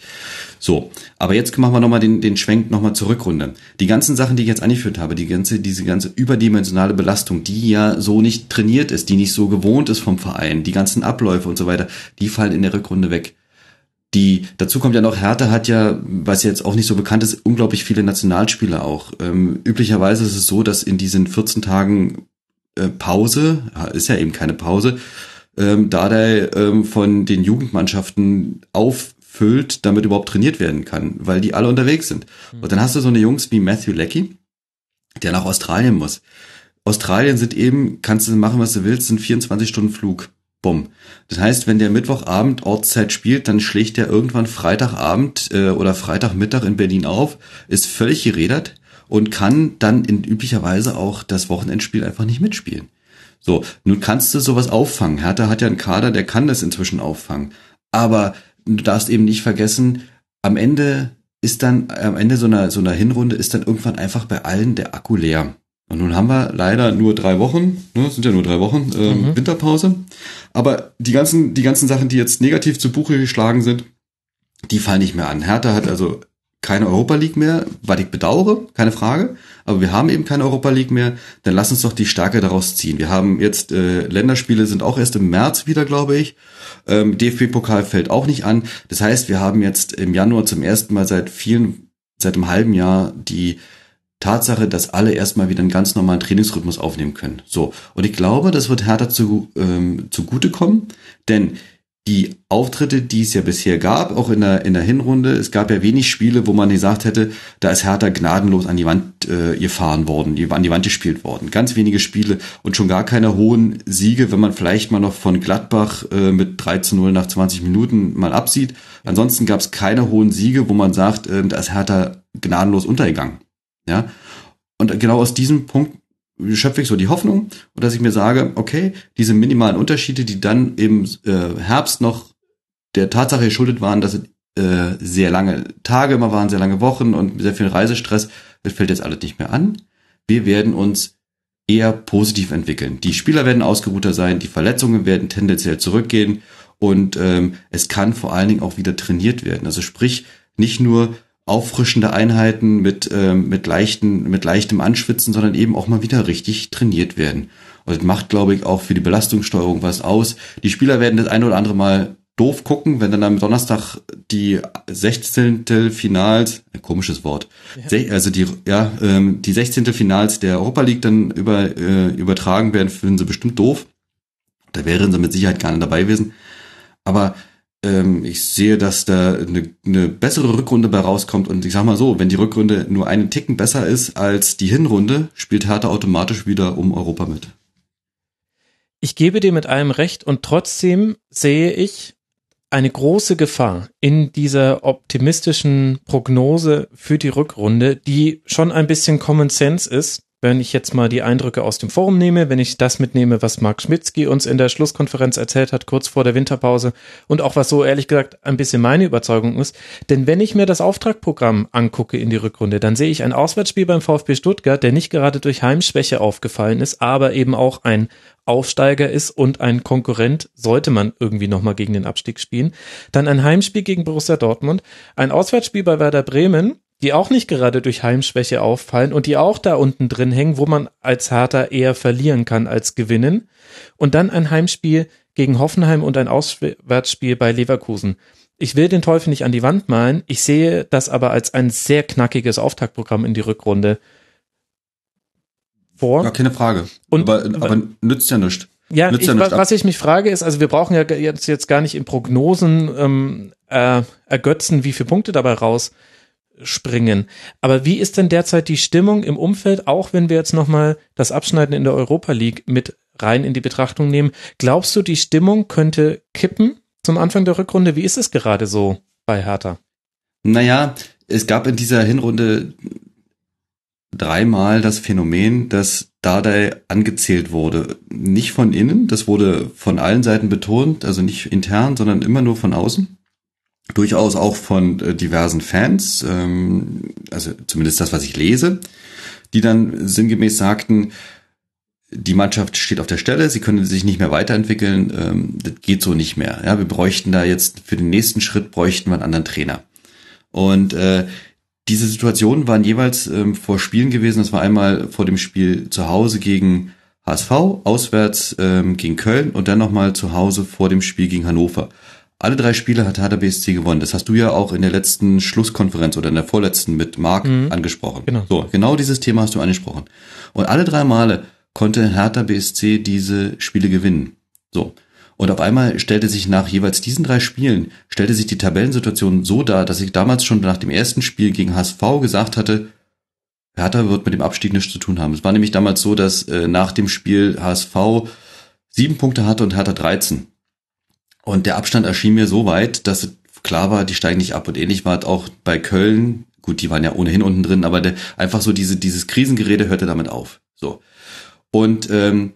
So, aber jetzt machen wir nochmal den, den Schwenk nochmal zur Rückrunde. Die ganzen Sachen, die ich jetzt angeführt habe, die ganze, diese ganze überdimensionale Belastung, die ja so nicht trainiert ist, die nicht so gewohnt ist vom Verein, die ganzen Abläufe und so weiter, die fallen in der Rückrunde weg. Die, dazu kommt ja noch, Hertha hat ja, was jetzt auch nicht so bekannt ist, unglaublich viele Nationalspieler auch. Ähm, üblicherweise ist es so, dass in diesen 14 Tagen äh, Pause, ist ja eben keine Pause, ähm, da der ähm, von den Jugendmannschaften auffüllt, damit überhaupt trainiert werden kann, weil die alle unterwegs sind. Und dann hast du so eine Jungs wie Matthew Leckie, der nach Australien muss. Australien sind eben, kannst du machen, was du willst, sind 24 Stunden Flug. Bumm. Das heißt, wenn der Mittwochabend Ortszeit spielt, dann schlägt er irgendwann Freitagabend äh, oder Freitagmittag in Berlin auf, ist völlig gerädert und kann dann in üblicher Weise auch das Wochenendspiel einfach nicht mitspielen. So, nun kannst du sowas auffangen. Hertha hat ja einen Kader, der kann das inzwischen auffangen. Aber du darfst eben nicht vergessen, am Ende ist dann, am Ende so einer, so einer Hinrunde ist dann irgendwann einfach bei allen der Akku leer. Und nun haben wir leider nur drei Wochen, ne, sind ja nur drei Wochen ähm, mhm. Winterpause. Aber die ganzen, die ganzen Sachen, die jetzt negativ zu Buche geschlagen sind, die fallen nicht mehr an. Hertha hat also keine Europa League mehr, was ich bedauere, keine Frage. Aber wir haben eben keine Europa League mehr. Dann lass uns doch die Stärke daraus ziehen. Wir haben jetzt äh, Länderspiele sind auch erst im März wieder, glaube ich. Ähm, DFB-Pokal fällt auch nicht an. Das heißt, wir haben jetzt im Januar zum ersten Mal seit vielen, seit einem halben Jahr die Tatsache, dass alle erstmal wieder einen ganz normalen Trainingsrhythmus aufnehmen können. So. Und ich glaube, das wird Hertha zu, ähm, zugutekommen, denn die Auftritte, die es ja bisher gab, auch in der, in der Hinrunde, es gab ja wenig Spiele, wo man gesagt hätte, da ist Hertha gnadenlos an die Wand äh, gefahren worden, an die Wand gespielt worden. Ganz wenige Spiele und schon gar keine hohen Siege, wenn man vielleicht mal noch von Gladbach äh, mit 3 zu 0 nach 20 Minuten mal absieht. Ansonsten gab es keine hohen Siege, wo man sagt, äh, da ist Hertha gnadenlos untergegangen. Ja. Und genau aus diesem Punkt schöpfe ich so die Hoffnung, und dass ich mir sage, okay, diese minimalen Unterschiede, die dann im äh, Herbst noch der Tatsache geschuldet waren, dass es äh, sehr lange Tage immer waren, sehr lange Wochen und sehr viel Reisestress, das fällt jetzt alles nicht mehr an. Wir werden uns eher positiv entwickeln. Die Spieler werden ausgeruhter sein, die Verletzungen werden tendenziell zurückgehen und ähm, es kann vor allen Dingen auch wieder trainiert werden. Also sprich, nicht nur auffrischende Einheiten mit, äh, mit, leichten, mit leichtem Anschwitzen, sondern eben auch mal wieder richtig trainiert werden. Und das macht, glaube ich, auch für die Belastungssteuerung was aus. Die Spieler werden das eine oder andere Mal doof gucken, wenn dann am Donnerstag die 16. Finals, ein komisches Wort, ja. also die, ja, ähm, die 16. Finals der Europa League dann über, äh, übertragen werden, finden sie bestimmt doof. Da wären sie mit Sicherheit gar nicht dabei gewesen. Aber ähm, ich sehe, dass da eine, eine bessere Rückrunde bei rauskommt. Und ich sag mal so, wenn die Rückrunde nur einen Ticken besser ist als die Hinrunde, spielt Hertha automatisch wieder um Europa mit. Ich gebe dir mit allem recht und trotzdem sehe ich eine große Gefahr in dieser optimistischen Prognose für die Rückrunde, die schon ein bisschen Common Sense ist, wenn ich jetzt mal die Eindrücke aus dem Forum nehme, wenn ich das mitnehme, was Mark Schmitzky uns in der Schlusskonferenz erzählt hat, kurz vor der Winterpause und auch was so ehrlich gesagt ein bisschen meine Überzeugung ist. Denn wenn ich mir das Auftragprogramm angucke in die Rückrunde, dann sehe ich ein Auswärtsspiel beim VfB Stuttgart, der nicht gerade durch Heimschwäche aufgefallen ist, aber eben auch ein Aufsteiger ist und ein Konkurrent, sollte man irgendwie nochmal gegen den Abstieg spielen. Dann ein Heimspiel gegen Borussia Dortmund, ein Auswärtsspiel bei Werder Bremen, die auch nicht gerade durch Heimschwäche auffallen und die auch da unten drin hängen, wo man als Hertha eher verlieren kann als gewinnen. Und dann ein Heimspiel gegen Hoffenheim und ein Auswärtsspiel bei Leverkusen. Ich will den Teufel nicht an die Wand malen, ich sehe das aber als ein sehr knackiges Auftaktprogramm in die Rückrunde vor. Ja, keine Frage. Und, aber, aber nützt ja nichts. Ja, ich, ja was ich mich frage ist, also wir brauchen ja jetzt, jetzt gar nicht in Prognosen ähm, äh, ergötzen, wie viele Punkte dabei raus springen. Aber wie ist denn derzeit die Stimmung im Umfeld, auch wenn wir jetzt nochmal das Abschneiden in der Europa League mit rein in die Betrachtung nehmen? Glaubst du, die Stimmung könnte kippen zum Anfang der Rückrunde? Wie ist es gerade so bei Hertha? Naja, es gab in dieser Hinrunde dreimal das Phänomen, dass Dardai angezählt wurde. Nicht von innen, das wurde von allen Seiten betont, also nicht intern, sondern immer nur von außen. Durchaus auch von äh, diversen Fans, ähm, also zumindest das, was ich lese, die dann sinngemäß sagten, die Mannschaft steht auf der Stelle, sie können sich nicht mehr weiterentwickeln, ähm, das geht so nicht mehr. Ja, wir bräuchten da jetzt für den nächsten Schritt bräuchten wir einen anderen Trainer. Und äh, diese Situationen waren jeweils ähm, vor Spielen gewesen. Das war einmal vor dem Spiel zu Hause gegen HSV, auswärts ähm, gegen Köln und dann nochmal zu Hause vor dem Spiel gegen Hannover. Alle drei Spiele hat Hertha BSC gewonnen. Das hast du ja auch in der letzten Schlusskonferenz oder in der vorletzten mit Marc mhm. angesprochen. Genau. So, genau dieses Thema hast du angesprochen. Und alle drei Male konnte Hertha BSC diese Spiele gewinnen. So. Und auf einmal stellte sich nach jeweils diesen drei Spielen, stellte sich die Tabellensituation so dar, dass ich damals schon nach dem ersten Spiel gegen HSV gesagt hatte, Hertha wird mit dem Abstieg nichts zu tun haben. Es war nämlich damals so, dass äh, nach dem Spiel HSV sieben Punkte hatte und Hertha 13. Und der Abstand erschien mir so weit, dass klar war, die steigen nicht ab. Und ähnlich war es auch bei Köln. Gut, die waren ja ohnehin unten drin, aber der, einfach so diese, dieses Krisengerede hörte damit auf. So. Und ähm,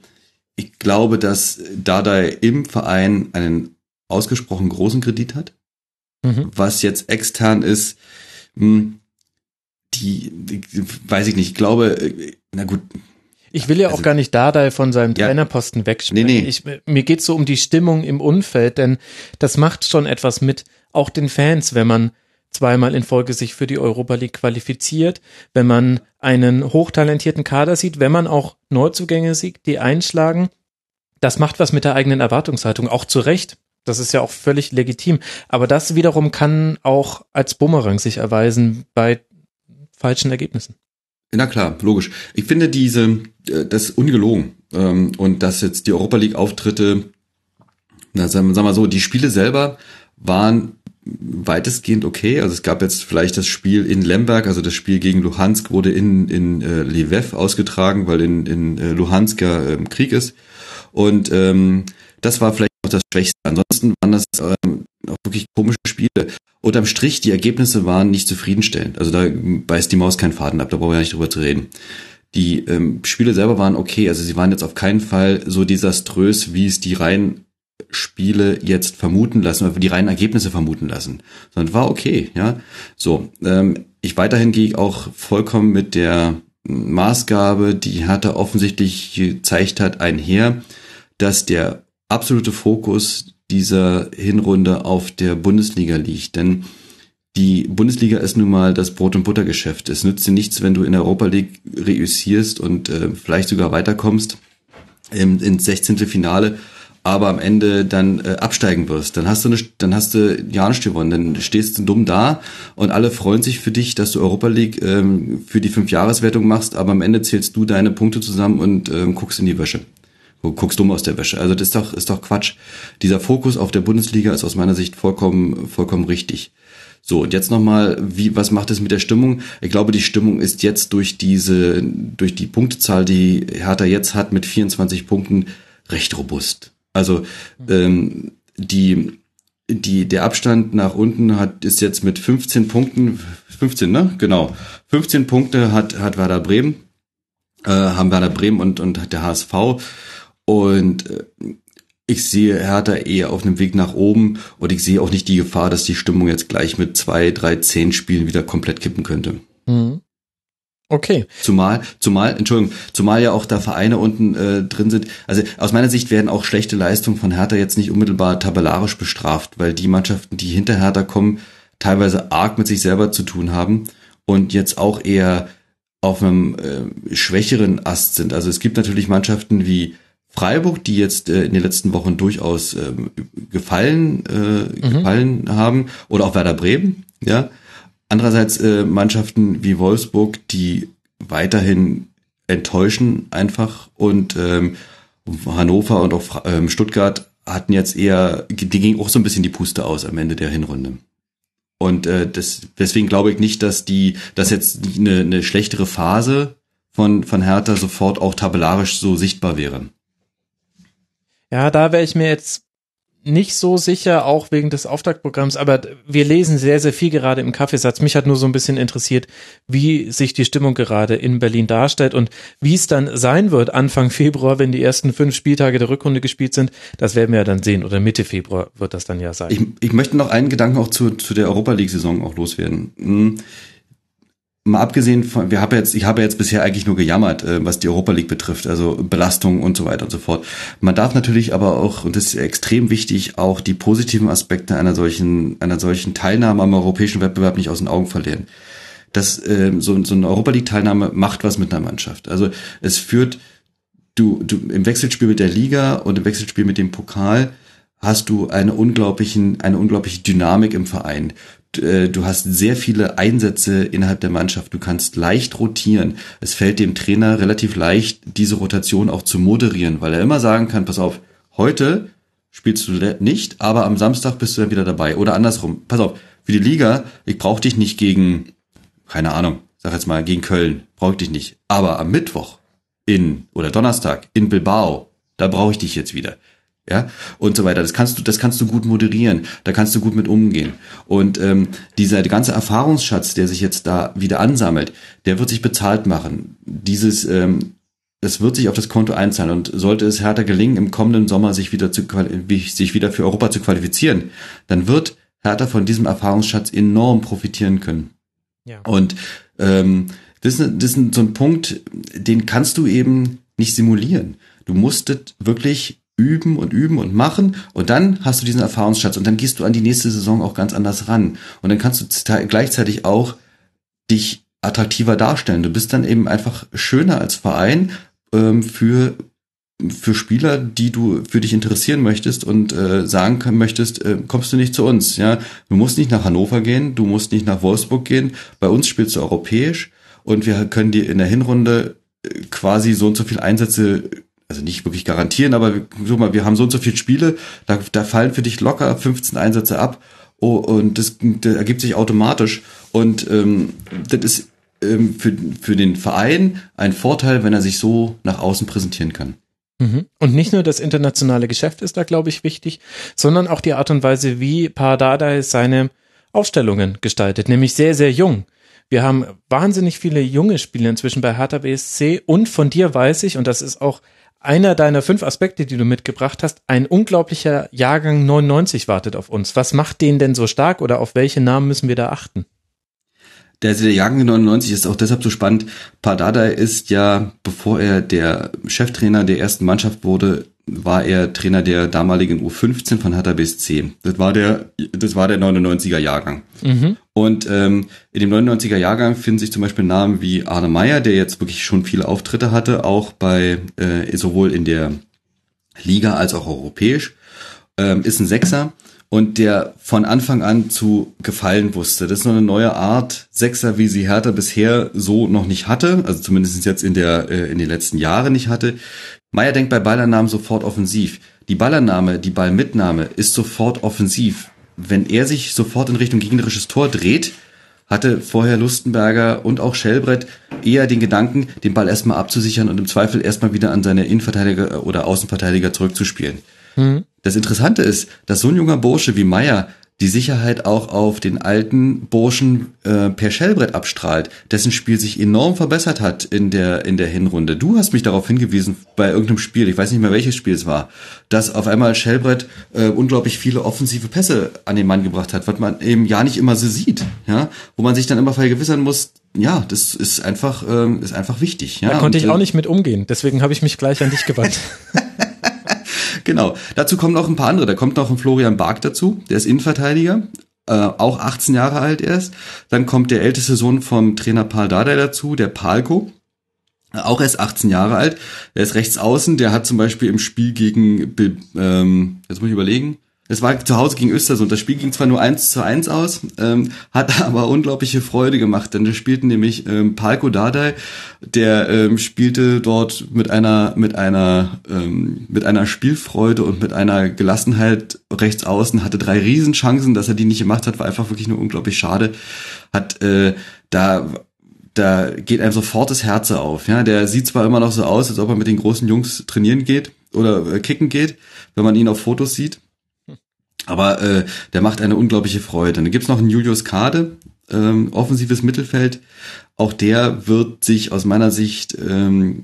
ich glaube, dass Dada im Verein einen ausgesprochen großen Kredit hat. Mhm. Was jetzt extern ist, hm, die, die, weiß ich nicht. Ich glaube, na gut. Ich will ja also, auch gar nicht Dada von seinem ja, Trainerposten wegsprechen. Nee, nee. Ich, mir geht's so um die Stimmung im Umfeld, denn das macht schon etwas mit auch den Fans, wenn man zweimal in Folge sich für die Europa League qualifiziert, wenn man einen hochtalentierten Kader sieht, wenn man auch Neuzugänge sieht, die einschlagen. Das macht was mit der eigenen Erwartungshaltung, auch zu Recht. Das ist ja auch völlig legitim. Aber das wiederum kann auch als Bumerang sich erweisen bei falschen Ergebnissen. Na klar, logisch. Ich finde diese, äh, das ist ungelogen. Ähm, und dass jetzt die Europa League Auftritte, na, sagen wir mal so, die Spiele selber waren weitestgehend okay. Also es gab jetzt vielleicht das Spiel in Lemberg, also das Spiel gegen Luhansk wurde in, in äh, Lviv ausgetragen, weil in, in äh, Luhansk ja äh, Krieg ist. Und ähm, das war vielleicht auch das Schwächste. Ansonsten waren das ähm, auch wirklich komische Spiele. Unterm Strich, die Ergebnisse waren nicht zufriedenstellend. Also da beißt die Maus keinen Faden ab, da brauchen wir ja nicht drüber zu reden. Die ähm, Spiele selber waren okay, also sie waren jetzt auf keinen Fall so desaströs, wie es die rein Spiele jetzt vermuten lassen, oder die reinen Ergebnisse vermuten lassen, sondern war okay, ja. So, ähm, ich weiterhin gehe ich auch vollkommen mit der Maßgabe, die Hertha offensichtlich gezeigt hat, einher, dass der absolute Fokus dieser Hinrunde auf der Bundesliga liegt, denn die Bundesliga ist nun mal das Brot- und Buttergeschäft. Es nützt dir nichts, wenn du in der Europa League reüssierst und äh, vielleicht sogar weiterkommst im, ins 16. Finale aber am Ende dann äh, absteigen wirst, dann hast du eine, dann hast du ja nicht gewonnen, dann stehst du dumm da und alle freuen sich für dich, dass du Europa League ähm, für die Fünfjahreswertung machst, aber am Ende zählst du deine Punkte zusammen und ähm, guckst in die Wäsche. Guckst dumm aus der Wäsche. Also das ist doch, ist doch Quatsch. Dieser Fokus auf der Bundesliga ist aus meiner Sicht vollkommen, vollkommen richtig. So, und jetzt nochmal, wie, was macht es mit der Stimmung? Ich glaube, die Stimmung ist jetzt durch diese, durch die Punktezahl, die Hertha jetzt hat mit 24 Punkten, recht robust. Also ähm, die, die, der Abstand nach unten hat, ist jetzt mit 15 Punkten, 15, ne? Genau. 15 Punkte hat, hat Werder Bremen, äh, haben Werder Bremen und, und der HSV. Und äh, ich sehe Hertha eher auf einem Weg nach oben und ich sehe auch nicht die Gefahr, dass die Stimmung jetzt gleich mit zwei, drei, zehn Spielen wieder komplett kippen könnte. Mhm. Okay. Zumal, zumal, Entschuldigung, zumal ja auch da Vereine unten äh, drin sind. Also aus meiner Sicht werden auch schlechte Leistungen von Hertha jetzt nicht unmittelbar tabellarisch bestraft, weil die Mannschaften, die hinter Hertha kommen, teilweise arg mit sich selber zu tun haben und jetzt auch eher auf einem äh, schwächeren Ast sind. Also es gibt natürlich Mannschaften wie Freiburg, die jetzt äh, in den letzten Wochen durchaus äh, gefallen, äh, mhm. gefallen haben, oder auch Werder Bremen, ja Andererseits äh, Mannschaften wie Wolfsburg, die weiterhin enttäuschen einfach und ähm, Hannover und auch ähm, Stuttgart hatten jetzt eher, die ging auch so ein bisschen die Puste aus am Ende der Hinrunde. Und äh, das, deswegen glaube ich nicht, dass die, dass jetzt eine, eine schlechtere Phase von, von Hertha sofort auch tabellarisch so sichtbar wäre. Ja, da wäre ich mir jetzt nicht so sicher, auch wegen des Auftaktprogramms, aber wir lesen sehr, sehr viel gerade im Kaffeesatz. Mich hat nur so ein bisschen interessiert, wie sich die Stimmung gerade in Berlin darstellt und wie es dann sein wird Anfang Februar, wenn die ersten fünf Spieltage der Rückrunde gespielt sind. Das werden wir ja dann sehen oder Mitte Februar wird das dann ja sein. Ich, ich möchte noch einen Gedanken auch zu, zu der Europa League-Saison auch loswerden. Hm mal abgesehen von, wir haben jetzt, ich habe jetzt bisher eigentlich nur gejammert, äh, was die Europa League betrifft, also Belastung und so weiter und so fort. Man darf natürlich aber auch, und das ist extrem wichtig, auch die positiven Aspekte einer solchen, einer solchen Teilnahme am europäischen Wettbewerb nicht aus den Augen verlieren. Das, äh, so, so eine Europa League Teilnahme macht was mit einer Mannschaft. Also es führt, du, du im Wechselspiel mit der Liga und im Wechselspiel mit dem Pokal hast du eine unglaublichen, eine unglaubliche Dynamik im Verein. Äh, du hast sehr viele Einsätze innerhalb der Mannschaft. Du kannst leicht rotieren. Es fällt dem Trainer relativ leicht, diese Rotation auch zu moderieren, weil er immer sagen kann, pass auf, heute spielst du nicht, aber am Samstag bist du dann wieder dabei. Oder andersrum, pass auf, für die Liga, ich brauche dich nicht gegen, keine Ahnung, sag jetzt mal, gegen Köln, brauche ich dich nicht. Aber am Mittwoch in, oder Donnerstag in Bilbao, da brauche ich dich jetzt wieder ja und so weiter. Das kannst du, das kannst du gut moderieren. Da kannst du gut mit umgehen. Und ähm, dieser ganze Erfahrungsschatz, der sich jetzt da wieder ansammelt, der wird sich bezahlt machen. Dieses ähm, es wird sich auf das Konto einzahlen und sollte es härter gelingen, im kommenden Sommer sich wieder zu sich wieder für Europa zu qualifizieren, dann wird Hertha von diesem Erfahrungsschatz enorm profitieren können. Ja. Und ähm, das, ist, das ist so ein Punkt, den kannst du eben nicht simulieren. Du musstet wirklich üben und üben und machen und dann hast du diesen Erfahrungsschatz und dann gehst du an die nächste Saison auch ganz anders ran und dann kannst du gleichzeitig auch dich attraktiver darstellen. Du bist dann eben einfach schöner als Verein ähm, für für Spieler, die du für dich interessieren möchtest und äh, sagen kann, möchtest, äh, kommst du nicht zu uns. Ja, du musst nicht nach Hannover gehen, du musst nicht nach Wolfsburg gehen. Bei uns spielst du europäisch und wir können dir in der Hinrunde äh, quasi so und so viel Einsätze also nicht wirklich garantieren, aber guck mal, wir haben so und so viele Spiele, da, da fallen für dich locker 15 Einsätze ab oh, und das, das ergibt sich automatisch und ähm, das ist ähm, für, für den Verein ein Vorteil, wenn er sich so nach außen präsentieren kann. Mhm. Und nicht nur das internationale Geschäft ist da, glaube ich, wichtig, sondern auch die Art und Weise, wie Pardadei seine Ausstellungen gestaltet, nämlich sehr, sehr jung. Wir haben wahnsinnig viele junge Spieler inzwischen bei Hertha BSC und von dir weiß ich, und das ist auch einer deiner fünf Aspekte, die du mitgebracht hast, ein unglaublicher Jahrgang 99 wartet auf uns. Was macht den denn so stark oder auf welche Namen müssen wir da achten? Der, der Jahrgang 99 ist auch deshalb so spannend. Pardada ist ja, bevor er der Cheftrainer der ersten Mannschaft wurde, war er Trainer der damaligen U15 von Hertha BSC. Das war der, das war der 99er Jahrgang. Mhm. Und ähm, in dem 99er Jahrgang finden sich zum Beispiel Namen wie Arne Meyer, der jetzt wirklich schon viele Auftritte hatte, auch bei äh, sowohl in der Liga als auch europäisch. Ähm, ist ein Sechser und der von Anfang an zu gefallen wusste. Das ist noch eine neue Art Sechser, wie sie Hertha bisher so noch nicht hatte, also zumindest jetzt in der äh, in den letzten Jahren nicht hatte. Meier denkt bei Ballannahmen sofort offensiv. Die Ballannahme, die Ballmitnahme ist sofort offensiv. Wenn er sich sofort in Richtung gegnerisches Tor dreht, hatte vorher Lustenberger und auch Schellbrett eher den Gedanken, den Ball erstmal abzusichern und im Zweifel erstmal wieder an seine Innenverteidiger oder Außenverteidiger zurückzuspielen. Mhm. Das Interessante ist, dass so ein junger Bursche wie Meier die Sicherheit auch auf den alten Burschen äh, per Schellbrett abstrahlt, dessen Spiel sich enorm verbessert hat in der in der Hinrunde. Du hast mich darauf hingewiesen bei irgendeinem Spiel, ich weiß nicht mehr welches Spiel es war, dass auf einmal Schellbrett äh, unglaublich viele offensive Pässe an den Mann gebracht hat, was man eben ja nicht immer so sieht, ja, wo man sich dann immer vergewissern muss, ja, das ist einfach ähm, ist einfach wichtig. Ja? Da konnte Und, ich auch äh, nicht mit umgehen, deswegen habe ich mich gleich an dich gewandt. Genau. Dazu kommen noch ein paar andere. Da kommt noch ein Florian Bark dazu, der ist Innenverteidiger, äh, auch 18 Jahre alt erst. Dann kommt der älteste Sohn vom Trainer Paul Dardai dazu, der Palko. Auch erst 18 Jahre alt. Der ist rechts außen. Der hat zum Beispiel im Spiel gegen, ähm, jetzt muss ich überlegen, es war zu Hause gegen Östersund. Das Spiel ging zwar nur eins zu eins aus, ähm, hat aber unglaubliche Freude gemacht, denn da spielten nämlich ähm, Palko Dardai, der ähm, spielte dort mit einer mit einer ähm, mit einer Spielfreude und mit einer Gelassenheit rechts außen, hatte drei Riesenchancen, dass er die nicht gemacht hat, war einfach wirklich nur unglaublich schade. Hat äh, da da geht einem sofort das Herz auf. Ja, der sieht zwar immer noch so aus, als ob er mit den großen Jungs trainieren geht oder äh, kicken geht, wenn man ihn auf Fotos sieht Aber äh, der macht eine unglaubliche Freude. Dann gibt's noch einen Julius Kade, ähm, offensives Mittelfeld. Auch der wird sich aus meiner Sicht ähm,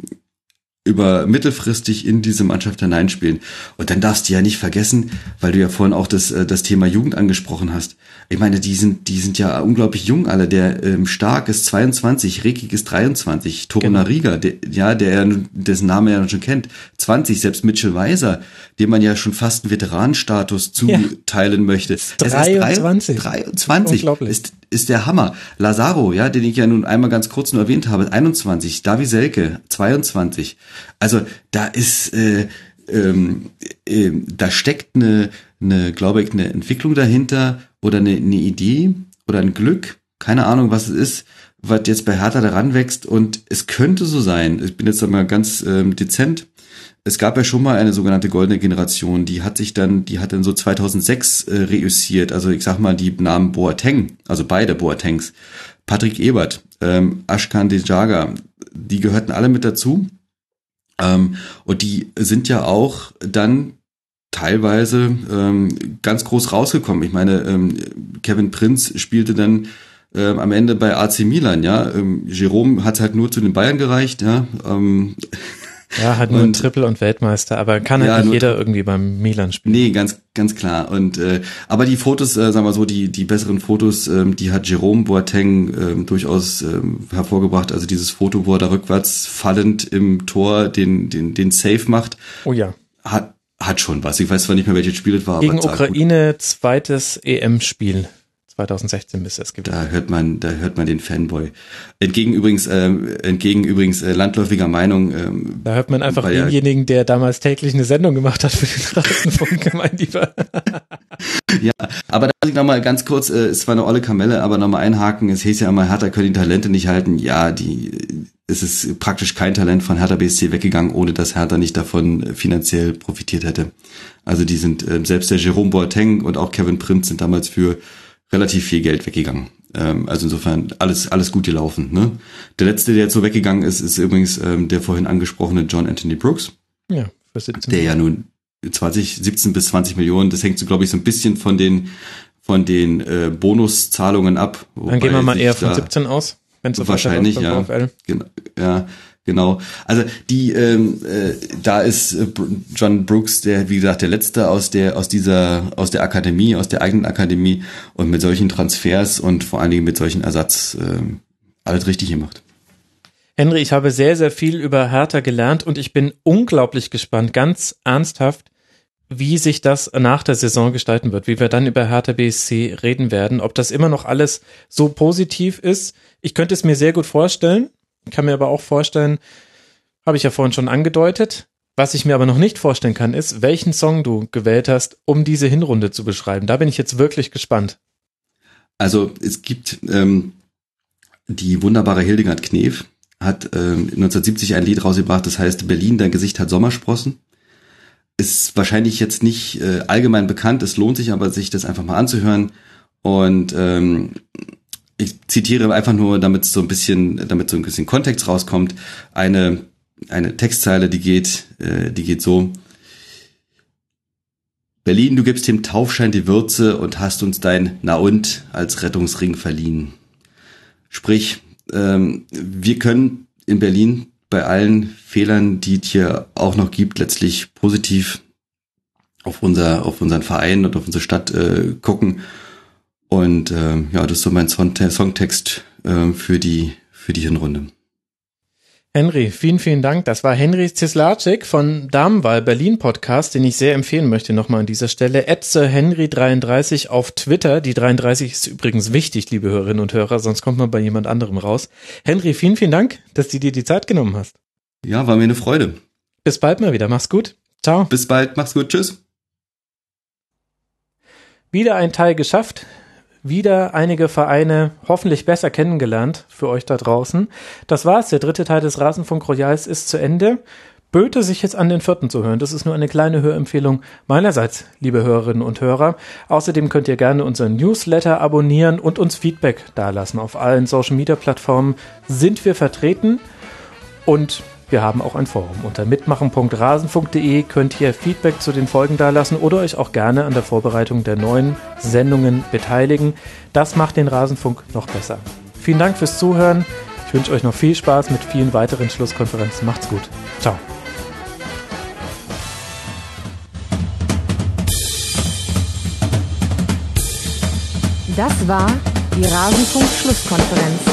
über mittelfristig in diese Mannschaft hineinspielen. Und dann darfst du ja nicht vergessen, weil du ja vorhin auch das, äh, das Thema Jugend angesprochen hast. Ich meine, die sind, die sind ja unglaublich jung alle. Der ähm, Stark ist 22, Rekik ist 23, Torunariga, genau. der, ja, der dessen Name ja schon kennt, 20, selbst Mitchell Weiser, dem man ja schon fast einen Veteranenstatus zuteilen ja. möchte. 23. 23. Unglaublich. Ist, ist der Hammer. Lazaro, ja, den ich ja nun einmal ganz kurz nur erwähnt habe, 21. Davi Selke, 22. Also da ist, äh, ähm, äh, da steckt eine, eine, glaube ich, eine Entwicklung dahinter oder eine, eine Idee oder ein Glück, keine Ahnung, was es ist, was jetzt bei Hertha daran wächst. Und es könnte so sein, ich bin jetzt einmal ganz ähm, dezent, es gab ja schon mal eine sogenannte goldene Generation, die hat sich dann, die hat dann so 2006 äh, reüssiert. Also ich sag mal die Namen Boateng, also beide Boatengs, Patrick Ebert, ähm, Ashkan Dejaga, die gehörten alle mit dazu. Ähm, und die sind ja auch dann teilweise ähm, ganz groß rausgekommen. Ich meine, ähm, Kevin Prinz spielte dann ähm, am Ende bei AC Milan, ja. Ähm, Jerome hat halt nur zu den Bayern gereicht, ja. Ähm, ja, hat nur und, ein Triple und Weltmeister, aber kann halt ja, nicht jeder irgendwie beim Milan spielen. Nee, ganz ganz klar. Und äh, aber die Fotos, äh, sagen wir so, die die besseren Fotos, ähm, die hat Jerome Boateng ähm, durchaus ähm, hervorgebracht. Also dieses Foto, wo er da rückwärts fallend im Tor den den den Safe macht. Oh ja. Hat hat schon was. Ich weiß zwar nicht mehr, welches Spiel es war. Gegen Ukraine zweites EM-Spiel. 2016 bis es gibt. Da hört man, da hört man den Fanboy. Entgegen übrigens, äh, entgegen übrigens äh, landläufiger Meinung. Ähm, da hört man einfach denjenigen, der damals täglich eine Sendung gemacht hat für den Rasenfunk, mein Lieber. ja, aber da muss ich nochmal ganz kurz, äh, es war eine olle Kamelle, aber nochmal einhaken. Es hieß ja immer, Hertha können die Talente nicht halten. Ja, die, es ist praktisch kein Talent von Hertha BSC weggegangen, ohne dass Hertha nicht davon finanziell profitiert hätte. Also die sind, äh, selbst der Jerome Boateng und auch Kevin Prinz sind damals für relativ viel Geld weggegangen. Ähm, also insofern alles, alles gut gelaufen. Ne? Der letzte, der jetzt so weggegangen ist, ist übrigens ähm, der vorhin angesprochene John Anthony Brooks. Ja, für 17 Der ja nun 20, 17 bis 20 Millionen, das hängt so, glaube ich, so ein bisschen von den von den äh, Bonuszahlungen ab. Dann gehen wir mal eher von 17 aus, wenn so wahrscheinlich ja. Genau, ja, Genau. Also die, ähm, äh, da ist äh, John Brooks, der wie gesagt der letzte aus der aus dieser aus der Akademie, aus der eigenen Akademie und mit solchen Transfers und vor allen Dingen mit solchen Ersatz äh, alles richtig gemacht. Henry, ich habe sehr sehr viel über Hertha gelernt und ich bin unglaublich gespannt, ganz ernsthaft, wie sich das nach der Saison gestalten wird, wie wir dann über Hertha BSC reden werden, ob das immer noch alles so positiv ist. Ich könnte es mir sehr gut vorstellen kann mir aber auch vorstellen, habe ich ja vorhin schon angedeutet. Was ich mir aber noch nicht vorstellen kann, ist, welchen Song du gewählt hast, um diese Hinrunde zu beschreiben. Da bin ich jetzt wirklich gespannt. Also es gibt ähm, die wunderbare Hildegard Knef, hat ähm, 1970 ein Lied rausgebracht, das heißt Berlin, dein Gesicht hat Sommersprossen. Ist wahrscheinlich jetzt nicht äh, allgemein bekannt, es lohnt sich aber, sich das einfach mal anzuhören. Und ähm, ich zitiere einfach nur, damit so ein bisschen, damit so ein bisschen Kontext rauskommt, eine, eine Textzeile, die geht, äh, die geht so. Berlin, du gibst dem Taufschein die Würze und hast uns dein Na und als Rettungsring verliehen. Sprich, ähm, wir können in Berlin bei allen Fehlern, die es hier auch noch gibt, letztlich positiv auf unser, auf unseren Verein und auf unsere Stadt äh, gucken und äh, ja, das ist so mein Songtext äh, für die für die Hinrunde. Henry, vielen, vielen Dank. Das war Henry Zislacek von Damenwahl Berlin Podcast, den ich sehr empfehlen möchte nochmal an dieser Stelle. Henry33 auf Twitter. Die 33 ist übrigens wichtig, liebe Hörerinnen und Hörer, sonst kommt man bei jemand anderem raus. Henry, vielen, vielen Dank, dass du dir die Zeit genommen hast. Ja, war mir eine Freude. Bis bald mal wieder. Mach's gut. Ciao. Bis bald. Mach's gut. Tschüss. Wieder ein Teil geschafft wieder einige Vereine hoffentlich besser kennengelernt für euch da draußen. Das war's. Der dritte Teil des Rasenfunk Royals ist zu Ende. Böte sich jetzt an den vierten zu hören. Das ist nur eine kleine Hörempfehlung meinerseits, liebe Hörerinnen und Hörer. Außerdem könnt ihr gerne unseren Newsletter abonnieren und uns Feedback dalassen. Auf allen Social Media Plattformen sind wir vertreten. Und wir haben auch ein Forum. Unter mitmachen.rasenfunk.de könnt ihr Feedback zu den Folgen dalassen oder euch auch gerne an der Vorbereitung der neuen Sendungen beteiligen. Das macht den Rasenfunk noch besser. Vielen Dank fürs Zuhören. Ich wünsche euch noch viel Spaß mit vielen weiteren Schlusskonferenzen. Macht's gut. Ciao. Das war die Rasenfunk-Schlusskonferenz.